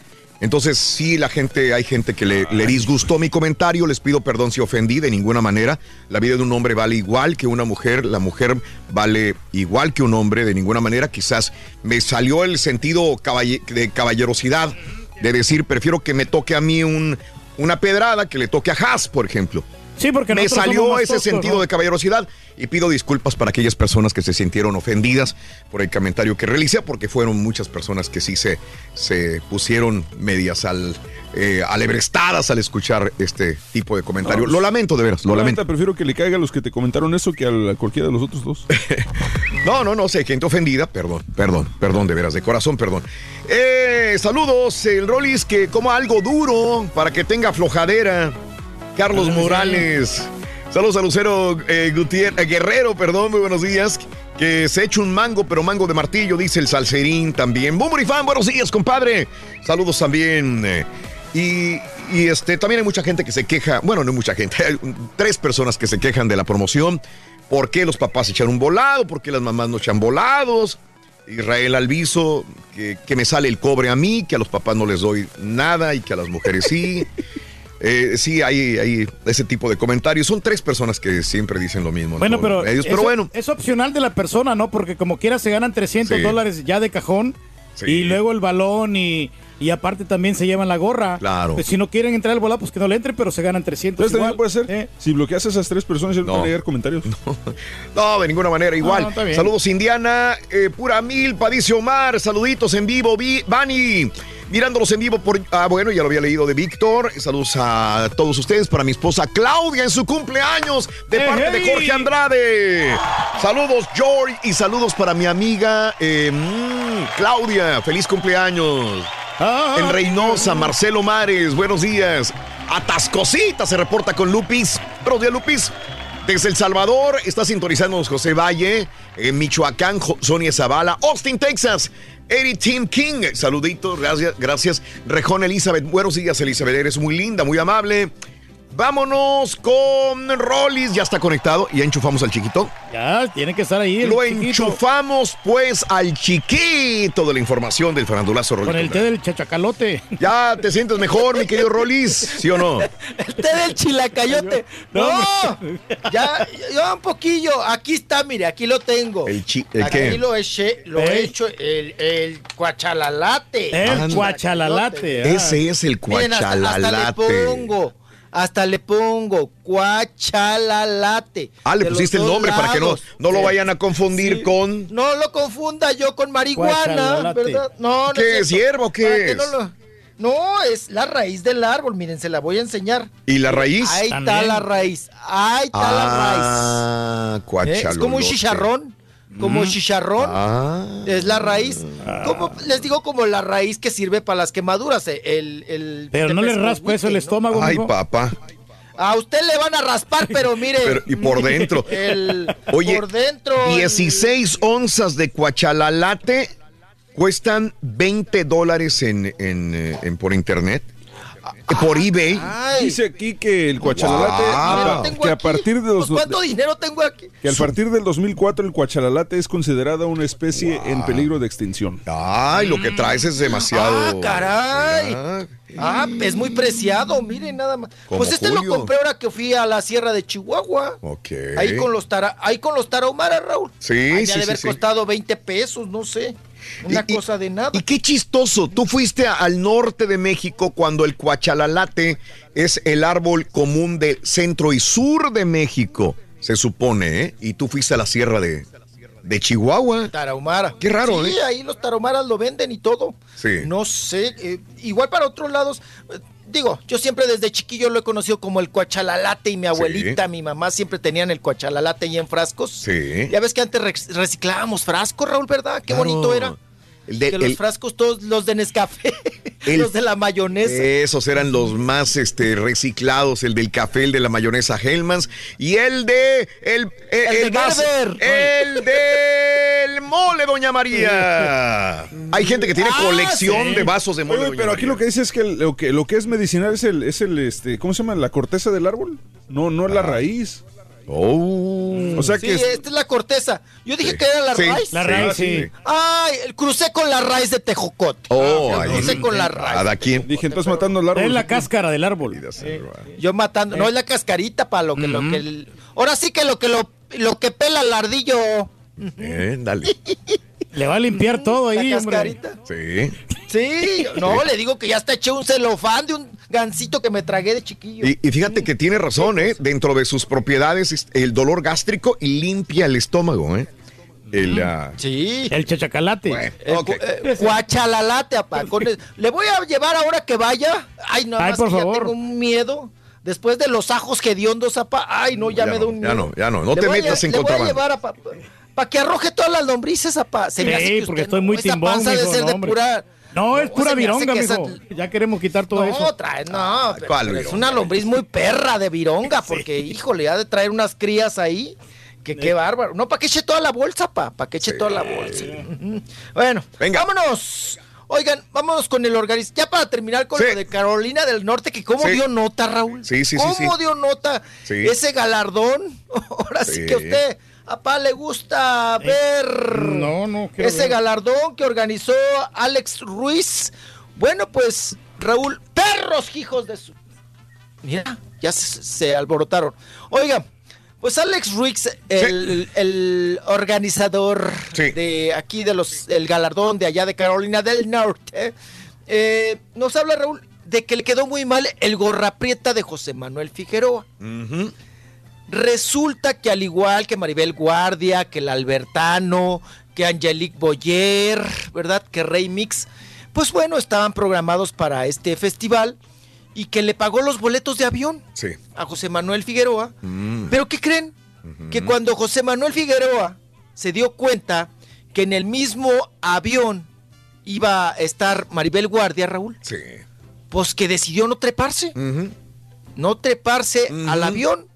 [SPEAKER 1] Entonces, sí, la gente, hay gente que le, le disgustó mi comentario, les pido perdón si ofendí de ninguna manera. La vida de un hombre vale igual que una mujer, la mujer vale igual que un hombre de ninguna manera. Quizás me salió el sentido caballe- de caballerosidad de decir, prefiero que me toque a mí un, una pedrada que le toque a Haas, por ejemplo.
[SPEAKER 3] Sí, porque
[SPEAKER 1] me salió ese sentido
[SPEAKER 3] ¿no?
[SPEAKER 1] de caballerosidad y pido disculpas para aquellas personas que se sintieron ofendidas por el comentario que realicé, porque fueron muchas personas que sí se, se pusieron medias al, eh, alebrestadas al escuchar este tipo de comentario.
[SPEAKER 5] No,
[SPEAKER 1] lo lamento, de veras, lo
[SPEAKER 5] La
[SPEAKER 1] lamento.
[SPEAKER 5] prefiero que le caiga a los que te comentaron eso que a cualquiera de los otros dos.
[SPEAKER 1] No, no, no, sé, gente ofendida, perdón, perdón, perdón, de veras, de corazón, perdón. Eh, saludos, el Rollis que coma algo duro para que tenga flojadera. Carlos Morales. Saludos a Lucero eh, Gutiérrez, eh, Guerrero, perdón, muy buenos días. Que se echa un mango, pero mango de martillo, dice el salserín también. Fan, buenos días, compadre. Saludos también. eh, y, y, este, también hay mucha gente que se queja, bueno, no hay mucha gente, hay tres personas que se quejan de la promoción. ¿Por qué los papás echan un volado? ¿Por qué las mamás no echan volados? Israel Alviso, que, que me sale el cobre a mí, que a los papás no les doy nada y que a las mujeres sí. Eh, sí, hay, hay ese tipo de comentarios. Son tres personas que siempre dicen lo mismo. en
[SPEAKER 3] Bueno, pero,
[SPEAKER 1] medios, pero bueno.
[SPEAKER 3] es opcional de la persona, ¿no? Porque como quiera se ganan 300
[SPEAKER 1] Sí.
[SPEAKER 3] dólares ya de cajón Y luego el balón y, y aparte también se llevan la gorra.
[SPEAKER 1] Claro.
[SPEAKER 3] Pues si no quieren entrar al volado, pues que no le entren, pero se ganan 300
[SPEAKER 5] Entonces también
[SPEAKER 3] igual.
[SPEAKER 5] puede ser. Si bloqueas a esas tres personas, yo no puedo leer comentarios.
[SPEAKER 1] No, de ninguna manera, igual.
[SPEAKER 5] No.
[SPEAKER 1] Saludos, Indiana, eh, pura milpa, dice Omar. Saluditos en vivo, Vi- Vani. Mirándolos en vivo por. Ah, bueno, ya lo había leído de Víctor. Saludos a todos ustedes. Para mi esposa Claudia en su cumpleaños de
[SPEAKER 3] ¡Ey,
[SPEAKER 1] parte de! Jorge Andrade. Saludos, George. Y saludos para mi amiga eh, mm, Claudia. Feliz cumpleaños. En Reynosa, Marcelo Mares. Buenos días. Atascosita se reporta con Lupis. Buenos días, Lupis. Desde El Salvador está sintonizándonos José Valle, en Michoacán, Sonia Zavala, Austin, Texas, Eddie Tim King, saluditos, gracias, gracias. Rejón Elizabeth, buenos días Elizabeth, eres muy linda, muy amable. Vámonos con Rollis, ya está conectado, ya enchufamos al chiquito.
[SPEAKER 3] Ya, tiene que estar ahí. el
[SPEAKER 1] Lo
[SPEAKER 3] chiquito.
[SPEAKER 1] enchufamos pues al chiquito de la información del farandulazo Rollis.
[SPEAKER 3] Con el té del chachacalote.
[SPEAKER 1] Ya te sientes mejor, mi querido Rollis, ¿sí o no?
[SPEAKER 44] El té del chilacayote. No, ya, ya un poquillo. Aquí está, mire, aquí lo tengo.
[SPEAKER 1] El chi- ¿el
[SPEAKER 44] aquí
[SPEAKER 1] qué?
[SPEAKER 44] lo eché, lo he
[SPEAKER 3] ¿Eh?
[SPEAKER 44] hecho el, el cuachalalate.
[SPEAKER 3] El cuachalalate.
[SPEAKER 1] Ese es el
[SPEAKER 44] Miren, hasta- Hasta,
[SPEAKER 1] cuachalalate.
[SPEAKER 44] le pongo, hasta le pongo cuachalalate.
[SPEAKER 1] Ah, le pusiste el nombre para que no, no lo vayan a confundir con.
[SPEAKER 44] No lo confunda yo con marihuana. ¿verdad? No, no
[SPEAKER 1] ¿Qué es,
[SPEAKER 44] cierto.
[SPEAKER 1] hierba o qué
[SPEAKER 44] Para que
[SPEAKER 1] es?
[SPEAKER 44] No, lo- no, es la raíz del árbol, miren, se la voy a enseñar.
[SPEAKER 1] ¿Y la raíz?
[SPEAKER 44] Ahí está la raíz, ahí está la raíz.
[SPEAKER 1] Ah,
[SPEAKER 44] ¿Eh? Es como un chicharrón. Como chicharrón.
[SPEAKER 1] Ah.
[SPEAKER 44] Es la raíz. Como, les digo, como la raíz que sirve para las quemaduras. eh, El, el
[SPEAKER 3] Pero no le raspa eso el estómago,
[SPEAKER 1] Ay, papá.
[SPEAKER 44] A usted le van a raspar, pero mire.
[SPEAKER 1] Pero, y por dentro.
[SPEAKER 44] El,
[SPEAKER 1] Oye,
[SPEAKER 44] por dentro. el-
[SPEAKER 1] 16 onzas de cuachalalate cuestan 20 dólares en, en, eh, en- por internet. Eh, por eBay.
[SPEAKER 44] Ay,
[SPEAKER 5] Dice aquí que el cuachalalate,
[SPEAKER 1] Wow.
[SPEAKER 5] a- que a
[SPEAKER 44] aquí.
[SPEAKER 5] partir de los
[SPEAKER 44] Pues, ¿Cuánto dinero tengo aquí?
[SPEAKER 5] que a partir del 2004 el cuachalalate es considerada una especie en peligro de extinción.
[SPEAKER 1] Ay, lo que traes es demasiado.
[SPEAKER 44] Ah, caray.
[SPEAKER 1] Ah,
[SPEAKER 44] Ah, es muy preciado, miren nada más.
[SPEAKER 1] Como
[SPEAKER 44] Pues este
[SPEAKER 1] Julio.
[SPEAKER 44] lo compré ahora que fui a la sierra de Chihuahua.
[SPEAKER 1] Ok.
[SPEAKER 44] Ahí con los tara, ahí con los tarahumaras, Raúl.
[SPEAKER 1] Sí,
[SPEAKER 44] Ahí
[SPEAKER 1] sí,
[SPEAKER 44] ha de
[SPEAKER 1] sí,
[SPEAKER 44] haber
[SPEAKER 1] sí.
[SPEAKER 44] costado 20 pesos, no sé. Una
[SPEAKER 1] Y-
[SPEAKER 44] cosa de nada.
[SPEAKER 1] Y qué chistoso, tú fuiste a- al norte de México cuando el cuachalalate es el árbol común del centro y sur de México, se supone, ¿eh? Y tú fuiste a la sierra de, de Chihuahua.
[SPEAKER 44] Tarahumara.
[SPEAKER 1] Qué raro,
[SPEAKER 44] sí,
[SPEAKER 1] ¿eh?
[SPEAKER 44] ahí los tarahumaras lo venden y todo.
[SPEAKER 1] Sí.
[SPEAKER 44] No sé, eh, igual para otros lados. eh, Digo, yo siempre desde chiquillo lo he conocido como el cuachalalate y mi abuelita, mi mamá siempre tenían el cuachalalate ahí en frascos.
[SPEAKER 1] Sí.
[SPEAKER 44] Ya ves que antes rec- reciclábamos frascos, Raúl, ¿verdad? Qué
[SPEAKER 1] Claro.
[SPEAKER 44] bonito era.
[SPEAKER 1] El de-
[SPEAKER 44] que los
[SPEAKER 1] el-
[SPEAKER 44] frascos todos los de Nescafé,
[SPEAKER 1] El-
[SPEAKER 44] los de la mayonesa.
[SPEAKER 1] Esos eran los más este, reciclados, el del café, el de la mayonesa Hellmann's y el de el, el,
[SPEAKER 44] El de
[SPEAKER 1] más- el del mole, doña María. Hay gente que tiene
[SPEAKER 44] Ah,
[SPEAKER 1] colección
[SPEAKER 44] sí.
[SPEAKER 1] de vasos de mole.
[SPEAKER 5] Oye,
[SPEAKER 1] doña
[SPEAKER 5] pero aquí
[SPEAKER 1] María.
[SPEAKER 5] lo que dice es que lo que lo que es medicinal es el es el este ¿cómo se llama? la corteza del árbol. No, no es la raíz.
[SPEAKER 1] Oh.
[SPEAKER 5] O sea
[SPEAKER 44] Sí,
[SPEAKER 5] que es-
[SPEAKER 44] esta es la corteza. Yo dije que era la
[SPEAKER 1] Sí,
[SPEAKER 44] raíz.
[SPEAKER 3] La
[SPEAKER 1] sí,
[SPEAKER 3] raíz,
[SPEAKER 1] sí.
[SPEAKER 3] sí.
[SPEAKER 44] Ay, crucé con la raíz de tejocote.
[SPEAKER 1] Oh,
[SPEAKER 44] Ah,
[SPEAKER 1] ahí.
[SPEAKER 44] crucé con la raíz.
[SPEAKER 1] Cada quien.
[SPEAKER 5] dije, entonces matando el árbol.
[SPEAKER 3] Es la cáscara del árbol.
[SPEAKER 44] Yo matando, no es la cascarita para lo que lo que el- ahora sí que lo que lo, lo que pela el ardillo,
[SPEAKER 1] Eh, dale.
[SPEAKER 3] Le va a limpiar todo
[SPEAKER 44] la
[SPEAKER 3] ahí, hombre.
[SPEAKER 44] cascarita.
[SPEAKER 1] Sí.
[SPEAKER 44] Sí, no, le digo que ya está hecho un celofán de un gansito que me tragué de chiquillo.
[SPEAKER 1] Y, y fíjate que tiene razón, ¿eh? Dentro de sus propiedades, es el dolor gástrico y limpia el estómago, ¿eh? El, ah,
[SPEAKER 44] Sí.
[SPEAKER 3] El chachacalate.
[SPEAKER 44] Cu- eh, Guachalalate, apá, el- Le voy a llevar ahora que vaya. Ay, no,
[SPEAKER 3] Ay,
[SPEAKER 44] más
[SPEAKER 3] por
[SPEAKER 44] que ya
[SPEAKER 3] favor.
[SPEAKER 44] tengo un miedo. Después de los ajos hediondos, apá. Ay, no, ya,
[SPEAKER 1] Ya
[SPEAKER 44] me
[SPEAKER 1] no,
[SPEAKER 44] da un
[SPEAKER 1] ya
[SPEAKER 44] miedo.
[SPEAKER 1] no, ya no. No
[SPEAKER 44] Le
[SPEAKER 1] te
[SPEAKER 44] a
[SPEAKER 1] metas
[SPEAKER 44] lle-
[SPEAKER 1] en
[SPEAKER 44] Le voy a
[SPEAKER 1] contrabando.
[SPEAKER 44] llevar a para que arroje todas las lombrices, apá. Se me
[SPEAKER 3] Sí,
[SPEAKER 44] hace que
[SPEAKER 3] porque
[SPEAKER 44] usted
[SPEAKER 3] estoy
[SPEAKER 44] no,
[SPEAKER 3] muy
[SPEAKER 44] esa
[SPEAKER 3] timbón,
[SPEAKER 44] panza de ser
[SPEAKER 3] no,
[SPEAKER 44] de
[SPEAKER 3] hombre.
[SPEAKER 44] pura...
[SPEAKER 3] No, es
[SPEAKER 44] No,
[SPEAKER 3] pura vironga,
[SPEAKER 44] que esa-
[SPEAKER 3] mijo. Ya queremos quitar todo
[SPEAKER 44] no,
[SPEAKER 3] eso.
[SPEAKER 44] trae, no, pero-
[SPEAKER 1] ¿Cuál
[SPEAKER 44] pero es una lombriz muy perra de vironga, porque, híjole, ha de traer unas crías ahí. Que qué bárbaro. No, para que eche toda la bolsa, pa. Para que eche toda la bolsa. Bueno,
[SPEAKER 1] Venga.
[SPEAKER 44] vámonos. Oigan, vámonos con el organismo. Ya para terminar con
[SPEAKER 1] Sí.
[SPEAKER 44] lo de Carolina del Norte, que cómo
[SPEAKER 1] Sí.
[SPEAKER 44] dio nota, Raúl.
[SPEAKER 1] Sí, sí, sí,
[SPEAKER 44] ¿Cómo
[SPEAKER 1] sí.
[SPEAKER 44] dio nota
[SPEAKER 1] Sí.
[SPEAKER 44] ese galardón? Ahora sí.
[SPEAKER 1] Sí.
[SPEAKER 44] que a papá, le gusta ver
[SPEAKER 3] No, no,
[SPEAKER 44] ese
[SPEAKER 3] ver.
[SPEAKER 44] galardón que organizó Alex Ruiz. Bueno, pues, Raúl, perros hijos de su. Mira, ya se, se alborotaron. Oiga, Pues Alex Riggs, el, el organizador de aquí de los el galardón de allá de Carolina del Norte, eh, nos habla Raúl de que le quedó muy mal el gorraprieta de José Manuel Figueroa. Resulta que al igual que Maribel Guardia, que el Albertano, que Angelique Boyer, ¿verdad? Que Rey Mix, pues bueno, estaban programados para este festival y que le pagó los boletos de avión a José Manuel Figueroa.
[SPEAKER 1] Mm.
[SPEAKER 44] Pero ¿qué creen? Que cuando José Manuel Figueroa se dio cuenta que en el mismo avión iba a estar Maribel Guardia, Raúl,
[SPEAKER 1] Sí.
[SPEAKER 44] pues que decidió no treparse. No treparse al avión.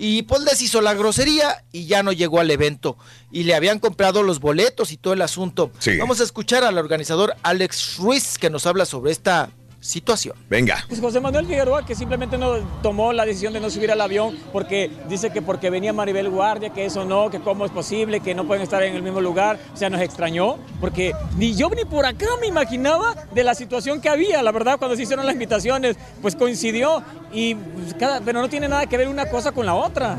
[SPEAKER 44] Y pues les hizo la grosería y ya no llegó al evento. Y le habían comprado los boletos y todo el asunto.
[SPEAKER 1] Sí.
[SPEAKER 44] Vamos a escuchar al organizador Alex Ruiz que nos habla sobre esta situación.
[SPEAKER 1] Venga.
[SPEAKER 53] Pues José Manuel Figueroa que simplemente no tomó la decisión de no subir al avión porque dice que porque venía Maribel Guardia, que eso no, que cómo es posible, que no pueden estar en el mismo lugar. O sea, nos extrañó porque ni yo ni por acá me imaginaba de la situación que había, la verdad, cuando se hicieron las invitaciones, pues coincidió y pues, cada, pero no tiene nada que ver una cosa con la otra.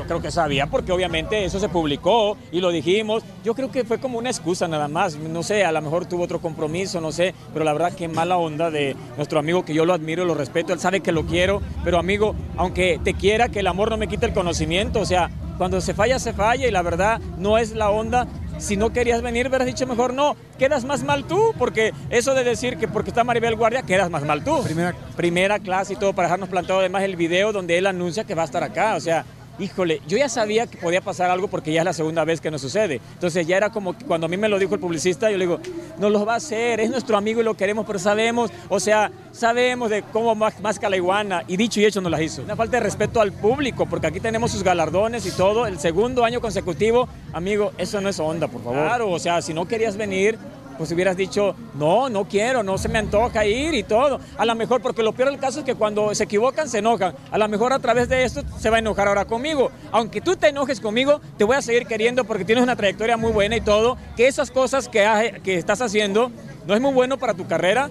[SPEAKER 53] Yo creo que sabía porque obviamente eso se publicó y lo dijimos. Yo creo que fue como una excusa nada más. No sé, a lo mejor tuvo otro compromiso, no sé, pero la verdad que mala onda de nuestro amigo que yo lo admiro y lo respeto. Él sabe que lo quiero, pero amigo, aunque te quiera, que el amor no me quite el conocimiento. O sea, cuando se falla, se falla y la verdad no es la onda. Si no querías venir, hubieras dicho mejor no. Quedas más mal tú, porque eso de decir que porque está Maribel Guardia, quedas más mal tú. Primera, Primera clase y todo, para dejarnos plantado además el video donde él anuncia que va a estar acá. O sea, híjole, yo ya sabía que podía pasar algo porque ya es la segunda vez que nos sucede. Entonces ya era como cuando a mí me lo dijo el publicista, yo le digo, no lo va a hacer, es nuestro amigo y lo queremos, pero sabemos, o sea, sabemos de cómo más, más la iguana y dicho y hecho nos las hizo. Una falta de respeto al público porque aquí tenemos sus galardones y todo, el segundo año consecutivo, amigo, eso no es onda, por favor. Claro, o sea, si no querías venir, pues hubieras dicho, no, no quiero, no se me antoja ir y todo. A lo mejor, porque lo peor del caso es que cuando se equivocan, se enojan. A lo mejor a través de esto se va a enojar ahora conmigo. Aunque tú te enojes conmigo, te voy a seguir queriendo porque tienes una trayectoria muy buena y todo. Que esas cosas que, ha- que estás haciendo no es muy bueno para tu carrera.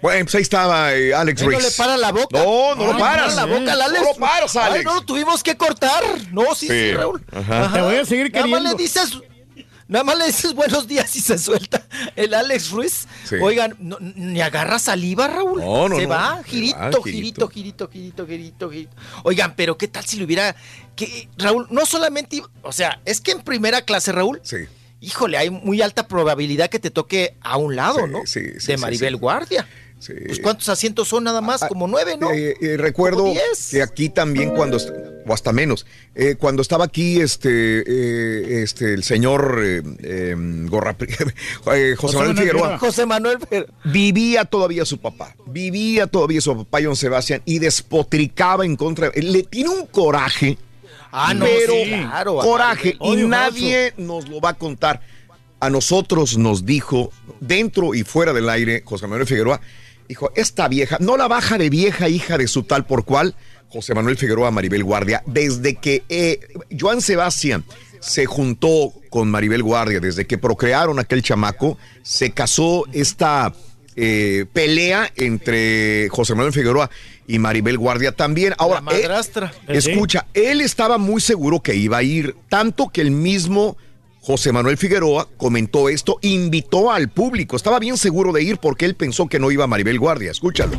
[SPEAKER 1] Bueno, pues ahí estaba eh, Alex
[SPEAKER 44] Ay, no le para la boca.
[SPEAKER 1] No, no
[SPEAKER 44] Ay,
[SPEAKER 1] lo paras.
[SPEAKER 44] para la boca al Alex.
[SPEAKER 1] No lo paras,
[SPEAKER 44] Ay,
[SPEAKER 1] Alex.
[SPEAKER 44] no lo tuvimos que cortar. No, sí, sí,
[SPEAKER 1] Sí.
[SPEAKER 44] Raúl.
[SPEAKER 1] Ajá.
[SPEAKER 3] Te voy a seguir
[SPEAKER 44] Nada más
[SPEAKER 3] queriendo.
[SPEAKER 44] le dices, nada más le dices buenos días y se suelta el Alex Ruiz.
[SPEAKER 1] Sí.
[SPEAKER 44] Oigan, no- ni agarra saliva, Raúl.
[SPEAKER 1] No, no,
[SPEAKER 44] se va, girito,
[SPEAKER 1] va,
[SPEAKER 44] girito, girito, girito, girito, girito. Oigan, pero qué tal si le hubiera que Raúl no solamente, o sea, es que en primera clase, Raúl.
[SPEAKER 1] Sí.
[SPEAKER 44] Híjole, hay muy alta probabilidad que te toque a un lado, ¿no?
[SPEAKER 1] sí, sí,
[SPEAKER 44] de
[SPEAKER 1] sí,
[SPEAKER 44] Maribel
[SPEAKER 1] sí.
[SPEAKER 44] Guardia. Pues ¿cuántos asientos son nada más? Como nueve, ¿no?
[SPEAKER 1] Eh, eh, recuerdo que aquí también cuando o hasta menos eh, cuando estaba aquí este eh, este el señor eh, eh, Gorra- eh, José Manuel Figueroa.
[SPEAKER 44] José Manuel Figueroa.
[SPEAKER 1] vivía todavía su papá vivía todavía su papá John Sebastián y despotricaba en contra le tiene un coraje
[SPEAKER 44] Ah, no,
[SPEAKER 1] pero
[SPEAKER 44] sí, claro,
[SPEAKER 1] coraje y nadie nos lo va a contar. A nosotros nos dijo dentro y fuera del aire José Manuel Figueroa dijo esta vieja no la baja de vieja hija de su tal por cual José Manuel Figueroa Maribel Guardia desde que eh, Joan Sebastián se juntó con Maribel Guardia desde que procrearon aquel chamaco se casó esta eh, pelea entre José Manuel Figueroa y Maribel Guardia también. Ahora,
[SPEAKER 44] La madrastra.
[SPEAKER 1] eh, escucha, él estaba muy seguro que iba a ir, tanto que el mismo José Manuel Figueroa comentó esto, invitó al público, estaba bien seguro de ir porque él pensó que no iba Maribel Guardia. Escúchalo,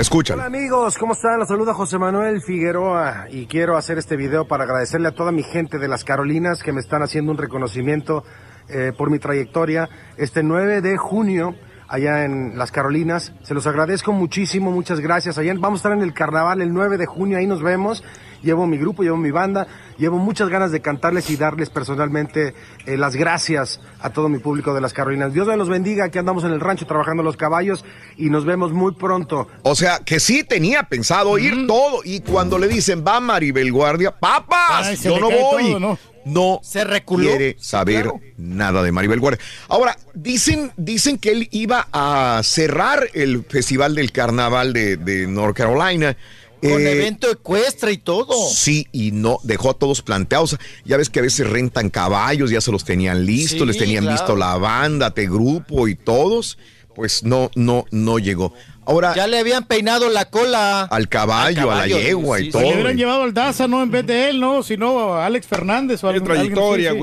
[SPEAKER 1] escúchalo.
[SPEAKER 54] Hola amigos, ¿cómo están? Los saluda José Manuel Figueroa y quiero hacer este video para agradecerle a toda mi gente de las Carolinas que me están haciendo un reconocimiento eh, por mi trayectoria. Este 9 de junio, allá en las Carolinas, se los agradezco muchísimo, muchas gracias. Allá vamos a estar en el carnaval el 9 de junio, ahí nos vemos. Llevo mi grupo, llevo mi banda, llevo muchas ganas de cantarles y darles personalmente eh, las gracias a todo mi público de las Carolinas. Dios me los bendiga, aquí andamos en el rancho trabajando los caballos y nos vemos muy pronto.
[SPEAKER 1] O sea, que sí tenía pensado ir todo y cuando le dicen va Maribel Guardia, papas,
[SPEAKER 3] Ay,
[SPEAKER 1] yo no voy.
[SPEAKER 3] todo, ¿no?
[SPEAKER 1] No
[SPEAKER 44] Se reculó.
[SPEAKER 1] quiere saber
[SPEAKER 44] claro.
[SPEAKER 1] nada de Maribel Guardia. Ahora, dicen, dicen que él iba a cerrar el Festival del Carnaval de, de North Carolina.
[SPEAKER 44] Con
[SPEAKER 1] Eh,
[SPEAKER 44] evento ecuestre y todo.
[SPEAKER 1] Sí, y no, dejó a todos planteados. Ya ves que a veces rentan caballos, ya se los tenían listos,
[SPEAKER 44] Sí,
[SPEAKER 1] les tenían
[SPEAKER 44] claro.
[SPEAKER 1] listo la banda, te grupo y todos. Pues no, no, no llegó. Ahora,
[SPEAKER 44] Ya le habían peinado la cola.
[SPEAKER 1] al caballo, a la yegua
[SPEAKER 44] sí,
[SPEAKER 1] y
[SPEAKER 44] sí.
[SPEAKER 1] todo.
[SPEAKER 3] Le hubieran llevado al Daza, no en vez de él, no, sino a Alex Fernández o
[SPEAKER 5] Qué
[SPEAKER 3] algún- alguien
[SPEAKER 5] trayectoria,
[SPEAKER 3] así,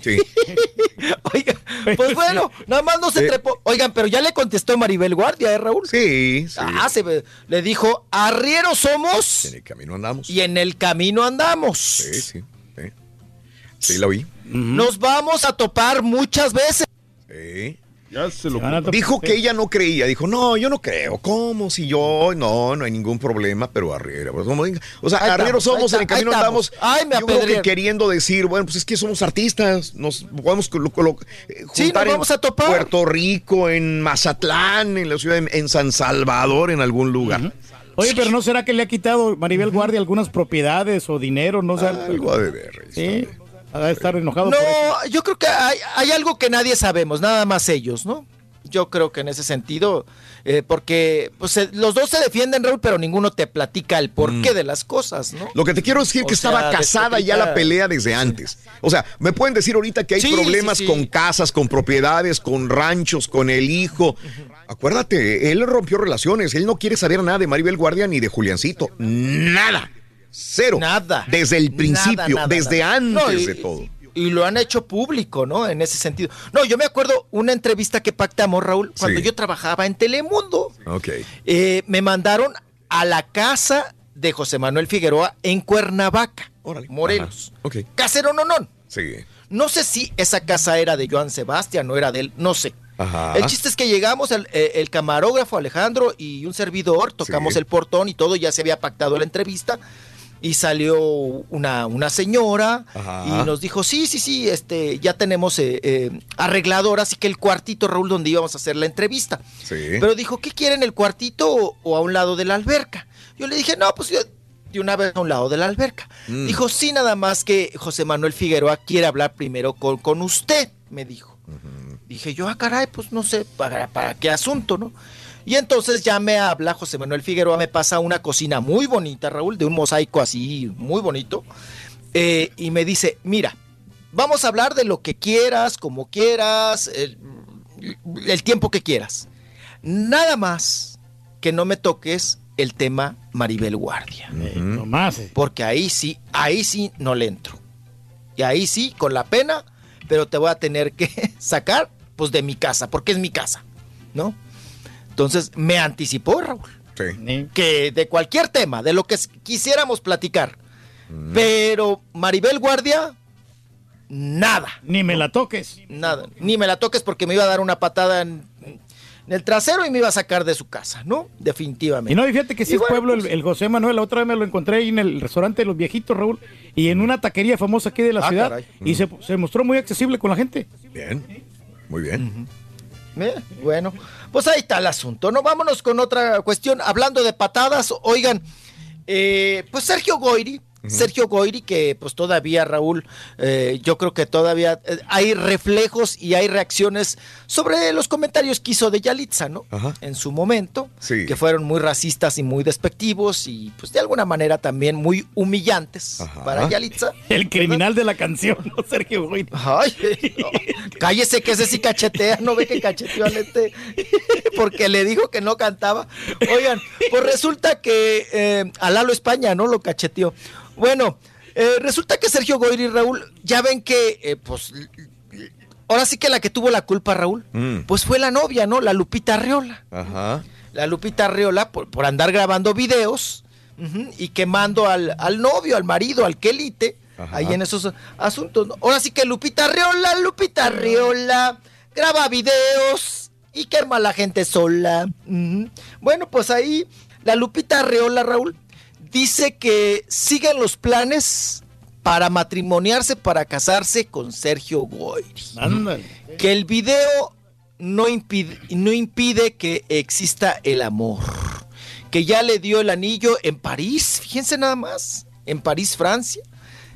[SPEAKER 3] sí.
[SPEAKER 1] Sí.
[SPEAKER 44] Pues bueno, nada más no se
[SPEAKER 1] Sí.
[SPEAKER 44] trepó. Oigan, pero ya le contestó Maribel Guardia, ¿eh, Raúl?
[SPEAKER 1] Sí, sí.
[SPEAKER 44] Ah, se le dijo, arrieros somos
[SPEAKER 1] En el camino andamos.
[SPEAKER 44] y en el camino andamos.
[SPEAKER 1] Sí, sí. Sí, sí la oí.
[SPEAKER 44] Nos vamos a topar muchas veces.
[SPEAKER 1] Sí.
[SPEAKER 5] Ya se lo.
[SPEAKER 1] Dijo que ella no creía. Dijo, no, yo no creo. ¿Cómo? Si yo, no, no hay ningún problema, pero arriero. pues. O sea,
[SPEAKER 44] estamos,
[SPEAKER 1] somos, en el camino andamos.
[SPEAKER 44] estamos. Ay, me
[SPEAKER 1] yo creo que queriendo decir, bueno, pues es que somos artistas. Nos podemos colo- eh,
[SPEAKER 44] Sí, nos vamos
[SPEAKER 1] en
[SPEAKER 44] a topar.
[SPEAKER 1] Puerto Rico, en Mazatlán, en la ciudad, de- en San Salvador, en algún lugar.
[SPEAKER 3] Oye, pero ¿no será que le ha quitado Maribel Guardia algunas propiedades o dinero? No sé.
[SPEAKER 1] Algo ha de ver.
[SPEAKER 3] Sí, estar enojado
[SPEAKER 44] No,
[SPEAKER 3] por
[SPEAKER 44] yo creo que hay, hay algo que nadie sabemos, nada más ellos, ¿no? Yo creo que en ese sentido, eh, porque pues, eh, los dos se defienden, Raúl, pero ninguno te platica el porqué de las cosas, ¿no?
[SPEAKER 1] Lo que te quiero decir
[SPEAKER 44] O
[SPEAKER 1] que estaba casada ya la pelea desde antes. O sea, me pueden decir ahorita que hay
[SPEAKER 44] Sí,
[SPEAKER 1] problemas
[SPEAKER 44] sí, sí.
[SPEAKER 1] con casas, con propiedades, con ranchos, con el hijo. Acuérdate, él rompió relaciones. Él no quiere saber nada de Maribel Guardia ni de Juliancito. Nada. Cero.
[SPEAKER 44] Nada.
[SPEAKER 1] Desde el principio,
[SPEAKER 44] nada,
[SPEAKER 1] desde
[SPEAKER 44] nada.
[SPEAKER 1] antes
[SPEAKER 44] No, y-
[SPEAKER 1] de todo.
[SPEAKER 44] Y lo han hecho público, ¿no? En ese sentido. No, yo me acuerdo una entrevista que pactamos, Raúl, cuando
[SPEAKER 1] Sí.
[SPEAKER 44] yo trabajaba en Telemundo.
[SPEAKER 1] Ok.
[SPEAKER 44] Eh, me mandaron a la casa de José Manuel Figueroa en Cuernavaca, Morelos.
[SPEAKER 1] Ok.
[SPEAKER 44] Casero no, no.
[SPEAKER 1] Sí.
[SPEAKER 44] No sé si esa casa era de Joan Sebastián o era de él, no sé.
[SPEAKER 1] Ajá.
[SPEAKER 44] El chiste es que llegamos, el, eh, el camarógrafo Alejandro y un servidor, tocamos
[SPEAKER 1] Sí.
[SPEAKER 44] el portón y todo, ya se había pactado la entrevista. Y salió una, una señora
[SPEAKER 1] Ajá.
[SPEAKER 44] y nos dijo, sí, sí, sí, este, ya tenemos eh, eh, arreglador, así que el cuartito, Raúl, donde íbamos a hacer la entrevista.
[SPEAKER 1] Sí.
[SPEAKER 44] Pero dijo, ¿qué quieren, el cuartito o, o a un lado de la alberca? Yo le dije, no, pues yo de una vez a un lado de la alberca.
[SPEAKER 1] Mm.
[SPEAKER 44] Dijo, sí, nada más que José Manuel Figueroa quiere hablar primero con, con usted, me dijo. Dije yo, ah, caray, pues no sé, ¿para, para qué asunto, no? Y entonces ya me habla José Manuel Figueroa, me pasa una cocina muy bonita, Raúl, de un mosaico así muy bonito, eh, y me dice, mira, vamos a hablar de lo que quieras, como quieras, el, el tiempo que quieras. Nada más que no me toques el tema Maribel Guardia.
[SPEAKER 3] No más. eh.
[SPEAKER 44] Porque ahí sí, ahí sí no le entro. Y ahí sí, con la pena, pero te voy a tener que sacar pues de mi casa, porque es mi casa, ¿no? Entonces me anticipó Raúl,
[SPEAKER 1] Sí.
[SPEAKER 44] que de cualquier tema, de lo que quisiéramos platicar, pero Maribel Guardia, nada,
[SPEAKER 3] Ni me la toques.
[SPEAKER 44] nada, ni me la toques porque me iba a dar una patada en, en el trasero y me iba a sacar de su casa, ¿no? Definitivamente.
[SPEAKER 3] Y no, y fíjate que
[SPEAKER 44] Y
[SPEAKER 3] es
[SPEAKER 44] bueno,
[SPEAKER 3] pueblo, el,
[SPEAKER 44] pues-
[SPEAKER 3] el José Manuel, la otra vez me lo encontré ahí en el restaurante de los viejitos, Raúl, y en una taquería famosa aquí de la
[SPEAKER 44] Ah,
[SPEAKER 3] ciudad,
[SPEAKER 44] caray.
[SPEAKER 3] y se, se mostró muy accesible con la gente.
[SPEAKER 1] Bien. Muy bien.
[SPEAKER 44] Eh, Bueno, pues ahí está el asunto, ¿no? Vámonos con otra cuestión. Hablando de patadas, oigan, eh, pues Sergio Goyri, Sergio Goyri, que pues todavía, Raúl, eh, yo creo que todavía eh, hay reflejos y hay reacciones sobre los comentarios que hizo de Yalitza, ¿no?
[SPEAKER 1] Ajá.
[SPEAKER 44] En su momento,
[SPEAKER 1] Sí.
[SPEAKER 44] que fueron muy racistas y muy despectivos y pues de alguna manera también muy humillantes
[SPEAKER 1] Ajá.
[SPEAKER 44] para Yalitza.
[SPEAKER 3] El criminal de la canción, ¿no? Sergio Goyri.
[SPEAKER 44] Ay, no, cállese que ese sí cachetea, no ve que cacheteó al este porque le dijo que no cantaba. Oigan, pues resulta que eh, a Lalo España, ¿no? Lo cacheteó. Bueno, eh, resulta que Sergio Goyri y Raúl, ya ven que, eh, pues, ahora sí que la que tuvo la culpa, Raúl,
[SPEAKER 1] Mm.
[SPEAKER 44] pues fue la novia, ¿no? La Lupita Arreola.
[SPEAKER 1] Ajá.
[SPEAKER 44] La Lupita Arreola por, por andar grabando videos y quemando al, al novio, al marido, al quelite,
[SPEAKER 1] Ajá.
[SPEAKER 44] ahí en esos asuntos. ¿no? Ahora sí que Lupita Arreola, Lupita Arreola, graba videos y quema a la gente sola. Bueno, pues ahí la Lupita Arreola, Raúl, dice que siguen los planes para matrimoniarse, para casarse con Sergio Goyri
[SPEAKER 3] Ándale.
[SPEAKER 44] que el video no impide, no impide que exista el amor. Que ya le dio el anillo en París, fíjense nada más, en París, Francia.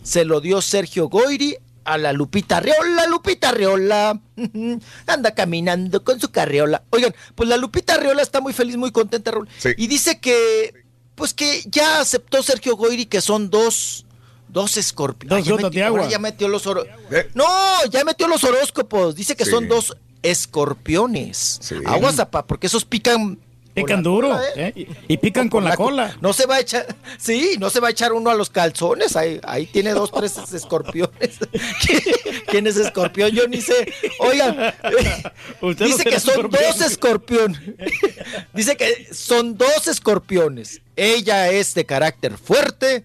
[SPEAKER 44] Se lo dio Sergio Goyri a la Lupita Reola, Lupita Reola. Anda caminando con su carriola. Oigan, pues la Lupita Reola está muy feliz, muy contenta, Raúl.
[SPEAKER 1] Sí.
[SPEAKER 44] Y dice que, pues que ya aceptó Sergio Goyri que son dos, dos escorpiones.
[SPEAKER 3] Dos gotas de agua.
[SPEAKER 44] Ya metió los oro-
[SPEAKER 1] ¿Eh?
[SPEAKER 44] no, ya metió los horóscopos. Dice que
[SPEAKER 1] Sí.
[SPEAKER 44] son dos escorpiones. Aguas, apa, porque esos pican.
[SPEAKER 3] Pican
[SPEAKER 44] la
[SPEAKER 3] duro,
[SPEAKER 44] cola, ¿eh?
[SPEAKER 3] ¿eh? Y, y pican con la
[SPEAKER 44] co-
[SPEAKER 3] cola.
[SPEAKER 44] No se va a echar, sí, no se va a echar uno a los calzones. Ahí, ahí tiene dos, tres escorpiones. ¿Quién es escorpión? Yo ni sé. Oigan,
[SPEAKER 3] Usted
[SPEAKER 44] dice que son
[SPEAKER 3] escorpión.
[SPEAKER 44] dos escorpiones. Dice que son dos escorpiones. Ella es de carácter fuerte.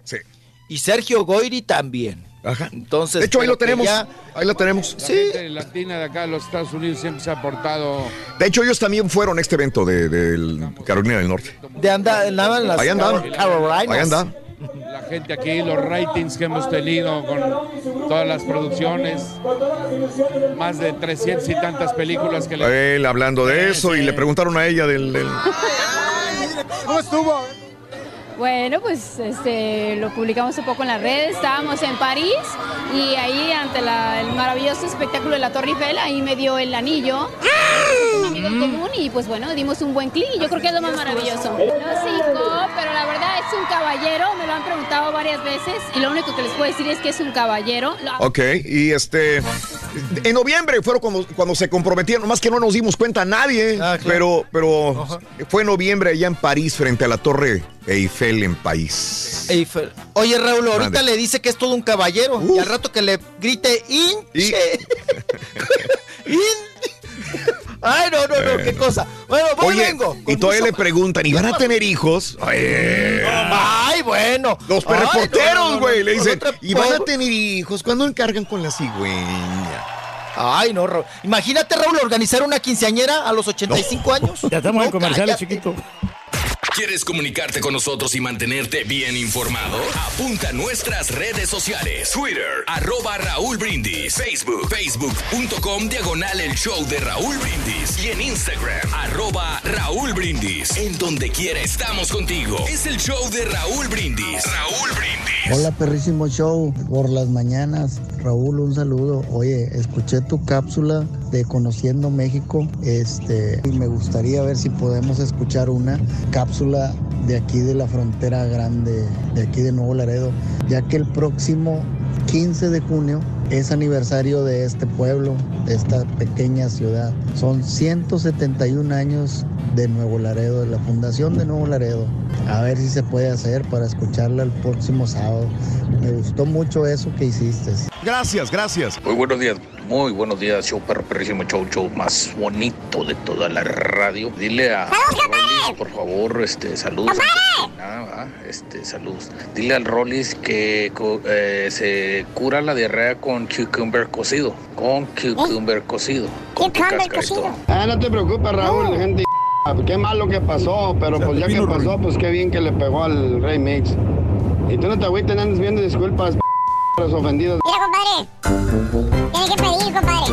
[SPEAKER 44] Y Sergio Goyri también. Entonces,
[SPEAKER 1] De hecho, ahí lo tenemos.
[SPEAKER 44] ya-
[SPEAKER 1] Ahí lo tenemos.
[SPEAKER 55] La gente latina de acá de los Estados Unidos siempre se ha portado.
[SPEAKER 1] De hecho, ellos también fueron a este evento de, del Carolina del Norte.
[SPEAKER 44] de anda, andaban las
[SPEAKER 1] Ahí andaban.
[SPEAKER 44] Car- Carolinas.
[SPEAKER 1] Ahí andaban.
[SPEAKER 55] La gente aquí, los ratings que hemos tenido con todas las producciones, más de 300 y tantas películas que le.
[SPEAKER 1] Él hablando de eso y le preguntaron a ella del. del-
[SPEAKER 55] ¿Cómo estuvo?
[SPEAKER 56] Bueno, pues este, lo publicamos un poco en las redes. Estábamos en París y ahí ante la- el maravilloso espectáculo de la Torre Eiffel, ahí me dio el anillo. Un amigo en común y pues bueno, dimos un buen clic y yo creo que es lo más maravilloso. No cinco, pero la verdad es un caballero, me lo han preguntado varias veces y lo único que les puedo decir es que es un caballero.
[SPEAKER 1] Ok, y este. En noviembre fueron cuando, cuando se comprometieron, nomás que no nos dimos cuenta nadie, pero, pero fue en noviembre allá en París frente a la Torre Eiffel en París.
[SPEAKER 44] Eiffel. Oye, Raúl, ahorita le dice que es todo un caballero. Y al rato que le grite hinche. In- Ay, no, no, no, qué cosa. Bueno, voy
[SPEAKER 1] Oye,
[SPEAKER 44] vengo.
[SPEAKER 1] y todavía le preguntan, ¿y van a tener hijos? Ay,
[SPEAKER 44] Ay, bueno.
[SPEAKER 1] Los
[SPEAKER 44] Ay, no, no,
[SPEAKER 1] reporteros,
[SPEAKER 44] no,
[SPEAKER 1] güey,
[SPEAKER 44] no,
[SPEAKER 1] le dicen, ¿y van a tener hijos? ¿Cuándo encargan con la cigüeña?
[SPEAKER 44] Ay, no, Raúl. Imagínate, Raúl, organizar una quinceañera a los 85 años.
[SPEAKER 3] Ya estamos en comerciales, chiquito.
[SPEAKER 10] ¿Quieres comunicarte con nosotros y mantenerte bien informado? Apunta a nuestras redes sociales. Twitter, arroba Raúl Brindis. Facebook, facebook.com, diagonal el show de Raúl Brindis. Y en Instagram, arroba Raúl Brindis. En donde quiera estamos contigo. Es el show de Raúl Brindis. Raúl Brindis.
[SPEAKER 57] Hola perrísimo show, por las mañanas. Raúl, un saludo. Oye, escuché tu cápsula de Conociendo México. Este, y me gustaría ver si podemos escuchar una cápsula de aquí de la frontera grande, de aquí de Nuevo Laredo, ya que el próximo 15 de junio es aniversario de este pueblo, de esta pequeña ciudad. Son 171 años de Nuevo Laredo, de la fundación de Nuevo Laredo. A ver si se puede hacer para escucharla el próximo sábado. Me gustó mucho eso que hiciste.
[SPEAKER 1] Gracias, gracias.
[SPEAKER 58] Muy buenos días, muy buenos días, show perro perrísimo, show, show más bonito de toda la radio. Dile a Rolis, por favor, este, saludos. Ah, va, este, saludos. Dile al Rolis que eh, se cura la diarrea con cucumber cocido, con cucumber cocido. Con y todo.
[SPEAKER 59] Ah, no te preocupes, Raúl, gente. Qué malo que pasó, pero pues ya que pasó, pues qué bien que le pegó al Rey Mix. Y tú no te agüites, no andes viendo disculpas, los ofendidos.
[SPEAKER 2] Mira, compadre. Tiene que pedir, compadre.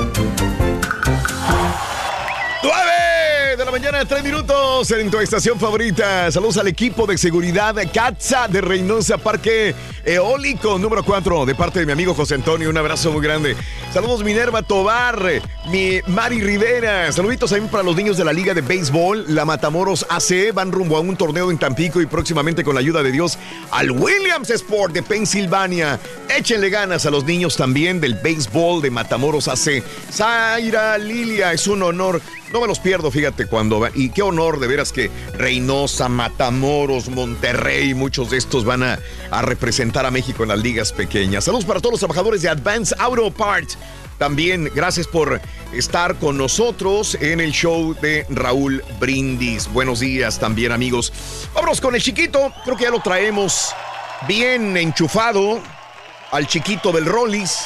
[SPEAKER 1] 9 de la mañana, 3 minutos en tu estación favorita. Saludos al equipo de seguridad CATSA de Reynosa Parque Eólico número 4 de parte de mi amigo José Antonio. Un abrazo muy grande. Saludos Minerva Tobar, mi Mari Rivera. Saluditos también para los niños de la Liga de Béisbol, la Matamoros AC. Van rumbo a un torneo en Tampico y próximamente con la ayuda de Dios al Williams Sport de Pensilvania. Échenle ganas a los niños también del béisbol de Matamoros AC. Zaira Lilia, es un honor. No me los pierdo, fíjate, cuando va- Y qué honor, de veras, que Reynosa, Matamoros, Monterrey, muchos de estos van a, a representar a México en las ligas pequeñas. Saludos para todos los trabajadores de Advance Auto Parts. También gracias por estar con nosotros en el show de Raúl Brindis. Buenos días también, amigos. Vámonos con el chiquito. Creo que ya lo traemos bien enchufado al chiquito del Rollis.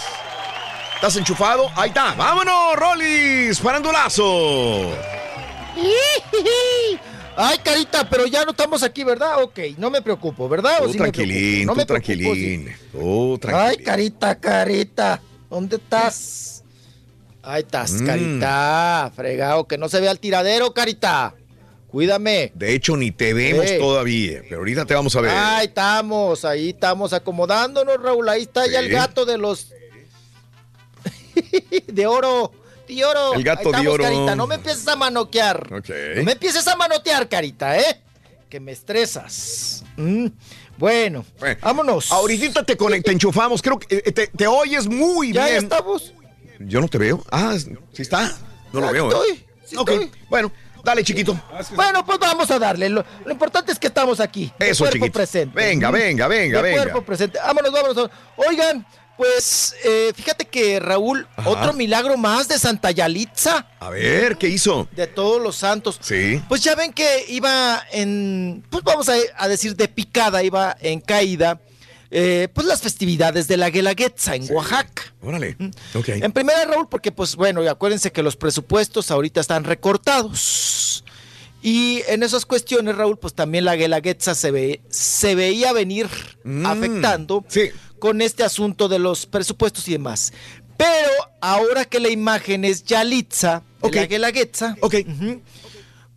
[SPEAKER 1] ¿Estás enchufado? Ahí está. ¡Vámonos, Rollis! ¡Farandulazo!
[SPEAKER 44] Ay, carita, pero ya no estamos aquí, ¿verdad? Ok, no me preocupo, ¿verdad? ¿O
[SPEAKER 1] Tú
[SPEAKER 44] sí
[SPEAKER 1] tranquilín?
[SPEAKER 44] No
[SPEAKER 1] tú
[SPEAKER 44] me preocupo,
[SPEAKER 1] tranquilín. Tú
[SPEAKER 44] sí.
[SPEAKER 1] tranquilín.
[SPEAKER 44] Ay, carita, carita. ¿Dónde estás? Ahí estás,
[SPEAKER 1] Mm.
[SPEAKER 44] carita. Fregado, que no se vea el tiradero, carita. Cuídame.
[SPEAKER 1] De hecho, ni te vemos
[SPEAKER 44] Sí.
[SPEAKER 1] todavía, pero ahorita te vamos a ver.
[SPEAKER 44] Ahí estamos, ahí estamos acomodándonos, Raúl. Ahí está ya el gato de los. de oro. De oro.
[SPEAKER 1] El gato
[SPEAKER 44] estamos,
[SPEAKER 1] de oro.
[SPEAKER 44] Carita. No me empieces a manotear.
[SPEAKER 1] Ok.
[SPEAKER 44] No me empieces a manotear, carita, ¿eh? Que me estresas. Mm, Bueno, vámonos.
[SPEAKER 1] Ahorita te, enchufamos. Creo que eh, te, te oyes muy
[SPEAKER 44] Ya, ya
[SPEAKER 1] bien.
[SPEAKER 44] estamos.
[SPEAKER 1] Yo no te veo. Ah, sí está. No lo veo.
[SPEAKER 44] estoy,
[SPEAKER 1] ¿eh?
[SPEAKER 44] sí
[SPEAKER 1] ok,
[SPEAKER 44] estoy.
[SPEAKER 1] bueno, dale, chiquito.
[SPEAKER 44] Bueno, pues vamos a darle. Lo, lo importante es que estamos aquí. de
[SPEAKER 1] Eso,
[SPEAKER 44] cuerpo
[SPEAKER 1] chiquito.
[SPEAKER 44] presente.
[SPEAKER 1] Venga, venga, venga,
[SPEAKER 44] De
[SPEAKER 1] venga.
[SPEAKER 44] cuerpo presente. Vámonos, vámonos. Oigan, pues eh, fíjate que Raúl,
[SPEAKER 1] Ajá.
[SPEAKER 44] otro milagro más de Santa Yalitza.
[SPEAKER 1] A ver, ¿qué hizo?
[SPEAKER 44] De todos los santos.
[SPEAKER 1] Sí.
[SPEAKER 44] Pues ya ven que iba en, pues vamos a, a decir de picada, iba en caída, eh, pues las festividades de la Guelaguetza en Oaxaca.
[SPEAKER 1] Órale. Ok.
[SPEAKER 44] En primera, Raúl, porque pues bueno, y acuérdense que los presupuestos ahorita están recortados. Y en esas cuestiones, Raúl, pues también la Guelaguetza se, ve, se veía venir afectando con este asunto de los presupuestos y demás. Pero ahora que la imagen es Yalitza, de la Guelaguetza, ujú,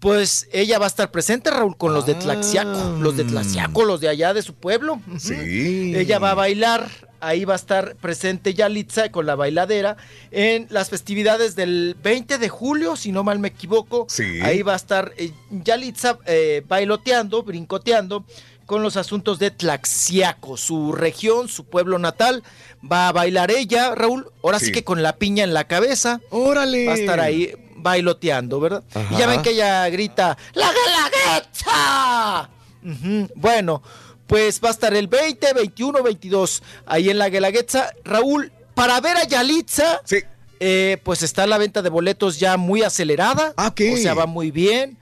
[SPEAKER 44] pues ella va a estar presente, Raúl, con los de Tlaxiaco, los de Tlaxiaco, los de allá de su pueblo.
[SPEAKER 1] Sí.
[SPEAKER 44] Ella va a bailar, ahí va a estar presente Yalitza con la bailadera en las festividades del 20 de julio, si no mal me equivoco.
[SPEAKER 1] Sí.
[SPEAKER 44] Ahí va a estar eh, Yalitza eh, bailoteando, brincoteando con los asuntos de Tlaxiaco, su región, su pueblo natal. Va a bailar ella, Raúl, ahora sí,
[SPEAKER 1] Sí.
[SPEAKER 44] que con la piña en la cabeza.
[SPEAKER 1] Órale.
[SPEAKER 44] Va a estar ahí bailoteando, ¿verdad?
[SPEAKER 1] Ajá.
[SPEAKER 44] Y ya ven que ella grita, ¡La Guelaguetza! Ujú, Bueno, pues va a estar el 20, 21, 22 ahí en la Guelaguetza. Raúl, para ver a Yalitza, eh, pues está la venta de boletos ya muy acelerada. O sea, va muy bien.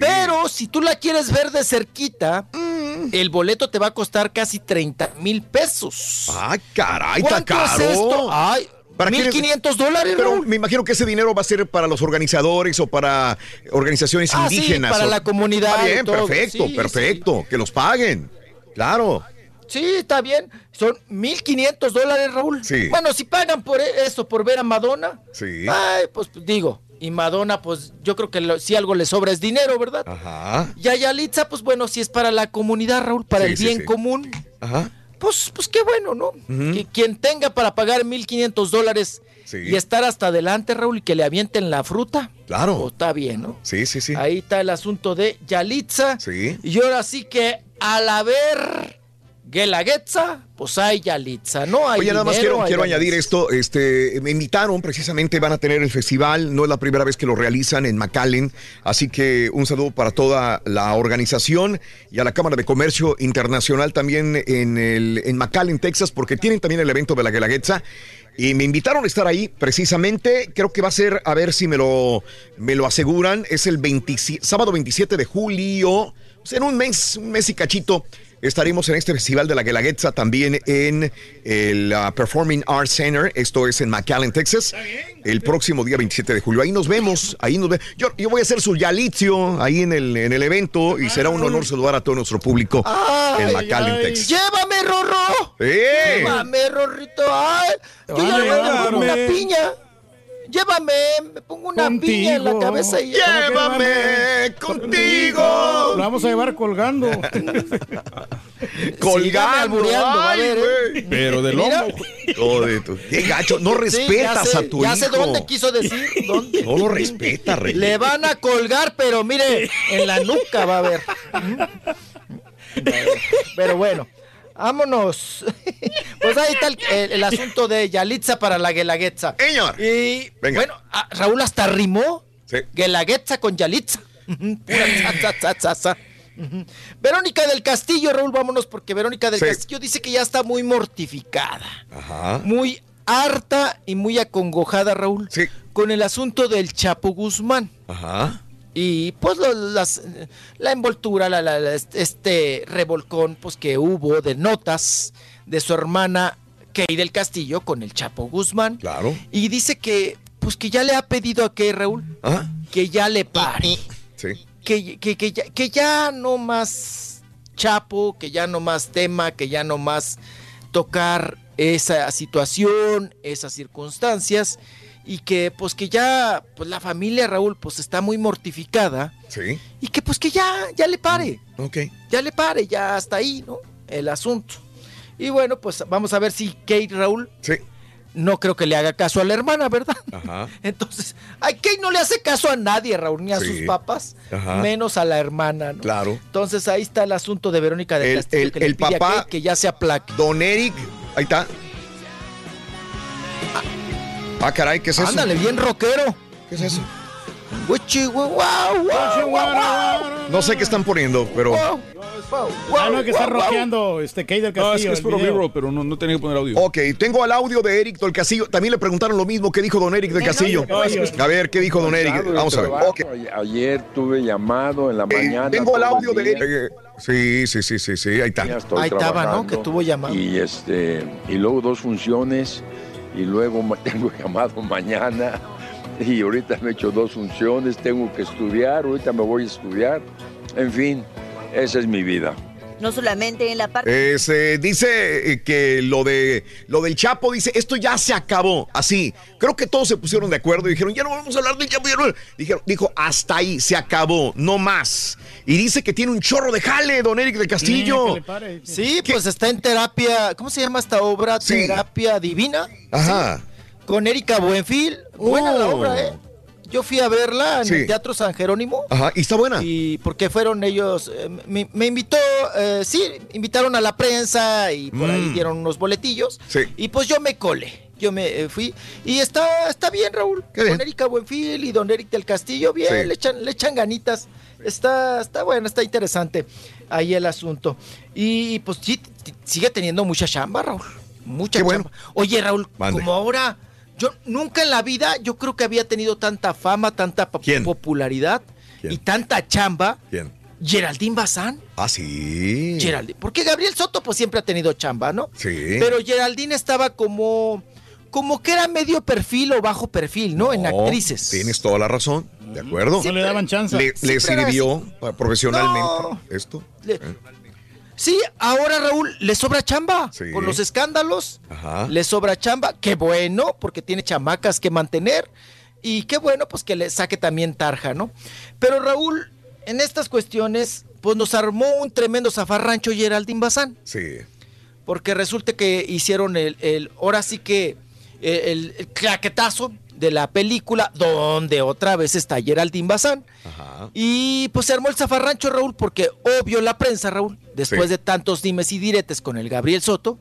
[SPEAKER 44] Pero si tú la quieres ver de cerquita,
[SPEAKER 1] Mm.
[SPEAKER 44] el boleto te va a costar casi 30 mil pesos.
[SPEAKER 1] ¡Ay, caray, está
[SPEAKER 44] ¿Cuánto es
[SPEAKER 1] caro!
[SPEAKER 44] esto? Ay,
[SPEAKER 1] ¿Para quiénes?
[SPEAKER 44] 1.500 dólares,
[SPEAKER 1] Pero
[SPEAKER 44] Raúl.
[SPEAKER 1] me imagino que ese dinero va a ser para los organizadores o para organizaciones
[SPEAKER 44] Ah, sí,
[SPEAKER 1] indígenas.
[SPEAKER 44] para
[SPEAKER 1] o-
[SPEAKER 44] la comunidad
[SPEAKER 1] Está bien,
[SPEAKER 44] todo.
[SPEAKER 1] perfecto,
[SPEAKER 44] Sí,
[SPEAKER 1] perfecto. Que los paguen. Claro.
[SPEAKER 44] Sí, está bien. Son 1.500 dólares, Raúl.
[SPEAKER 1] Sí.
[SPEAKER 44] Bueno, si pagan por e- eso, por ver a Madonna,
[SPEAKER 1] Sí.
[SPEAKER 44] ay, pues digo, y Madonna, pues yo creo que lo- si algo le sobra es dinero, ¿verdad?
[SPEAKER 1] Ajá.
[SPEAKER 44] Y a Yalitza, pues bueno, si es para la comunidad, Raúl, para el bien común,
[SPEAKER 1] Ajá.
[SPEAKER 44] Pues, pues qué bueno, ¿no? Que quien tenga para pagar 1.500 dólares
[SPEAKER 1] Sí.
[SPEAKER 44] y estar hasta adelante, Raúl, y que le avienten la fruta,
[SPEAKER 1] Claro.
[SPEAKER 44] pues está bien, ¿no?
[SPEAKER 1] Sí, sí, sí.
[SPEAKER 44] Ahí está el asunto de Yalitza.
[SPEAKER 1] Sí.
[SPEAKER 44] Y ahora sí que al haber Guelaguetza, pues hay Yalitza, ¿no? Hay
[SPEAKER 1] Oye, nada más
[SPEAKER 44] dinero,
[SPEAKER 1] quiero, añadir esto. Este, me invitaron, precisamente van a tener el festival. No es la primera vez que lo realizan en McAllen. Así que un saludo para toda la organización y a la Cámara de Comercio Internacional también en, el, en McAllen, Texas, porque tienen también el evento de la Guelaguetza. Y me invitaron a estar ahí precisamente. Creo que va a ser, a ver si me lo, me lo aseguran. Es el 27 sábado 27 de julio. O sea, en un mes, un mes y cachito. Estaremos en este festival de la Guelaguetza también en el ah, Performing Arts Center. Esto es en McAllen, Texas. El próximo día 27 de julio. Ahí nos vemos. Ahí nos ve- Yo, yo voy a hacer su yalitio ahí en el, en el evento y será un honor saludar a todo nuestro público en McAllen, Texas.
[SPEAKER 44] Llévame, Rorro.
[SPEAKER 1] ¡Eh!
[SPEAKER 44] Llévame, Rorrito. Ay, yo ya me pongo una
[SPEAKER 3] Llévame.
[SPEAKER 44] piña. Llévame, me pongo una piña en la
[SPEAKER 3] Contigo.
[SPEAKER 44] cabeza y
[SPEAKER 1] Llévame contigo.
[SPEAKER 3] Lo vamos a llevar colgando.
[SPEAKER 1] Colgando.
[SPEAKER 44] albureando, va a ver, ¿eh?
[SPEAKER 5] Pero de lomo.
[SPEAKER 1] Qué gacho. No respetas
[SPEAKER 44] ya sé,
[SPEAKER 1] a tu
[SPEAKER 44] ya
[SPEAKER 1] hijo.
[SPEAKER 44] sé dónde quiso decir, dónde.
[SPEAKER 1] No lo respeta, rey.
[SPEAKER 44] Le van a colgar, pero mire, en la nuca va a ver. Pero bueno, vámonos. Pues ahí está el, el- el asunto de Yalitza para la Guelaguetza.
[SPEAKER 1] Señor.
[SPEAKER 44] Y
[SPEAKER 1] Venga.
[SPEAKER 44] bueno, ah, Raúl hasta rimó.
[SPEAKER 1] Sí.
[SPEAKER 44] Guelaguetza con Yalitza. Verónica del Castillo, Raúl, vámonos porque Verónica del
[SPEAKER 1] Sí.
[SPEAKER 44] Castillo dice que ya está muy mortificada
[SPEAKER 1] Ajá.
[SPEAKER 44] muy harta y muy acongojada, Raúl,
[SPEAKER 1] Sí.
[SPEAKER 44] con el asunto del Chapo Guzmán.
[SPEAKER 1] Ajá.
[SPEAKER 44] Y pues lo- las, la envoltura, la- la- la- este revolcón pues, que hubo de notas de su hermana Kay del Castillo con el Chapo Guzmán.
[SPEAKER 1] Claro.
[SPEAKER 44] Y dice que pues que ya le ha pedido a Kay, Raúl,
[SPEAKER 1] Ajá.
[SPEAKER 44] que ya le pare.
[SPEAKER 1] Sí.
[SPEAKER 44] Que, que, que ya, que ya no más Chapo, que ya no más tema, que ya no más tocar esa situación, esas circunstancias y que pues que ya pues la familia Raúl pues está muy mortificada
[SPEAKER 1] Sí.
[SPEAKER 44] y que pues que ya ya le pare,
[SPEAKER 1] Ok.
[SPEAKER 44] ya le pare, ya hasta ahí, ¿no? El asunto. Y bueno, pues vamos a ver si Kate Raúl
[SPEAKER 1] Sí.
[SPEAKER 44] no creo que le haga caso a la hermana, ¿verdad?
[SPEAKER 1] Ajá.
[SPEAKER 44] Entonces, a Kate no le hace caso a nadie, Raúl, ni a
[SPEAKER 1] Sí.
[SPEAKER 44] sus papás,
[SPEAKER 1] Ajá.
[SPEAKER 44] menos a la hermana, ¿no?
[SPEAKER 1] Claro.
[SPEAKER 44] Entonces ahí está el asunto de Verónica de
[SPEAKER 1] El-
[SPEAKER 44] Castillo
[SPEAKER 1] el-
[SPEAKER 44] que le
[SPEAKER 1] el
[SPEAKER 44] pide a
[SPEAKER 1] papá-
[SPEAKER 44] Kate que ya se aplaque.
[SPEAKER 1] Don Eric. Ahí está. Ah, caray, ¿qué es eso?
[SPEAKER 44] Ándale, bien rockero.
[SPEAKER 1] ¿Qué es eso?
[SPEAKER 44] No
[SPEAKER 1] No sé qué están poniendo, pero.
[SPEAKER 3] Ah, no, que está rockeando este Kate del Castillo.
[SPEAKER 5] No, es que es puro. B-roll, pero no, no tenía que poner audio.
[SPEAKER 1] Ok, tengo el audio de Eric del Castillo. También le preguntaron lo mismo que dijo don Eric del Castillo. A ver, ¿qué dijo don Eric? Vamos a ver. Ok.
[SPEAKER 60] Ayer tuve llamado en la mañana.
[SPEAKER 1] Tengo el audio de. Eric. Sí, sí, sí, sí, sí, ahí está.
[SPEAKER 44] Ahí estaba, ¿no? Que tuvo llamado.
[SPEAKER 60] Y este y luego dos funciones y luego tengo llamado mañana y ahorita me he hecho dos funciones, tengo que estudiar, ahorita me voy a estudiar. En fin, esa es mi vida.
[SPEAKER 61] No solamente en la parte...
[SPEAKER 1] Eh, se dice eh, que lo de lo del Chapo dice esto ya se acabó así creo que todos se pusieron de acuerdo y dijeron ya no vamos a hablar del Chapo ya no". dijeron dijo hasta ahí se acabó no más y dice que tiene un chorro de jale don Eric del Castillo
[SPEAKER 44] Sí, pues está en terapia. ¿Cómo se llama esta obra? Terapia Divina.
[SPEAKER 1] Ajá.
[SPEAKER 44] Con Erika Buenfil. Buena la
[SPEAKER 1] Oh.
[SPEAKER 44] obra, ¿eh? Yo fui a verla en
[SPEAKER 1] Sí.
[SPEAKER 44] el Teatro San Jerónimo.
[SPEAKER 1] Ajá, y está buena.
[SPEAKER 44] Y porque fueron ellos, eh, me, me invitó, eh, sí, invitaron a la prensa y por ahí
[SPEAKER 1] Mm.
[SPEAKER 44] dieron unos boletillos.
[SPEAKER 1] Sí.
[SPEAKER 44] Y pues yo me colé, yo me eh, fui. Y está, está bien, Raúl. Con Erika Buenfil y don Eric del Castillo, bien,
[SPEAKER 1] Sí.
[SPEAKER 44] le, echan, le echan ganitas. Está, está bueno, está interesante ahí el asunto. Y pues sí, sigue teniendo mucha chamba, Raúl. Mucha
[SPEAKER 1] Qué bueno.
[SPEAKER 44] chamba. Oye, Raúl,
[SPEAKER 1] Mande.
[SPEAKER 44] como ahora, yo nunca en la vida, yo creo que había tenido tanta fama, tanta popularidad
[SPEAKER 1] ¿Quién?
[SPEAKER 44] y tanta chamba.
[SPEAKER 1] ¿Quién?
[SPEAKER 44] Geraldine Bazán.
[SPEAKER 1] ah sí
[SPEAKER 44] Geraldine. Porque Gabriel Soto pues siempre ha tenido chamba, ¿no?
[SPEAKER 1] sí
[SPEAKER 44] Pero Geraldine estaba como como que era medio perfil o bajo perfil, ¿no? en actrices.
[SPEAKER 1] tienes toda la razón de acuerdo
[SPEAKER 44] No le daban chance.
[SPEAKER 1] le, sirvió profesionalmente
[SPEAKER 44] No.
[SPEAKER 1] esto
[SPEAKER 44] Le- Sí, ahora Raúl le sobra chamba
[SPEAKER 1] Sí.
[SPEAKER 44] con los escándalos.
[SPEAKER 1] Ajá.
[SPEAKER 44] Le sobra chamba, qué bueno, porque tiene chamacas que mantener. Y qué bueno, pues que le saque también tarja, ¿no? Pero Raúl, en estas cuestiones, pues nos armó un tremendo zafarrancho Geraldine Bazán.
[SPEAKER 1] sí
[SPEAKER 44] Porque resulta que hicieron el, el ahora sí que el, el claquetazo de la película, donde otra vez está Geraldine Bazán.
[SPEAKER 1] Ajá.
[SPEAKER 44] Y pues se armó el zafarrancho, Raúl, porque obvio la prensa, Raúl, después
[SPEAKER 1] Sí.
[SPEAKER 44] de tantos dimes y diretes con el Gabriel Soto,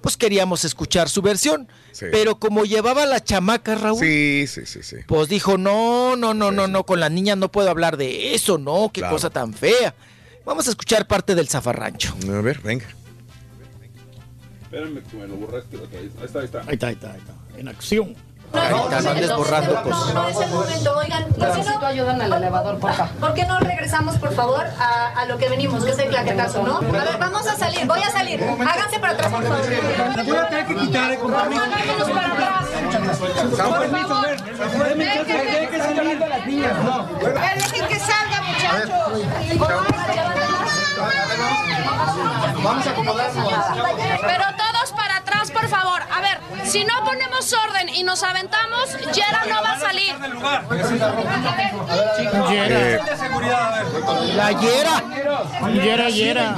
[SPEAKER 44] pues queríamos escuchar su versión.
[SPEAKER 1] Sí.
[SPEAKER 44] Pero como llevaba la chamaca, Raúl,
[SPEAKER 1] sí sí sí sí
[SPEAKER 44] pues dijo, no, no, no, no, no, con las niñas no puedo hablar de eso, no, qué
[SPEAKER 1] Claro.
[SPEAKER 44] cosa tan fea. Vamos a escuchar parte del zafarrancho.
[SPEAKER 1] a ver venga
[SPEAKER 5] Espérame, que me lo borraste otra vez. Ahí está, ahí está.
[SPEAKER 3] Ahí está, ahí está, ahí está. En acción.
[SPEAKER 44] Carita, no andes borrando cosas.
[SPEAKER 62] No es el momento, oigan, ¿por qué
[SPEAKER 63] Necesito ayuda en el elevador, por favor.
[SPEAKER 62] ¿Por qué no regresamos, por favor, a, a lo que venimos, que es el claquetazo, ¿no? A ver, vamos a salir, voy a salir. Háganse para atrás, por favor.
[SPEAKER 64] voy a tener que quitar, eh, compadre.
[SPEAKER 62] Háganos para atrás.
[SPEAKER 64] Con permiso, a ver. Dejen que salgan las niñas. No.
[SPEAKER 62] Dejen que salga,
[SPEAKER 64] Vamos a acomodarnos.
[SPEAKER 63] Pero todos para atrás, por favor. Si no ponemos orden y nos aventamos, Yera no va a salir.
[SPEAKER 1] Eh,
[SPEAKER 44] La Yera.
[SPEAKER 3] Yera, Yera.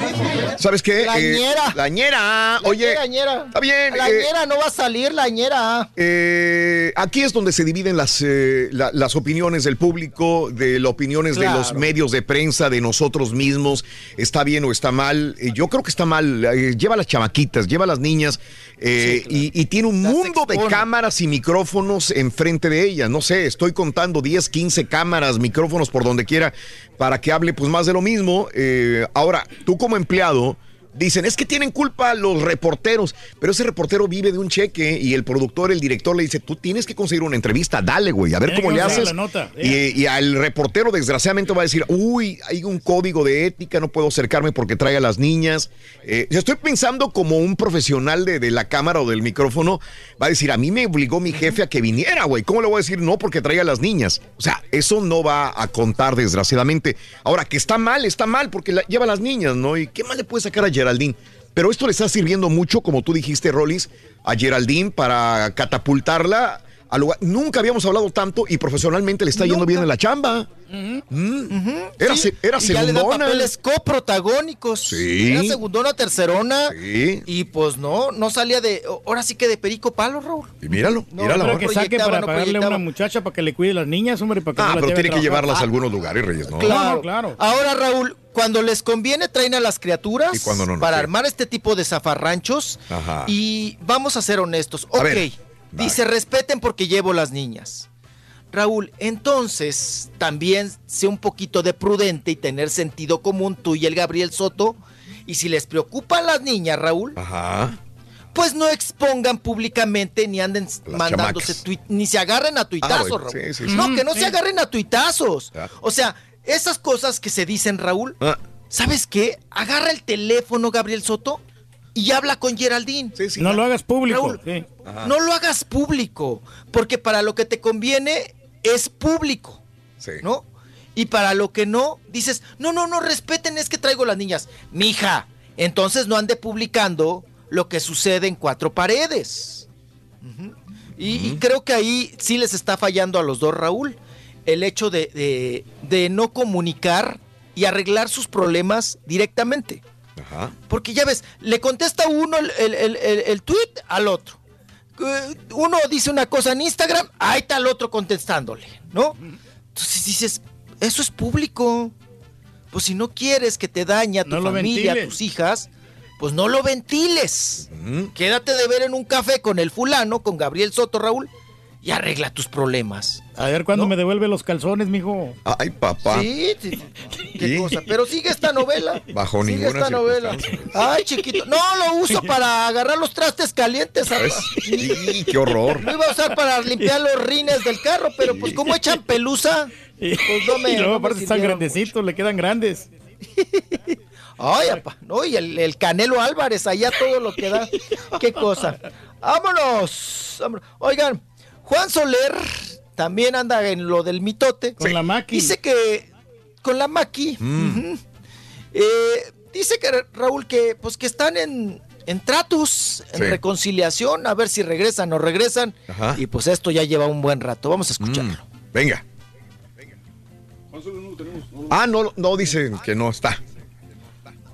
[SPEAKER 1] ¿Sabes qué?
[SPEAKER 44] La
[SPEAKER 1] Eh,
[SPEAKER 44] ñera.
[SPEAKER 1] la ñera. Oye,
[SPEAKER 44] La ñera.
[SPEAKER 1] está bien.
[SPEAKER 44] La
[SPEAKER 1] eh,
[SPEAKER 44] ñera no va a salir, la ñera.
[SPEAKER 1] eh, aquí es donde se dividen las, eh, la- las opiniones del público, de las opiniones de los medios de prensa, de nosotros mismos. ¿Está bien o está mal? Yo creo que está mal. Lleva a las chamaquitas, lleva a las niñas eh, y, y tiene un mundo de cámaras y micrófonos enfrente de ellas. No sé, estoy contando 10, 15 cámaras, micrófonos por donde quiera para que hable pues más de lo mismo. Eh, ahora, tú como empleado... Dicen, es que tienen culpa los reporteros, pero ese reportero vive de un cheque y el productor, el director le dice, tú tienes que conseguir una entrevista, dale, güey, a ver
[SPEAKER 3] Tiene
[SPEAKER 1] cómo le haces.
[SPEAKER 3] la nota,
[SPEAKER 1] y, y al reportero, desgraciadamente, va a decir, uy, hay un código de ética, no puedo acercarme porque trae a las niñas. Eh, yo estoy pensando como un profesional de, de la cámara o del micrófono, va a decir, a mí me obligó mi jefe a que viniera, güey, ¿cómo le voy a decir no porque traiga a las niñas? O sea, eso no va a contar, desgraciadamente. Ahora, que está mal, está mal porque la- lleva a las niñas, ¿no? ¿Y qué más le puede sacar a Geraldine? Pero esto le está sirviendo mucho, como tú dijiste, Rollis, a Geraldine para catapultarla al lugar. Nunca habíamos hablado tanto y profesionalmente le está yendo bien en la chamba. Mm. Era, se- era
[SPEAKER 44] y ya le dan
[SPEAKER 1] segundona.
[SPEAKER 44] papeles coprotagónicos.
[SPEAKER 1] Sí.
[SPEAKER 44] Era segundona, tercerona.
[SPEAKER 1] Sí.
[SPEAKER 44] Y pues no, no salía de. Ahora sí que de perico palo, Raúl.
[SPEAKER 1] Y míralo,
[SPEAKER 44] No,
[SPEAKER 1] mírala.
[SPEAKER 3] Pero que saque para
[SPEAKER 44] no
[SPEAKER 3] pagarle a una muchacha para que le cuide a las niñas, hombre, para que
[SPEAKER 1] Ah,
[SPEAKER 3] no
[SPEAKER 1] pero tiene que
[SPEAKER 3] trabajar.
[SPEAKER 1] llevarlas a algunos lugares, Reyes, ¿no?
[SPEAKER 44] Claro,
[SPEAKER 3] no, claro.
[SPEAKER 44] Ahora, Raúl, cuando les conviene, traen a las criaturas
[SPEAKER 1] Y cuando no, no
[SPEAKER 44] para
[SPEAKER 1] quieren.
[SPEAKER 44] armar este tipo de zafarranchos.
[SPEAKER 1] Ajá.
[SPEAKER 44] Y vamos a ser honestos.
[SPEAKER 1] A
[SPEAKER 44] Ok,
[SPEAKER 1] ver,
[SPEAKER 44] dice, respeten porque llevo las niñas. Raúl, entonces también sé un poquito de prudente y tener sentido común tú y el Gabriel Soto. Y si les preocupan las niñas, Raúl,
[SPEAKER 1] Ajá.
[SPEAKER 44] pues no expongan públicamente ni anden mandándose tuit- ni se agarren a tuitazos,
[SPEAKER 1] Ah, bueno,
[SPEAKER 44] Raúl.
[SPEAKER 1] sí, sí, sí.
[SPEAKER 44] No, que no
[SPEAKER 1] Sí.
[SPEAKER 44] se agarren a tuitazos. O sea, esas cosas que se dicen, Raúl,
[SPEAKER 1] Ah.
[SPEAKER 44] ¿sabes qué? Agarra el teléfono, Gabriel Soto, y habla con Geraldine.
[SPEAKER 3] no lo hagas público.
[SPEAKER 44] Raúl,
[SPEAKER 3] sí.
[SPEAKER 44] No lo hagas público, porque para lo que te conviene es público, ¿no? Y para lo que no, dices, no, no, no, respeten, es que traigo las niñas. Mija, entonces no ande publicando lo que sucede en cuatro paredes. Y, y creo que ahí sí les está fallando a los dos, Raúl, el hecho de, de- de no comunicar y arreglar sus problemas directamente.
[SPEAKER 1] Ajá.
[SPEAKER 44] Porque ya ves, le contesta uno el, el, el, el- el tweet al otro. Eh, Uno dice una cosa en Instagram, ahí está el otro contestándole, ¿no? Entonces dices, eso es público. Pues si no quieres que te dañe a tu
[SPEAKER 3] No
[SPEAKER 44] familia, a tus hijas, pues no lo ventiles. Quédate de ver en un café con el fulano, con Gabriel Soto, Raúl, y arregla tus problemas.
[SPEAKER 3] A ver cuándo me devuelve los calzones, mijo.
[SPEAKER 1] Ay, papá.
[SPEAKER 44] Sí, sí, sí. qué
[SPEAKER 1] Sí.
[SPEAKER 44] cosa. Pero sigue esta novela.
[SPEAKER 1] Bajo
[SPEAKER 44] sigue
[SPEAKER 1] ninguna
[SPEAKER 44] esta novela. Ay, chiquito. No, lo uso para agarrar los trastes calientes.
[SPEAKER 1] ¿Sabes?
[SPEAKER 44] apa.
[SPEAKER 1] Sí, qué horror.
[SPEAKER 44] Lo iba a usar para limpiar los rines del carro, pero pues como echan pelusa, pues no me.
[SPEAKER 3] y luego
[SPEAKER 44] no
[SPEAKER 3] aparte están grandecitos, le quedan grandes.
[SPEAKER 44] Ay, apa, no, y el, el Canelo Álvarez, allá todo lo que da. Qué cosa. Vámonos. vámonos. Oigan, Juan Soler también anda en lo del mitote.
[SPEAKER 3] Con la maqui.
[SPEAKER 44] Dice que. Con la maqui. ujú. Eh, dice que Raúl que pues que están en, en tratos, en
[SPEAKER 1] Sí.
[SPEAKER 44] reconciliación, a ver si regresan o regresan.
[SPEAKER 1] Ajá.
[SPEAKER 44] Y pues esto ya lleva un buen rato. Vamos a escucharlo.
[SPEAKER 1] Venga. Ah, no, no dicen que no está.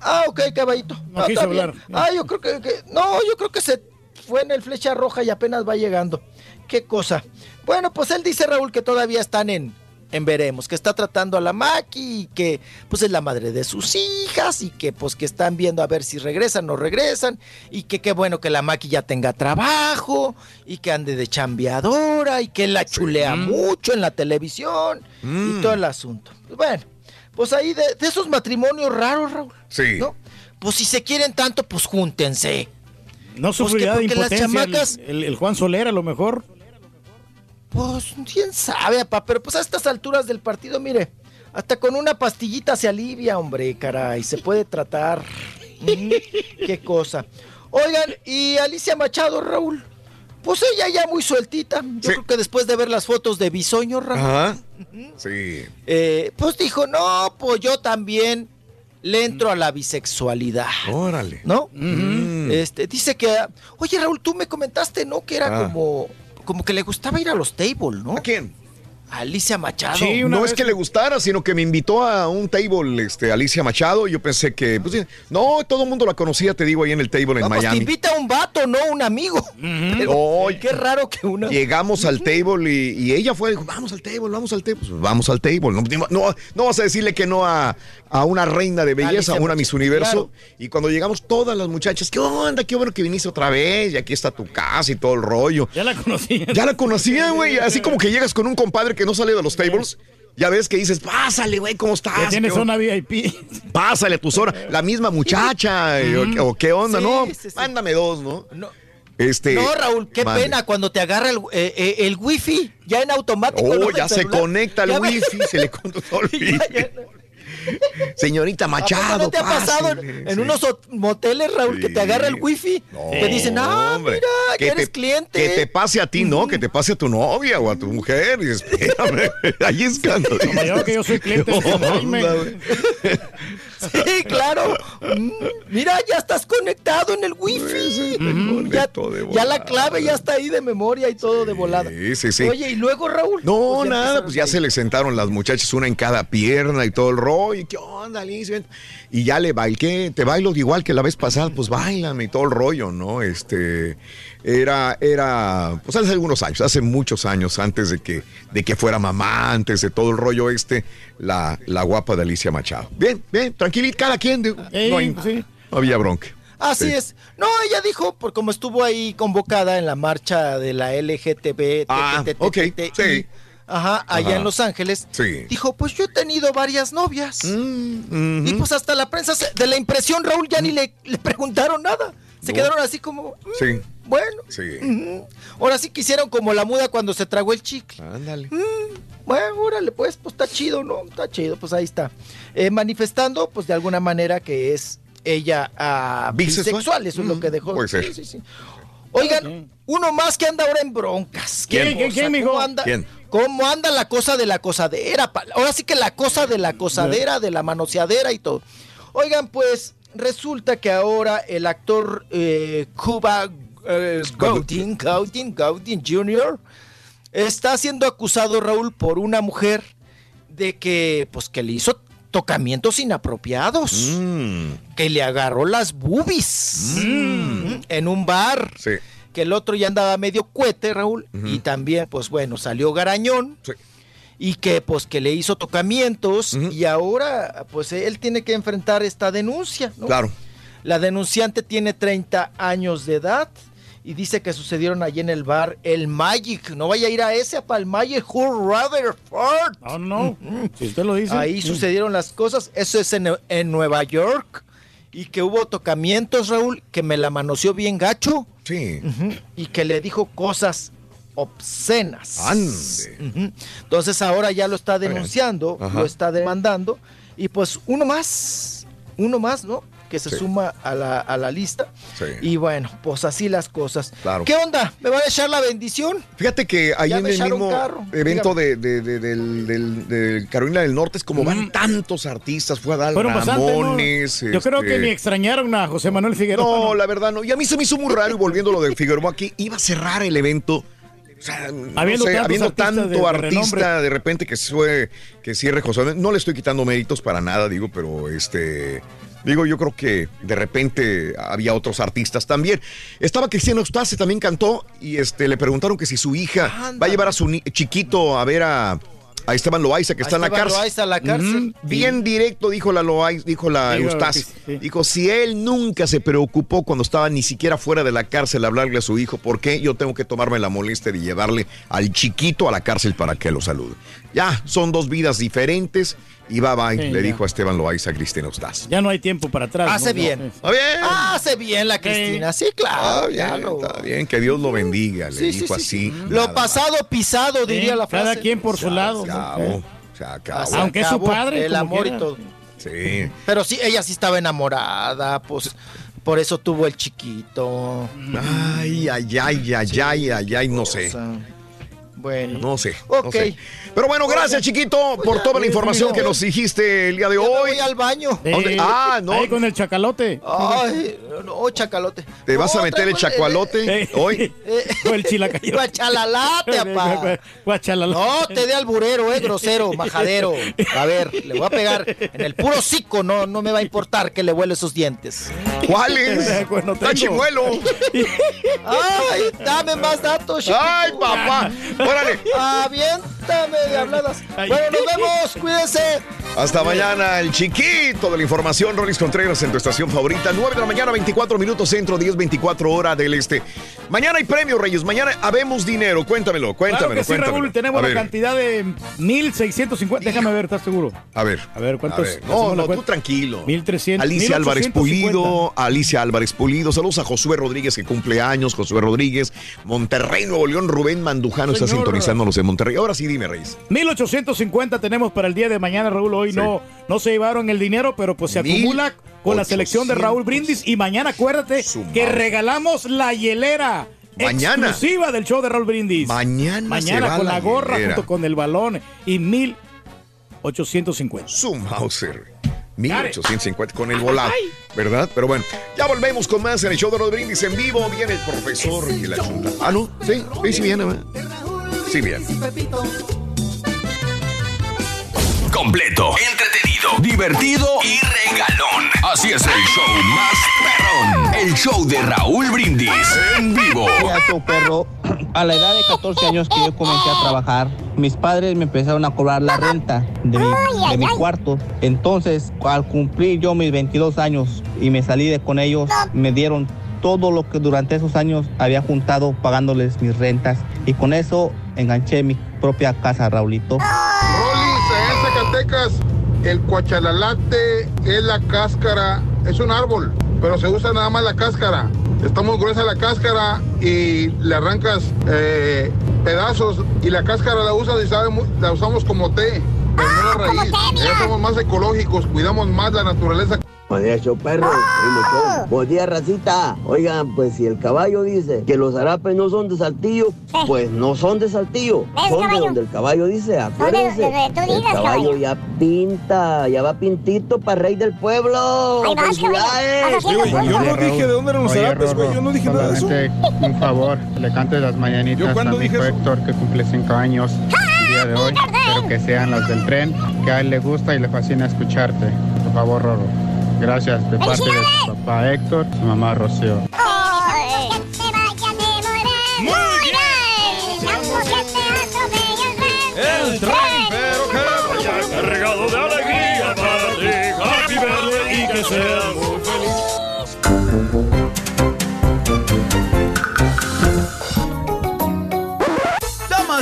[SPEAKER 44] Ah, ok, caballito.
[SPEAKER 3] No quiso
[SPEAKER 44] está bien.
[SPEAKER 3] hablar.
[SPEAKER 44] Ah, yo creo que, que- No, yo creo que se fue en el flecha roja y apenas va llegando. Qué cosa. Bueno, pues él dice, Raúl, que todavía están en, en veremos, que está tratando a la Maki y que pues es la madre de sus hijas y que pues que están viendo a ver si regresan o no regresan y que qué bueno que la Maki ya tenga trabajo y que ande de chambeadora y que él la chulea mucho en la televisión
[SPEAKER 1] Mm.
[SPEAKER 44] y todo el asunto. Bueno, pues ahí de, de esos matrimonios raros, Raúl.
[SPEAKER 1] Sí.
[SPEAKER 44] ¿no? Pues si se quieren tanto, pues júntense.
[SPEAKER 3] No
[SPEAKER 44] Pues
[SPEAKER 3] sufrirá
[SPEAKER 44] que
[SPEAKER 3] de
[SPEAKER 44] las
[SPEAKER 3] impotencia el-
[SPEAKER 44] chamacas-
[SPEAKER 3] el, el Juan Soler a lo mejor.
[SPEAKER 44] Pues quién sabe, papá, pero pues a estas alturas del partido, mire, hasta con una pastillita se alivia, hombre, caray, se puede tratar. Mm, qué cosa. Oigan, y Alicia Machado, Raúl, pues ella ya muy sueltita. Yo creo que después de ver las fotos de Bisoño, Raúl,
[SPEAKER 1] Ajá. Sí.
[SPEAKER 44] eh, pues dijo, no, pues yo también le entro a la bisexualidad.
[SPEAKER 1] Órale.
[SPEAKER 44] ¿No?
[SPEAKER 1] Mm.
[SPEAKER 44] Este, dice que, oye Raúl, tú me comentaste, ¿no? Que era
[SPEAKER 1] Ah.
[SPEAKER 44] como, como que le gustaba ir a los tables, ¿no?
[SPEAKER 1] ¿A quién?
[SPEAKER 44] Alicia Machado.
[SPEAKER 1] no es que le gustara, sino que me invitó a un table, este, Alicia Machado. y Yo pensé que, pues, sí, no, todo el mundo la conocía, te digo, ahí en el table en
[SPEAKER 44] No, pues te
[SPEAKER 1] Miami.
[SPEAKER 44] invita a un vato, no un amigo. Pero,
[SPEAKER 1] Ay.
[SPEAKER 44] qué raro que una.
[SPEAKER 1] Llegamos al table y, y ella fue, dijo, vamos al table, vamos al table. Pues, vamos al table. No, no, no vas a decirle que no a, a una reina de belleza,
[SPEAKER 44] Alicia
[SPEAKER 1] a una Miss Universo.
[SPEAKER 44] claro.
[SPEAKER 1] Y cuando llegamos todas las muchachas, ¿qué onda? Qué bueno que viniste otra vez. Y aquí está tu casa y todo el rollo.
[SPEAKER 3] Ya la conocía.
[SPEAKER 1] Ya la conocía, güey. Así como que llegas con un compadre que no sale de los tables. Ya ves que dices, pásale, güey, ¿cómo estás?
[SPEAKER 3] Ya tiene
[SPEAKER 1] ¿Qué
[SPEAKER 3] zona? VIP.
[SPEAKER 1] Pásale a tu zona. La misma muchacha. eh, o, o qué onda,
[SPEAKER 44] Sí,
[SPEAKER 1] ¿no?
[SPEAKER 44] sí, sí.
[SPEAKER 1] Mándame dos, ¿no?
[SPEAKER 44] No.
[SPEAKER 1] Este,
[SPEAKER 44] No, Raúl, qué pena cuando te agarra el, eh, eh, el wifi, ya en automático.
[SPEAKER 1] Oh, ya se conecta el wifi, se le conectó el wifi. Señorita
[SPEAKER 44] ¿A poco
[SPEAKER 1] Machado,
[SPEAKER 44] ¿No te ha pasado en,
[SPEAKER 1] pásele,
[SPEAKER 44] en
[SPEAKER 1] sí.
[SPEAKER 44] unos moteles, Raúl, que te agarra el wifi? te dicen, ah,
[SPEAKER 1] hombre,
[SPEAKER 44] mira,
[SPEAKER 1] que
[SPEAKER 44] ya eres
[SPEAKER 1] te-
[SPEAKER 44] cliente.
[SPEAKER 1] Que te pase a ti, ¿no? Que te pase a tu novia o a tu mujer. Y espérame, ahí es cuando.
[SPEAKER 3] Como yo, que yo soy cliente.
[SPEAKER 44] Sí, claro. Mm, Mira, ya estás conectado en el wifi. Ya, ya la clave ya está ahí de memoria y todo de volada.
[SPEAKER 1] Sí, sí, sí.
[SPEAKER 44] Oye, y luego, Raúl.
[SPEAKER 1] No,
[SPEAKER 44] Pues ya
[SPEAKER 1] nada, pues ya
[SPEAKER 44] ahí.
[SPEAKER 1] se le sentaron las muchachas, una en cada pierna y todo el rollo. ¿Y ¿Qué onda, Alicia? Y ya le bailé, te bailo igual que la vez pasada, pues bailame y todo el rollo, ¿no? Este, era, era, pues hace algunos años, hace muchos años, antes de que, de que fuera mamá, antes de todo el rollo este, la, la guapa de Alicia Machado. Bien, bien, tranquilita, cada quien,
[SPEAKER 3] Ey,
[SPEAKER 1] no, hay-
[SPEAKER 3] sí.
[SPEAKER 1] no había bronca.
[SPEAKER 44] Así
[SPEAKER 1] Sí.
[SPEAKER 44] es. No, ella dijo, por como estuvo ahí convocada en la marcha de la LGTB.
[SPEAKER 1] Ah, ok, sí.
[SPEAKER 44] Ajá, allá
[SPEAKER 1] Ajá.
[SPEAKER 44] en Los Ángeles.
[SPEAKER 1] Sí.
[SPEAKER 44] Dijo, pues yo he tenido varias novias.
[SPEAKER 1] Mm,
[SPEAKER 44] Y pues hasta la prensa se- de la impresión, Raúl, ya ni le, le preguntaron nada. Se
[SPEAKER 1] No.
[SPEAKER 44] quedaron así como, "Mm,
[SPEAKER 1] Sí.
[SPEAKER 44] bueno.
[SPEAKER 1] Sí.
[SPEAKER 44] ujú". Ahora sí que hicieron como la muda cuando se tragó el chicle.
[SPEAKER 1] Ándale.
[SPEAKER 44] Bueno, órale, pues, pues está chido, ¿no? Está chido, pues ahí está. Eh, manifestando, pues de alguna manera que es ella ah,
[SPEAKER 1] ¿Bisexual?
[SPEAKER 44] bisexual, eso es lo que dejó.
[SPEAKER 1] Puede ser.
[SPEAKER 44] Sí, sí, sí. Oigan, uno más que anda ahora en broncas. Qué
[SPEAKER 1] ¿Quién? ¿Quién, quién, mijo?
[SPEAKER 44] ¿Cómo anda,
[SPEAKER 1] ¿Quién?
[SPEAKER 44] ¿Cómo anda la cosa de la cosadera? Ahora sí que la cosa de la cosadera, de la manoseadera y todo. Oigan, pues resulta que ahora el actor eh, Cuba eh, Gooding, Gooding, Gooding Jr. está siendo acusado, Raúl, por una mujer de que, pues, que le hizo tocamientos inapropiados.
[SPEAKER 1] Mm.
[SPEAKER 44] Que le agarró las boobies Mm, en un bar.
[SPEAKER 1] Sí.
[SPEAKER 44] Que el otro ya andaba medio cuete, Raúl. Y también, pues bueno, salió garañón. Y que pues que le hizo tocamientos. Y ahora, pues él tiene que enfrentar esta denuncia, ¿no?
[SPEAKER 1] Claro.
[SPEAKER 44] La denunciante tiene 30 años de edad y dice que sucedieron allí en el bar El Magic. No vaya a ir a ese, para el Magic Who Rutherford.
[SPEAKER 3] No, no. Si usted lo dice.
[SPEAKER 44] Ahí sucedieron las cosas. Eso es en, en Nueva York. Y que hubo tocamientos, Raúl, que me la manoseó bien gacho.
[SPEAKER 1] Sí.
[SPEAKER 44] Y que le dijo cosas obscenas.
[SPEAKER 1] Ande.
[SPEAKER 44] Entonces ahora ya lo está denunciando, lo está demandando. Y pues uno más, uno más, ¿no? Que se
[SPEAKER 1] Sí.
[SPEAKER 44] suma a la, a la lista.
[SPEAKER 1] Sí.
[SPEAKER 44] Y bueno, pues así las cosas.
[SPEAKER 1] Claro.
[SPEAKER 44] ¿Qué onda? ¿Me va a echar la bendición?
[SPEAKER 1] Fíjate que ahí
[SPEAKER 44] Ya
[SPEAKER 1] en el mismo evento de, de- de- del, del- del Carolina del Norte es como van tantos artistas, fue a dar
[SPEAKER 3] Fueron bastantes, ¿no?
[SPEAKER 1] Ramones.
[SPEAKER 3] Yo creo que
[SPEAKER 1] este,
[SPEAKER 3] ni extrañaron a José Manuel Figueroa.
[SPEAKER 1] No, la verdad no. Y a mí se me hizo muy raro, y volviendo lo de Figueroa aquí, iba a cerrar el evento. O sea, no
[SPEAKER 3] Habiendo
[SPEAKER 1] sé, habiendo tanto
[SPEAKER 3] de-
[SPEAKER 1] artista de repente que fue que cierre José Manuel. No le estoy quitando méritos para nada, digo, pero este. Digo, yo creo que de repente había otros artistas también. Estaba Cristiano Eustace, también cantó, y este le preguntaron que si su hija va a llevar a su chiquito a ver a, a Esteban Loaiza, que está en la cárcel.
[SPEAKER 44] Loaiza la cárcel.
[SPEAKER 1] Bien directo, dijo la Loaiza, dijo la
[SPEAKER 3] Digo,
[SPEAKER 1] Eustace.
[SPEAKER 3] sí.
[SPEAKER 1] Dijo, si él nunca se preocupó cuando estaba ni siquiera fuera de la cárcel a hablarle a su hijo, ¿por qué yo tengo que tomarme la molestia de llevarle al chiquito a la cárcel para que lo salude? Ya, son dos vidas diferentes y bye bye,
[SPEAKER 3] Sí,
[SPEAKER 1] le
[SPEAKER 3] ya.
[SPEAKER 1] dijo a Esteban Loaiza a Cristina Eustace.
[SPEAKER 3] Ya no hay tiempo para atrás.
[SPEAKER 44] Hace
[SPEAKER 3] ¿no?
[SPEAKER 44] bien.
[SPEAKER 3] Ya,
[SPEAKER 1] Está bien.
[SPEAKER 44] Hace bien la Cristina, sí, claro.
[SPEAKER 1] Está bien,
[SPEAKER 44] claro.
[SPEAKER 1] está bien, que Dios lo bendiga, le
[SPEAKER 44] Sí, sí,
[SPEAKER 1] dijo
[SPEAKER 44] sí,
[SPEAKER 1] así.
[SPEAKER 44] sí. Lo pasado pisado, diría la frase.
[SPEAKER 3] Cada quien por su lado.
[SPEAKER 1] Se acabó, se acabó.
[SPEAKER 44] Se
[SPEAKER 3] Aunque es su padre,
[SPEAKER 44] El amor
[SPEAKER 3] quiera.
[SPEAKER 44] y todo.
[SPEAKER 1] Sí.
[SPEAKER 44] Pero sí, ella sí estaba enamorada, pues por eso tuvo el chiquito.
[SPEAKER 1] Ay, ay, ay, ay, ay, ay, ay, no sé.
[SPEAKER 44] Bueno.
[SPEAKER 1] No sé. no
[SPEAKER 44] Ok.
[SPEAKER 1] sé. Pero bueno, gracias, chiquito, por toda la información que nos dijiste el día de
[SPEAKER 44] Ya me
[SPEAKER 1] hoy.
[SPEAKER 44] voy al baño.
[SPEAKER 3] Eh.
[SPEAKER 1] Ah, no.
[SPEAKER 3] Ahí con el chacalote.
[SPEAKER 44] Ay, no, chacalote.
[SPEAKER 1] ¿Te vas a meter el
[SPEAKER 44] traigo
[SPEAKER 1] chacualote
[SPEAKER 3] Eh.
[SPEAKER 1] hoy?
[SPEAKER 44] eh,
[SPEAKER 3] O el chilacayo.
[SPEAKER 44] Guachalalate, apá.
[SPEAKER 3] Guachalala.
[SPEAKER 44] No, te dé alburero, eh, grosero, majadero. A ver, le voy a pegar en el puro hocico, no, no me va a importar que le huele sus dientes.
[SPEAKER 1] ¿Cuáles?
[SPEAKER 3] Pues no
[SPEAKER 1] Está chimuelo.
[SPEAKER 44] Ay, dame más datos, chiquito.
[SPEAKER 1] Ay, papá. Órale.
[SPEAKER 44] Aviéntame de habladas. Bueno, nos vemos, cuídense.
[SPEAKER 1] Hasta mañana, el chiquito de la información, Rolis Contreras en tu estación favorita. 9 de la mañana, 24 minutos centro, 10, 24 hora del este. Mañana hay premio, Reyes. Mañana habemos dinero. Cuéntamelo,
[SPEAKER 3] Claro
[SPEAKER 1] cuéntamelo,
[SPEAKER 3] que sí. Raúl. Tenemos la cantidad de 1.650. Déjame ver, ¿estás seguro?
[SPEAKER 1] A ver.
[SPEAKER 3] A ver, ¿cuántos?
[SPEAKER 1] A ver. No, no, tú tranquilo.
[SPEAKER 3] 1.300.
[SPEAKER 1] Alicia Álvarez
[SPEAKER 3] 1,850.
[SPEAKER 1] Pulido, Alicia Álvarez Pulido, saludos a Josué Rodríguez que cumple años, Josué Rodríguez, Monterrey, Nuevo León, Rubén Mandujano está
[SPEAKER 3] Señor.
[SPEAKER 1] Sintonizándonos en Monterrey. Ahora sí, dime, Reyes.
[SPEAKER 3] 1850 tenemos para el día de mañana, Raúl. Hoy
[SPEAKER 1] Sí.
[SPEAKER 3] no, no se llevaron el dinero, pero pues se acumula con la selección de Raúl Brindis. Y mañana acuérdate que regalamos la hielera.
[SPEAKER 1] Mañana.
[SPEAKER 3] Exclusiva del show de Raúl Brindis.
[SPEAKER 1] Mañana se
[SPEAKER 3] Mañana
[SPEAKER 1] va
[SPEAKER 3] con
[SPEAKER 1] la
[SPEAKER 3] la gorra
[SPEAKER 1] hielera.
[SPEAKER 3] junto con el balón. Y 1850.
[SPEAKER 1] Su Mauser. 1850 con el volado, ¿verdad? Pero bueno, ya volvemos con más en el show de brindis en vivo. Viene el profesor y la chunda. Ah, no, sí, sí, sí viene, ¿verdad? Sí viene.
[SPEAKER 10] Completo, entretenido, divertido y regalón. Así es el show más perrón. El show de Raúl Brindis en vivo.
[SPEAKER 65] Perro, a la edad de 14 años que yo comencé a trabajar, mis padres me empezaron a cobrar la renta de mi, de mi cuarto. Entonces, al cumplir yo mis 22 años y me salí de con ellos, me dieron todo lo que durante esos años había juntado pagándoles mis rentas. Y con eso enganché mi propia casa, Raulito.
[SPEAKER 14] Rolis, en Zacatecas, el cuachalalate es la cáscara, es un árbol, pero se usa nada más la cáscara. Está muy gruesa la cáscara y le arrancas eh, pedazos y la cáscara la usas y sabe la usamos como té, pero no la raíz. Ya somos más ecológicos, cuidamos más la naturaleza.
[SPEAKER 66] Buen día, show perro. Show. Buen día, racita. Oigan, pues si el caballo dice que los zarapes no son de Saltillo, pues no son de Saltillo. Son de donde el caballo dice, acuérdense.
[SPEAKER 6] tú
[SPEAKER 66] El caballo
[SPEAKER 6] caballo.
[SPEAKER 66] ya pinta, ya va pintito para rey del pueblo.
[SPEAKER 6] Ahí vas, caballo.
[SPEAKER 5] Oye, güey, yo no dije de dónde eran los zarapes, güey. Yo no dije nada de eso.
[SPEAKER 67] Un favor, le cantes las
[SPEAKER 5] ¿Yo
[SPEAKER 67] mañanitas a
[SPEAKER 5] cuándo
[SPEAKER 67] mi hijo? Héctor que cumple cinco años el día de hoy. Espero que sean las del tren, que a él le gusta y le fascina escucharte. Por favor, Rorro. Gracias de parte de su papá Héctor, su mamá Rocío.
[SPEAKER 6] Ay, que te vaya a demorar. Muy bien. Dejamos que te atropelle el tren.
[SPEAKER 2] El tren, pero que vaya cargado de alegría para ti. Happy birthday y que muy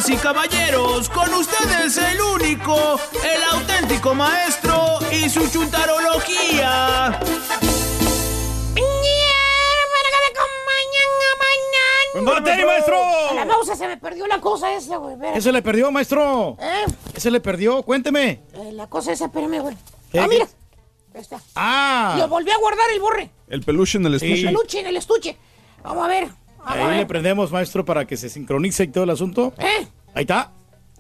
[SPEAKER 25] Damas y caballeros, con ustedes el único, el auténtico maestro y su chuntarología.
[SPEAKER 3] ¡Con tenis, maestro!
[SPEAKER 6] A la mouse se me perdió la cosa esa, güey. espérate.
[SPEAKER 3] ¿Qué se le perdió, maestro?
[SPEAKER 6] ¿Eh?
[SPEAKER 3] ¿Qué se le perdió? Cuénteme.
[SPEAKER 6] Eh, La cosa esa, espérame, güey.
[SPEAKER 3] ¿Qué?
[SPEAKER 6] Ah, mira. Ahí está.
[SPEAKER 3] Ah.
[SPEAKER 6] Lo volví a guardar el borre.
[SPEAKER 5] El peluche en el
[SPEAKER 3] Sí.
[SPEAKER 5] estuche.
[SPEAKER 6] El peluche en el estuche. Vamos a ver. Vamos a
[SPEAKER 3] Ahí le prendemos, maestro, para que se sincronice y todo el asunto.
[SPEAKER 6] ¿Eh?
[SPEAKER 3] Ahí está.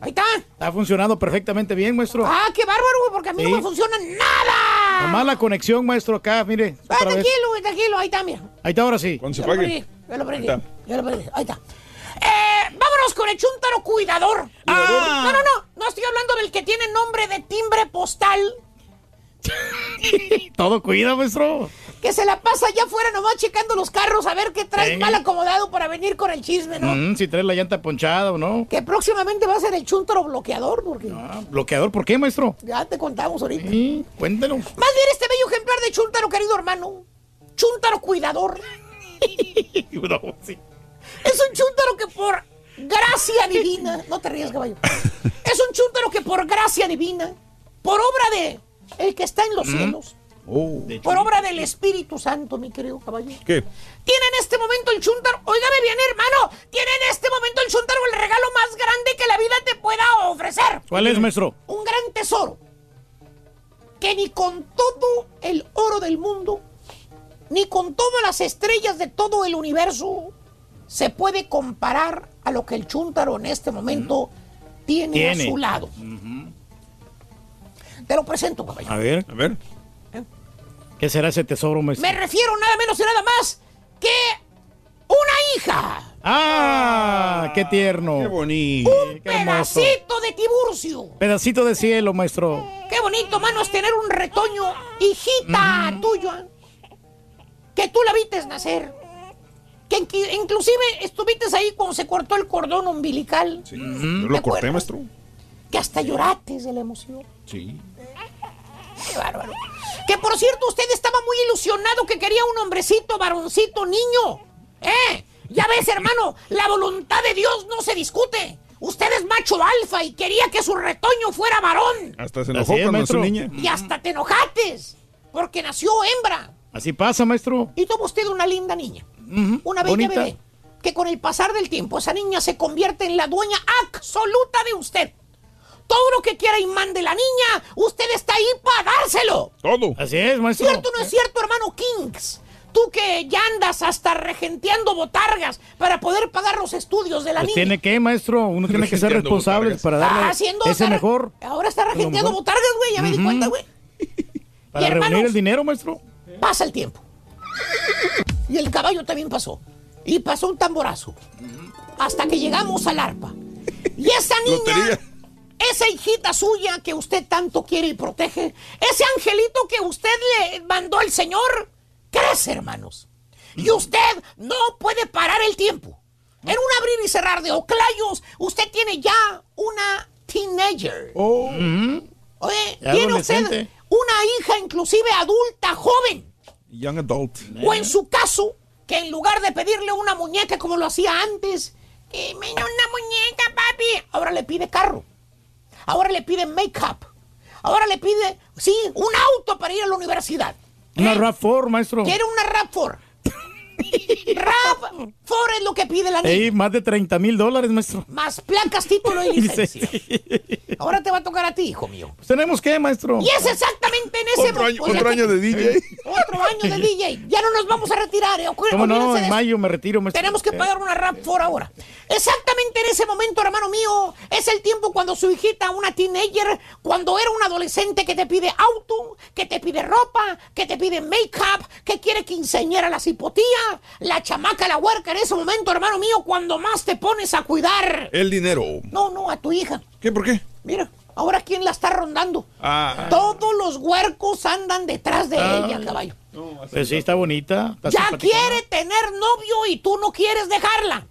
[SPEAKER 6] Ahí está.
[SPEAKER 3] Está funcionando perfectamente bien, maestro.
[SPEAKER 6] Ah, qué bárbaro, güey, porque a mí
[SPEAKER 3] Sí.
[SPEAKER 6] no me funciona nada.
[SPEAKER 3] Nomás la conexión, maestro, acá, mire.
[SPEAKER 6] Ah, tranquilo, güey, tranquilo. Ahí está, mira.
[SPEAKER 3] Ahí está, ahora sí.
[SPEAKER 5] Cuando se
[SPEAKER 6] Ya lo
[SPEAKER 5] pague.
[SPEAKER 6] prendí, ya lo prendí.
[SPEAKER 5] Ahí está.
[SPEAKER 6] Ya lo prendí. Ahí está. Eh, vámonos con el chúntaro cuidador.
[SPEAKER 3] Ah.
[SPEAKER 6] No, no, no. No estoy hablando del que tiene nombre de timbre postal.
[SPEAKER 3] Todo cuida, maestro.
[SPEAKER 6] Que se la pasa allá afuera nomás checando los carros a ver qué trae mal acomodado para venir con el chisme, ¿no?
[SPEAKER 3] Mm, si trae la llanta ponchada o no.
[SPEAKER 6] Que próximamente va a ser el chúntaro bloqueador, porque
[SPEAKER 3] Ah, ¿Bloqueador por qué, maestro?
[SPEAKER 6] ya te contamos ahorita.
[SPEAKER 3] Sí, cuéntelo.
[SPEAKER 6] Más bien este bello ejemplar de chúntaro, querido hermano. Chúntaro cuidador.
[SPEAKER 3] No, sí.
[SPEAKER 6] Es un chúntaro que por gracia divina, no te rías, caballo. Es un chúntaro que por gracia divina, por obra de el que está en los cielos,
[SPEAKER 5] Oh.
[SPEAKER 6] por obra del Espíritu Santo, mi querido caballo.
[SPEAKER 5] ¿Qué?
[SPEAKER 6] Tiene en este momento el chúntaro, óigame bien, hermano, tiene en este momento el chúntaro el regalo más grande que la vida te pueda ofrecer.
[SPEAKER 3] ¿Cuál es, maestro?
[SPEAKER 6] Un gran tesoro. Que ni con todo el oro del mundo, ni con todas las estrellas de todo el universo, se puede comparar a lo que el chúntaro en este momento tiene,
[SPEAKER 3] Tiene.
[SPEAKER 6] a su lado. Te lo presento, caballo.
[SPEAKER 3] A ver.
[SPEAKER 5] A ver.
[SPEAKER 3] ¿Qué será ese tesoro, maestro?
[SPEAKER 6] Me refiero nada menos y nada más que una hija.
[SPEAKER 3] ¡Ah! ¡Qué tierno!
[SPEAKER 5] Qué bonito.
[SPEAKER 6] Un
[SPEAKER 3] qué hermoso.
[SPEAKER 6] pedacito de Tiburcio.
[SPEAKER 3] Pedacito de cielo, maestro.
[SPEAKER 6] Qué bonito, mano, es tener un retoño, hijita tuya. Que tú la vites nacer. Que inclusive estuviste ahí cuando se cortó el cordón umbilical.
[SPEAKER 5] Sí. Yo lo corté, maestro.
[SPEAKER 6] Que hasta llorates de la emoción.
[SPEAKER 5] Sí.
[SPEAKER 6] Qué bárbaro. Que por cierto, usted estaba muy ilusionado que quería un hombrecito, varoncito, niño. ¿Eh? Ya ves, hermano, la voluntad de Dios no se discute. Usted es macho alfa y quería que su retoño fuera varón.
[SPEAKER 5] Hasta se enojó cuando nació
[SPEAKER 3] maestro.
[SPEAKER 5] niña.
[SPEAKER 6] Y hasta te enojates. Porque nació hembra.
[SPEAKER 3] Así pasa, maestro.
[SPEAKER 6] Y tuvo usted una linda niña. Una bella
[SPEAKER 3] bonita.
[SPEAKER 6] bebé. Que con el pasar del tiempo, esa niña se convierte en la dueña absoluta de usted. Todo lo que quiera y mande la niña, usted está ahí para dárselo.
[SPEAKER 5] Todo.
[SPEAKER 3] Así es, maestro.
[SPEAKER 6] ¿Cierto o no es cierto, hermano Kings? Tú que ya andas hasta regenteando botargas para poder pagar los estudios de la
[SPEAKER 3] Pues
[SPEAKER 6] niña.
[SPEAKER 3] tiene que, maestro. Uno tiene que ser responsable
[SPEAKER 5] botargas.
[SPEAKER 3] para
[SPEAKER 6] Está
[SPEAKER 3] darle
[SPEAKER 6] haciendo
[SPEAKER 3] ese mejor.
[SPEAKER 6] Ahora está regenteando botargas, güey. Ya me di cuenta, güey.
[SPEAKER 3] Para
[SPEAKER 6] Y, hermanos,
[SPEAKER 3] reunir el dinero, maestro.
[SPEAKER 6] Pasa el tiempo. Y el caballo también pasó. Y pasó un tamborazo. Hasta que llegamos al arpa. Y esa niña,
[SPEAKER 5] Lotería.
[SPEAKER 6] Esa hijita suya que usted tanto quiere y protege, ese angelito que usted le mandó el Señor, crece, hermanos. Y usted no puede parar el tiempo. En un abrir y cerrar de oclayos, usted tiene ya una teenager.
[SPEAKER 5] Oh.
[SPEAKER 6] Oye, tiene usted una hija inclusive adulta, joven.
[SPEAKER 5] Young adult.
[SPEAKER 6] O en su caso, que en lugar de pedirle una muñeca como lo hacía antes, que me da una muñeca, pide, ahora le pide carro. Ahora le pide make-up. Ahora le pide, sí, un auto para ir a la universidad.
[SPEAKER 3] Una RAV4, maestro.
[SPEAKER 6] Quiere una RAV4. RAV4 es lo que pide la niña.
[SPEAKER 3] Ey, más de 30 mil dólares, maestro.
[SPEAKER 6] Más placas, título y licencia. Ahora te va a tocar a ti, hijo mío.
[SPEAKER 3] Pues tenemos que, maestro.
[SPEAKER 6] Y es exactamente en ese
[SPEAKER 5] Otro año, otro año de DJ.
[SPEAKER 6] Otro año de DJ. Ya no nos vamos a retirar. ¿eh?
[SPEAKER 3] ¿Cómo no? En
[SPEAKER 6] eso.
[SPEAKER 3] mayo me retiro, maestro.
[SPEAKER 6] Tenemos que pagar una rap por ahora. Exactamente en ese momento, hermano mío, es el tiempo cuando su hijita, una teenager, cuando era un adolescente que te pide auto, que te pide ropa, que te pide make-up, que quiere quinceañera la cipotía, la chamaca, la huerca, en ese momento, hermano mío, cuando más te pones a cuidar.
[SPEAKER 5] El dinero.
[SPEAKER 6] No, no, a tu hija.
[SPEAKER 5] ¿Qué? ¿Por qué?
[SPEAKER 6] Mira, ahora quién la está rondando.
[SPEAKER 5] Ah.
[SPEAKER 6] Todos los huercos andan detrás de
[SPEAKER 3] Ah.
[SPEAKER 6] ella, caballo.
[SPEAKER 3] Pues sí, está bonita. está
[SPEAKER 6] Ya quiere tener novio y tú no quieres dejarla.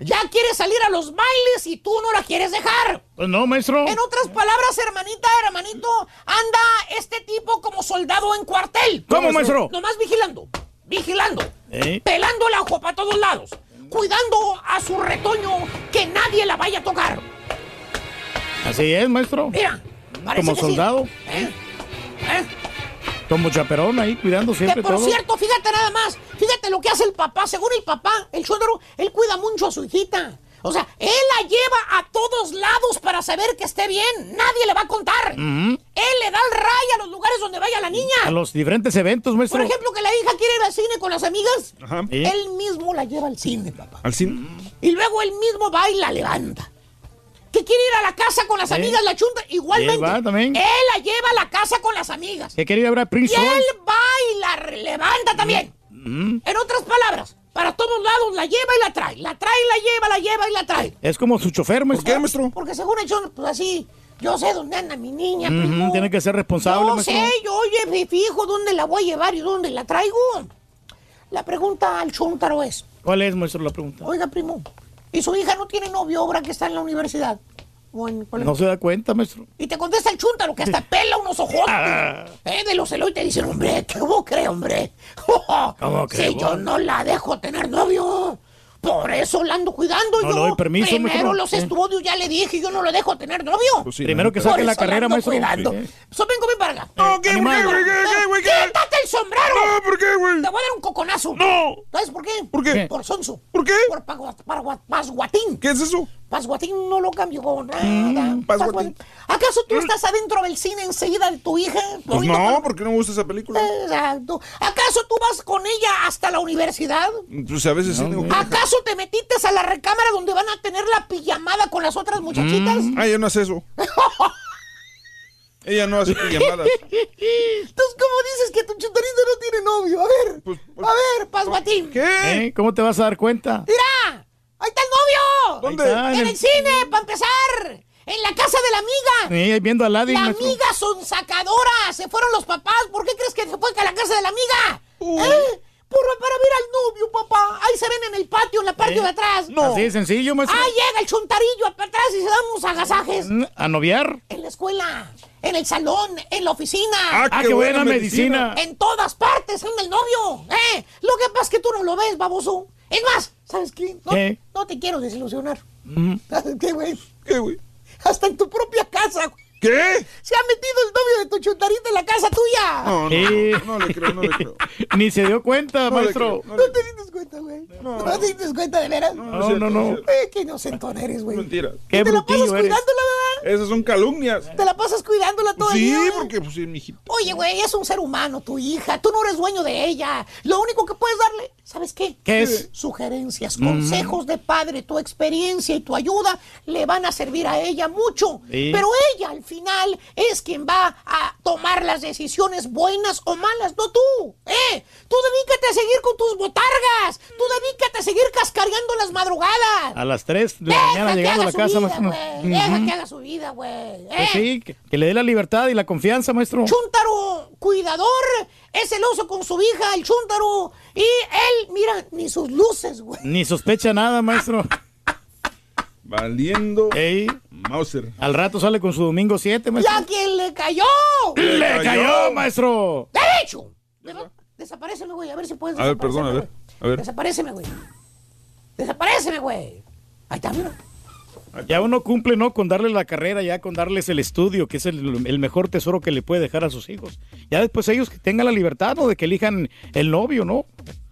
[SPEAKER 6] Ya quiere salir a los bailes y tú no la quieres dejar.
[SPEAKER 3] Pues no, maestro.
[SPEAKER 6] En otras palabras, hermanita, hermanito, anda este tipo como soldado en cuartel.
[SPEAKER 3] ¿Cómo, maestro?
[SPEAKER 6] Nomás vigilando, vigilando,
[SPEAKER 3] ¿Eh?
[SPEAKER 6] pelando el ajo para todos lados, cuidando a su retoño que nadie la vaya a tocar.
[SPEAKER 3] Así es, maestro.
[SPEAKER 6] Mira,
[SPEAKER 3] Como
[SPEAKER 6] que sí.
[SPEAKER 3] soldado.
[SPEAKER 6] ¿Eh? ¿Eh?
[SPEAKER 3] Como chaperón ahí, cuidando
[SPEAKER 6] Que
[SPEAKER 3] siempre
[SPEAKER 6] por
[SPEAKER 3] todo.
[SPEAKER 6] cierto, fíjate nada más, fíjate lo que hace el papá. Según el papá, el suegro, él cuida mucho a su hijita. O sea, él la lleva a todos lados para saber que esté bien. Nadie le va a contar.
[SPEAKER 3] Ujú.
[SPEAKER 6] Él le da el ray a los lugares donde vaya la niña.
[SPEAKER 3] A los diferentes eventos, maestro.
[SPEAKER 6] Por ejemplo, que la hija quiere ir al cine con las amigas.
[SPEAKER 5] Ajá.
[SPEAKER 3] ¿Eh?
[SPEAKER 6] Él mismo la lleva al cine, papá.
[SPEAKER 5] Al cine.
[SPEAKER 6] Y luego él mismo va y la levanta. Que quiere ir a la casa con las
[SPEAKER 3] ¿Eh?
[SPEAKER 6] amigas, la chunta, igualmente.
[SPEAKER 3] Él va también.
[SPEAKER 6] Él la lleva a la casa con las amigas.
[SPEAKER 3] Que quería ver a Prince
[SPEAKER 6] Y él va y la levanta también.
[SPEAKER 3] Mm.
[SPEAKER 6] En otras palabras, para todos lados la lleva y la trae. La trae, la lleva, la lleva y la trae.
[SPEAKER 3] Es como su chofer, maestro.
[SPEAKER 5] ¿Qué, maestro?
[SPEAKER 6] Porque según el chon, pues así, yo sé dónde anda mi niña,
[SPEAKER 3] Ujú,
[SPEAKER 6] primo.
[SPEAKER 3] Tiene que ser responsable,
[SPEAKER 6] Yo
[SPEAKER 3] maestro.
[SPEAKER 6] sé, yo oye, me fijo dónde la voy a llevar y dónde la traigo. La pregunta al chuntaro es,
[SPEAKER 3] ¿Cuál es, maestro, la pregunta?
[SPEAKER 6] oiga, primo, ¿y su hija no tiene novio ahora que está en la universidad?
[SPEAKER 3] No se da cuenta, maestro.
[SPEAKER 6] Y te contesta el chúntaro que hasta pela unos ojos.
[SPEAKER 3] Ah.
[SPEAKER 6] Eh, de los celos y te dicen, hombre, ¿qué vos crees, hombre?
[SPEAKER 3] ¿Cómo que
[SPEAKER 6] Si
[SPEAKER 3] vos?
[SPEAKER 6] yo no la dejo tener novio. Por eso la ando cuidando
[SPEAKER 3] No
[SPEAKER 6] yo.
[SPEAKER 3] doy permiso,
[SPEAKER 6] Primero
[SPEAKER 3] maestro.
[SPEAKER 6] los
[SPEAKER 3] Eh.
[SPEAKER 6] estudios ya le dije, yo no lo dejo tener novio.
[SPEAKER 5] Pues sí,
[SPEAKER 3] Primero que saque la carrera,
[SPEAKER 6] ando
[SPEAKER 3] maestro.
[SPEAKER 6] cuidando.
[SPEAKER 3] Sí.
[SPEAKER 6] So, vengo bien para acá.
[SPEAKER 5] No, ¿qué,
[SPEAKER 3] Animal.
[SPEAKER 5] güey, qué, qué, güey, qué?
[SPEAKER 6] ¡Quítate el sombrero!
[SPEAKER 5] No, ¿por qué, güey?
[SPEAKER 6] Te voy a dar un coconazo.
[SPEAKER 5] No.
[SPEAKER 6] ¿Sabes por qué?
[SPEAKER 5] ¿Por qué?
[SPEAKER 6] Por sonso.
[SPEAKER 5] ¿Por qué?
[SPEAKER 6] Por pasguatín.
[SPEAKER 5] ¿Qué es eso?
[SPEAKER 6] Pasguatín no lo cambio con nada.
[SPEAKER 5] Mm, Pasguatín.
[SPEAKER 6] ¿Acaso tú estás adentro del cine enseguida de tu hija?
[SPEAKER 5] Pues no,
[SPEAKER 6] con-
[SPEAKER 5] porque no me gusta esa película.
[SPEAKER 6] Exacto. ¿Acaso tú vas con ella hasta la universidad?
[SPEAKER 5] Pues a veces sí tengo que dejar.
[SPEAKER 6] ¿Acaso te metiste a la recámara donde van a tener la pijamada con las otras muchachitas?
[SPEAKER 5] Ah, ella no hace eso. Ella no hace pijamadas.
[SPEAKER 6] Entonces, ¿cómo dices que tu chutarita no tiene novio? A ver,
[SPEAKER 5] Pues,
[SPEAKER 6] a ver, Pasguatín.
[SPEAKER 5] ¿Qué?
[SPEAKER 3] ¿Eh? ¿Cómo te vas a dar cuenta?
[SPEAKER 6] ¡Mira! ¡Ahí está el novio!
[SPEAKER 5] ¿Dónde?
[SPEAKER 3] Está,
[SPEAKER 6] En
[SPEAKER 3] en
[SPEAKER 6] el
[SPEAKER 3] el-
[SPEAKER 6] cine, para empezar. En la casa de la amiga.
[SPEAKER 3] Sí, ahí viendo a Aladdin,
[SPEAKER 6] La amiga son sacadoras. Se fueron los papás. ¿Por qué crees que se fue a la casa de la amiga? ¿Eh? Por, para ver al novio, papá. Ahí se ven en el patio, en la parte
[SPEAKER 3] ¿Eh?
[SPEAKER 6] de atrás.
[SPEAKER 3] Así de sencillo, maestro.
[SPEAKER 6] Ahí llega el chuntarillo para atrás y se dan unos agasajes.
[SPEAKER 3] Mm, A noviar.
[SPEAKER 6] En la escuela, en el salón, en la oficina.
[SPEAKER 3] Ah, qué buena medicina.
[SPEAKER 6] En todas partes anda el novio. ¿eh? Lo que pasa es que tú no lo ves, baboso. Es más, ¿sabes qué? No,
[SPEAKER 3] ¿Qué?
[SPEAKER 6] no te quiero desilusionar.
[SPEAKER 3] Mm.
[SPEAKER 6] ¿Sabes qué, güey?
[SPEAKER 5] ¿Qué, güey?
[SPEAKER 6] Hasta en tu propia casa. güey.
[SPEAKER 5] ¿Qué?
[SPEAKER 6] Se ha metido el novio de tu chuntarita en la casa tuya.
[SPEAKER 5] No, no, no, no le creo, no le creo.
[SPEAKER 3] Ni se dio cuenta,
[SPEAKER 5] No
[SPEAKER 3] maestro.
[SPEAKER 5] creo, no
[SPEAKER 6] ¿No te diste cuenta, güey? ¿No, te diste cuenta de veras?
[SPEAKER 5] No,
[SPEAKER 3] No, no, no.
[SPEAKER 6] Eh, qué inocentón eres, güey.
[SPEAKER 5] Mentira.
[SPEAKER 3] Qué
[SPEAKER 6] ¿Te la pasas
[SPEAKER 3] eres.
[SPEAKER 6] cuidándola, verdad?
[SPEAKER 5] Esas son calumnias.
[SPEAKER 6] ¿Te la pasas cuidándola todo el
[SPEAKER 5] Sí, porque pues sí, mijito.
[SPEAKER 6] Oye, güey, es un ser humano, tu hija. Tú no eres dueño de ella. Lo único que puedes darle, ¿sabes qué?
[SPEAKER 3] ¿Qué es?
[SPEAKER 6] Sugerencias, consejos de padre, tu experiencia y tu ayuda le van a servir a ella mucho.
[SPEAKER 3] Sí.
[SPEAKER 6] Pero ella, al final, es quien va a tomar las decisiones buenas o malas, no tú. ¿Eh? Tú dedícate a seguir con tus botargas. Tú dedícate a seguir cascareando las madrugadas.
[SPEAKER 3] A las 3 de la mañana llegando a la casa,
[SPEAKER 6] vida, güey. Deja
[SPEAKER 3] Ujú.
[SPEAKER 6] que haga su vida, güey. ¿eh?
[SPEAKER 3] Pues sí, que, que le dé la libertad y la confianza, maestro.
[SPEAKER 6] Chuntaro, cuidador, es celoso con su hija, el Chuntaro. Y él, mira, ni sus luces, güey.
[SPEAKER 3] Ni sospecha nada, maestro.
[SPEAKER 5] Valiendo
[SPEAKER 3] Ey,
[SPEAKER 5] Mauser.
[SPEAKER 3] al rato sale con su domingo 7, maestro.
[SPEAKER 6] ¡Ya quien le cayó!
[SPEAKER 3] ¡Le
[SPEAKER 5] cayó.
[SPEAKER 3] cayó, maestro!
[SPEAKER 6] ¡Derecho! Desaparéceme, güey, a ver si puedes
[SPEAKER 5] A ver, perdón, a ver. A ver.
[SPEAKER 6] Desaparéceme, güey. Desaparéceme, güey. Ahí está, mira.
[SPEAKER 3] Ya uno cumple, ¿no? Con darle la carrera, ya con darles el estudio, que es el, el mejor tesoro que le puede dejar a sus hijos. Ya después ellos que tengan la libertad, ¿no? De que elijan el novio, ¿no?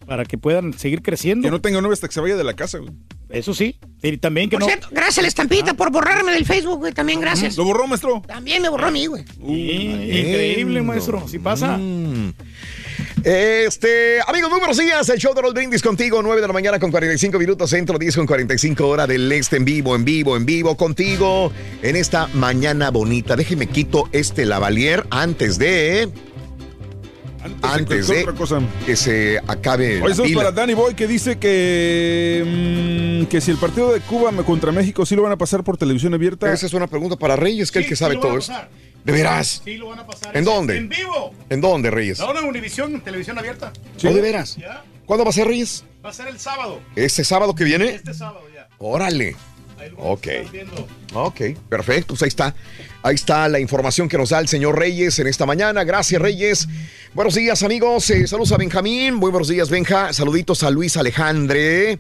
[SPEAKER 3] Para que puedan seguir creciendo.
[SPEAKER 5] Que no tenga novia hasta que se vaya de la casa, güey.
[SPEAKER 3] Eso sí. Y también que
[SPEAKER 2] Por
[SPEAKER 3] no...
[SPEAKER 2] cierto, gracias a la estampita por borrarme del Facebook, güey. También gracias.
[SPEAKER 5] ¿Lo borró, maestro?
[SPEAKER 2] También me borró a mí, güey.
[SPEAKER 3] Increíble, maestro. Si pasa.
[SPEAKER 1] Mm. Este, amigos, muy buenos días. El show de los brindis contigo, 9 de la mañana con 45 minutos, centro 10 con 45 hora del este en vivo, en vivo, en vivo contigo en esta mañana bonita. Déjeme quito este lavalier antes de. Antes de,
[SPEAKER 5] otra cosa.
[SPEAKER 1] que se acabe.
[SPEAKER 5] Hoy somos
[SPEAKER 1] pila.
[SPEAKER 5] para Danny Boy que dice que, mm, que si el partido de Cuba contra México sí lo van a pasar por televisión abierta.
[SPEAKER 1] Esa es una pregunta para Reyes, que es el que sabe todo eso. ¿De veras?
[SPEAKER 3] Sí, lo van a pasar.
[SPEAKER 1] ¿En dónde?
[SPEAKER 3] En vivo.
[SPEAKER 1] ¿En dónde, Reyes?
[SPEAKER 3] Ahora en Univisión, en televisión abierta.
[SPEAKER 1] ¿O de veras?
[SPEAKER 3] Ya.
[SPEAKER 1] ¿Cuándo va a ser, Reyes?
[SPEAKER 3] Va a ser el sábado.
[SPEAKER 1] ¿Este sábado que viene?
[SPEAKER 3] Este sábado ya.
[SPEAKER 1] Órale. Ok. Ok, perfecto. Pues ahí está. Ahí está la información que nos da el señor Reyes en esta mañana. Gracias, Reyes. Buenos días, amigos. Eh, saludos a Benjamín. Muy buenos días, Benja. Saluditos a Luis Alejandre.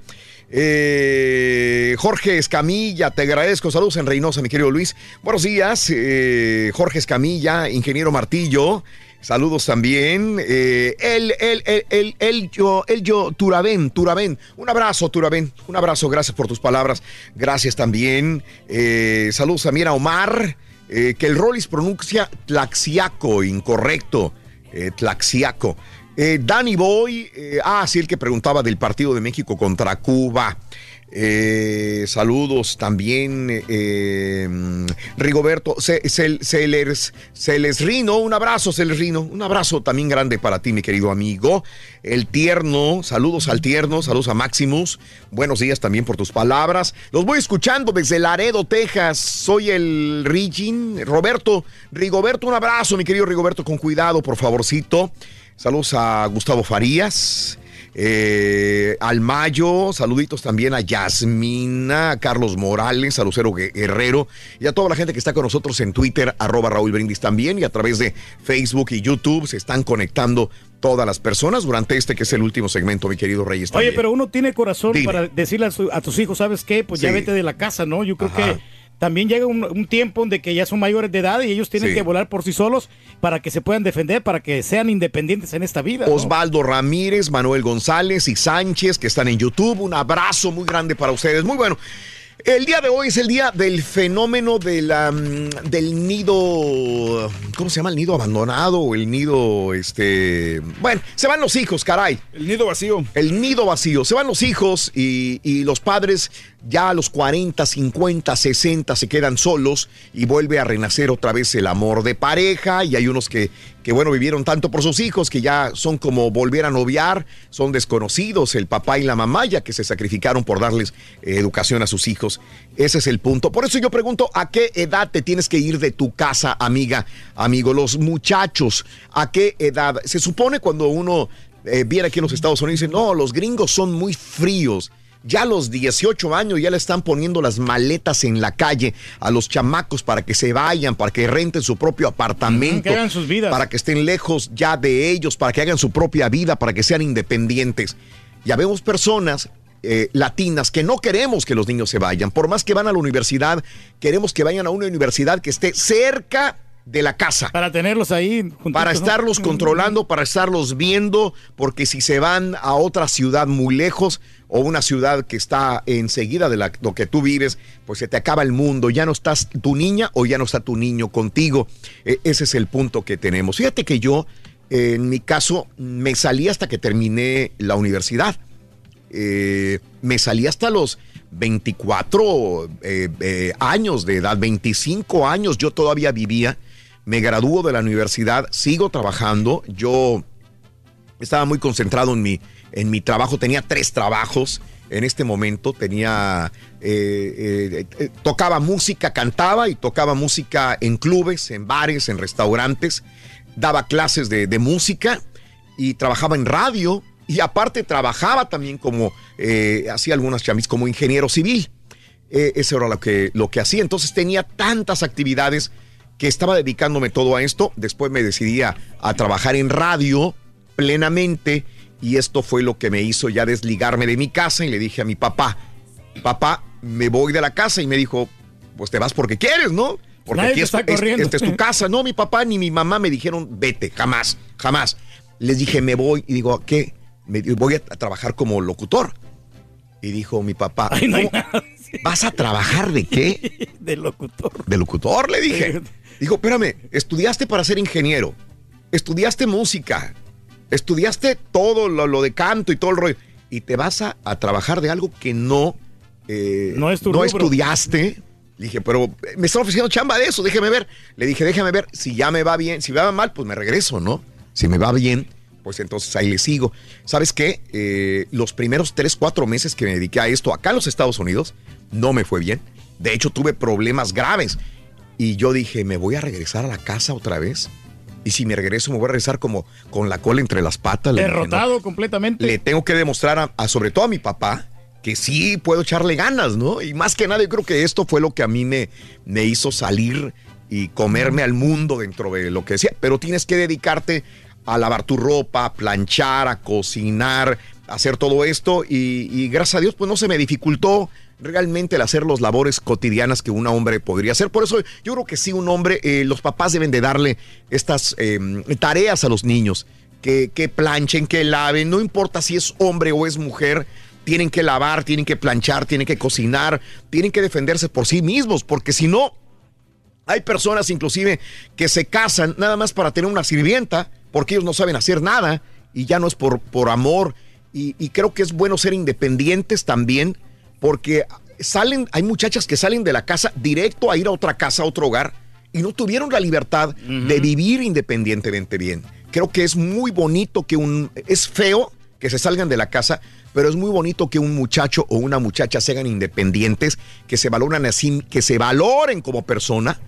[SPEAKER 1] Eh, Jorge Escamilla, te agradezco. Saludos en Reynosa, mi querido Luis. Buenos días, eh, Jorge Escamilla, ingeniero Martillo. Saludos también. Eh, el, el, el, el, yo, el, yo, Turabén, Turabén. Un abrazo, Turabén. Un abrazo, gracias por tus palabras. Gracias también. Saludos también a Omar, que el Rollis pronuncia Tlaxiaco, incorrecto. Tlaxiaco. Eh, Danny Boy, eh, ah, sí, el que preguntaba del partido de México contra Cuba. Eh, saludos también, Rigoberto Celers, Celesrino, un abrazo, Celesrino, un abrazo también grande para ti, mi querido amigo. El tierno, saludos al tierno, saludos a Maximus, buenos días también por tus palabras. Los voy escuchando desde Laredo, Texas. Soy el Rigin, Roberto, Rigoberto, un abrazo, mi querido Rigoberto, con cuidado, por favorcito. Saludos a Gustavo Farías. eh, al Mayo, saluditos también a Yasmina, a Carlos Morales, a Lucero Gue- Guerrero y a toda la gente que está con nosotros en Twitter, arroba Raúl Brindis también y a través de Facebook y YouTube se están conectando todas las personas durante este que es el último segmento, mi querido Reyes.
[SPEAKER 3] Oye,
[SPEAKER 1] también.
[SPEAKER 3] pero uno tiene corazón
[SPEAKER 1] Dime.
[SPEAKER 3] para decirle a, su- a tus hijos, ¿sabes qué? Pues ya vete de la casa, ¿no? Yo creo
[SPEAKER 1] Ajá.
[SPEAKER 3] que también llega un, un tiempo donde que ya son mayores de edad y ellos tienen
[SPEAKER 1] Sí.
[SPEAKER 3] que volar por sí solos para que se puedan defender, para que sean independientes en esta vida. ¿no?
[SPEAKER 1] Osvaldo Ramírez, Manuel González y Sánchez que están en YouTube. Un abrazo muy grande para ustedes. Muy bueno. El día de hoy es el día del fenómeno de la, mm, del nido, ¿cómo se llama? El nido abandonado o el nido, este, bueno, se van los hijos, caray.
[SPEAKER 5] El nido vacío.
[SPEAKER 1] El nido vacío. Se van los hijos y, y los padres ya a los 40, 50, 60 se quedan solos y vuelve a renacer otra vez el amor de pareja y hay unos que, que bueno, vivieron tanto por sus hijos que ya son como volver a noviar, son desconocidos el papá y la mamá ya que se sacrificaron por darles eh, educación a sus hijos. Ese es el punto. Por eso yo pregunto, ¿a qué edad te tienes que ir de tu casa, amiga, amigo? Los muchachos, ¿a qué edad? Se supone cuando uno eh, viene aquí en los Estados Unidos dice, no, los gringos son muy fríos. Ya a los 18 años ya le están poniendo las maletas en la calle a los chamacos para que se vayan, para que renten su propio apartamento,
[SPEAKER 3] que hagan sus vidas.
[SPEAKER 1] para que estén lejos ya de ellos, para que hagan su propia vida, para que sean independientes. Ya vemos personas eh, latinas que no queremos que los niños se vayan. Por más que van a la universidad, queremos que vayan a una universidad que esté cerca de la casa.
[SPEAKER 3] Para tenerlos ahí. juntitos,
[SPEAKER 1] Para
[SPEAKER 3] ¿no?
[SPEAKER 1] estarlos controlando, para estarlos viendo, porque si se van a otra ciudad muy lejos o una ciudad que está enseguida de la, lo que tú vives, pues se te acaba el mundo, ya no estás tu niña o ya no está tu niño contigo. E- ese es el punto que tenemos. Fíjate que yo, en mi caso, me salí hasta que terminé la universidad. Eh, me salí hasta los 24 eh, eh, años de edad, 25 años yo todavía vivía. Me graduó de la universidad, sigo trabajando. Yo estaba muy concentrado en mi, en mi trabajo, tenía tres trabajos en este momento. Tenía, eh, eh, eh, tocaba música, cantaba y tocaba música en clubes, en bares, en restaurantes. Daba clases de, música y trabajaba en radio. Y aparte trabajaba también como, hacía algunas chamis como ingeniero civil. Eh, eso era lo que, lo que hacía. Entonces tenía tantas actividades que estaba dedicándome todo a esto. Después me decidí a, a trabajar en radio plenamente y esto fue lo que me hizo ya desligarme de mi casa y le dije a mi papá, papá, me voy de la casa y me dijo, pues te vas porque quieres, ¿no? Porque
[SPEAKER 3] Nadie
[SPEAKER 1] aquí es,
[SPEAKER 3] está
[SPEAKER 1] es-
[SPEAKER 3] corriendo.
[SPEAKER 1] esta es tu casa. No, mi papá ni mi mamá me dijeron, vete, jamás, jamás. Les dije, me voy. Y digo, ¿a qué? Me voy a, trabajar como locutor. Y dijo mi papá, "¿Cómo? ¿vas a trabajar de qué?
[SPEAKER 3] De locutor.
[SPEAKER 1] De locutor, le dije. Dijo, espérame, estudiaste para ser ingeniero, estudiaste música, estudiaste todo lo, lo de canto y todo el rollo, y te vas a, a trabajar de algo que no, eh,
[SPEAKER 3] No es tu rubro.
[SPEAKER 1] estudiaste. Le dije, pero me están ofreciendo chamba de eso, déjeme ver. Le dije, déjame ver, si ya me va bien, si me va mal, pues me regreso, ¿no? Si me va bien, pues entonces ahí le sigo. ¿Sabes qué? Eh, los primeros tres, cuatro meses que me dediqué a esto acá en los Estados Unidos, no me fue bien. De hecho, tuve problemas graves. Y yo dije, ¿me voy a regresar a la casa otra vez? Y si me regreso, me voy a regresar como con la cola entre las patas. Le dije, "No,
[SPEAKER 3] Derrotado completamente.
[SPEAKER 1] le tengo que demostrar a, a- sobre todo a mi papá que sí puedo echarle ganas, ¿no? Y más que nada yo creo que esto fue lo que a mí me, me hizo salir y comerme al mundo dentro de lo que decía. Pero tienes que dedicarte a lavar tu ropa, a planchar, a cocinar, a hacer todo esto y, y gracias a Dios pues no se me dificultó realmente el hacer las labores cotidianas que un hombre podría hacer. Por eso yo creo que sí, un hombre, eh, los papás deben de darle estas eh, tareas a los niños, que, que planchen, que laven, no importa si es hombre o es mujer, tienen que lavar, tienen que planchar, tienen que cocinar, tienen que defenderse por sí mismos, porque si no, hay personas inclusive que se casan nada más para tener una sirvienta, porque ellos no saben hacer nada y ya no es por, por amor. Y, y creo que es bueno ser independientes también, porque salen, hay muchachas que salen de la casa directo a ir a otra casa, a otro hogar, y no tuvieron la libertad de vivir independientemente bien. Creo que es muy bonito que un, es feo que se salgan de la casa, pero es muy bonito que un muchacho o una muchacha sean independientes, que se valoran así, que se valoren como persona,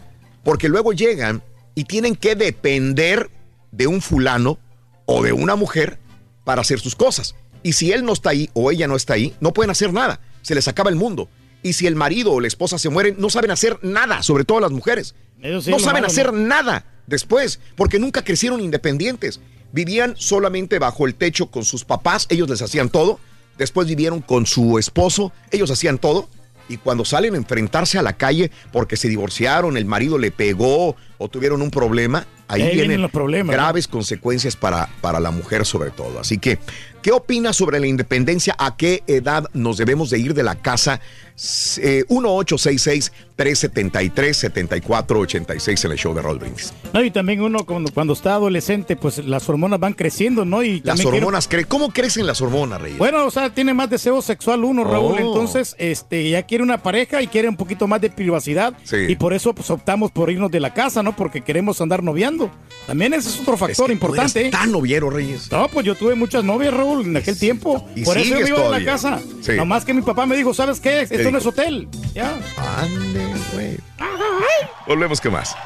[SPEAKER 1] porque luego llegan y tienen que depender de un fulano o de una mujer para hacer sus cosas. Y si él no está ahí o ella no está ahí, no pueden hacer nada. Se les acaba el mundo. Y si el marido o la esposa se mueren, no saben hacer nada, sobre todo las mujeres.
[SPEAKER 3] Sí
[SPEAKER 1] no saben
[SPEAKER 3] malo,
[SPEAKER 1] hacer
[SPEAKER 3] ¿no?
[SPEAKER 1] nada después, porque nunca crecieron independientes. Vivían solamente bajo el techo con sus papás, ellos les hacían todo. Después vivieron con su esposo, ellos hacían todo. Y cuando salen a enfrentarse a la calle porque se divorciaron, el marido le pegó o tuvieron un problema, ahí,
[SPEAKER 3] Ahí vienen
[SPEAKER 1] vienen
[SPEAKER 3] los problemas, ¿no?
[SPEAKER 1] graves consecuencias para, para la mujer sobre todo. Así que, ¿qué opinas sobre la independencia? ¿A qué edad nos debemos de ir de la casa? Eh, 1866-373-7486 en el show de Roll Brindis.
[SPEAKER 3] No, y también uno cuando, cuando está adolescente, pues las hormonas van creciendo, ¿no? Y
[SPEAKER 1] Las
[SPEAKER 3] también quiero-
[SPEAKER 1] hormonas, cre- ¿cómo crecen las hormonas, Reyes?
[SPEAKER 3] Bueno, o sea, tiene más deseo sexual uno, Raúl.
[SPEAKER 1] Oh.
[SPEAKER 3] Entonces, este, ya quiere una pareja y quiere un poquito más de privacidad.
[SPEAKER 1] Sí.
[SPEAKER 3] Y por eso, pues, optamos por irnos de la casa, ¿no? Porque queremos andar noviando. También ese es otro factor importante. ¿eh?
[SPEAKER 1] tan noviero, Reyes.
[SPEAKER 3] No, pues yo tuve muchas novias, Raúl, en aquel tiempo.
[SPEAKER 1] y
[SPEAKER 3] por eso yo
[SPEAKER 1] sigues
[SPEAKER 3] iba de la
[SPEAKER 1] todavía.
[SPEAKER 3] casa.
[SPEAKER 1] Sí.
[SPEAKER 3] Nomás que mi papá me dijo, ¿sabes qué? Esto no es hotel. Ya.
[SPEAKER 1] Ande, güey. Volvemos, ¿qué más?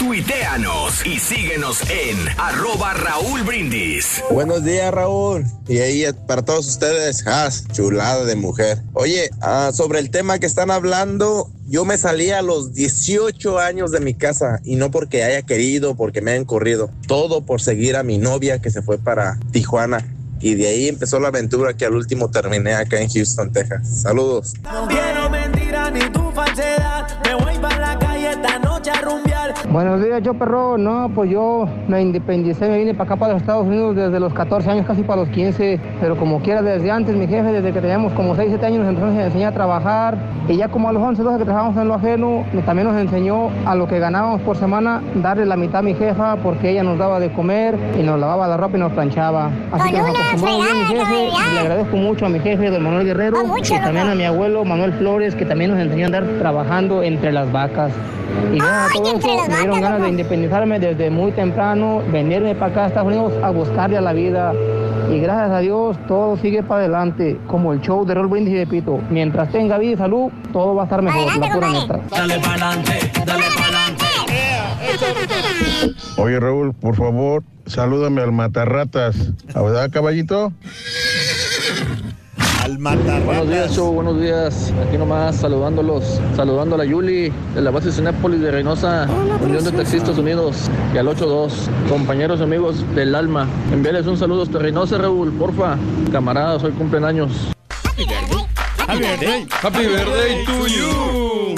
[SPEAKER 10] Tuiteanos y síguenos en arroba Raúl Brindis.
[SPEAKER 68] Buenos días, Raúl. Y ahí eh, para todos ustedes, Has, chulada de mujer. Oye, ah, sobre el tema que están hablando, yo me salí a los 18 años de mi casa y no porque haya querido, porque me hayan corrido. Todo por seguir a mi novia que se fue para Tijuana. Y de ahí empezó la aventura que al último terminé acá en Houston, Texas. Saludos.
[SPEAKER 64] No quiero mentira ni tu falsedad. Me voy para la calle esta noche a rumbear.
[SPEAKER 69] Buenos días, yo perro. No, pues yo me independicé, me vine para acá, para los Estados Unidos desde los 14 años, casi para los 15. Pero como quiera, desde antes, mi jefe, desde que teníamos como 6, 7 años, nos empezó a enseñar a trabajar. Y ya como a los 11, 12 que trabajábamos en lo ajeno, también nos enseñó a lo que ganábamos por semana, darle la mitad a mi jefa, porque ella nos daba de comer y nos lavaba la ropa y nos planchaba. Así que nos acostumbró bien mi jefe. Y le agradezco mucho a mi jefe, don Manuel Guerrero, y también a mi abuelo Manuel Flores, que también nos enseñó a andar trabajando entre las vacas. Y gracias a todo eso me dieron ganas de independizarme desde muy temprano, venirme para acá a Estados Unidos a buscarle a la vida. Y gracias a Dios todo sigue para adelante, como el show de Roll Brindis y de Pito. Mientras tenga vida y salud, todo va a estar mejor, la pura neta.
[SPEAKER 64] Dale pa'lante, dale pa'lante.
[SPEAKER 67] Oye, Raúl, por favor, salúdame al matarratas. ¿A verdad, caballito?
[SPEAKER 70] Al Buenos días, show, buenos días. Aquí nomás saludándolos, saludando a la Yuli de la base Cinépolis de Reynosa, Unión de Taxistas Unidos y al 82, compañeros y amigos del alma. Envíales un saludo hasta Reynosa, Raúl, porfa. Camaradas, hoy cumplen años.
[SPEAKER 3] birthday.
[SPEAKER 71] Happy birthday to you.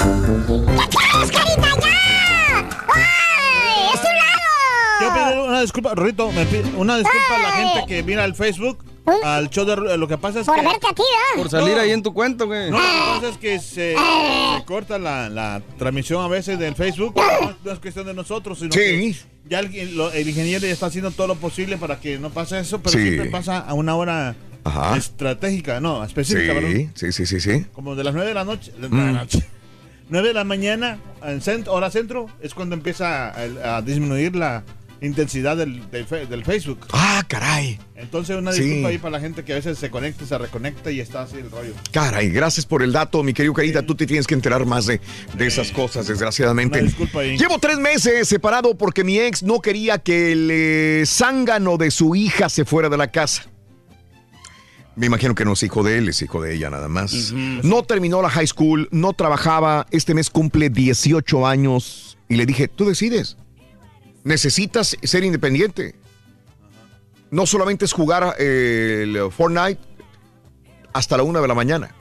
[SPEAKER 72] ¡Carita, ya! ¡Ay! ¡Es tu lado!
[SPEAKER 73] Yo pido una disculpa, me pido una disculpa a la gente que mira el Facebook, al show de lo que pasa es
[SPEAKER 72] Por
[SPEAKER 73] que...
[SPEAKER 72] verte a ti.
[SPEAKER 71] Por salir ahí en tu cuento, güey.
[SPEAKER 73] No, lo que pasa es que se, se corta la, la transmisión a veces del Facebook. No, no es cuestión de nosotros, sino
[SPEAKER 1] Sí.
[SPEAKER 73] que ya el, lo- el ingeniero ya está haciendo todo lo posible para que no pase eso, pero
[SPEAKER 1] Sí.
[SPEAKER 73] siempre pasa a una hora
[SPEAKER 1] Ajá.
[SPEAKER 73] estratégica, no, específica, ¿verdad?
[SPEAKER 1] Sí, sí, sí, sí, sí.
[SPEAKER 73] Como de las 9 de la noche. de la
[SPEAKER 1] Mm.
[SPEAKER 73] noche. 9 de la mañana, en cent- hora centro, es cuando empieza a, a disminuir la intensidad del, del Facebook.
[SPEAKER 1] Ah, caray.
[SPEAKER 73] Entonces, una
[SPEAKER 1] Sí.
[SPEAKER 73] disculpa ahí para la gente que a veces se conecta, se reconecta y está así el rollo.
[SPEAKER 1] Caray, gracias por el dato, mi querido Carita. Tú te tienes que enterar más de, de esas cosas, desgraciadamente.
[SPEAKER 73] Una disculpa ahí.
[SPEAKER 1] Llevo tres meses separado porque mi ex no quería que el eh, zángano de su hija se fuera de la casa. Me imagino que no es hijo de él, es hijo de ella nada más. No terminó la high school, no trabajaba. Este mes cumple 18 años y le dije, tú decides. Necesitas ser independiente. No solamente es jugar eh, el Fortnite hasta la una de la mañana.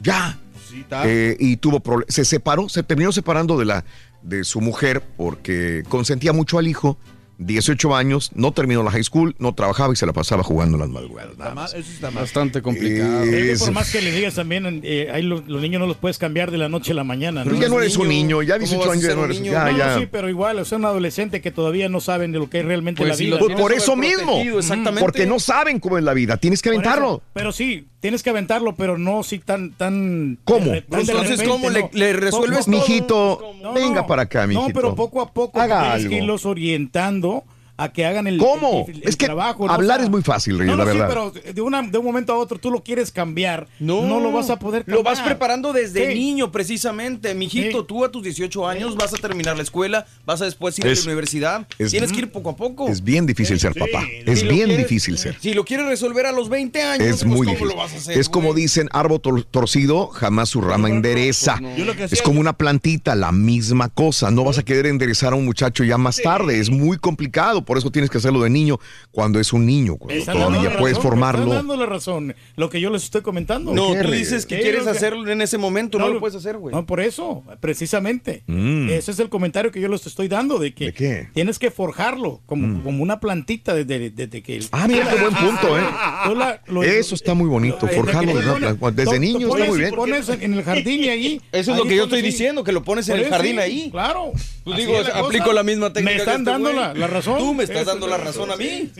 [SPEAKER 1] Ya.
[SPEAKER 73] Sí.
[SPEAKER 1] Eh, y tuvo problemas. Se separó, se terminó separando de la de su mujer porque consentía mucho al hijo. 18 años, no terminó la high school, no trabajaba y se la pasaba jugando en las madrugadas. nada más.
[SPEAKER 73] Eso está.
[SPEAKER 71] Bastante complicado.
[SPEAKER 3] Por más que le digas también, eh, ahí los, los niños no los puedes cambiar de la noche a la mañana.
[SPEAKER 1] Pero ya no eres un niño, ya 18 años ya no eres. Ya,
[SPEAKER 3] No,
[SPEAKER 1] ya.
[SPEAKER 3] sí, pero igual, o sea, un adolescente que todavía no saben de lo que es realmente
[SPEAKER 71] Pues
[SPEAKER 3] la vida.
[SPEAKER 1] Por, por eso mismo.
[SPEAKER 71] exactamente.
[SPEAKER 1] Porque no saben cómo es la vida. Tienes que aventarlo.
[SPEAKER 3] eso, pero sí, tienes que aventarlo, pero no si tan, tan.
[SPEAKER 1] ¿Cómo?
[SPEAKER 71] Entonces,
[SPEAKER 3] repente,
[SPEAKER 71] ¿cómo le-
[SPEAKER 3] no.
[SPEAKER 71] le resuelves
[SPEAKER 1] Mijito,
[SPEAKER 3] No,
[SPEAKER 1] venga
[SPEAKER 3] no.
[SPEAKER 1] para acá, mijito.
[SPEAKER 3] No, pero poco a poco
[SPEAKER 1] Haga
[SPEAKER 3] tienes
[SPEAKER 1] algo.
[SPEAKER 3] que irlos orientando a que hagan el,
[SPEAKER 1] ¿Cómo?
[SPEAKER 3] el- el
[SPEAKER 1] es que
[SPEAKER 3] trabajo. ¿no?
[SPEAKER 1] hablar
[SPEAKER 3] O sea,
[SPEAKER 1] es muy fácil, Reyes,
[SPEAKER 3] no, no,
[SPEAKER 1] la
[SPEAKER 3] sí,
[SPEAKER 1] verdad.
[SPEAKER 3] pero de, una, de un momento a otro tú lo quieres cambiar.
[SPEAKER 71] No,
[SPEAKER 3] No, lo vas a poder cambiar.
[SPEAKER 71] Lo vas preparando desde
[SPEAKER 3] Sí.
[SPEAKER 71] niño, precisamente. Mijito,
[SPEAKER 3] Sí.
[SPEAKER 71] tú a tus 18 años vas a terminar la escuela, vas a después ir a la universidad.
[SPEAKER 1] es-
[SPEAKER 71] Tienes que ir poco a poco.
[SPEAKER 1] Es bien difícil ser papá. Es
[SPEAKER 71] Si
[SPEAKER 1] bien
[SPEAKER 71] quieres-
[SPEAKER 1] difícil ser.
[SPEAKER 71] Si lo quieres resolver a los 20 años,
[SPEAKER 1] Es
[SPEAKER 71] pues,
[SPEAKER 1] muy
[SPEAKER 71] ¿cómo
[SPEAKER 1] difícil.
[SPEAKER 71] lo vas a hacer?
[SPEAKER 1] es como dicen, árbol tor- torcido, jamás su rama endereza.
[SPEAKER 73] Hacía-
[SPEAKER 1] Es como una plantita, la misma cosa. No vas a querer enderezar a un muchacho ya más tarde. Es muy complicado. Por eso tienes que hacerlo de niño cuando es un niño, cuando todavía puedes
[SPEAKER 3] razón, me están
[SPEAKER 1] formarlo.
[SPEAKER 3] dando la razón. Lo que yo les estoy comentando.
[SPEAKER 71] No,
[SPEAKER 1] ¿Qué,
[SPEAKER 71] tú dices que quieres
[SPEAKER 3] que-
[SPEAKER 71] hacerlo en ese momento, no, lo puedes hacer, güey.
[SPEAKER 3] No, por eso, precisamente.
[SPEAKER 1] Mm.
[SPEAKER 3] Ese es el comentario que yo les estoy dando, de que
[SPEAKER 1] ¿De qué?
[SPEAKER 3] tienes que forjarlo como, como una plantita desde, desde que...
[SPEAKER 1] Ah, mira qué buen punto, ¿eh?
[SPEAKER 3] Tú la- lo-
[SPEAKER 1] Eso está muy bonito, forjarlo desde, desde niño está
[SPEAKER 3] pones-
[SPEAKER 1] muy bien.
[SPEAKER 3] pones en, en el jardín y ahí...
[SPEAKER 71] Eso es lo que yo estoy diciendo, que lo pones en
[SPEAKER 3] Por
[SPEAKER 71] el jardín ahí.
[SPEAKER 3] Claro.
[SPEAKER 71] Pues digo, aplico la misma técnica
[SPEAKER 3] Me están
[SPEAKER 71] este
[SPEAKER 3] dando la razón.
[SPEAKER 71] Me estás dando la razón a mí.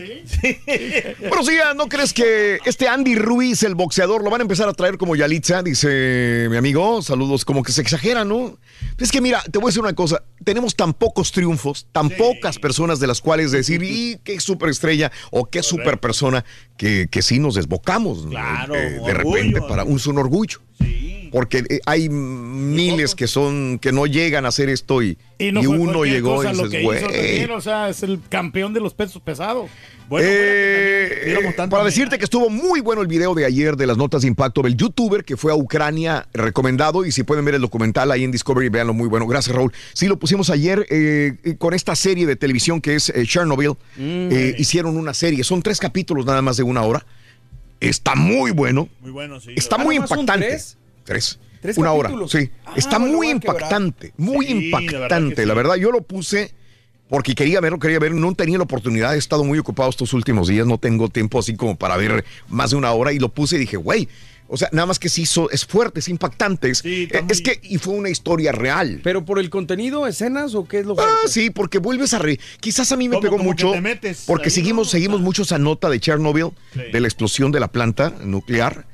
[SPEAKER 1] Buenos días, ¿no crees que este Andy Ruiz, el boxeador, lo van a empezar a traer como Yalitza? Dice mi amigo, saludos, como que se exagera, ¿no? Es que mira, te voy a decir una cosa, tenemos tan pocos triunfos, tan pocas personas de las cuales decir, y qué superestrella o qué super persona, que, que sí nos desbocamos, ¿no?
[SPEAKER 73] Claro,
[SPEAKER 1] Eh, de
[SPEAKER 73] orgullo.
[SPEAKER 1] repente para un son orgullo. Porque eh, hay miles que son, que no llegan a hacer esto y,
[SPEAKER 3] Y, no
[SPEAKER 1] y
[SPEAKER 3] fue
[SPEAKER 1] uno llegó y dices, güey.
[SPEAKER 3] también, o sea, es el campeón de los pesos pesados.
[SPEAKER 1] Eh, eh, para decirte que estuvo muy bueno el video de ayer de las notas de impacto del youtuber que fue a Ucrania recomendado y si pueden ver el documental ahí en Discovery, véanlo muy bueno. Gracias Raúl. Sí, lo pusimos ayer eh, con esta serie de televisión que es eh, Chernobyl. Eh, hicieron una serie, son tres capítulos nada más de una hora. Está muy bueno.
[SPEAKER 73] Muy bueno, sí.
[SPEAKER 1] Está
[SPEAKER 71] Ah,
[SPEAKER 1] muy
[SPEAKER 71] ¿nomás son
[SPEAKER 1] impactante.
[SPEAKER 71] Tres?
[SPEAKER 1] Tres.
[SPEAKER 71] ¿Tres
[SPEAKER 1] Una hora, sí.
[SPEAKER 71] Ah,
[SPEAKER 1] Está muy impactante, muy
[SPEAKER 73] Sí, la verdad
[SPEAKER 1] impactante.
[SPEAKER 73] sí.
[SPEAKER 1] La verdad, yo lo puse porque quería verlo, quería ver, no tenía la oportunidad, he estado muy ocupado estos últimos días, no tengo tiempo así como para ver más de una hora y lo puse y dije, güey, o sea, nada más que sí hizo, es fuerte, es impactante, es,
[SPEAKER 73] Sí,
[SPEAKER 1] eh, es que, y fue una historia real.
[SPEAKER 71] ¿Pero por el contenido, escenas o qué es lo que.?
[SPEAKER 1] Ah, sí, porque vuelves a reír. Quizás a mí me pegó mucho.
[SPEAKER 73] que te metes
[SPEAKER 1] porque
[SPEAKER 73] ahí,
[SPEAKER 1] seguimos,
[SPEAKER 73] ¿no?
[SPEAKER 1] seguimos mucho esa nota de Chernobyl,
[SPEAKER 73] Sí.
[SPEAKER 1] de la explosión de la planta nuclear.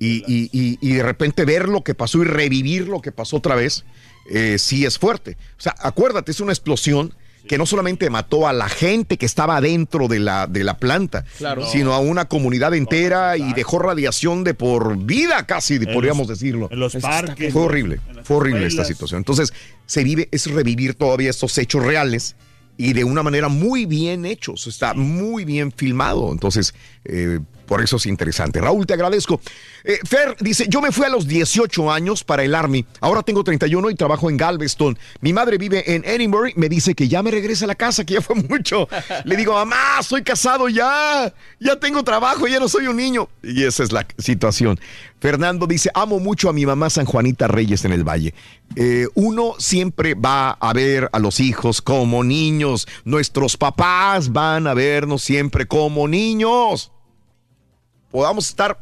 [SPEAKER 1] Y, y- y- y de repente ver lo que pasó y revivir lo que pasó otra vez, eh, sí es fuerte. O sea, acuérdate, es una explosión que no solamente mató a la gente que estaba dentro de la, de la planta,
[SPEAKER 71] Claro.
[SPEAKER 1] sino a una comunidad entera y dejó radiación de por vida casi,
[SPEAKER 73] En
[SPEAKER 1] podríamos
[SPEAKER 73] los-
[SPEAKER 1] decirlo.
[SPEAKER 73] En los parques.
[SPEAKER 1] Fue horrible, fue horrible esta situación. Entonces, se vive, es revivir todavía estos hechos reales y de una manera muy bien hechos, está muy bien filmado. Entonces, eh, Por eso es interesante. Raúl, te agradezco. Eh, Fer dice, yo me fui a los 18 años para el Army. Ahora tengo 31 y trabajo en Galveston. Mi madre vive en Edinburgh. Me dice que ya me regrese a la casa, que ya fue mucho. Le digo, mamá, soy casado ya. Ya tengo trabajo, ya no soy un niño. Y esa es la situación. Fernando dice, amo mucho a mi mamá San Juanita Reyes en el Valle. Eh, uno siempre va a ver a los hijos como niños. Nuestros papás van a vernos siempre como niños. Podamos estar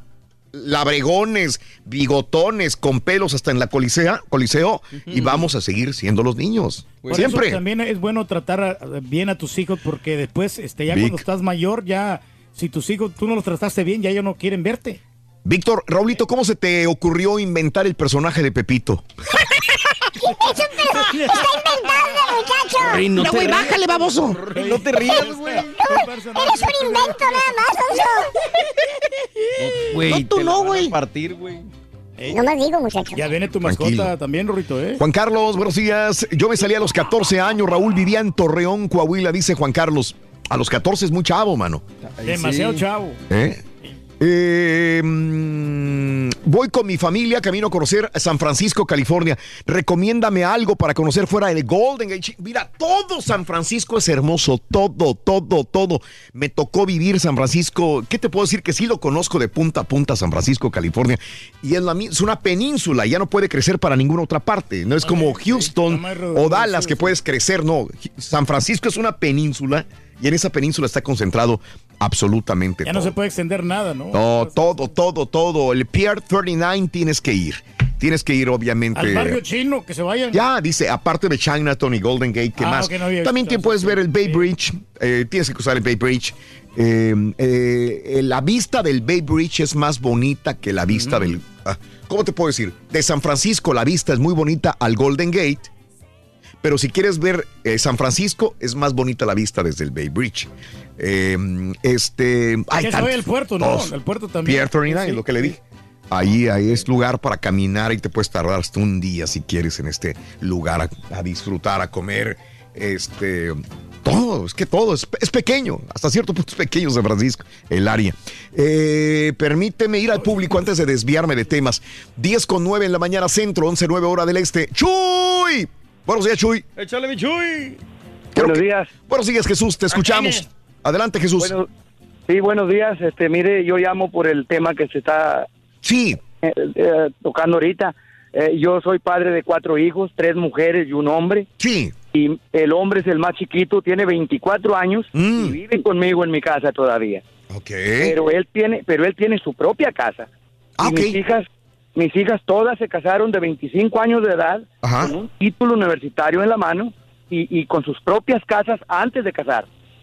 [SPEAKER 1] labregones, bigotones, con pelos hasta en la colisea, coliseo y vamos a seguir siendo los niños.
[SPEAKER 3] Por
[SPEAKER 1] siempre.
[SPEAKER 3] eso también es bueno tratar a- bien a tus hijos porque después, este, ya
[SPEAKER 1] Vic.
[SPEAKER 3] cuando estás mayor, ya, si tus hijos tú no los trataste bien, ya ellos no quieren verte.
[SPEAKER 1] Víctor, Raulito, ¿cómo se te ocurrió inventar el personaje de Pepito?
[SPEAKER 72] Está inventando, muchacho.
[SPEAKER 1] Rin, no
[SPEAKER 2] güey, bájale, baboso.
[SPEAKER 71] No te rías, güey.
[SPEAKER 72] Eres un invento nada más,
[SPEAKER 71] Güey,
[SPEAKER 2] No, tú
[SPEAKER 71] la
[SPEAKER 2] no,
[SPEAKER 71] van a
[SPEAKER 2] güey.
[SPEAKER 71] partir, güey.
[SPEAKER 72] No más digo, muchacho.
[SPEAKER 3] Ya viene tu mascota
[SPEAKER 1] Tranquilo.
[SPEAKER 3] también, Rorrito, ¿eh?
[SPEAKER 1] Juan Carlos, buenos días. Yo me salí a los 14 años. Raúl vivía en Torreón, Coahuila, dice Juan Carlos. A los 14 es muy chavo, mano.
[SPEAKER 3] Demasiado chavo.
[SPEAKER 1] ¿Eh? Eh, voy con mi familia, camino a conocer San Francisco, California. Recomiéndame algo para conocer fuera del Golden Gate. Mira, todo San Francisco es hermoso, todo, todo, todo. Me tocó vivir San Francisco. ¿Qué te puedo decir? Que sí lo conozco de punta a punta, San Francisco, California. Y es, la, es una península, ya no puede crecer para ninguna otra parte. No es como Houston o Dallas que puedes crecer, no. San Francisco es una península y en esa península está concentrado absolutamente
[SPEAKER 3] Ya
[SPEAKER 1] todo.
[SPEAKER 3] no se puede extender nada, ¿no?
[SPEAKER 1] No, todo, todo, todo. El Pier 39 tienes que ir. Tienes que ir, obviamente.
[SPEAKER 3] Al barrio chino, que se vayan.
[SPEAKER 1] Ya, dice, aparte de Chinatown y Golden Gate, ¿qué
[SPEAKER 3] Ah,
[SPEAKER 1] más?
[SPEAKER 3] no
[SPEAKER 1] También te puedes ver el Bay Bridge. eh, tienes que cruzar el Bay Bridge. Eh, eh, la vista del Bay Bridge es más bonita que la vista del... ah, ¿Cómo te puedo decir? De San Francisco la vista es muy bonita al Golden Gate. Pero si quieres ver eh, San Francisco, es más bonita la vista desde el Bay Bridge. Eh, este... hay
[SPEAKER 3] Que el puerto, ¿no?
[SPEAKER 1] todos.
[SPEAKER 3] El puerto también.
[SPEAKER 1] Pier 39,
[SPEAKER 3] Sí.
[SPEAKER 1] lo que le dije. Ahí, ahí es lugar para caminar y te puedes tardar hasta un día si quieres en este lugar a, a disfrutar, a comer, este, todo, es que todo es, es pequeño, hasta cierto punto es pequeño San Francisco, el área. Eh, permíteme ir al público antes de desviarme de temas. 10 con 9 en la mañana centro, 11 9 hora del este. ¡Chuy! Buenos días, Chuy.
[SPEAKER 71] Échale, mi Chuy.
[SPEAKER 74] Buenos días.
[SPEAKER 1] Buenos días, Jesús, te escuchamos. Adelante, Jesús.
[SPEAKER 74] Bueno, sí, buenos días. Este, mire, yo llamo por el tema que se está
[SPEAKER 1] sí.
[SPEAKER 74] eh, eh, tocando ahorita. Eh, yo soy padre de cuatro hijos, tres mujeres y un hombre.
[SPEAKER 1] Sí.
[SPEAKER 74] Y el hombre es el más chiquito, tiene 24 años y vive conmigo en mi casa todavía.
[SPEAKER 1] Mm. Ok.
[SPEAKER 74] Pero él tiene, pero él tiene su propia casa.
[SPEAKER 1] Ah,
[SPEAKER 74] y mis hijas, mis hijas todas se casaron de 25 años de edad con un título universitario en la mano y, y con sus propias casas antes de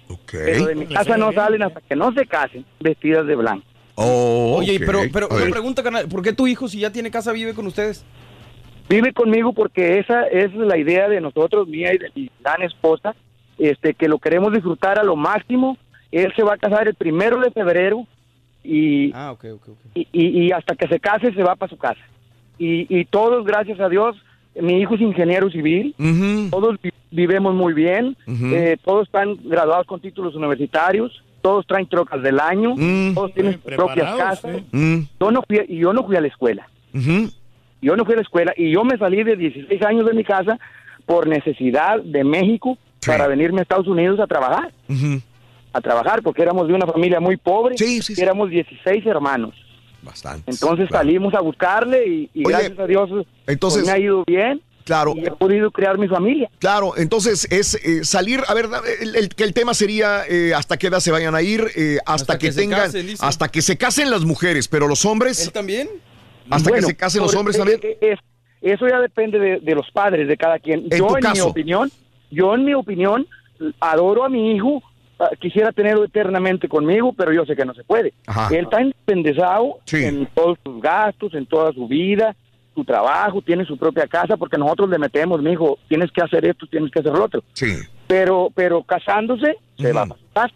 [SPEAKER 74] casar. Pero de mi casa no salen hasta que no se casen vestidas de blanco.
[SPEAKER 1] Oh,
[SPEAKER 71] Oye,
[SPEAKER 1] ok.
[SPEAKER 71] pero, pero una pregunta, carnal. ¿Por qué tu hijo, si ya tiene casa, vive con ustedes?
[SPEAKER 74] Vive conmigo porque esa es la idea de nosotros, mía y de mi gran esposa, este, que lo queremos disfrutar a lo máximo. Él se va a casar el primero de febrero y,
[SPEAKER 71] Ah, ok, ok, ok.
[SPEAKER 74] y, y- y hasta que se case se va para su casa. Y, y todos, gracias a Dios, mi hijo es ingeniero civil, todos vi- vivemos muy bien, eh, todos están graduados con títulos universitarios, todos traen trocas del año, todos tienen sus propias casas.
[SPEAKER 1] Mm.
[SPEAKER 74] Yo no fui, y yo no fui a la escuela. Yo no fui a la escuela y yo me salí de 16 años de mi casa por necesidad de México para venirme a Estados Unidos a trabajar. A trabajar porque éramos de una familia muy pobre. y Éramos 16 hermanos.
[SPEAKER 1] Bastante.
[SPEAKER 74] Entonces salimos a buscarle y, y
[SPEAKER 1] Oye,
[SPEAKER 74] gracias a Dios pues,
[SPEAKER 1] entonces-
[SPEAKER 74] me ha ido bien.
[SPEAKER 1] Claro.
[SPEAKER 74] Y he podido crear mi familia.
[SPEAKER 1] Claro, entonces es eh, salir, a ver, el, el- que el tema sería eh, hasta qué edad se vayan a ir, eh, hasta, que, tengan,
[SPEAKER 71] casen,
[SPEAKER 1] hasta que se casen las mujeres, pero los hombres,
[SPEAKER 71] ¿Él también?
[SPEAKER 1] hasta
[SPEAKER 74] Bueno,
[SPEAKER 1] que se casen los hombres también.
[SPEAKER 74] eso ya depende de, de los padres de cada quien.
[SPEAKER 1] En
[SPEAKER 74] yo
[SPEAKER 1] tu
[SPEAKER 74] en mi opinión, yo en mi opinión adoro a mi hijo, quisiera tenerlo eternamente conmigo, pero yo sé que no se puede.
[SPEAKER 1] Ajá.
[SPEAKER 74] Él está independizado en todos sus gastos, en toda su vida, su trabajo, tiene su propia casa, porque nosotros le metemos, mi hijo, tienes que hacer esto, tienes que hacer lo otro.
[SPEAKER 1] Sí.
[SPEAKER 74] Pero, pero casándose, se va su casa.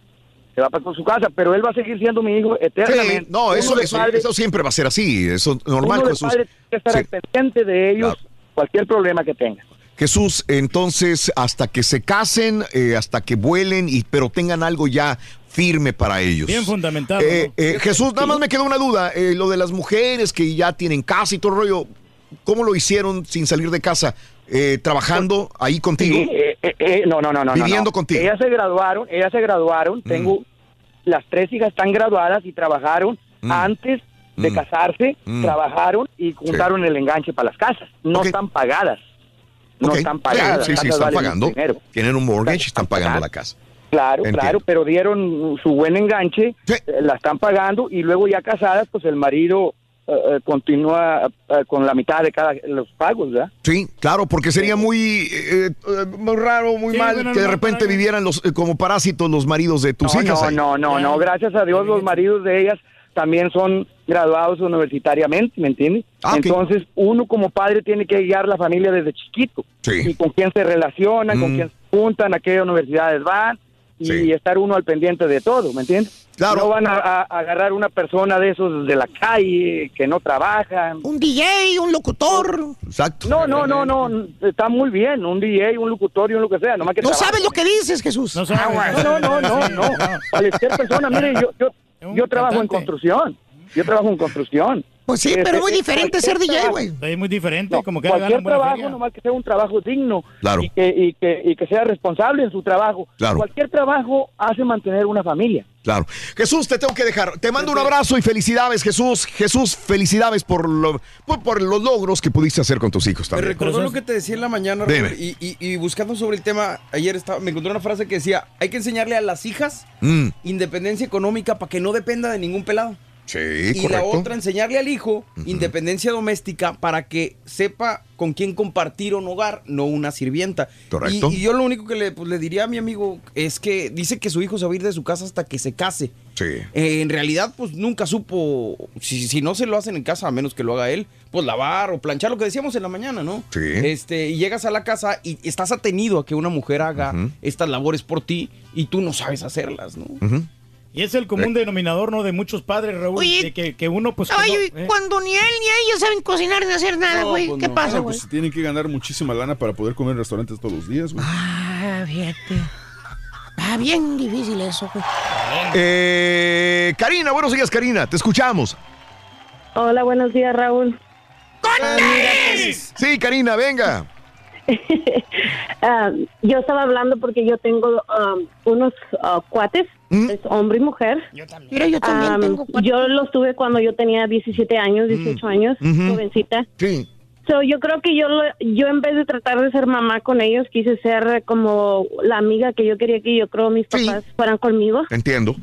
[SPEAKER 74] Se va para su casa, pero él va a seguir siendo mi hijo eternamente.
[SPEAKER 1] Sí, no, eso, eso,
[SPEAKER 74] padre-
[SPEAKER 1] eso siempre va a ser así, eso es normal,
[SPEAKER 74] uno de padre tiene que estar
[SPEAKER 1] Sí.
[SPEAKER 74] al pendiente de ellos, cualquier problema que tengan.
[SPEAKER 1] Jesús, entonces, hasta que se casen, eh, hasta que vuelen, y, pero tengan algo ya firme para ellos.
[SPEAKER 3] Bien fundamentado.
[SPEAKER 1] Eh,
[SPEAKER 3] ¿no?
[SPEAKER 1] eh, Jesús, nada más me quedó una duda. eh, lo de las mujeres que ya tienen casa y todo el rollo, ¿cómo lo hicieron sin salir de casa? Eh, ¿Trabajando ahí contigo?
[SPEAKER 74] Sí, eh, eh, eh, no, no, no, no.
[SPEAKER 1] Viviendo
[SPEAKER 74] no.
[SPEAKER 1] contigo.
[SPEAKER 74] Ellas se graduaron, ellas se graduaron. Tengo las tres hijas están graduadas y trabajaron
[SPEAKER 1] Mm.
[SPEAKER 74] antes de
[SPEAKER 1] Mm.
[SPEAKER 74] casarse,
[SPEAKER 1] Mm.
[SPEAKER 74] trabajaron y juntaron el enganche para las casas. No están pagadas. No están pagadas.
[SPEAKER 1] Sí, sí, están pagando.
[SPEAKER 74] dinero.
[SPEAKER 1] Tienen un mortgage y están pagando la casa.
[SPEAKER 74] Claro,
[SPEAKER 1] Entiendo.
[SPEAKER 74] claro, pero dieron su buen enganche, eh, la están pagando y luego ya casadas, pues el marido eh, eh, continúa eh, con la mitad de cada los pagos, ¿verdad?
[SPEAKER 1] Sí, claro, porque sería muy, muy raro, muy
[SPEAKER 74] Sí,
[SPEAKER 1] mal
[SPEAKER 74] bueno,
[SPEAKER 1] que de
[SPEAKER 74] no,
[SPEAKER 1] repente vivieran los, eh, como parásitos los maridos de tus
[SPEAKER 74] no,
[SPEAKER 1] hijas.
[SPEAKER 74] no,
[SPEAKER 1] ahí.
[SPEAKER 74] no, no, no, gracias a Dios los maridos de ellas también son graduados universitariamente, ¿me entiendes?
[SPEAKER 1] Ah.
[SPEAKER 74] Entonces uno como padre tiene que guiar la familia desde chiquito y con quién se relacionan, con
[SPEAKER 1] Mm.
[SPEAKER 74] quién se juntan, a qué universidades van y estar uno al pendiente de todo, ¿me entiendes?
[SPEAKER 1] Claro.
[SPEAKER 74] No van a, agarrar una persona de esos de la calle que no trabajan.
[SPEAKER 6] Un DJ, un locutor.
[SPEAKER 1] Exacto.
[SPEAKER 74] No, no, no, no, está muy bien, un DJ, un locutor y un lo que sea, nomás que
[SPEAKER 6] No sabes lo que dices, Jesús. No
[SPEAKER 74] No, no, no, no, no. Cualquier persona, mire, yo, yo, yo trabajo en construcción. Yo trabajo en construcción.
[SPEAKER 6] Pues sí, pero es muy diferente ser DJ, güey.
[SPEAKER 3] Es muy diferente, como que
[SPEAKER 74] Cualquier trabajo,
[SPEAKER 3] feria.
[SPEAKER 74] nomás que sea un trabajo digno
[SPEAKER 1] Claro.
[SPEAKER 74] y, que, y, que, y que sea responsable en su trabajo.
[SPEAKER 1] Claro.
[SPEAKER 74] Cualquier trabajo hace mantener una familia.
[SPEAKER 1] Claro. Jesús, te tengo que dejar. Te mando un abrazo y felicidades, Jesús. Jesús, felicidades por, lo- por, por los logros que pudiste hacer con tus hijos
[SPEAKER 4] Me
[SPEAKER 1] también.
[SPEAKER 4] recordó lo que te decía en la mañana, Raúl, y, y- y buscando sobre el tema, ayer estaba, me encontré una frase que decía, hay que enseñarle a las hijas
[SPEAKER 1] Mm,
[SPEAKER 4] independencia económica para que no dependa de ningún pelado.
[SPEAKER 1] Sí,
[SPEAKER 4] y la otra, enseñarle al hijo independencia doméstica para que sepa con quién compartir un hogar, no una sirvienta.
[SPEAKER 1] Correcto.
[SPEAKER 4] Y, y yo lo único que le, pues, le diría a mi amigo es que dice que su hijo se va a ir de su casa hasta que se case.
[SPEAKER 1] Sí.
[SPEAKER 4] Eh, en realidad, pues nunca supo, si, si no se lo hacen en casa, a menos que lo haga él, pues lavar o planchar, lo que decíamos en la mañana, ¿no?
[SPEAKER 1] Sí.
[SPEAKER 4] Este, y llegas a la casa y estás atenido a que una mujer haga estas labores por ti y tú no sabes hacerlas, ¿no?
[SPEAKER 3] Y es el común denominador, ¿no? De muchos padres, Raúl.
[SPEAKER 6] Oye,
[SPEAKER 3] de que, que uno, pues. que
[SPEAKER 6] Ay,
[SPEAKER 3] no- eh.
[SPEAKER 6] cuando ni él ni ella saben cocinar ni hacer nada,
[SPEAKER 5] No,
[SPEAKER 6] güey.
[SPEAKER 5] pues
[SPEAKER 6] ¿Qué
[SPEAKER 5] no.
[SPEAKER 6] pasa, güey?
[SPEAKER 5] Pues tienen que ganar muchísima lana para poder comer en restaurantes todos los días, güey.
[SPEAKER 6] Ah, fíjate. Ah, bien difícil eso, güey.
[SPEAKER 1] Eh, Karina, buenos días, Karina. Te escuchamos.
[SPEAKER 75] Hola, buenos días, Raúl.
[SPEAKER 1] Sí, Karina, venga.
[SPEAKER 75] Ah, yo estaba hablando porque yo tengo um, unos ah, cuates, es hombre y mujer.
[SPEAKER 6] Mira, yo también
[SPEAKER 75] Um,
[SPEAKER 6] tengo cuates.
[SPEAKER 75] Yo los tuve cuando yo tenía 17 años, 18 años,
[SPEAKER 1] Ujú.
[SPEAKER 75] jovencita.
[SPEAKER 1] Sí.
[SPEAKER 75] So, yo creo que yo, lo- yo en vez de tratar de ser mamá con ellos, quise ser como la amiga que yo quería que yo creo mis papás fueran conmigo.
[SPEAKER 1] Entiendo.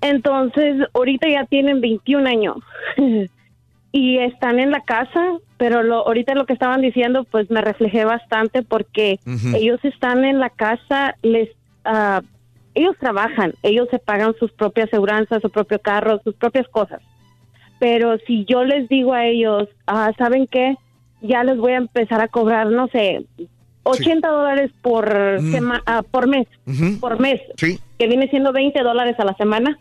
[SPEAKER 75] Entonces, ahorita ya tienen 21 años y están en la casa, pero lo, ahorita lo que estaban diciendo, pues me reflejé bastante porque ellos están en la casa, les, ah, ellos trabajan, ellos se pagan sus propias aseguranzas, su propio carro, sus propias cosas. Pero si yo les digo a ellos, ah, ¿saben qué? Ya les voy a empezar a cobrar, no sé, 80 dólares por, sema- ah, por mes, por mes,
[SPEAKER 1] Sí.
[SPEAKER 75] que viene siendo 20 dólares a la semana.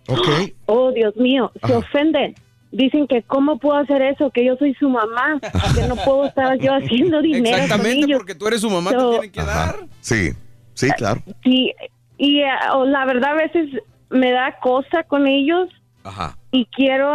[SPEAKER 75] Oh, Dios mío, se ofenden. Dicen que cómo puedo hacer eso, que yo soy su mamá, que no puedo estar yo haciendo dinero con
[SPEAKER 4] Exactamente,
[SPEAKER 75] ellos.
[SPEAKER 4] porque tú eres su mamá,
[SPEAKER 75] So,
[SPEAKER 4] te tienen que dar.
[SPEAKER 1] Sí, sí, claro.
[SPEAKER 75] Sí, y eh, la verdad a veces me da cosa con ellos
[SPEAKER 1] Ajá.
[SPEAKER 75] y quiero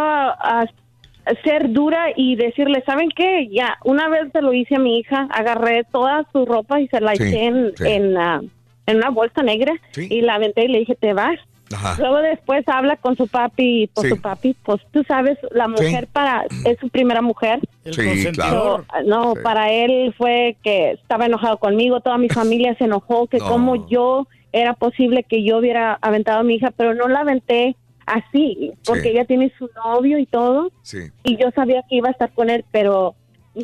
[SPEAKER 75] ser dura y decirle, ¿saben qué? Ya, una vez se lo hice a mi hija, agarré toda su ropa y se la
[SPEAKER 76] Sí,
[SPEAKER 75] eché en,
[SPEAKER 76] sí.
[SPEAKER 75] en, ah, en una bolsa negra y la aventé y le dije, te vas.
[SPEAKER 1] Ajá.
[SPEAKER 75] Luego después habla con su papi y pues
[SPEAKER 1] Sí.
[SPEAKER 75] su papi, pues tú sabes, la mujer para es su primera mujer.
[SPEAKER 1] El Sí.
[SPEAKER 75] So, no,
[SPEAKER 1] Sí.
[SPEAKER 75] para él fue que estaba enojado conmigo, toda mi familia se enojó, que
[SPEAKER 1] No.
[SPEAKER 75] como yo era posible que yo hubiera aventado a mi hija, pero no la aventé así, porque
[SPEAKER 1] Sí.
[SPEAKER 75] ella tiene su novio y todo,
[SPEAKER 1] Sí.
[SPEAKER 75] y yo sabía que iba a estar con él, pero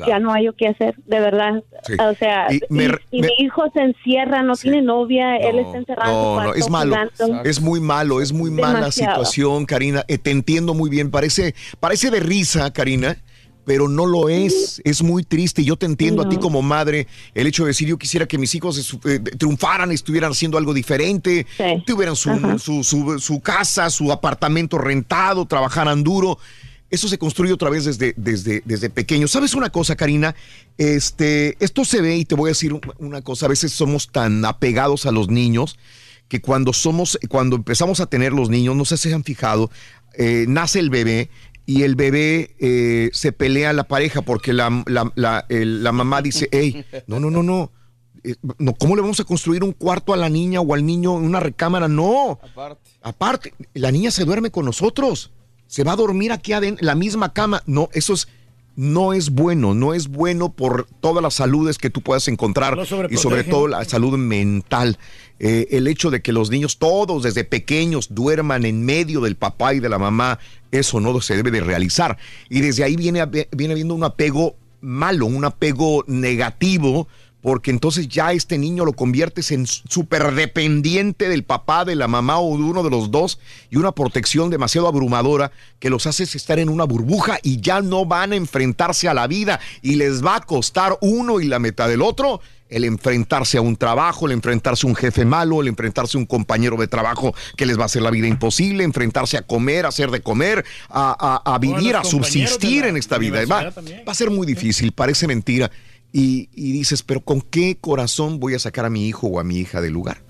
[SPEAKER 75] ya no hay yo qué hacer, de verdad.
[SPEAKER 1] Sí.
[SPEAKER 75] O sea,
[SPEAKER 1] Y
[SPEAKER 75] y,
[SPEAKER 1] me-
[SPEAKER 75] y
[SPEAKER 1] me-
[SPEAKER 75] mi hijo se encierra, no tiene novia, él está encerrado
[SPEAKER 1] No, no, es malo.
[SPEAKER 75] jugando.
[SPEAKER 1] Es muy malo, es muy mala situación, Karina. Eh, te entiendo muy bien. Parece, parece de risa, Karina, pero no lo es. Es muy triste. Yo te entiendo a ti como madre. El hecho de decir, yo quisiera que mis hijos eh, triunfaran, estuvieran haciendo algo diferente, tuvieran su, su, su- su casa, su apartamento rentado, trabajaran duro. Eso se construye otra vez desde, desde, desde pequeño. ¿Sabes una cosa, Karina? Este, esto se ve y te voy a decir una cosa. A veces somos tan apegados a los niños que cuando somos, cuando empezamos a tener los niños, no sé si se han fijado, eh, nace el bebé y el bebé eh, se pelea a la pareja porque la, la, la, el- la mamá dice, hey, no, no, no, no. eh, no, ¿Cómo le vamos a construir un cuarto a la niña o al niño en una recámara? No.
[SPEAKER 71] Aparte.
[SPEAKER 1] Aparte, la niña se duerme con nosotros. Se va a dormir aquí adentro, en la misma cama. No, eso es, no es bueno. No es bueno por todas las saludes que tú puedas encontrar y sobre todo la salud mental. Eh, el hecho de que los niños todos desde pequeños duerman en medio del papá y de la mamá, eso no se debe de realizar. Y desde ahí viene, viene habiendo un apego malo, un apego negativo, porque entonces ya este niño lo conviertes en súper dependiente del papá, de la mamá o de uno de los dos y una protección demasiado abrumadora que los haces estar en una burbuja y ya no van a enfrentarse a la vida y les va a costar uno y la mitad del otro el enfrentarse a un trabajo, el enfrentarse a un jefe malo, el enfrentarse a un compañero de trabajo que les va a hacer la vida imposible, enfrentarse a comer, a hacer de comer, a, a- a vivir, a subsistir en esta vida. Va a ser muy difícil, parece mentira. Y, y dices, pero ¿con qué corazón voy a sacar a mi hijo o a mi hija del lugar?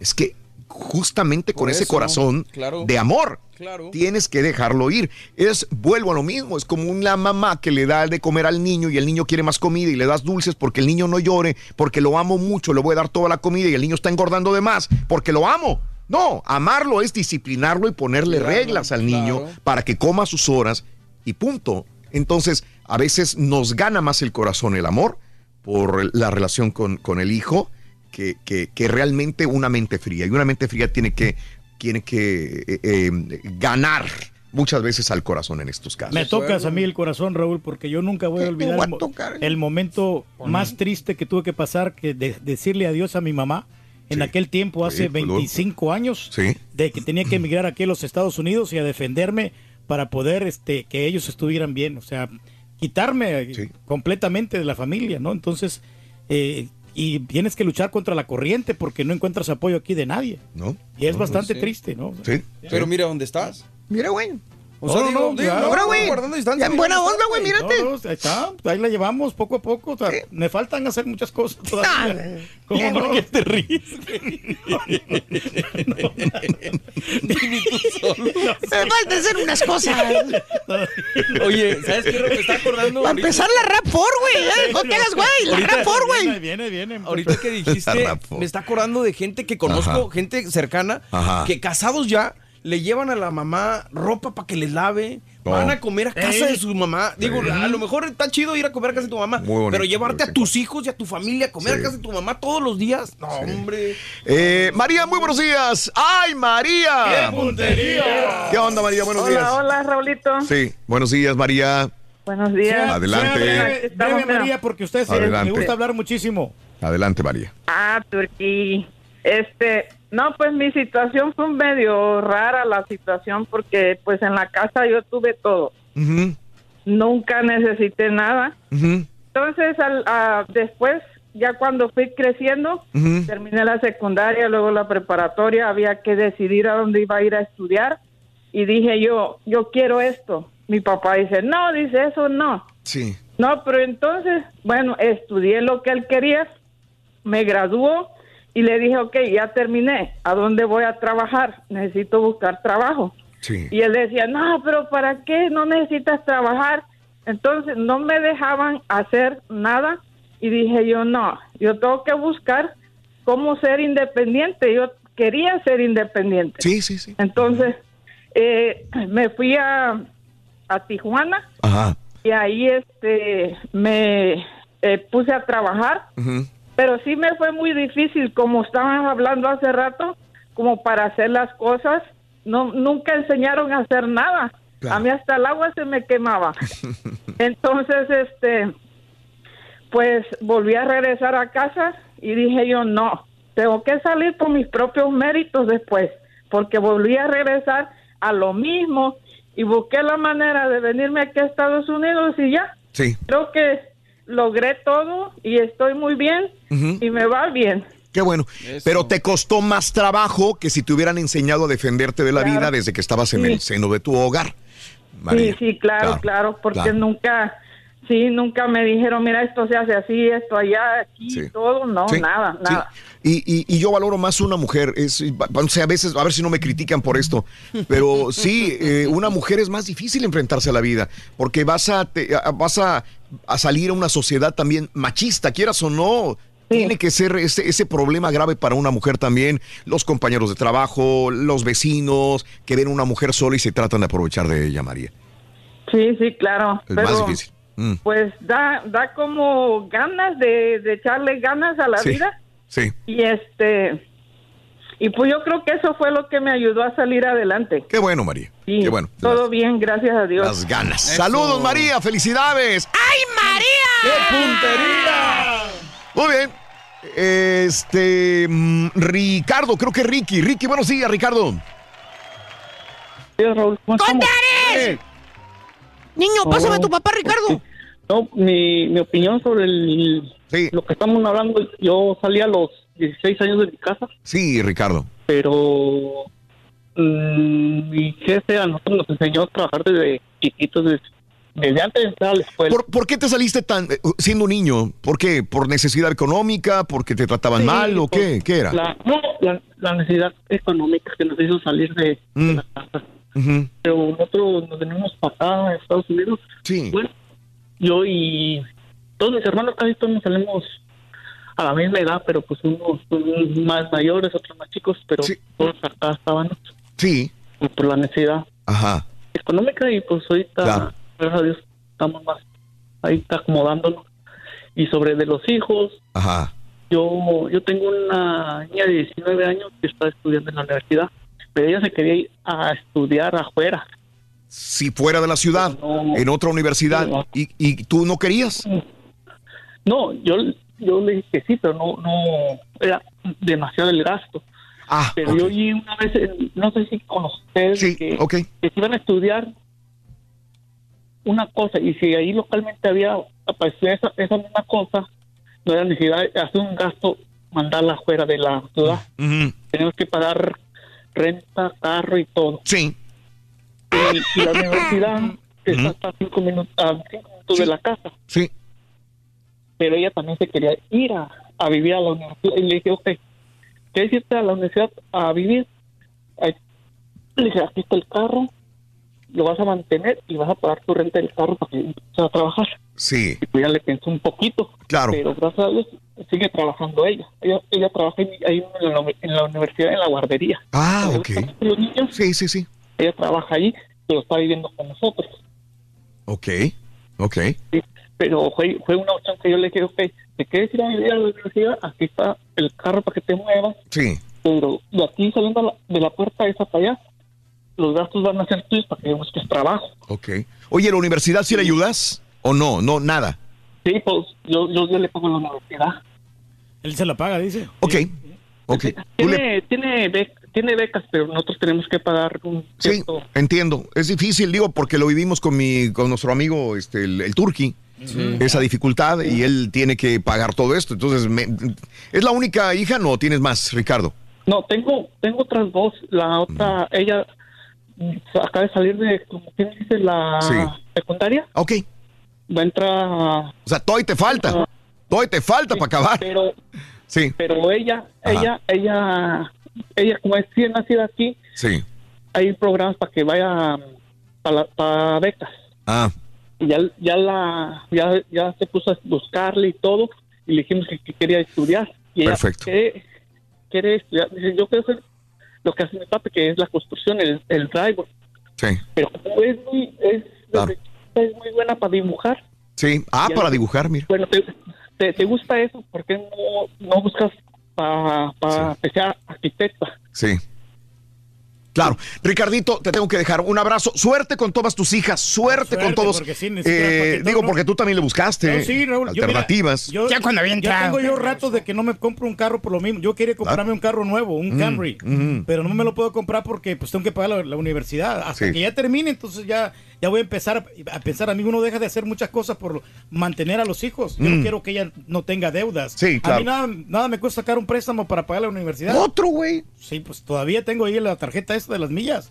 [SPEAKER 1] Es que justamente con ese corazón
[SPEAKER 71] claro.
[SPEAKER 1] de amor,
[SPEAKER 71] Claro.
[SPEAKER 1] tienes que dejarlo ir. Es, vuelvo a lo mismo, es como una mamá que le da de comer al niño y el niño quiere más comida y le das dulces porque el niño no llore, porque lo amo mucho, le voy a dar toda la comida y el niño está engordando de más porque lo amo. No, amarlo es disciplinarlo y ponerle
[SPEAKER 71] Claro,
[SPEAKER 1] reglas al niño para que coma a sus horas y punto. Entonces, a veces nos gana más el corazón el amor por la relación con, con el hijo que, que- que realmente una mente fría. Y una mente fría tiene que, tiene que eh, eh, ganar muchas veces al corazón en estos casos.
[SPEAKER 3] Me tocas a mí el corazón, Raúl, porque yo nunca voy a olvidar el, mo- el momento más triste que tuve que pasar, que de- decirle adiós a mi mamá en aquel tiempo, hace
[SPEAKER 1] Sí, pues,
[SPEAKER 3] 25 años,
[SPEAKER 1] Sí.
[SPEAKER 3] de que tenía que emigrar aquí a los Estados Unidos y a defenderme para poder este, que ellos estuvieran bien, o sea, quitarme completamente de la familia, ¿no? Entonces, eh, y tienes que luchar contra la corriente porque no encuentras apoyo aquí de nadie.
[SPEAKER 1] ¿No?
[SPEAKER 3] Y es
[SPEAKER 71] No,
[SPEAKER 3] bastante
[SPEAKER 71] sí.
[SPEAKER 3] triste, ¿no?
[SPEAKER 1] Sí.
[SPEAKER 71] Pero mira dónde estás.
[SPEAKER 1] Mira, güey.
[SPEAKER 71] O sea,
[SPEAKER 3] No,
[SPEAKER 71] digo,
[SPEAKER 3] no,
[SPEAKER 71] digo,
[SPEAKER 3] ya.
[SPEAKER 71] no,
[SPEAKER 3] güey.
[SPEAKER 71] guardando distancia.
[SPEAKER 3] Ya en buena onda, güey, mírate. No, no, ahí está, ahí la llevamos poco a poco. o sea, me faltan hacer muchas cosas todavía. ¿Cómo no? ¿Qué te ríes?
[SPEAKER 2] Me falta hacer unas cosas.
[SPEAKER 71] Oye, ¿sabes qué? Me está acordando.
[SPEAKER 2] Para
[SPEAKER 71] ahorita-
[SPEAKER 2] empezar la rap 4, güey. ¿eh? No te hagas, güey. La
[SPEAKER 71] Ahorita-
[SPEAKER 2] rap 4, güey.
[SPEAKER 3] Viene, viene, viene.
[SPEAKER 71] Ahorita que dijiste, me está acordando de gente que conozco,
[SPEAKER 1] Ajá.
[SPEAKER 71] gente cercana,
[SPEAKER 1] Ajá.
[SPEAKER 71] que casados ya le llevan a la mamá ropa para que les lave.
[SPEAKER 1] No.
[SPEAKER 71] Van a comer a casa de su mamá. Digo, a lo mejor está chido ir a comer a casa de tu mamá.
[SPEAKER 1] Bonito,
[SPEAKER 71] pero llevarte a tus hijos y a tu familia a comer
[SPEAKER 1] Sí.
[SPEAKER 71] a casa de tu mamá todos los días. No, hombre.
[SPEAKER 1] Eh, María, muy buenos días. ¡Ay, María!
[SPEAKER 71] ¡Qué puntería!
[SPEAKER 1] ¿Qué onda, María? Buenos días.
[SPEAKER 77] Hola, Raulito.
[SPEAKER 1] Sí, buenos días, María.
[SPEAKER 77] Buenos días.
[SPEAKER 1] Adelante.
[SPEAKER 3] Breve. María, porque usted se- le gusta hablar muchísimo.
[SPEAKER 1] Adelante, María.
[SPEAKER 77] Ah, Turquí. Este, no, pues mi situación fue medio rara la situación porque pues en la casa yo tuve todo. Nunca necesité nada. Entonces, al, a- después, ya cuando fui creciendo, terminé la secundaria, luego la preparatoria, había que decidir a dónde iba a ir a estudiar y dije yo, yo quiero esto. Mi papá dice, no, dice eso, no.
[SPEAKER 1] Sí.
[SPEAKER 77] No, pero entonces, bueno, estudié lo que él quería, me graduó y le dije, ok, ya terminé, ¿a dónde voy a trabajar? Necesito buscar trabajo.
[SPEAKER 1] Sí.
[SPEAKER 77] Y él decía, no, pero ¿para qué? No necesitas trabajar. Entonces no me dejaban hacer nada y dije yo, no, yo tengo que buscar cómo ser independiente. Yo quería ser independiente.
[SPEAKER 1] Sí, sí, sí.
[SPEAKER 77] Entonces eh, me fui a, a Tijuana
[SPEAKER 1] Ajá.
[SPEAKER 77] y ahí este me eh, puse a trabajar,
[SPEAKER 1] ujú.
[SPEAKER 77] Pero sí me fue muy difícil, como estaban hablando hace rato, como para hacer las cosas, no nunca enseñaron a hacer nada. A mí hasta el agua se me quemaba. Entonces, este, pues volví a regresar a casa y dije yo, no, tengo que salir por mis propios méritos después, porque volví a regresar a lo mismo y busqué la manera de venirme aquí a Estados Unidos y ya.
[SPEAKER 1] Sí.
[SPEAKER 77] Creo que logré todo y estoy muy bien y me va bien.
[SPEAKER 1] Qué bueno. Pero te costó más trabajo que si te hubieran enseñado a defenderte de la
[SPEAKER 77] Claro.
[SPEAKER 1] vida desde que estabas en
[SPEAKER 77] Sí.
[SPEAKER 1] el seno de tu hogar. María.
[SPEAKER 77] Sí, sí, claro, claro, porque nunca, sí, nunca me dijeron, mira, esto se hace así, esto allá, aquí,
[SPEAKER 1] Sí.
[SPEAKER 77] todo, no,
[SPEAKER 1] Sí,
[SPEAKER 77] nada,
[SPEAKER 1] sí.
[SPEAKER 77] nada.
[SPEAKER 1] Y, y- y yo valoro más una mujer, es, o sea, a veces, a ver si no me critican por esto, pero sí, eh, una mujer es más difícil enfrentarse a la vida, porque vas a, te- vas a, a salir a una sociedad también machista, quieras o no. Tiene que ser ese, ese problema grave para una mujer también, los compañeros de trabajo, los vecinos, que ven a una mujer sola y se tratan de aprovechar de ella, María.
[SPEAKER 77] Sí, sí, claro.
[SPEAKER 1] Es
[SPEAKER 77] pero,
[SPEAKER 1] más difícil. Mm,
[SPEAKER 77] Pues da, da como ganas de, de echarle ganas a la
[SPEAKER 1] Sí.
[SPEAKER 77] vida.
[SPEAKER 1] sí.
[SPEAKER 77] Y este, y pues yo creo que eso fue lo que me ayudó a salir adelante.
[SPEAKER 1] Qué bueno, María.
[SPEAKER 77] Sí,
[SPEAKER 1] Qué bueno.
[SPEAKER 77] Todo bien, gracias a Dios.
[SPEAKER 1] Las ganas. Saludos, María. Felicidades.
[SPEAKER 2] ¡Ay, María!
[SPEAKER 1] ¡Qué puntería! Muy bien. Este. mm, Ricardo, creo que Ricky. Ricky, buenos días, Ricardo.
[SPEAKER 2] ¡Contares! Niño, pásame a tu papá, Ricardo.
[SPEAKER 78] No, mi, mi opinión sobre el, lo que estamos hablando, yo salí a los 16 años de mi casa,
[SPEAKER 1] Sí, Ricardo.
[SPEAKER 78] pero mm, mi jefe a nosotros nos enseñó a trabajar desde chiquitos, desde, desde antes de entrar a la escuela.
[SPEAKER 1] ¿Por, por qué te saliste tan eh, siendo un niño? ¿Por qué? ¿Por necesidad económica? ¿Porque te trataban
[SPEAKER 78] Sí,
[SPEAKER 1] mal o
[SPEAKER 78] por
[SPEAKER 1] qué? ¿Qué era?
[SPEAKER 78] La, no, la, la necesidad económica que nos hizo salir de, de la casa. Pero nosotros nos venimos para acá, a Estados Unidos.
[SPEAKER 1] Sí.
[SPEAKER 78] Bueno, yo y todos mis hermanos casi todos nos salimos a la misma edad, pero pues unos son más mayores, otros más chicos, pero todos acá estaban
[SPEAKER 1] Sí.
[SPEAKER 78] por la necesidad
[SPEAKER 1] Ajá.
[SPEAKER 78] económica y pues ahorita,
[SPEAKER 1] Claro.
[SPEAKER 78] gracias a Dios, estamos más ahí está acomodándonos. Y sobre de los hijos,
[SPEAKER 1] Ajá.
[SPEAKER 78] yo yo tengo una niña de 19 años que está estudiando en la universidad, pero ella se quería ir a estudiar afuera.
[SPEAKER 1] Si fuera de la ciudad, en otra universidad, y, y tú no querías.
[SPEAKER 78] No, yo, yo le dije que sí, pero no, no era demasiado el gasto.
[SPEAKER 1] Ah,
[SPEAKER 78] pero yo oí una vez, en- no sé si con ustedes, que, que se iban a estudiar una cosa y si ahí localmente había aparecido esa, esa misma cosa, no era necesidad de hacer un gasto, mandarla afuera de la ciudad. Tenemos que pagar renta, carro y todo.
[SPEAKER 1] Sí.
[SPEAKER 78] Y, y la universidad está hasta cinco minutos, a cinco minutos de la casa.
[SPEAKER 1] Sí.
[SPEAKER 78] Pero ella también se quería ir a, a vivir a la universidad. Y le dije, ok, ¿quieres irte a la universidad a vivir? Le dije, aquí está el carro, lo vas a mantener y vas a pagar tu renta del carro para que empieces a trabajar.
[SPEAKER 1] Sí.
[SPEAKER 78] Y pues ya le pensó un poquito.
[SPEAKER 1] Claro.
[SPEAKER 78] Pero gracias a Dios sigue trabajando ella. Ella, ella trabaja en- ahí en la, en la universidad, en la guardería.
[SPEAKER 1] Ah, ok.
[SPEAKER 78] Los niños.
[SPEAKER 1] Sí, sí, sí.
[SPEAKER 78] Ella trabaja allí, pero está viviendo con nosotros.
[SPEAKER 1] Ok. Ok.
[SPEAKER 78] Pero fue, fue una opción que yo le dije, ok, ¿te quieres ir a vivir a la universidad? Aquí está el carro para que te muevas.
[SPEAKER 1] Sí.
[SPEAKER 78] Pero de aquí saliendo de la puerta esa para allá, los gastos van a ser tuyos para que busques trabajo.
[SPEAKER 1] Ok. Oye, ¿la universidad sí le ayudas? ¿O no? No, nada.
[SPEAKER 78] Sí, pues yo, yo, yo le pago la universidad.
[SPEAKER 3] Él se la paga, dice.
[SPEAKER 1] Ok. Ok. Tú le-
[SPEAKER 78] Tiene, tiene, bec- tiene becas, pero nosotros tenemos que pagar un
[SPEAKER 1] Sí,
[SPEAKER 78] cierto...
[SPEAKER 1] entiendo. Es difícil, digo, porque lo vivimos con mi, con nuestro amigo, este, el, el Turqui.
[SPEAKER 78] Sí.
[SPEAKER 1] Esa dificultad y él tiene que pagar todo esto. Entonces, me- ¿es la única hija? No, tienes más, Ricardo.
[SPEAKER 78] No, tengo tengo otras dos. La otra, ella acaba de salir de, como quien dice, la
[SPEAKER 1] Sí.
[SPEAKER 78] secundaria.
[SPEAKER 1] Ok.
[SPEAKER 78] Va a entrar.
[SPEAKER 1] O sea, todavía te falta. Todavía te falta para acabar.
[SPEAKER 78] Pero,
[SPEAKER 1] Sí.
[SPEAKER 78] pero ella,
[SPEAKER 1] Ajá.
[SPEAKER 78] ella, ella, ella, como es bien nacida aquí,
[SPEAKER 1] Sí.
[SPEAKER 78] hay programas para que vaya para becas.
[SPEAKER 1] Ah,
[SPEAKER 78] Y ya, ya la, ya, ya se puso a buscarle y todo, y le dijimos que, que quería estudiar. Y ella
[SPEAKER 1] Perfecto.
[SPEAKER 78] quiere, quiere estudiar. Dice, yo quiero hacer lo que hace mi papá, que es la construcción, el, el driver.
[SPEAKER 1] sí.
[SPEAKER 78] Pero como es muy, es,
[SPEAKER 1] Claro.
[SPEAKER 78] es muy buena para dibujar.
[SPEAKER 1] Sí. Ah, para dibujar, mira.
[SPEAKER 78] Bueno, ¿te, te, te gusta eso? ¿Por qué no, no buscas para que sea arquitecta?
[SPEAKER 1] Sí. Claro. Ricardito, te tengo que dejar un abrazo. Suerte con todas tus hijas. Suerte,
[SPEAKER 3] Suerte,
[SPEAKER 1] con todos.
[SPEAKER 3] porque sí, necesitas
[SPEAKER 1] Eh,
[SPEAKER 3] paquetón,
[SPEAKER 1] digo,
[SPEAKER 3] ¿no?
[SPEAKER 1] porque tú también le buscaste
[SPEAKER 3] No, sí, Raúl, yo, mira,
[SPEAKER 1] alternativas.
[SPEAKER 3] yo- Ya tengo yo rato de que no me compro un carro por lo mismo. Yo quería comprarme un carro nuevo, un
[SPEAKER 1] Mm,
[SPEAKER 3] Camry,
[SPEAKER 1] mm.
[SPEAKER 3] pero no me lo puedo comprar porque pues tengo que pagar la, la universidad. Hasta
[SPEAKER 1] Sí.
[SPEAKER 3] que ya termine, entonces ya, ya voy a empezar a, pensar. A mí uno deja de hacer muchas cosas por mantener a los hijos. Yo
[SPEAKER 1] Mm.
[SPEAKER 3] no quiero que ella no tenga deudas.
[SPEAKER 1] Sí, claro.
[SPEAKER 3] A mí nada, nada me cuesta sacar un préstamo para pagar la universidad.
[SPEAKER 1] Otro, güey.
[SPEAKER 3] Sí, pues todavía tengo ahí la tarjeta esta de las millas.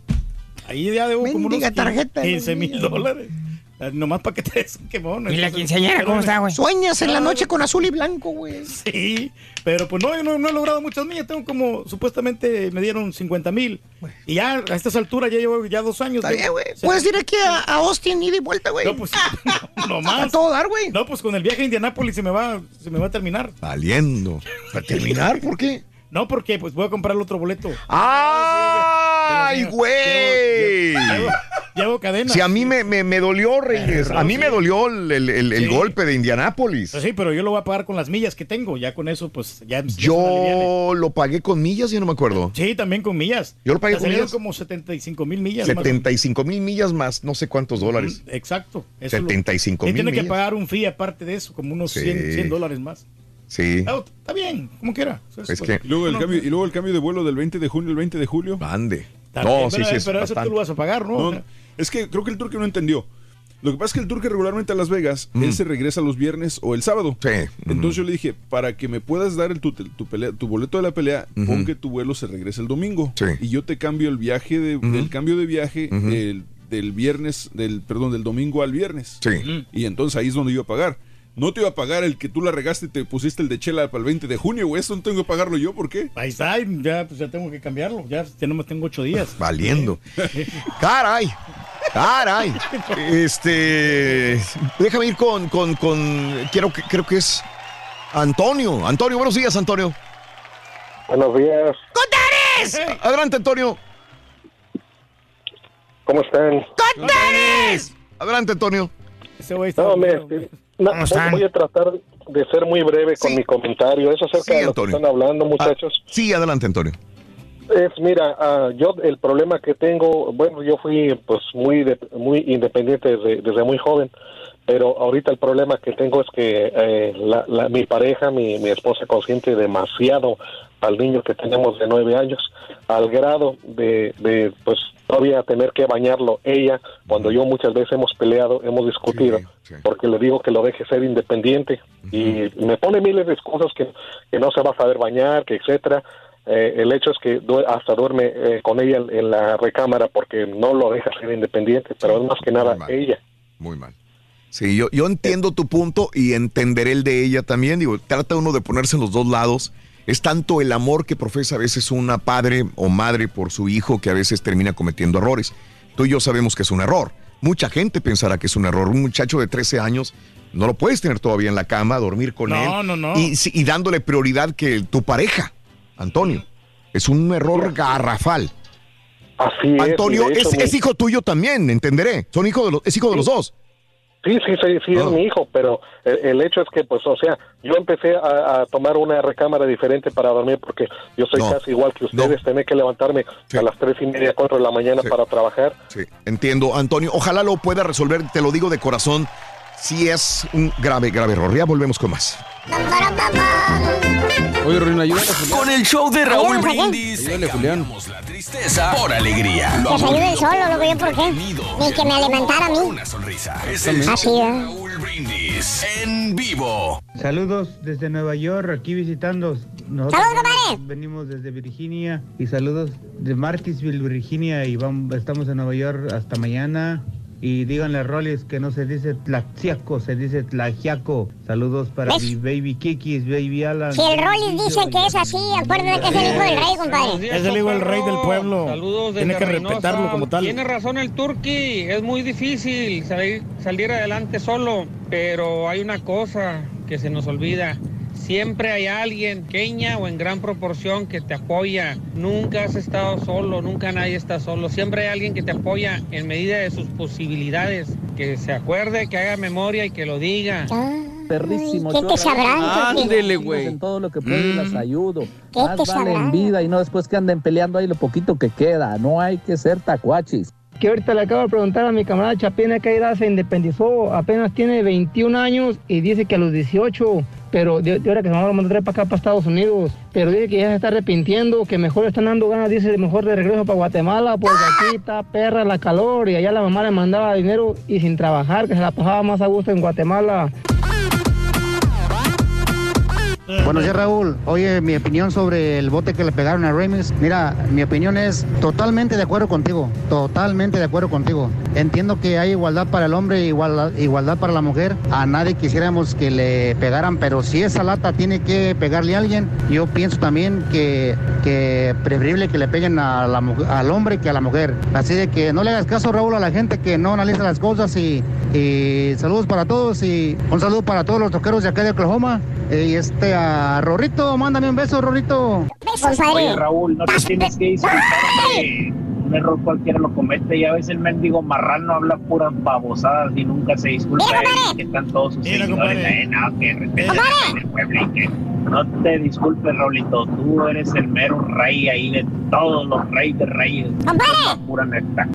[SPEAKER 3] Ahí ya debo como unos
[SPEAKER 2] Mendiga tarjeta,
[SPEAKER 3] 15 mil dólares. Ah, Nomás para que te des un quemón.
[SPEAKER 2] ¿Y la quinceañera cómo está, güey? Sueñas en la noche con azul y blanco, güey.
[SPEAKER 3] Sí, pero pues no, yo no, no he logrado muchas millas. Tengo como, supuestamente me dieron 50 mil. Y ya a estas alturas ya llevo ya dos años.
[SPEAKER 2] Está bien, güey. Puedes ir aquí a, a Austin, ida y vuelta, güey.
[SPEAKER 3] No, pues, no más.
[SPEAKER 2] A todo dar, güey.
[SPEAKER 3] No, pues con el viaje a Indianápolis se me va, se me va a terminar.
[SPEAKER 1] Valiendo. ¿Para terminar? ¿Por qué?
[SPEAKER 3] No, porque pues voy a comprar el otro boleto.
[SPEAKER 1] ¡Ay, güey!
[SPEAKER 3] Llevo, llevo cadena.
[SPEAKER 1] Si a mí me, me, me dolió, Reyes. A mí me dolió el, el- el- el
[SPEAKER 3] Sí.
[SPEAKER 1] golpe de Indianápolis.
[SPEAKER 3] Pues sí, pero yo lo voy a pagar con las millas que tengo. Ya con eso, pues ya. aliviane.
[SPEAKER 1] Yo lo pagué con millas, ya no me acuerdo.
[SPEAKER 3] Sí, también con millas.
[SPEAKER 1] Yo lo pagué
[SPEAKER 3] Me
[SPEAKER 1] con millas.
[SPEAKER 3] como 75 mil millas. más o menos.
[SPEAKER 1] 75 mil millas más no sé cuántos dólares.
[SPEAKER 3] Exacto. eso lo-
[SPEAKER 1] 75
[SPEAKER 3] Y
[SPEAKER 1] mil
[SPEAKER 3] tiene que pagar un fee aparte de eso, como unos
[SPEAKER 1] Sí.
[SPEAKER 3] 100, 100 dólares más.
[SPEAKER 1] Sí.
[SPEAKER 3] Ah, Está bien, como quiera.
[SPEAKER 1] Es
[SPEAKER 3] pues,
[SPEAKER 1] que-
[SPEAKER 5] Y luego, el
[SPEAKER 3] no,
[SPEAKER 5] cambio, y luego el cambio de vuelo del 20 de junio al 20 de julio.
[SPEAKER 1] Ande.
[SPEAKER 3] También,
[SPEAKER 1] No, sí,
[SPEAKER 3] pero,
[SPEAKER 1] sí, es
[SPEAKER 3] pero eso tú
[SPEAKER 1] bastante.
[SPEAKER 3] lo vas a pagar, ¿no?
[SPEAKER 5] No, es que creo que el turque no entendió. Lo que pasa es que el turque regularmente a Las Vegas, él se regresa los viernes o el sábado. Entonces yo le dije, para que me puedas dar el, tu, tu pelea- tu boleto de la pelea,
[SPEAKER 1] Ujú.
[SPEAKER 5] pon que tu vuelo se regrese el domingo. Y yo te cambio el viaje, de, el cambio de viaje el- del viernes, del perdón, del domingo al viernes.
[SPEAKER 1] Sí.
[SPEAKER 5] Y entonces ahí es donde iba a pagar. No te iba a pagar el que tú la regaste y te pusiste el de chela para el 20 de junio, güey. Eso no tengo que pagarlo yo, ¿por qué?
[SPEAKER 3] Ahí está, ya, pues ya tengo que cambiarlo. Ya, ya no me tengo ocho días.
[SPEAKER 1] Valiendo. Caray. Caray. Este. Déjame ir con. con, con quiero que, creo que es. Antonio. Antonio, buenos días, Antonio.
[SPEAKER 79] Buenos días.
[SPEAKER 2] ¡Contares!
[SPEAKER 1] Adelante, Antonio.
[SPEAKER 79] ¿Cómo están?
[SPEAKER 2] ¡Contares!
[SPEAKER 1] Adelante, Antonio.
[SPEAKER 79] No, me, no, voy- voy a tratar de ser muy breve con mi comentario. Es acerca
[SPEAKER 1] Sí,
[SPEAKER 79] de lo
[SPEAKER 1] Antonio.
[SPEAKER 79] que están hablando, muchachos.
[SPEAKER 1] Sí, adelante, Antonio.
[SPEAKER 79] Es, mira, ah, yo el problema que tengo, bueno, yo fui pues muy de- muy independiente desde, desde muy joven, pero ahorita el problema que tengo es que eh, la, la- mi pareja, mi, mi esposa consiente demasiado al niño que tenemos de nueve años, al grado de, de pues todavía tener que bañarlo ella, cuando yo muchas veces hemos peleado, hemos discutido, porque le digo que lo deje ser independiente y me pone miles de excusas que, que no se va a saber bañar, que etcétera. Eh, el hecho es que due- hasta duerme eh, con ella en, en la recámara porque no lo deja ser independiente, pero es más que nada ella.
[SPEAKER 1] Muy mal. Sí, yo, yo entiendo tu punto y entenderé el de ella también. Digo, trata uno de ponerse en los dos lados. Es tanto el amor que profesa a veces una padre o madre por su hijo que a veces termina cometiendo errores. Tú y yo sabemos que es un error. Mucha gente pensará que es un error. Un muchacho de 13 años no lo puedes tener todavía en la cama, dormir con
[SPEAKER 3] No,
[SPEAKER 1] él.
[SPEAKER 3] no, no.
[SPEAKER 1] Y, sí, y dándole prioridad que tu pareja, Antonio. Es un error garrafal.
[SPEAKER 79] Así es,
[SPEAKER 1] Antonio es, es hijo tuyo también, entenderé. Son hijo de los, es hijo de los dos.
[SPEAKER 79] Sí, sí, sí, sí,
[SPEAKER 1] Ah.
[SPEAKER 79] es mi hijo, pero el, el hecho es que, pues, o sea, yo empecé a, a tomar una recámara diferente para dormir porque yo soy
[SPEAKER 1] No,
[SPEAKER 79] casi igual que ustedes, tener que levantarme a las tres y media, cuatro de la mañana para trabajar.
[SPEAKER 1] Sí, entiendo, Antonio. Ojalá lo pueda resolver, te lo digo de corazón. Si es un grave, grave error. Ya volvemos con más.
[SPEAKER 71] Oye, Ruin, ayúdale
[SPEAKER 10] Con el show de Raúl
[SPEAKER 72] Ayúdame, Julián.
[SPEAKER 10] Brindis,
[SPEAKER 71] Ayúdale, Julián.
[SPEAKER 10] la tristeza por alegría.
[SPEAKER 72] Que se ayude
[SPEAKER 10] aburrido
[SPEAKER 72] solo, loco, yo por qué. Ni que me alimentara a mí.
[SPEAKER 10] Una sonrisa. Es el
[SPEAKER 72] Así,
[SPEAKER 10] show de
[SPEAKER 72] ¿eh?
[SPEAKER 10] Raúl Brindis en vivo.
[SPEAKER 67] Saludos desde Nueva York, aquí visitando. Nosotros
[SPEAKER 72] ¡Saludos, compadre!
[SPEAKER 67] venimos desde Virginia y saludos de Martinsville, Virginia y vamos, estamos en Nueva York hasta mañana. Y díganle a Rollis que no se dice tlaxiaco, se dice tlajiaco. Saludos para
[SPEAKER 72] ¿Ves?
[SPEAKER 67] mi baby Kikis, baby Alan.
[SPEAKER 72] Si el Rollis dice que es así, acuérdate que es el hijo del rey, compadre.
[SPEAKER 3] Es el hijo del rey del pueblo.
[SPEAKER 80] Saludos
[SPEAKER 3] Tiene que
[SPEAKER 80] Reynosa.
[SPEAKER 3] respetarlo como tal.
[SPEAKER 80] Tiene razón el Turqui, es muy difícil salir, salir adelante solo, pero hay una cosa que se nos olvida. Siempre hay alguien, pequeña o en gran proporción, que te apoya. Nunca has estado solo, nunca nadie está solo. Siempre hay alguien que te apoya en medida de sus posibilidades. Que se acuerde, que haga memoria y que lo diga.
[SPEAKER 72] Ah,
[SPEAKER 80] Perrísimo.
[SPEAKER 72] ¿Qué te sabrán?
[SPEAKER 71] Ándele, güey.
[SPEAKER 80] En todo lo que
[SPEAKER 72] puedo y las
[SPEAKER 80] ayudo.
[SPEAKER 72] ¿Qué te sabrán?
[SPEAKER 80] vida y no después que anden peleando ahí lo poquito que queda. No hay que ser tacuachis.
[SPEAKER 69] Que ahorita le acabo de preguntar a mi camarada Chapina que edad se independizó, apenas tiene 21 años y dice que a los 18, pero de, de ahora que se va a mandar para acá, para Estados Unidos, pero dice que ya se está arrepintiendo, que mejor le están dando ganas, dice mejor de regreso para Guatemala, porque aquí está perra la calor y allá la mamá le mandaba dinero y sin trabajar, que se la pasaba más a gusto en Guatemala.
[SPEAKER 81] Buenos días, Raúl. Oye, mi opinión sobre el bote que le pegaron a Remis. Mira, mi opinión es totalmente de acuerdo contigo. Totalmente de acuerdo contigo. Entiendo que hay igualdad para el hombre igualdad, igualdad para la mujer. A nadie quisiéramos que le pegaran, pero si esa lata tiene que pegarle a alguien, yo pienso también que, que preferible que le peguen a la, al hombre que a la mujer. Así de que no le hagas caso, Raúl, a la gente que no analiza las cosas y, y saludos para todos y un saludo para todos los toqueros de acá de Oklahoma. Y este a Rorrito, mándame un beso, Rorrito.
[SPEAKER 82] Oye, Raúl, no te tienes que disculpar, hombre. Un error cualquiera lo comete. Ya ves, el mendigo marrano habla puras babosadas y nunca se disculpa. él, que están todos sus seguidores. Eh, no, que respetan el pueblo y que no te disculpes, Raulito. Tú eres el mero rey ahí de todos los reyes de reyes. La pura neta.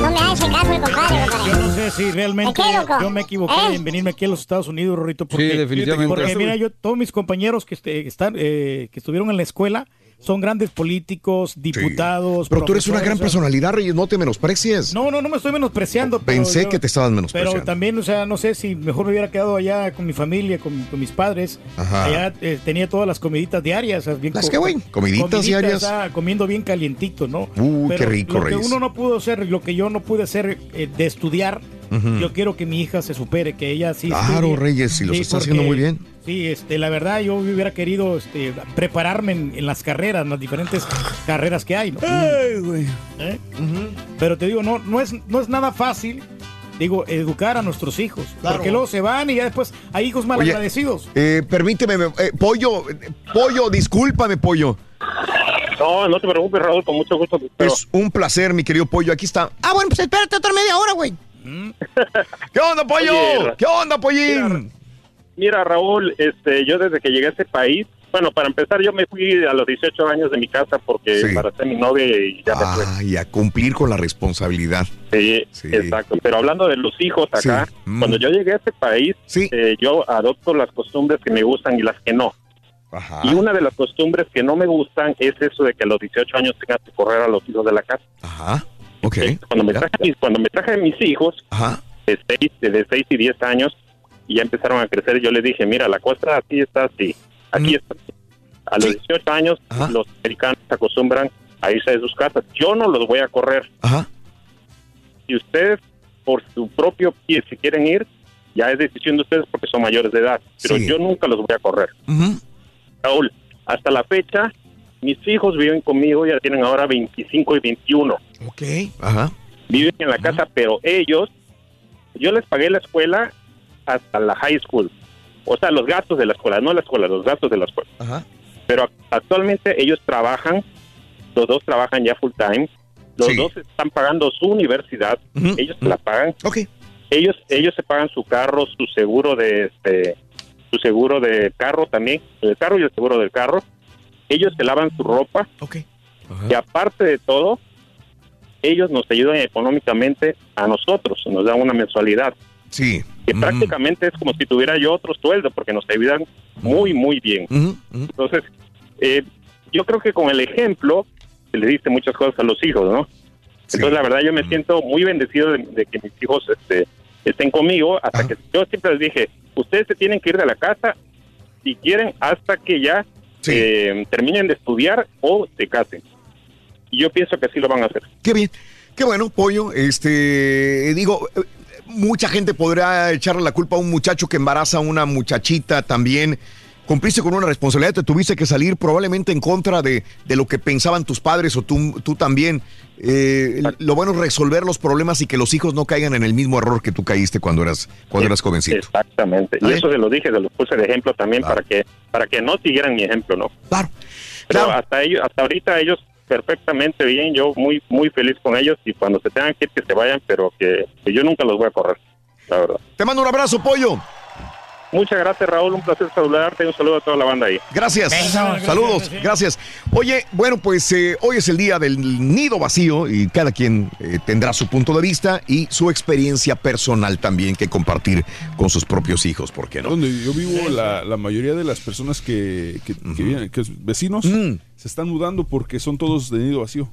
[SPEAKER 72] No me hace caso el compadre, compadre.
[SPEAKER 3] Yo no sé si realmente yo me equivoqué
[SPEAKER 72] ¿Eh?
[SPEAKER 3] en venirme aquí a los Estados Unidos, Rorrito. Porque,
[SPEAKER 71] Sí, definitivamente.
[SPEAKER 3] Porque mira, yo, todos mis compañeros que, este, están, eh, que estuvieron en la escuela son grandes políticos, diputados.
[SPEAKER 1] Pero tú eres una gran
[SPEAKER 3] profesores, o sea,
[SPEAKER 1] personalidad, Reyes, no te menosprecies.
[SPEAKER 3] No, no, no me estoy menospreciando. pero
[SPEAKER 1] Pensé
[SPEAKER 3] yo-
[SPEAKER 1] que te estabas
[SPEAKER 3] Pero
[SPEAKER 1] menospreciando.
[SPEAKER 3] también, o sea, no sé si mejor me hubiera quedado allá con mi familia, con, con mis padres.
[SPEAKER 1] Ajá.
[SPEAKER 3] Allá eh, tenía todas las comiditas diarias. bien
[SPEAKER 1] ¿Las qué, güey? ¿Comiditas diarias?
[SPEAKER 3] ah, comiendo bien calientito, ¿no?
[SPEAKER 1] Uy, qué
[SPEAKER 3] Pero
[SPEAKER 1] rico,
[SPEAKER 3] Lo que uno no pudo hacer, lo que yo no pude hacer eh, de estudiar, Yo quiero que mi hija se supere, que ella sí.
[SPEAKER 1] Claro,
[SPEAKER 3] estudie.
[SPEAKER 1] Reyes, y los está haciendo muy bien.
[SPEAKER 3] Sí, este, la verdad, yo hubiera querido este, prepararme en, en las carreras, en las diferentes carreras que hay, ¿no? ¿Eh? Pero te digo, no, no, es, no es nada fácil, digo, educar a nuestros hijos. Porque luego se van y ya después hay hijos malagradecidos.
[SPEAKER 1] Eh, permíteme, me- eh, Pollo, eh, Pollo, discúlpame, Pollo.
[SPEAKER 83] No, no te preocupes, Raúl, con mucho gusto. Pero,
[SPEAKER 1] Es un placer, mi querido Pollo. Aquí está.
[SPEAKER 2] Ah, bueno, pues espérate otra media hora, güey.
[SPEAKER 1] ¿Qué onda, Pollo?
[SPEAKER 83] Oye,
[SPEAKER 1] ¿Qué onda, Pollín?
[SPEAKER 83] mira, Raúl, este, yo desde que llegué a este país, bueno, para empezar, yo me fui a los 18 años de mi casa porque
[SPEAKER 1] Sí.
[SPEAKER 83] embaracé a mi novia y ya me fui.
[SPEAKER 1] Ay, a cumplir con la responsabilidad.
[SPEAKER 83] Sí, exacto. Pero hablando de los hijos acá,
[SPEAKER 1] Sí. Mm.
[SPEAKER 83] cuando yo llegué a este país, eh, yo adopto las costumbres que me gustan y las que no. Y una de las costumbres que no me gustan es eso de que a los 18 años tengas que correr a los hijos de la casa.
[SPEAKER 1] Ajá. Ok.
[SPEAKER 83] Cuando me traje, mis- cuando me traje a mis hijos, de 6 de seis y 10 años, y ya empezaron a crecer, yo les dije, mira, la cosa aquí está así, aquí está así. A los 18 años, los americanos se acostumbran a irse de sus casas. Yo no los voy a correr. Si ustedes, por su propio pie, si quieren ir, ya es decisión de ustedes porque son mayores de edad. Pero
[SPEAKER 1] Sí.
[SPEAKER 83] yo nunca los voy a correr. Raúl, hasta la fecha, mis hijos viven conmigo, ya tienen ahora 25 y 21.
[SPEAKER 1] Ok. Ajá.
[SPEAKER 83] Viven en la casa, pero ellos, yo les pagué la escuela hasta la high school. O sea, los gastos de la escuela, no la escuela, los gastos de la escuela.
[SPEAKER 1] Ajá.
[SPEAKER 83] Pero ac- actualmente ellos trabajan, los dos trabajan ya full time, los
[SPEAKER 1] Sí.
[SPEAKER 83] dos están pagando su universidad, ellos se la pagan.
[SPEAKER 1] Ok.
[SPEAKER 83] Ellos, ellos se pagan su carro, su seguro de este, su seguro de carro también, el carro y el seguro del carro. Ellos se lavan su ropa. Y aparte de todo, ellos nos ayudan económicamente a nosotros, nos dan una mensualidad.
[SPEAKER 1] Sí.
[SPEAKER 83] Que prácticamente es como si tuviera yo otro sueldo, porque nos ayudan muy, muy bien. Entonces, eh, yo creo que con el ejemplo se le diste muchas cosas a los hijos, ¿no? Entonces, la verdad, yo me siento muy bendecido de, de que mis hijos este, estén conmigo, hasta que yo siempre les dije, ustedes se tienen que ir de la casa si quieren hasta que ya eh, terminen de estudiar o se casen. Y yo pienso que así lo van a hacer.
[SPEAKER 1] Qué bien. Qué bueno, Pollo. Este, digo, eh, mucha gente podrá echarle la culpa a un muchacho que embaraza a una muchachita también. Cumpliste con una responsabilidad, te tuviste que salir probablemente en contra de, de lo que pensaban tus padres o tú, tú también. Eh, lo bueno es resolver los problemas y que los hijos no caigan en el mismo error que tú caíste cuando eras, cuando eras jovencito.
[SPEAKER 83] Exactamente. Y eso se lo dije, se lo puse de ejemplo también para que para que no siguieran mi ejemplo, ¿no?
[SPEAKER 1] Claro.
[SPEAKER 83] Pero hasta ellos, hasta ahorita ellos perfectamente bien, yo muy muy feliz con ellos y cuando se tengan que ir que se vayan, pero que, que yo nunca los voy a correr, la verdad.
[SPEAKER 1] Te mando un abrazo, Pollo.
[SPEAKER 83] Muchas gracias, Raúl, un placer saludarte y un saludo a toda la banda ahí.
[SPEAKER 1] Gracias. Saludos. Gracias. Oye, bueno, pues eh, hoy es el día del nido vacío y cada quien eh, tendrá su punto de vista y su experiencia personal también que compartir con sus propios hijos, ¿por qué no?
[SPEAKER 5] Donde yo vivo, la, la mayoría de las personas que, que, que viven, que vecinos,
[SPEAKER 1] Mm.
[SPEAKER 5] se están mudando porque son todos de nido vacío.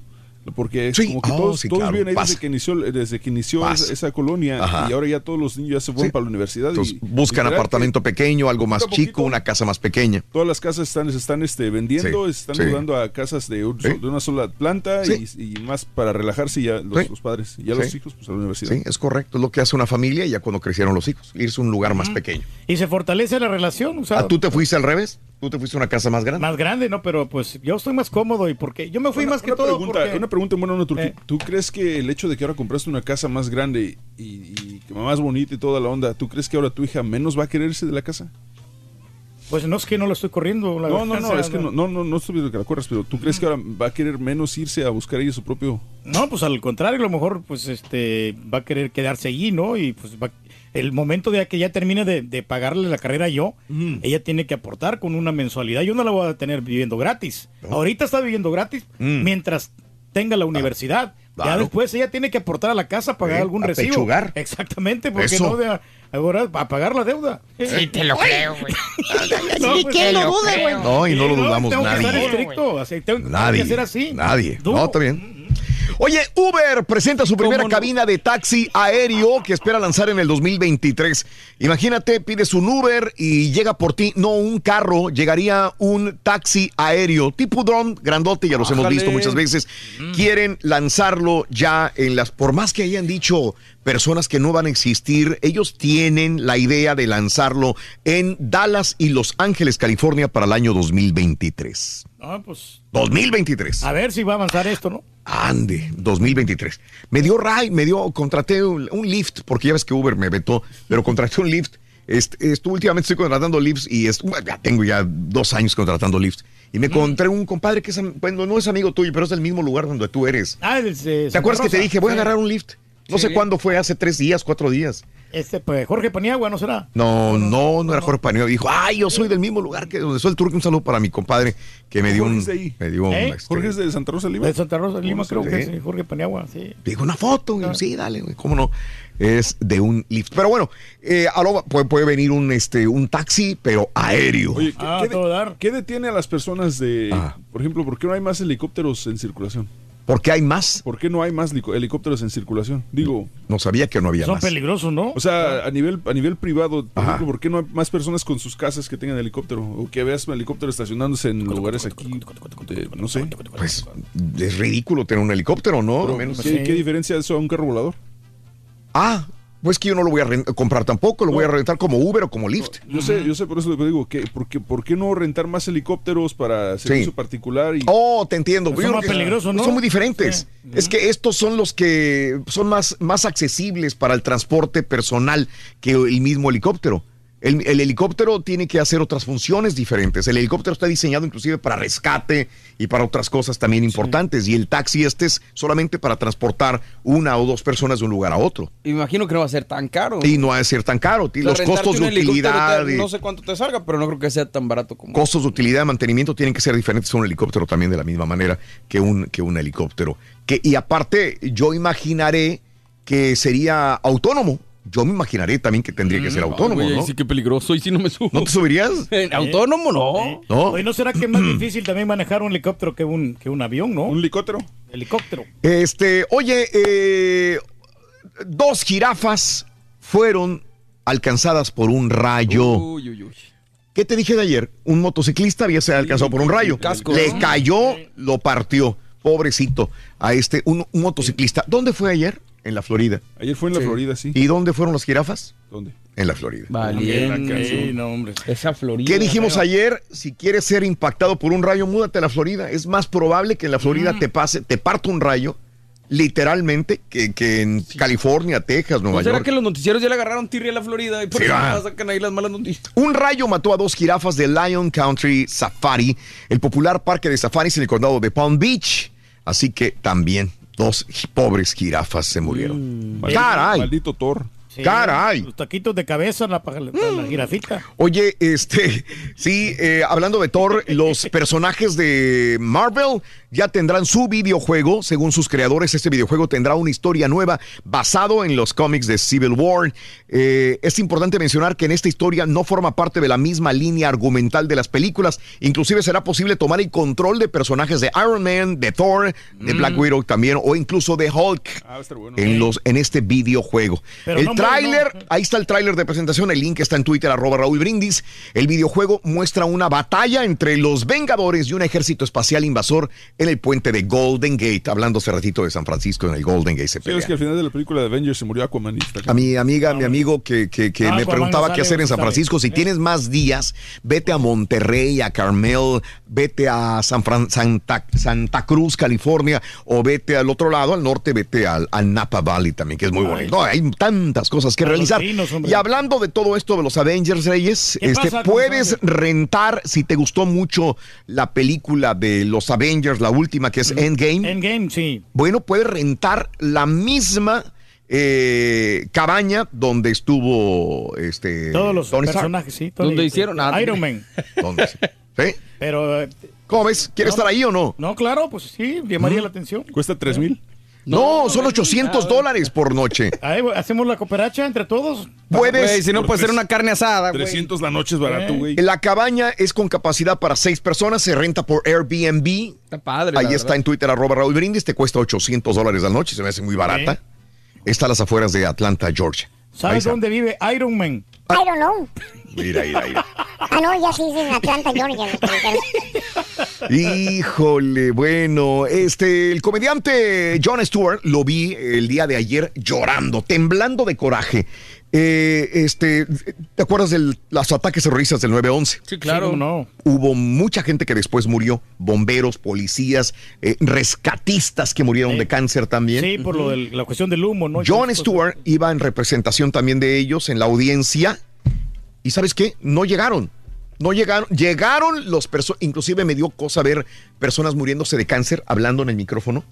[SPEAKER 5] Porque
[SPEAKER 1] Sí.
[SPEAKER 5] como que
[SPEAKER 1] Oh,
[SPEAKER 5] todos,
[SPEAKER 1] sí,
[SPEAKER 5] todos
[SPEAKER 1] claro,
[SPEAKER 5] viven ahí desde que inició, desde que inició esa, esa colonia
[SPEAKER 1] Ajá.
[SPEAKER 5] y ahora ya todos los niños ya se fueron para la universidad.
[SPEAKER 1] Entonces,
[SPEAKER 5] y,
[SPEAKER 1] buscan
[SPEAKER 5] literal
[SPEAKER 1] apartamento pequeño, algo más
[SPEAKER 5] poquito
[SPEAKER 1] chico, una casa más pequeña.
[SPEAKER 5] Todas las casas están, se están este, vendiendo,
[SPEAKER 1] Sí,
[SPEAKER 5] se están
[SPEAKER 1] sí.
[SPEAKER 5] mudando a casas de, un-
[SPEAKER 1] Sí.
[SPEAKER 5] de una sola planta
[SPEAKER 1] Sí.
[SPEAKER 5] y, y más para relajarse ya los,
[SPEAKER 1] Sí.
[SPEAKER 5] los padres. Y ya los
[SPEAKER 1] Sí.
[SPEAKER 5] hijos pues a la universidad.
[SPEAKER 1] Sí, es correcto. Es lo que hace una familia ya cuando crecieron los hijos. Irse a un lugar más pequeño.
[SPEAKER 3] Y se fortalece la relación, o sea,
[SPEAKER 1] Ah, ¿Tú te fuiste al revés? ¿Tú te fuiste a una casa más grande?
[SPEAKER 3] más grande, ¿no? Pero pues yo estoy más cómodo y porque yo me fui más que
[SPEAKER 5] una
[SPEAKER 3] todo
[SPEAKER 5] pregunta,
[SPEAKER 3] porque-
[SPEAKER 5] Una pregunta buena, no, Turquí.
[SPEAKER 3] Eh.
[SPEAKER 5] ¿Tú crees que el hecho de que ahora compraste una casa más grande y, y que más bonita y toda la onda, ¿tú crees que ahora tu hija menos va a querer irse de la casa?
[SPEAKER 3] Pues no es que no lo estoy corriendo. La
[SPEAKER 5] No, no,
[SPEAKER 3] verdad,
[SPEAKER 5] no, es que no, no, no, no estoy viendo que la corras, pero ¿tú crees que ahora va a querer menos irse a buscar ella su propio...
[SPEAKER 3] No, pues al contrario, a lo mejor pues este va a querer quedarse allí, ¿no? Y pues va- el momento de que ya termine de, de pagarle la carrera yo, ella tiene que aportar con una mensualidad. Yo no la voy a tener viviendo gratis. Ahorita está viviendo gratis
[SPEAKER 1] Mm.
[SPEAKER 3] mientras tenga la universidad. Ya después ella tiene que aportar a la casa, pagar
[SPEAKER 1] Sí,
[SPEAKER 3] algún
[SPEAKER 1] a
[SPEAKER 3] recibo.
[SPEAKER 1] pechugar.
[SPEAKER 3] Exactamente, porque
[SPEAKER 1] Eso.
[SPEAKER 3] no de ahora a pagar la deuda.
[SPEAKER 72] Sí, te lo creo, güey.
[SPEAKER 3] No,
[SPEAKER 72] ¿Y
[SPEAKER 3] pues,
[SPEAKER 72] quién lo duda, güey?
[SPEAKER 1] No, y no lo dudamos
[SPEAKER 3] tengo que
[SPEAKER 1] nadie.
[SPEAKER 3] ser estricto, así, tengo, tengo
[SPEAKER 1] Nadie.
[SPEAKER 3] que ser así.
[SPEAKER 1] Nadie. No, está bien. Oye, Uber presenta su primera cabina de taxi aéreo que espera lanzar en el 2023. Imagínate, pides un Uber y llega por ti, no un carro, llegaría un taxi aéreo tipo drone, grandote, ya los hemos visto muchas veces. Quieren lanzarlo ya en las, por más que hayan dicho personas que no van a existir, ellos tienen la idea de lanzarlo en Dallas y Los Ángeles, California para el año 2023.
[SPEAKER 3] Ah, pues
[SPEAKER 1] 2023.
[SPEAKER 3] a ver si va a avanzar esto, ¿no?
[SPEAKER 1] Ande, 2023. Me dio Ray, me dio, contraté un, un Lyft, porque ya ves que Uber me vetó, pero contraté un Lyft. Este, últimamente estoy contratando Lyfts y es- ya tengo ya dos años contratando Lyfts. Y me encontré un compadre que es, bueno, no es amigo tuyo, pero es del mismo lugar donde tú eres.
[SPEAKER 3] Ah, desde
[SPEAKER 1] ¿Te acuerdas que te dije, voy a agarrar un Lyft? No sé
[SPEAKER 3] Sí.
[SPEAKER 1] cuándo fue, hace tres días, cuatro días.
[SPEAKER 3] Este, pues, Jorge Paniagua, ¿no será?
[SPEAKER 1] No, no, no era Jorge Paneo. Dijo, ay, yo soy del mismo lugar que donde soy el turco. Un saludo para mi compadre que me dio
[SPEAKER 5] Jorge
[SPEAKER 1] un.
[SPEAKER 5] es de ahí.
[SPEAKER 1] Me dio un,
[SPEAKER 3] ¿Eh?
[SPEAKER 1] este,
[SPEAKER 5] Jorge es de Santa Rosa Lima.
[SPEAKER 3] De Santa Rosa de Lima,
[SPEAKER 5] Sí.
[SPEAKER 3] creo que es eh, Jorge Paniagua, sí.
[SPEAKER 1] Dijo una foto, güey. Sí, dale, güey. ¿Cómo no? Es de un lift. Pero bueno, eh, a lo- puede, puede venir un, este, un taxi, pero aéreo.
[SPEAKER 5] Oye, ¿qué,
[SPEAKER 3] Ah,
[SPEAKER 5] qué de- qué detiene a las personas de,
[SPEAKER 1] Ah.
[SPEAKER 5] por ejemplo, por qué no hay más helicópteros en circulación?
[SPEAKER 1] ¿Por qué hay más?
[SPEAKER 5] ¿Por qué no hay más helicópteros en circulación? Digo,
[SPEAKER 1] No sabía que no había
[SPEAKER 3] Son
[SPEAKER 1] más.
[SPEAKER 3] peligrosos, ¿no?
[SPEAKER 5] o sea, a nivel a nivel privado, por
[SPEAKER 1] Ajá.
[SPEAKER 5] ejemplo, ¿por qué no hay más personas con sus casas que tengan helicóptero? O que veas un helicóptero estacionándose en lugares aquí, de- no sé.
[SPEAKER 1] Pues es ridículo tener un helicóptero, ¿no?
[SPEAKER 5] Pero,
[SPEAKER 1] Menos-
[SPEAKER 5] ¿qué, qué diferencia eso a un carro volador?
[SPEAKER 1] Ah, pues que yo no lo voy a comprar tampoco, lo voy a rentar como Uber o como Lyft.
[SPEAKER 5] Yo sé, yo sé, por eso te digo, que, porque, ¿por qué no rentar más helicópteros para servicio particular? Y,
[SPEAKER 1] Oh, te entiendo.
[SPEAKER 3] Son más peligrosos, ¿no?
[SPEAKER 1] Son muy diferentes.
[SPEAKER 3] Sí.
[SPEAKER 1] Es que estos son los que son más, más accesibles para el transporte personal que el mismo helicóptero. El, el helicóptero tiene que hacer otras funciones diferentes. El helicóptero está diseñado inclusive para rescate y para otras cosas también importantes. Y el taxi este es solamente para transportar una o dos personas de un lugar a otro.
[SPEAKER 71] Imagino que no va a ser tan caro.
[SPEAKER 1] Y no ha de ser tan caro. Los costos de utilidad,
[SPEAKER 71] te- No sé cuánto te salga, pero no creo que sea tan barato como.
[SPEAKER 1] costos de utilidad mantenimiento tienen que ser diferentes a un helicóptero también de la misma manera que un, que un helicóptero. Que, y aparte, yo imaginaré que sería autónomo. Yo me imaginaré también que tendría que ser autónomo,
[SPEAKER 71] Ay, güey,
[SPEAKER 1] ¿no?
[SPEAKER 71] Sí, qué peligroso. Y si no me subo.
[SPEAKER 1] ¿No te subirías?
[SPEAKER 71] ¿Autónomo? No.
[SPEAKER 1] ¿No?
[SPEAKER 3] Oye, ¿no será que es más difícil también manejar un helicóptero que un, que un avión, no?
[SPEAKER 5] ¿Un helicóptero?
[SPEAKER 3] Helicóptero.
[SPEAKER 1] Este, oye, eh, dos jirafas fueron alcanzadas por un rayo.
[SPEAKER 71] Uy, uy, uy.
[SPEAKER 1] ¿Qué te dije de ayer? Un motociclista había sido alcanzado por un rayo.
[SPEAKER 71] casco,
[SPEAKER 1] Le
[SPEAKER 71] ¿no?
[SPEAKER 1] cayó, lo partió. Pobrecito. A este, un, un motociclista. ¿Dónde fue ayer? En la Florida.
[SPEAKER 5] Ayer fue en la
[SPEAKER 71] Sí.
[SPEAKER 5] Florida, sí.
[SPEAKER 1] ¿Y dónde fueron las jirafas?
[SPEAKER 5] ¿Dónde?
[SPEAKER 1] En la Florida.
[SPEAKER 71] Valiente.
[SPEAKER 3] Sí, no, hombre.
[SPEAKER 71] Esa Florida.
[SPEAKER 1] ¿Qué dijimos ayer? Si quieres ser impactado por un rayo, múdate a la Florida. Es más probable que en la Florida te pase, te parta un rayo, literalmente, que, que en California, Texas, Nueva
[SPEAKER 71] ¿No será
[SPEAKER 1] York.
[SPEAKER 71] que los noticieros ya le agarraron tirria a la Florida y por
[SPEAKER 1] Sí,
[SPEAKER 71] eso sacan ahí las malas noticias?
[SPEAKER 1] Un rayo mató a dos jirafas de Lion Country Safari, el popular parque de safaris en el condado de Palm Beach. Así que también dos pobres jirafas se murieron.
[SPEAKER 5] Maldito-
[SPEAKER 1] ¡Caray!
[SPEAKER 5] Maldito Thor.
[SPEAKER 1] Caray.
[SPEAKER 3] Los taquitos de cabeza la, para la, la jirafita.
[SPEAKER 1] Oye, este, sí, eh, hablando de Thor, los personajes de Marvel ya tendrán su videojuego. Según sus creadores, este videojuego tendrá una historia nueva basado en los cómics de Civil War. Eh, es importante mencionar que en esta historia no forma parte de la misma línea argumental de las películas. Inclusive será posible tomar el control de personajes de Iron Man, de Thor, de
[SPEAKER 5] Mm.
[SPEAKER 1] Black Widow también, o incluso de Hulk
[SPEAKER 5] Ah, bueno.
[SPEAKER 1] en, los, en este videojuego.
[SPEAKER 5] Pero
[SPEAKER 1] el
[SPEAKER 5] no,
[SPEAKER 1] tráiler, ahí está el tráiler de presentación, el link está en Twitter, arroba Raúl Brindis. El videojuego muestra una batalla entre los Vengadores y un ejército espacial invasor en el puente de Golden Gate. Hablando hace ratito de San Francisco, en el Golden Gate se
[SPEAKER 5] Sí, es que al final de la película de Avengers se murió Aquaman.
[SPEAKER 1] A mi amiga, mi amigo que, que- que
[SPEAKER 5] Ah,
[SPEAKER 1] me preguntaba
[SPEAKER 5] no
[SPEAKER 1] qué
[SPEAKER 5] sale,
[SPEAKER 1] hacer en San
[SPEAKER 5] sale.
[SPEAKER 1] Francisco, si tienes más días, vete a Monterrey, a Carmel, vete a San Fran- Santa, Santa Cruz, California, o vete al otro lado, al norte, vete al, al Napa Valley también, que es muy bonito. No, hay tantas cosas que realizar. y hablando de todo esto de los Avengers, Reyes,
[SPEAKER 3] ¿Qué
[SPEAKER 1] este, puedes rentar, si te gustó mucho la película de los Avengers, la última que es Endgame.
[SPEAKER 3] Endgame, sí.
[SPEAKER 1] Bueno, puedes rentar la misma eh, cabaña donde estuvo este
[SPEAKER 3] Todos los
[SPEAKER 1] Tony Stark.
[SPEAKER 3] personajes, sí. Tony-
[SPEAKER 71] Donde hicieron nada.
[SPEAKER 3] Iron Man.
[SPEAKER 1] ¿Dónde? ¿Sí?
[SPEAKER 3] Pero. eh,
[SPEAKER 1] ¿Cómo ves? ¿Quieres
[SPEAKER 3] no,
[SPEAKER 1] estar ahí o no?
[SPEAKER 3] No, claro, pues sí, llamaría la atención.
[SPEAKER 5] ¿Cuesta tres mil?
[SPEAKER 1] No, son 800 dólares por noche.
[SPEAKER 3] Ahí, hacemos la cooperacha entre todos.
[SPEAKER 1] Puedes.
[SPEAKER 71] Si no puede ser una carne asada, güey.
[SPEAKER 5] 300 la noche es barato, güey.
[SPEAKER 1] La cabaña es con capacidad para seis personas, se renta por Airbnb.
[SPEAKER 71] Está padre.
[SPEAKER 1] Ahí
[SPEAKER 71] la
[SPEAKER 1] está
[SPEAKER 71] verdad.
[SPEAKER 1] en Twitter, arroba Raúl Brindis, te cuesta 800 dólares la noche, se me hace muy barata. Está a las afueras de Atlanta, Georgia.
[SPEAKER 3] ¿Sabes dónde vive Iron Man?
[SPEAKER 72] I don't know.
[SPEAKER 1] Mira, mira, mira.
[SPEAKER 72] Ah, no, ya sí, en Atlanta, Georgia.
[SPEAKER 1] Híjole, bueno, este, el comediante Jon Stewart lo vi el día de ayer llorando, temblando de coraje. Eh, este, ¿te acuerdas de los ataques terroristas del 9-11?
[SPEAKER 71] Sí, claro.
[SPEAKER 3] Sí, no.
[SPEAKER 1] Hubo mucha gente que después murió, bomberos, policías, eh, rescatistas que murieron de cáncer también.
[SPEAKER 3] Sí, por lo de la cuestión del humo, ¿no?
[SPEAKER 1] Jon
[SPEAKER 3] Entonces,
[SPEAKER 1] Stewart iba en representación también de ellos en la audiencia. ¿Y sabes qué? No llegaron. No llegaron. Llegaron los personas. Inclusive me dio cosa ver personas muriéndose de cáncer hablando en el micrófono.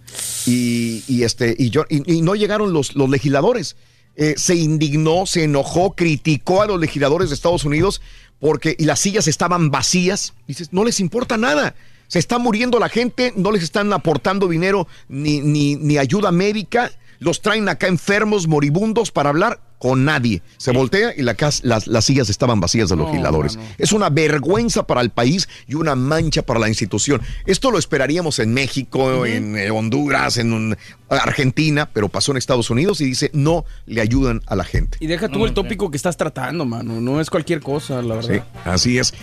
[SPEAKER 1] Y, y este, y, yo, y, y no llegaron los, los legisladores. Eh, se indignó, se enojó, criticó a los legisladores de Estados Unidos porque y las sillas estaban vacías. Dices, no les importa nada. Se está muriendo la gente, no les están aportando dinero ni, ni, ni ayuda médica. Los traen acá enfermos, moribundos para hablar con nadie. Se voltea y la cas- las, las sillas estaban vacías de los
[SPEAKER 71] No,
[SPEAKER 1] legisladores. Es una vergüenza para el país y una mancha para la institución. Esto lo esperaríamos en México, en eh, Honduras, en un- Argentina, pero pasó en Estados Unidos y dice no le ayudan a la gente.
[SPEAKER 71] Y deja tú el tópico que estás tratando, mano. No es cualquier cosa, la
[SPEAKER 1] Sí,
[SPEAKER 71] verdad.
[SPEAKER 1] así es.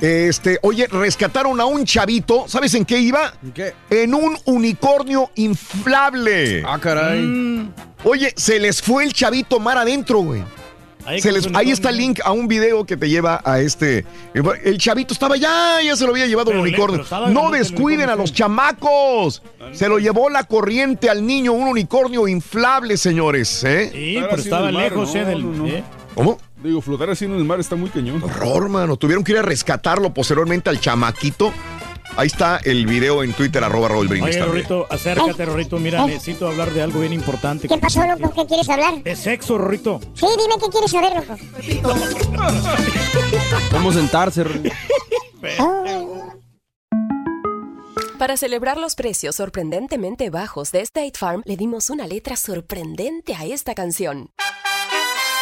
[SPEAKER 1] Este, oye, rescataron a un chavito. ¿Sabes en qué iba?
[SPEAKER 71] ¿En qué?
[SPEAKER 1] En un unicornio inflable.
[SPEAKER 71] Ah, caray.
[SPEAKER 3] Mm,
[SPEAKER 1] Oye, se les fue el chavito mar adentro, güey.
[SPEAKER 3] ahí,
[SPEAKER 1] Se les- ahí está el link a un video que te lleva a este. El chavito estaba ya, ya se lo había llevado
[SPEAKER 3] Pero
[SPEAKER 1] el unicornio. No descuiden a los chamacos. Se lo llevó la corriente al niño, un unicornio inflable, señores. ¿eh?
[SPEAKER 3] Sí, pero estaba lejos,
[SPEAKER 5] no,
[SPEAKER 3] eh, del.
[SPEAKER 5] no, no.
[SPEAKER 3] ¿eh?
[SPEAKER 1] ¿Cómo?
[SPEAKER 5] Digo, flotar así en el mar está muy cañón.
[SPEAKER 1] Horror, mano. Tuvieron que ir a rescatarlo posteriormente al chamaquito. Ahí está el video en Twitter, arroba Raúl Brindis
[SPEAKER 3] Oye. Rorrito, acércate, Rorrito. Mira,
[SPEAKER 72] Ay.
[SPEAKER 3] necesito hablar de algo bien importante.
[SPEAKER 72] ¿Qué pasó, loco? ¿Qué quieres hablar?
[SPEAKER 3] De sexo, Rorrito.
[SPEAKER 72] Sí, dime qué quieres saber, loco.
[SPEAKER 71] Vamos a sentarse. Rey.
[SPEAKER 84] Para celebrar los precios sorprendentemente bajos de State Farm, le dimos una letra sorprendente a esta canción.